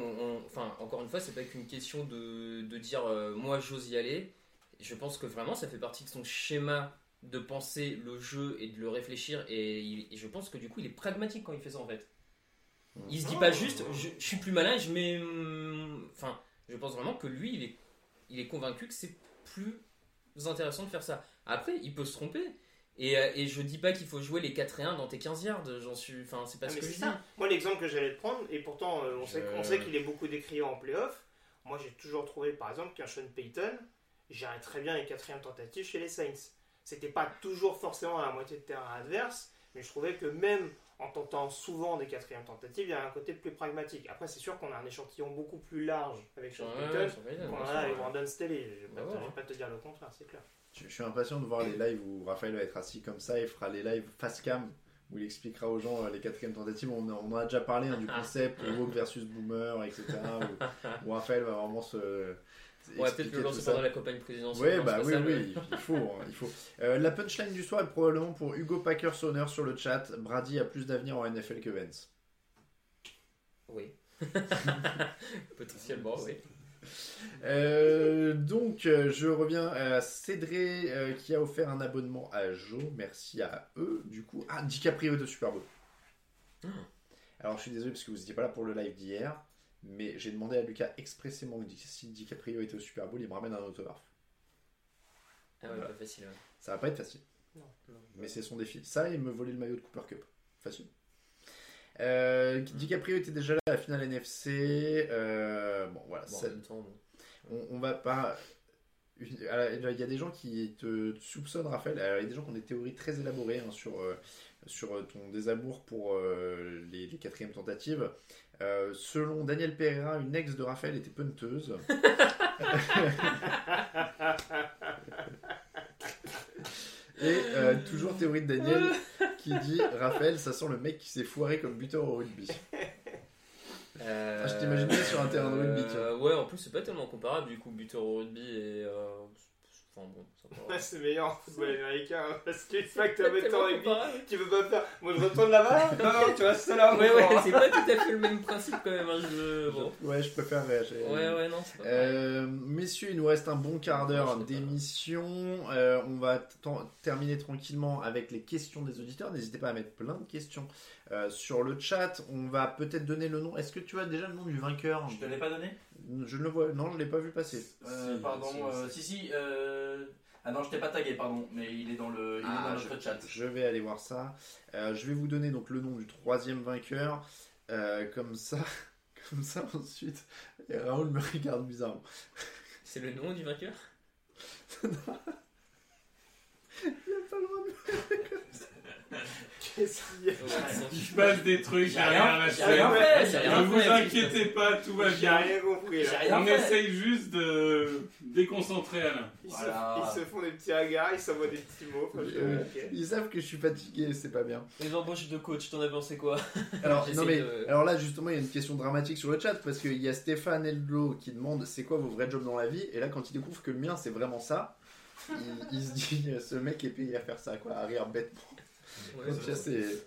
enfin, encore une fois, c'est pas qu'une question de, de dire euh, moi j'ose y aller. Je pense que vraiment ça fait partie de son schéma de penser le jeu et de le réfléchir. Et, il- et je pense que du coup il est pragmatique quand il fait ça en fait. Il se dit pas juste je, je suis plus malin, je mets. hum, Enfin, je pense vraiment que lui il est, il est convaincu que c'est plus intéressant de faire ça. Après, il peut se tromper. Et, euh, et je dis pas qu'il faut jouer les 4 et 1 dans tes 15 yards, j'en suis. Enfin, c'est pas Ah, ce que je ça. dis. Moi, l'exemple que j'allais te prendre, et pourtant, euh, on sait, Je- on sait qu'il est beaucoup décrié en playoff. Moi, j'ai toujours trouvé, par exemple, qu'un Sean Payton gérait très bien les quatrièmes tentatives chez les Saints. C'était pas toujours forcément à la moitié de terrain adverse, mais je trouvais que même en tentant souvent des quatrièmes tentatives, il y a un côté plus pragmatique. Après, c'est sûr qu'on a un échantillon beaucoup plus large avec Sean Ouais, Payton qu'on a avec. Brandon Staley. Je vais pas, Bah te- ouais. je vais pas te dire le contraire, c'est clair. Je, je suis impatient de voir les lives où Raphaël va être assis comme ça et fera les lives face cam où il expliquera aux gens euh, les quatrièmes tentatives. On, on en a déjà parlé hein, du concept woke versus boomer, etc. Où, où Raphaël va vraiment se. On va peut-être le lancer pendant la campagne présidentielle. Bah oui, oui, il faut, hein, il faut. Euh, la punchline du soir est probablement pour Hugo Packers Honor sur le chat. Brady a plus d'avenir en NFL que Vance. Oui. Potentiellement, oui. Euh, donc, euh, je reviens à Cédré euh, qui a offert un abonnement à Joe. Merci à eux. Du coup, ah, DiCaprio au Super Bowl. Alors, je suis désolé parce que vous n'étiez pas là pour le live d'hier, mais j'ai demandé à Lucas expressément que si DiCaprio était au Super Bowl, il me ramène un autographe. Ah ouais, pas facile. ouais. Ça va pas être facile. Non, non. Mais c'est son défi. Ça et me voler le maillot de Cooper Cup. Facile. Euh, DiCaprio était déjà là à la finale NFC. Euh, bon, voilà. Bon, en ça- même temps, bon. on, on va pas. Il y a des gens qui te soupçonnent, Raphaël. Alors, il y a des gens qui ont des théories très élaborées hein, sur, euh, sur ton désamour pour euh, les, les quatrièmes tentatives. Euh, selon Daniel Pereira, une ex de Raphaël était punteuse. Et euh, toujours théorie de Daniel qui dit Raphaël, ça sent le mec qui s'est foiré comme buteur au rugby. Euh, Ah, je t'imaginais sur un terrain de rugby, tu ouais, en plus, c'est pas tellement comparable du coup, buteur au rugby et. Enfin bon, ça va. Ouais, c'est meilleur en football américain hein, parce qu'une fois que t'as Pas mis ton rugby, tu peux pas faire. Moi je retourne là-bas Non, non, tu restes là. Ouais, ouais, c'est pas tout à fait le même principe quand même. Hein, je... bon. Ouais, je préfère réagir. Ouais, ouais, non, c'est pas. Euh, messieurs, il nous reste un bon quart d'heure pas. d'émission. Euh, on va terminer tranquillement avec les questions des auditeurs. N'hésitez pas à mettre plein de questions euh, sur le chat. On va peut-être donner le nom. Est-ce que tu as déjà le nom du vainqueur Je te l'ai pas donné Je ne le vois. Non, je l'ai pas vu passer. Euh, Si, Pardon, si, euh, si, si. euh, Ah non, je t'ai pas tagué, pardon, mais il est dans, le... il Ah, est dans notre chat. Je vais aller voir ça. Euh, je vais vous donner donc le nom du troisième vainqueur. Euh, comme ça, Comme ça, ensuite, et Raoul me regarde bizarrement. C'est le nom du vainqueur? Il a pas le droit de Qu'est-ce qu'il y a Il se passe des trucs J'ai derrière la j'ai rien Ouais, Ne vous inquiétez pas, tout va J'ai bien. rien compris J'ai rien On fait. essaye juste de déconcentrer Alain. Ils, se, font des petits regards, ils s'envoient des petits mots. Euh. Ils savent que je suis fatigué, c'est pas bien. Les embauches de coach, t'en as pensé quoi? Alors, J'essaie non mais, de- alors là, justement, il y a une question dramatique sur le chat parce qu'il y a Stéphane Elblo qui demande c'est quoi vos vrais jobs dans la vie? Et là, quand il découvre que le mien c'est vraiment ça, il, il se dit ce mec est payé à faire ça, quoi, à rire bêtement. Ouais, Quand il y a ses,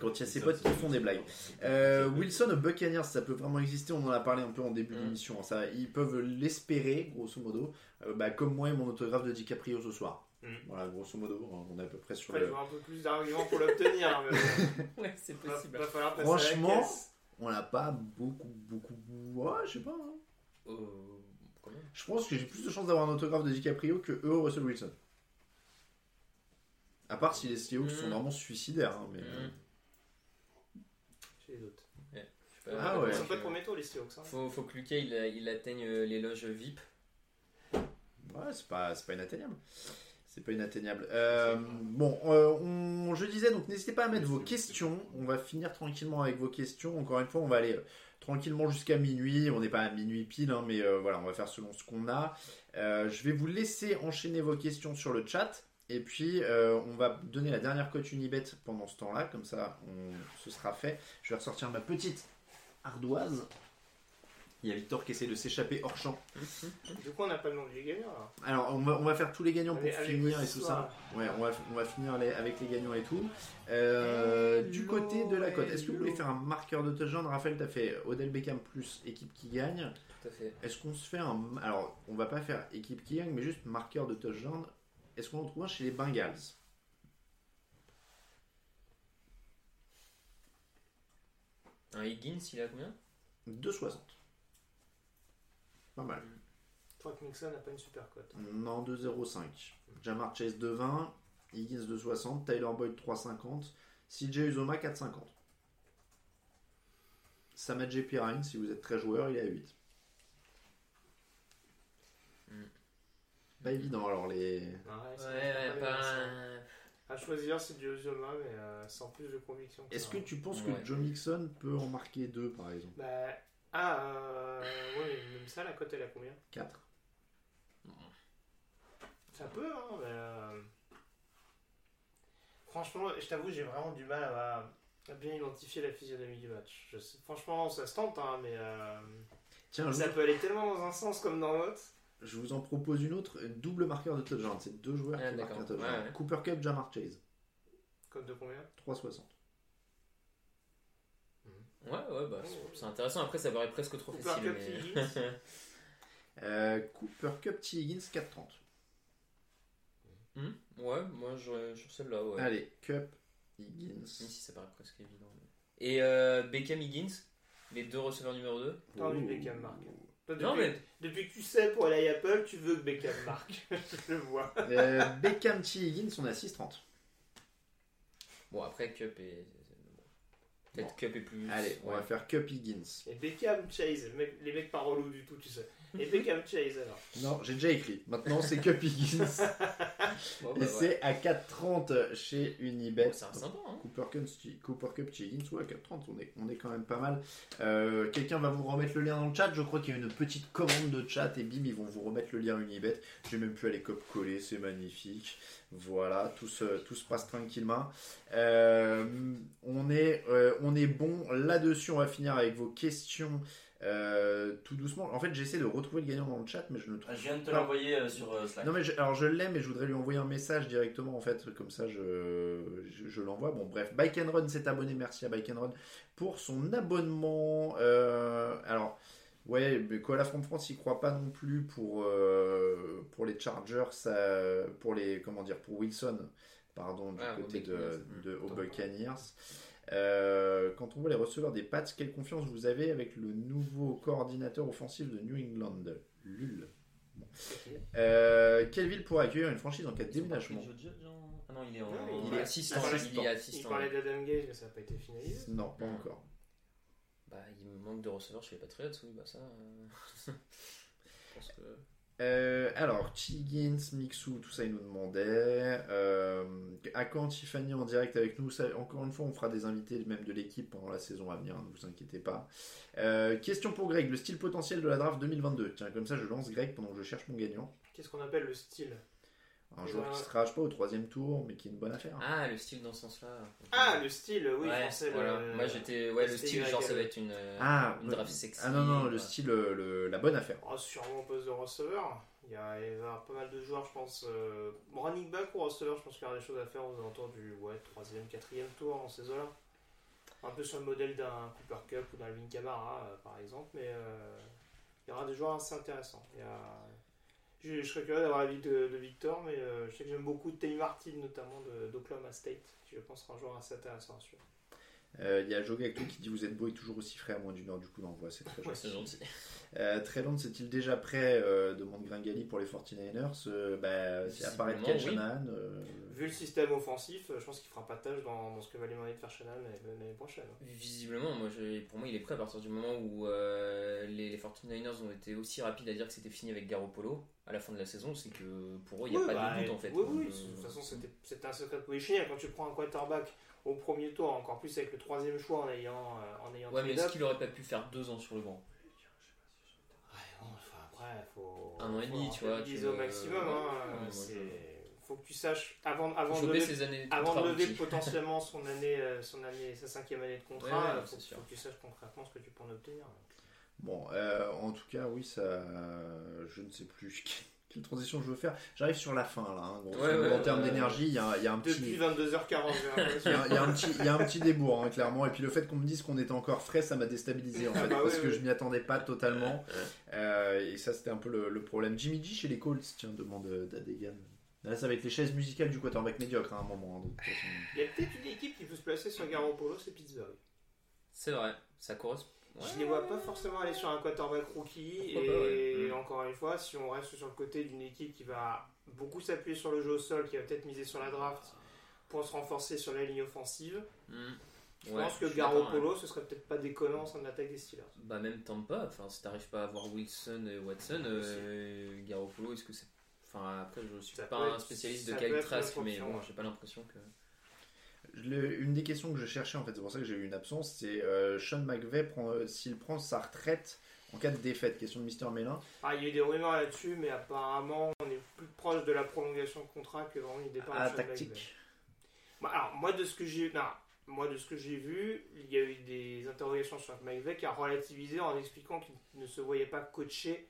quand il y a ses potes qui font des blagues. Euh, Wilson aux Buccaneers, ça peut vraiment exister, on en a parlé un peu en début Mm. d'émission. Ça, ils peuvent l'espérer, grosso modo, Euh, bah, comme moi et mon autographe de DiCaprio ce soir. Mm. Voilà, grosso modo, on est à peu près sur il le. faut un peu plus d'arguments pour l'obtenir. mais Ouais, c'est va, possible. va falloir passer Franchement. On n'a pas beaucoup, beaucoup. Ouais, je sais pas. hein. Euh. Je pense que j'ai plus de chances d'avoir un autographe de DiCaprio que eux, Russell Wilson. À part si les Seahawks Mm. sont vraiment suicidaires. hein, mais, Mm. Chez les autres. Je sais pas, Ah ouais. Ils sont pas tour, les Seahawks. Hein. Faut, faut que Lucas il, il atteigne euh, les loges VIP. Ouais, c'est pas, c'est pas inatteignable. C'est pas inatteignable. Euh, bon, euh, on- je disais, donc n'hésitez pas à mettre vos questions. On va finir tranquillement avec vos questions. Encore une fois, on va aller euh, tranquillement jusqu'à minuit. On n'est pas à minuit pile, hein, mais euh, voilà, on va faire selon ce qu'on a. Euh, je vais vous laisser enchaîner vos questions sur le chat. Et puis, euh, on va donner la dernière cote Unibet pendant ce temps-là. Comme ça, on, ce sera fait. Je vais ressortir ma petite ardoise. Il y a Victor qui essaie de s'échapper hors champ. Du coup, on n'a pas le nom du gagnant. Alors. Alors, on va, on va faire tous les gagnants pour Allez, allez, finir et tout ça. Ouais, on va, on va finir les- avec les gagnants et tout. Euh, du côté de la cote, est-ce que vous voulez faire un marqueur de touchdown Raphaël, t'as fait Odell Beckham plus équipe qui gagne. Tout à fait. Est-ce qu'on se fait un. Alors, on va pas faire équipe qui gagne, mais juste marqueur de touchdown. Est-ce qu'on en trouve un chez les Bengals? Un Higgins, il a combien? 2,60. Pas mal. Je crois que Nixon n'a pas une super cote. Non, 2,05. Jamar Chase 2,20. Higgins 2,60. Tyler Boyd 3,50. CJ Uzoma 4,50. Samadje Pirine, si vous êtes très joueur, il est à 8. Pas évident alors les. Ouais, Ouais, ouais, pas un... À choisir, c'est du Ozoma, mais euh, sans plus de conviction. que Est-ce ça. que tu penses Ouais. que Joe Mixon peut en marquer 2 par exemple? Bah. Ah, euh. Ouais, même ça, la cote, elle a combien? 4. Ça peut, hein, mais. euh, Franchement, je t'avoue, j'ai vraiment du mal à, à bien identifier la physionomie du match. Je sais- Franchement, ça se tente, hein, mais. euh, Tiens, je, Ça peut aller tellement dans un sens comme dans l'autre. Je vous en propose une autre, double marqueur de touchdown. C'est deux joueurs Ah, qui marquent un touchdown. Ouais, ouais. Cooper Cup, Jamar Chase. Cote de combien? 3,60. Ouais, ouais, bah, c'est- intéressant. Après, ça paraît presque trop Cooper facile. Cup, mais- Higgins. Euh, Cooper Cup, T. Higgins 4,30. Hmm, ouais, moi, je sur celle-là, ouais. Allez, Cup, Higgins. Même si ça paraît presque évident. mais- Et euh, Beckham Higgins, les deux receveurs numéro 2. T'as envie que Beckham marque. Toi, depuis, Non, mais depuis que tu sais pour aller à Apple, tu veux que Beckham marque. je le vois. Euh, Beckham, T. Higgins, on est à 6,30. bon, après, Cup est. bon. Peut-être Bon. Cup est plus. Allez, on va faire Cup, Higgins. Et Beckham Chase, le mec- les mecs pas relous du tout, tu sais. Et Beckham Chase alors. Non, j'ai déjà écrit. Maintenant, c'est Cup, Higgins. Bon, bah, Et ouais. c'est à 4,30 chez Unibet. Bon, c'est un sympa, hein. Cooper Cup, Cooper Cup, T. Higgins, ouais, 4,30, on est, on est quand même pas mal. Euh, Quelqu'un va vous remettre le lien dans le chat. Je crois qu'il y a une petite commande de chat et bim, ils vont vous remettre le lien Unibet. J'ai même pu aller cop-coller, c'est magnifique. Voilà, tout se, tout se passe tranquillement. Euh, on, est, euh, on est bon là-dessus. On va finir avec vos questions euh, tout doucement. En fait, j'essaie de retrouver le gagnant dans le chat, mais je ne trouve Je viens de te pas. l'envoyer euh, sur euh, Slack. Non mais je- alors je l'ai mais je voudrais lui envoyer un message directement en fait. Comme ça je, je, je l'envoie. Bon bref. Bike and Run s'est abonné. Merci à Bike and Run pour son abonnement. Euh, alors ouais mais Koala from France il croit pas non plus pour euh, pour les Chargers ça, pour les comment dire pour Wilson pardon du Ah, côté de, de aux Tant Buccaneers Euh, quand on voit les receveurs des Pats quelle confiance vous avez avec le nouveau coordinateur offensif de New England Lul? Euh, quelle ville pourrait accueillir une franchise en cas de déménagement? Ah non, il est en. Non, il est assistant. assistant. Il est Il assistant. parlait d'Adam Gage, mais ça n'a pas été finalisé. Non, pas encore. Bah, il me manque de receveurs chez les Patriots, oui, bah ça. euh, je pense que. Euh, alors, Chiggins, Mixu, tout ça, ils nous demandaient. Euh, à quand Tiffany en direct avec nous Encore une fois, on fera des invités même de l'équipe pendant la saison à venir, ne vous inquiétez pas. Euh, question pour Greg, le style potentiel de la draft 2022. Tiens, comme ça, je lance Greg pendant que je cherche mon gagnant. Qu'est-ce qu'on appelle le style? Un joueur qui sera, je sais pas, au troisième tour, mais qui est une bonne affaire. Ah, le style dans ce sens-là. Ah, le style, oui, ouais, français. voilà. le- Moi j'étais. Ouais, le STY, style, genre ça va être une, euh, Ah, une ouais. draft sexy. Ah non, non, le style, euh, le- la bonne affaire. Oh, sûrement au poste de receveur. Il, y a, il y pas mal de joueurs, je pense. Euh, running back ou receveur, je pense qu'il y aura des choses à faire aux alentours du ouais, 3ème, 4ème tour dans ces eaux-là. Un peu sur le modèle d'un Cooper Cup ou d'un Alvin Kamara, euh, par exemple. Mais euh, il y aura des joueurs assez intéressants. Il y a... je, je serais curieux d'avoir l'avis de, de Victor, mais euh, je sais que j'aime beaucoup Teddy Martin, notamment de- d'Oklahoma State, qui je pense sera un joueur assez intéressant à suivre. Euh, Il y a Joga avec toi qui dit Vous êtes beau et toujours aussi frais à moins d'une heure du coup d'envoi, c'est très Ouais, gentil. c'est gentil. Euh, Trellon, c'est-il déjà prêt euh, demande Gringali pour les 49ers? Euh, bah, c'est apparaître Ken Visiblement, oui. Euh, Vu le système offensif, euh, je pense qu'il fera pas tâche dans, dans ce que va lui demander de faire Shannon l'année prochaine. Visiblement, moi, je- pour moi, il est prêt à partir du moment où euh, les, les 49ers ont été aussi rapides à dire que c'était fini avec Garoppolo à la fin de la saison. C'est que pour eux, il n'y a Oui, pas bah, de doute en fait. Oui, oui, euh, de toute façon, c'était un secret de Polichinelle. Quand tu prends un quarterback au premier tour, encore plus avec le troisième choix en ayant, euh, en ayant Ouais, mais est-ce qu'il aurait pas pu faire deux ans sur le banc? Ouais, bon, enfin, après, faut. Un an et demi, tu vois, tu au maximum. Hein, ouais, moi, c'est- Faut que tu saches, avant, de lever, ses années de avant contrat de lever rookie. potentiellement son année, euh, son année, sa cinquième année de contrat, Ouais, ouais, faut, que tu saches concrètement ce que tu peux en obtenir. Bon, euh, en tout cas, oui, ça. Je ne sais plus quelle transition je veux faire. J'arrive sur la fin là. hein. Ouais, ouais, en termes ouais. d'énergie, il y, a il y a un petit. Depuis 22h40, j'ai l'impression. Il y, a, il y a un petit, il y a un petit débours, hein, clairement. Et puis le fait qu'on me dise qu'on était encore frais, ça m'a déstabilisé en fait, Ah bah parce que je m'y attendais pas totalement. Euh, et ça, c'était un peu le, le problème. Jimmy G chez les Colts, tiens, demande euh, Dadegan. Là, ça va être les chaises musicales du quarterback médiocre à un moment. hein. Il y a peut-être une équipe qui peut se placer sur Garoppolo, c'est Pittsburgh. C'est vrai, ça correspond. Ouais. Je les vois pas forcément aller sur un quarterback rookie Pourquoi et pas, ouais. Mm. encore une fois, si on reste sur le côté d'une équipe qui va beaucoup s'appuyer sur le jeu au sol, qui va peut-être miser sur la draft pour se renforcer sur la ligne offensive, Hmm. je Ouais, pense que Garoppolo, ouais. ce serait peut-être pas déconnant en attaque des Steelers. Bah même Tampa, enfin si t'arrives pas à avoir Wilson et Watson, euh, Garoppolo, est-ce que c'est... Enfin après je suis Ça pas un être- spécialiste de être Trask, une mais bon j'ai pas l'impression que... Le- une des questions que je cherchais, en fait, c'est pour ça que j'ai eu une absence, c'est euh, Sean McVay, prend, euh, s'il prend sa retraite en cas de défaite? Question de Mister Mélin. Ah, il y a eu des rumeurs là-dessus, mais apparemment, on est plus proche de la prolongation de contrat que vraiment du départ Ah, de Sean tactique. Bah, alors, moi de ce que j'ai non, moi de ce que j'ai vu, il y a eu des interrogations sur McVeigh qui a relativisé en expliquant qu'il ne se voyait pas coacher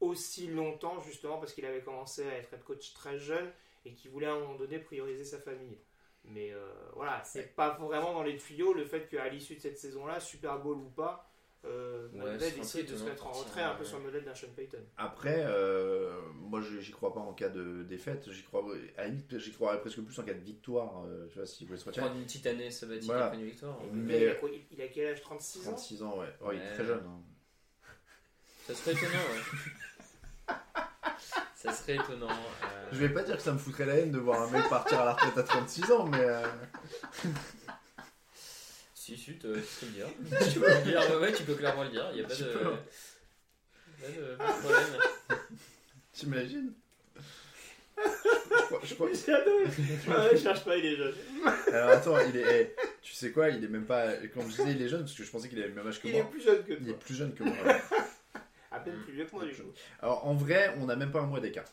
aussi longtemps justement parce qu'il avait commencé à être head coach très jeune et qu'il voulait à un moment donné prioriser sa famille. Mais euh, voilà, c'est pas vraiment dans les tuyaux le fait qu'à l'issue de cette saison-là, Super Bowl ou pas, euh, Ouais, décide de se mettre en retrait un peu sur le modèle d'un Sean Payton. Après, euh, moi, j'y crois pas en cas de défaite. J'y crois, à la limite, j'y croirais presque plus en cas de victoire. euh, tu vois, si vous voulez se retirer. Prendre une petite année sabbatique Voilà. après une victoire. Mais- il, a quoi, il- il a quel âge 36 ans? 36 ans, ouais. Ouais, Il est très jeune. hein. Ça serait étonnant, ouais. Ça serait étonnant. euh, Je vais pas dire que ça me foutrait la haine de voir un mec partir à la retraite à 36 ans, mais. euh, Si, si, tu tu peux le dire. tu peux le dire, ouais, ouais, tu peux clairement le dire, il n'y a pas de... peux. Pas de, pas de problème. T'imagines je crois, je crois- adoré. Ouais, je cherche pas, il est jeune. Alors attends, il est. eh, tu sais quoi Il est même pas. Quand je disais il est jeune, parce que je pensais qu'il avait le même âge que Il est moi. plus jeune que Il est toi. plus jeune que moi. ouais. À peine plus vieux que moi, du coup. Alors en vrai, on a même pas un mois d'écart.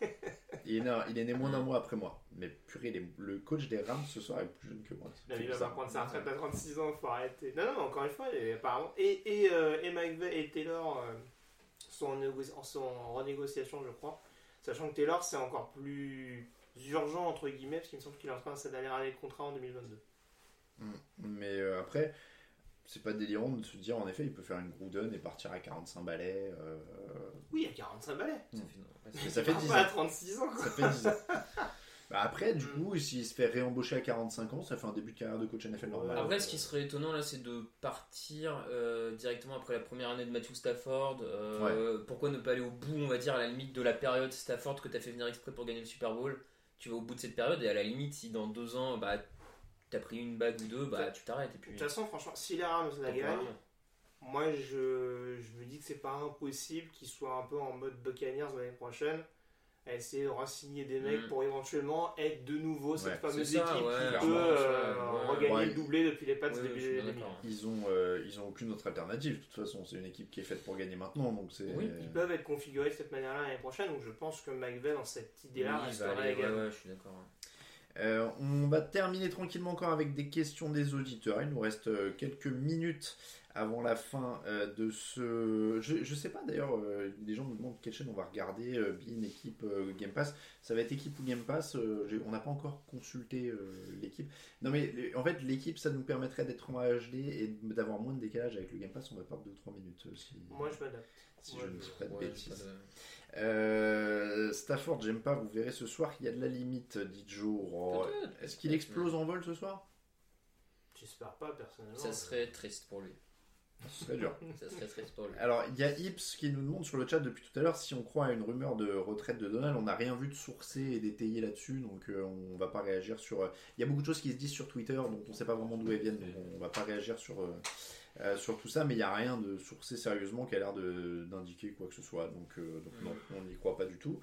Il est, né, il est né moins d'un mois après moi. Mais purée, les- le coach des Rams ce soir est plus jeune que moi. Il va bizarre. pas prendre sa retraite à 36 ans, faut arrêter. Non, non, mais encore une fois, et, apparemment. Et, et, euh, et McVeigh et Taylor euh, sont, en négo- sont en renégociation, je crois. Sachant que Taylor, c'est encore plus urgent, entre guillemets, parce qu'il me semble qu'il est en train de sa dernière année de contrat en 2022. Mm. Mais euh, après, c'est pas délirant de se dire en effet, il peut faire une Gruden et partir à 45 balais. euh, Oui, a 45 balais. Ça fait, non, Mais ça fait Il 10 part pas à ans. 36 ans, quoi. Ça fait 10 ans. Bah après, du Mm. coup, s'il se fait réembaucher à 45 ans, ça fait un début de carrière de coach NFL normal. Après, ce qui serait étonnant là, c'est de partir euh, directement après la première année de Matthew Stafford. Euh, Pourquoi ne pas aller au bout, on va dire, à la limite de la période Stafford que tu as fait venir exprès pour gagner le Super Bowl? Tu vas au bout de cette période et à la limite, si dans deux ans, bah, t'as pris une bague ou deux, bah tu t'arrêtes. Et puis, De toute façon, franchement, si les Rams la gagnent, moi, je, je me dis que c'est pas impossible qu'ils soient un peu en mode Buccaneers l'année prochaine, à essayer de re-signer des mecs Mm. pour éventuellement être de nouveau cette Ouais, fameuse ça, équipe ouais, qui peut euh, ouais. regagner Ouais. le doublé depuis les pattes bien d'accord. Ils ont, euh, ils ont aucune autre alternative. De toute façon, c'est une équipe qui est faite pour gagner maintenant, donc c'est. Oui, Ils peuvent être configurés de cette manière-là l'année prochaine, donc je pense que McVeigh, dans cette idée-là, Oui, restera aller- égal. ouais, ouais, je suis d'accord. Euh, on va terminer tranquillement encore avec des questions des auditeurs. Il nous reste euh, quelques minutes avant la fin euh, de ce. Je, je sais pas d'ailleurs, euh, les gens nous demandent quelle chaîne on va regarder, euh, Bean, équipe, Game Pass. Ça va être équipe ou Game Pass On n'a pas encore consulté l'équipe. Non mais en fait, l'équipe, ça nous permettrait d'être en HD et d'avoir moins de décalage avec le Game Pass. On va perdre 2-3 minutes si, Moi, je m'adapte. si je ne dis pas de Ouais, bêtises. pas de- Euh, Stafford, j'aime pas, vous verrez ce soir, il y a de la limite, dit Joe. Oh, Est-ce qu'il explose en vol ce soir? J'espère pas, personnellement. Ça serait triste pour lui. Ce serait dur. Ça serait triste pour lui. Alors, il y a Ips qui nous demande sur le chat depuis tout à l'heure si on croit à une rumeur de retraite de Donald. On n'a rien vu de sourcé et d'étayé là-dessus, donc euh, on va pas réagir sur. euh, Il y a beaucoup de choses qui se disent sur Twitter, donc on sait pas vraiment d'où elles viennent, donc on va pas réagir sur, euh, euh, sur tout ça, mais il n'y a rien de sourcé sérieusement qui a l'air de- d'indiquer quoi que ce soit, donc, euh, donc non, on n'y croit pas du tout.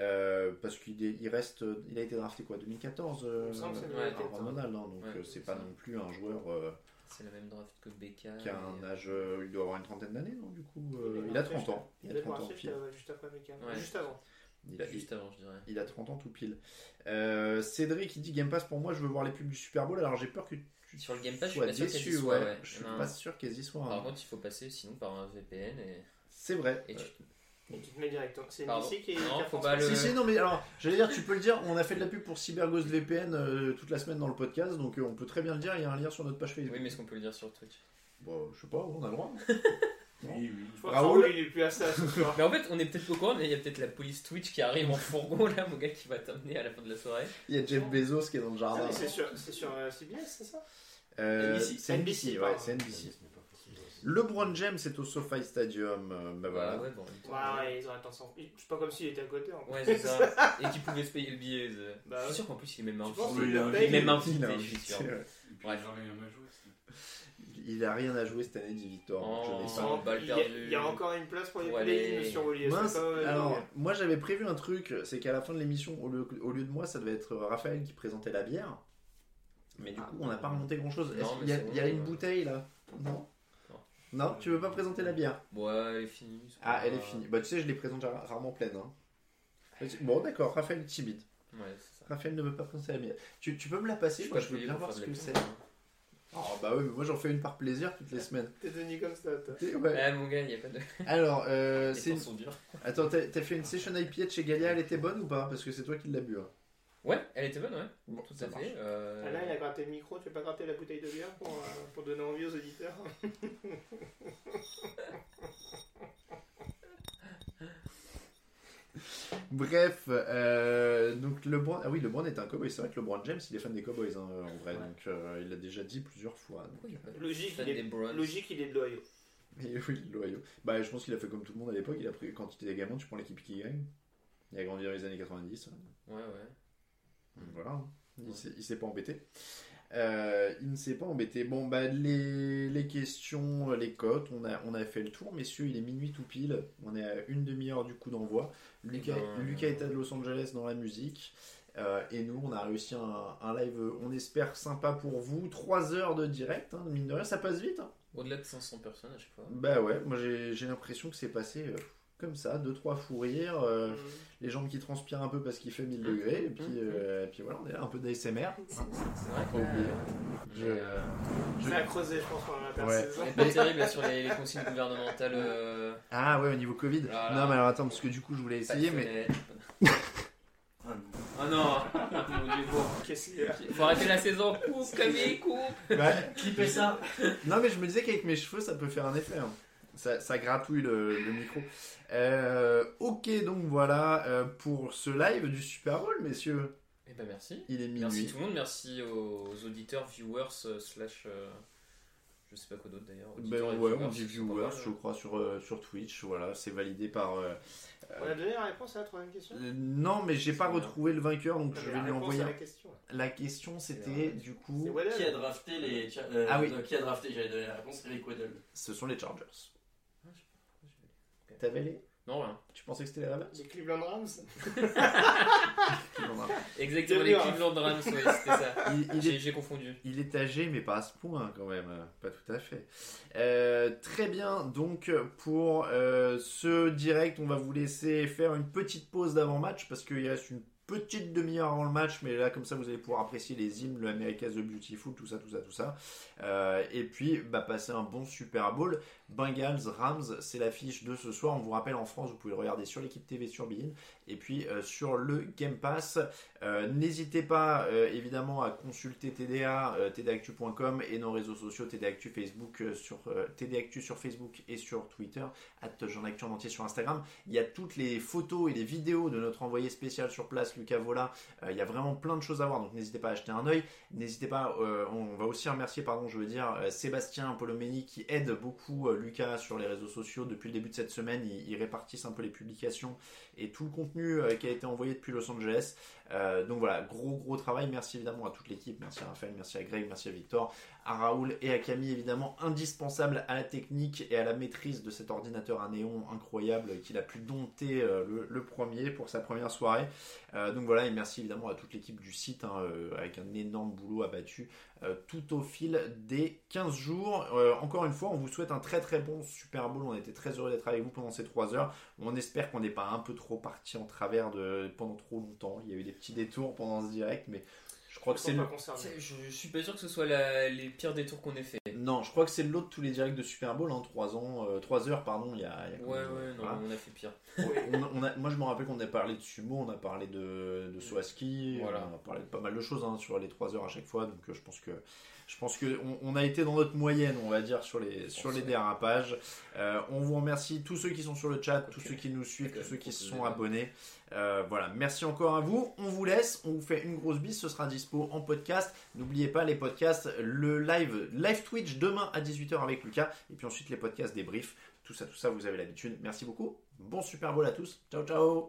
Euh, parce qu'il est- il reste. Il a été drafté quoi 2014 euh, Il me semble que c'est 2014. Aaron Donald, hein, donc Ouais, c'est pas ça. non plus un joueur. euh, C'est la même draft que Becca. qui a un âge, euh, il doit avoir une trentaine d'années, non Du coup, euh, il a marqué 30 ans. Il Il a est 30 ans juste après. Ouais. Juste avant. Il a, Juste avant, je dirais. il a 30 ans tout pile. Euh, Cédric, il dit Game Pass pour moi, je veux voir les pubs du Super Bowl. Alors j'ai peur que Sur le Game Pass, je suis pas sûr qu'elles y déçu. soient, ouais. ouais. Je suis Non. pas sûr qu'elles y soient. hein. Par contre, il faut passer sinon par un VPN et, C'est vrai. et tu... Et tu te mets directement. C'est. NBC qui est. Non, faut pas le- Si, si, non, mais alors, j'allais dire, tu peux le dire, on a fait de la pub pour CyberGhost VPN euh, toute la semaine dans le podcast, donc euh, on peut très bien le dire, il y a un lien sur notre page Facebook. Oui, mais est-ce qu'on peut le dire sur Twitch Bon, je sais pas, on a le droit. Oui, oui. Je crois que Raoul. Il est plus à ça ce soir. Mais en fait, on est peut-être pas au courant, mais il y a peut-être la police Twitch qui arrive en fourgon là, mon gars, qui va t'amener à la fin de la soirée. Il y a Jeff Bezos qui est dans le Ah, jardin. mais C'est sur, c'est sur euh, CBS, c'est ça? Euh, NBC. c'est NBC, NBC, ouais, c'est NBC. LeBron James est au SoFi Stadium, euh, bah voilà. Ouais, bon. Ouais, ouais, ils auraient tendance à- C'est pas comme s'il était à côté. En Ouais, c'est ça. Et qui pouvait se payer le billet. euh. Bah je suis ouais. sûr qu'en plus, il est même invité. qu'il il est même invité, un- je suis sûr. Bref. Il a rien à jouer, cette année, dit Victor. je Oh. il, y a, perdue. il y a encore une place pour les Ouais, sur mal, alors, ouais. moi j'avais prévu un truc, c'est qu'à la fin de l'émission, au lieu, au lieu de moi, ça devait être Raphaël qui présentait la bière. Mais du Ah. coup, on n'a pas remonté grand chose. Il y a, c'est bon, il y a une bouteille là? Non? Non. Non, tu veux pas présenter la bière? Ouais, elle est finie. Ah, elle est finie. Bah, tu sais, je les présente ra- rarement pleines. Hein. Bon, d'accord, Raphaël est timide. Ouais, c'est ça. Raphaël ne veut pas présenter la bière. Tu, tu peux me la passer? Suis Moi, je veux bien voir ce que c'est. Oh, bah oui, mais moi j'en fais une par plaisir toutes les semaines. T'es devenu comme ça, toi. T'es- Ouais. Ouais, mon gars, il y a pas de. Alors, euh, Les c'est temps une- sont durs. Attends, t'as t'as fait une session IPA de chez Galia, elle était bonne ou pas? Parce que c'est toi qui l'as bu. hein. Ouais, elle était bonne, ouais. Bon, Tout ça à marche. fait. euh, Ah, là, il a gratté le micro, tu veux pas gratter la bouteille de bière pour, euh, pour donner envie aux auditeurs? Bref, euh, donc LeBron, ah oui, LeBron est un cowboy. C'est vrai que LeBron James, il est fan des cowboys hein, en vrai. Ouais. Donc euh, il l'a déjà dit plusieurs fois. donc, de Logique, il est, logique, il est de l'Ohio. Et oui, l'Ohio. Bah, je pense qu'il a fait comme tout le monde à l'époque. Il a pris quand il était gamin, tu prends l'équipe qui gagne. Il a grandi dans les années 90. Ouais, ouais. Voilà. Il s'est- il s'est pas embêté. Euh, il ne s'est pas embêté. Bon, bah, les, les questions, les cotes, on a, on a fait le tour, messieurs. Il est minuit tout pile. On est à une demi-heure du coup d'envoi. Lucas, ben, Lucas est à Los Angeles dans la musique. Euh, et nous, on a réussi un, un live, on espère, sympa pour vous. 3 heures de direct, hein, mine de rien, ça passe vite. hein. Au-delà de 500 personnes à chaque fois. Bah ouais, moi j'ai l'impression que c'est passé euh, comme ça, 2-3 fous rires, euh, Mhm. les jambes qui transpirent un peu parce qu'il fait 1000 degrés, et puis, euh, et puis voilà, on est là, un peu d'ASMR. C'est vrai Pas oublier. que. Je- Mais, euh, C'est à creuser, je pense, pendant la Ouais. saison. on est pas terrible là, sur les, les consignes gouvernementales. euh, Ah ouais, au niveau Covid. Voilà. Non, mais alors attends, parce que du coup, je voulais essayer, mais. Oh non bon. Qu'est-ce qu'il y a Faut arrêter la saison. Coupe, Camille, coupe. Clipez ça. Non, mais je me disais qu'avec mes cheveux, ça peut faire un effet. hein. Ça, ça gratouille le, le micro. Euh, ok, donc voilà euh, pour ce live du Super Bowl, messieurs. Eh ben, merci. Il est minuit. Merci tout le monde, merci aux auditeurs, viewers, euh, slash. euh, Je sais pas quoi d'autre d'ailleurs. Ben, ouais, on dit viewers, mal, je crois, sur, euh, sur Twitch. Voilà, c'est validé par. euh, On a donné la réponse à la troisième question euh, non, mais j'ai pas bien. retrouvé le vainqueur, donc je vais lui envoyer. la question. La question, C'est c'était du coup. Qui a drafté les. Ah oui. Qui a drafté J'allais donner la réponse. Eric Weddle. ce sont les Chargers. Ah, je sais pas. T'avais les Non, rien. Tu pensais que c'était les Ravens Les Cleveland Rams Exactement, C'est les hein. Cleveland Rams, ouais, c'était ça. il, il J'ai est, j'ai confondu. il est âgé, mais pas à ce point quand même. Pas tout à fait. Euh, très bien, donc pour euh, ce direct, on va vous laisser faire une petite pause d'avant-match parce qu'il reste une petite demi-heure avant le match, mais là, comme ça, vous allez pouvoir apprécier les hymnes, le America's the Beautiful, tout ça, tout ça, tout ça. Euh, et puis, bah, passer un bon Super Bowl. Bengals, Rams, c'est l'affiche de ce soir. On vous rappelle, en France, vous pouvez le regarder sur l'équipe TV sur Bein et puis euh, sur le Game Pass. Euh, N'hésitez pas, euh, évidemment, à consulter TDA, tdactu.com et nos réseaux sociaux, TDActu Facebook sur TDActu sur Facebook et sur Twitter, at Jean en entier sur Instagram. Il y a toutes les photos et les vidéos de notre envoyé spécial sur place, Lucas Vola. Il y a vraiment plein de choses à voir, donc n'hésitez pas à acheter un œil. N'hésitez pas, on va aussi remercier, pardon, je veux dire, Sébastien Polomeni qui aide beaucoup Lucas sur les réseaux sociaux depuis le début de cette semaine. Ils répartissent un peu les publications et tout le contenu euh, qui a été envoyé depuis Los Angeles. Euh, donc voilà, gros gros travail. Merci évidemment à toute l'équipe. Merci à Raphaël, merci à Greg, merci à Victor, à Raoul et à Camille évidemment, indispensable à la technique et à la maîtrise de cet ordinateur à néon incroyable qu'il a pu dompter euh, le, premier pour sa première soirée. Euh, donc voilà, et merci évidemment à toute l'équipe du site hein, avec un énorme boulot abattu tout au fil des 15 jours. Encore une fois, on vous souhaite un très très bon Super Bowl. On était très heureux d'être avec vous pendant ces 3 heures. On espère qu'on n'est pas un peu trop parti en travers de pendant trop longtemps. Il y a eu des petits détours pendant ce direct, mais je crois que c'est pas le... Je, je suis pas sûr que ce soit la- les pires détours qu'on ait fait. Non, je crois que c'est lot de tous les directs de Super Bowl, hein, 3 ans, 3 heures, pardon, il y a, il y a Ouais, ouais, non, on a fait pire. On- on a- moi je me rappelle qu'on a parlé de sumo, on a parlé de, de saut à ski, Voilà. on a parlé de pas mal de choses hein, sur les 3 heures à chaque fois, donc euh, je pense que je pense que on, a été dans notre moyenne, on va dire, sur les, sur les ouais. dérapages. Euh, on vous remercie tous ceux qui sont sur le chat, tous ceux qui nous suivent, tous ceux qui se sont abonnés. Euh, voilà, merci encore à vous. On vous laisse, on vous fait une grosse bise, ce sera dispo en podcast. N'oubliez pas les podcasts, le live, live Twitch demain à 18h avec Lucas, et puis ensuite les podcasts débriefs. Tout ça, tout ça, vous avez l'habitude. Merci beaucoup. Bon Super Bowl à tous. Ciao, ciao.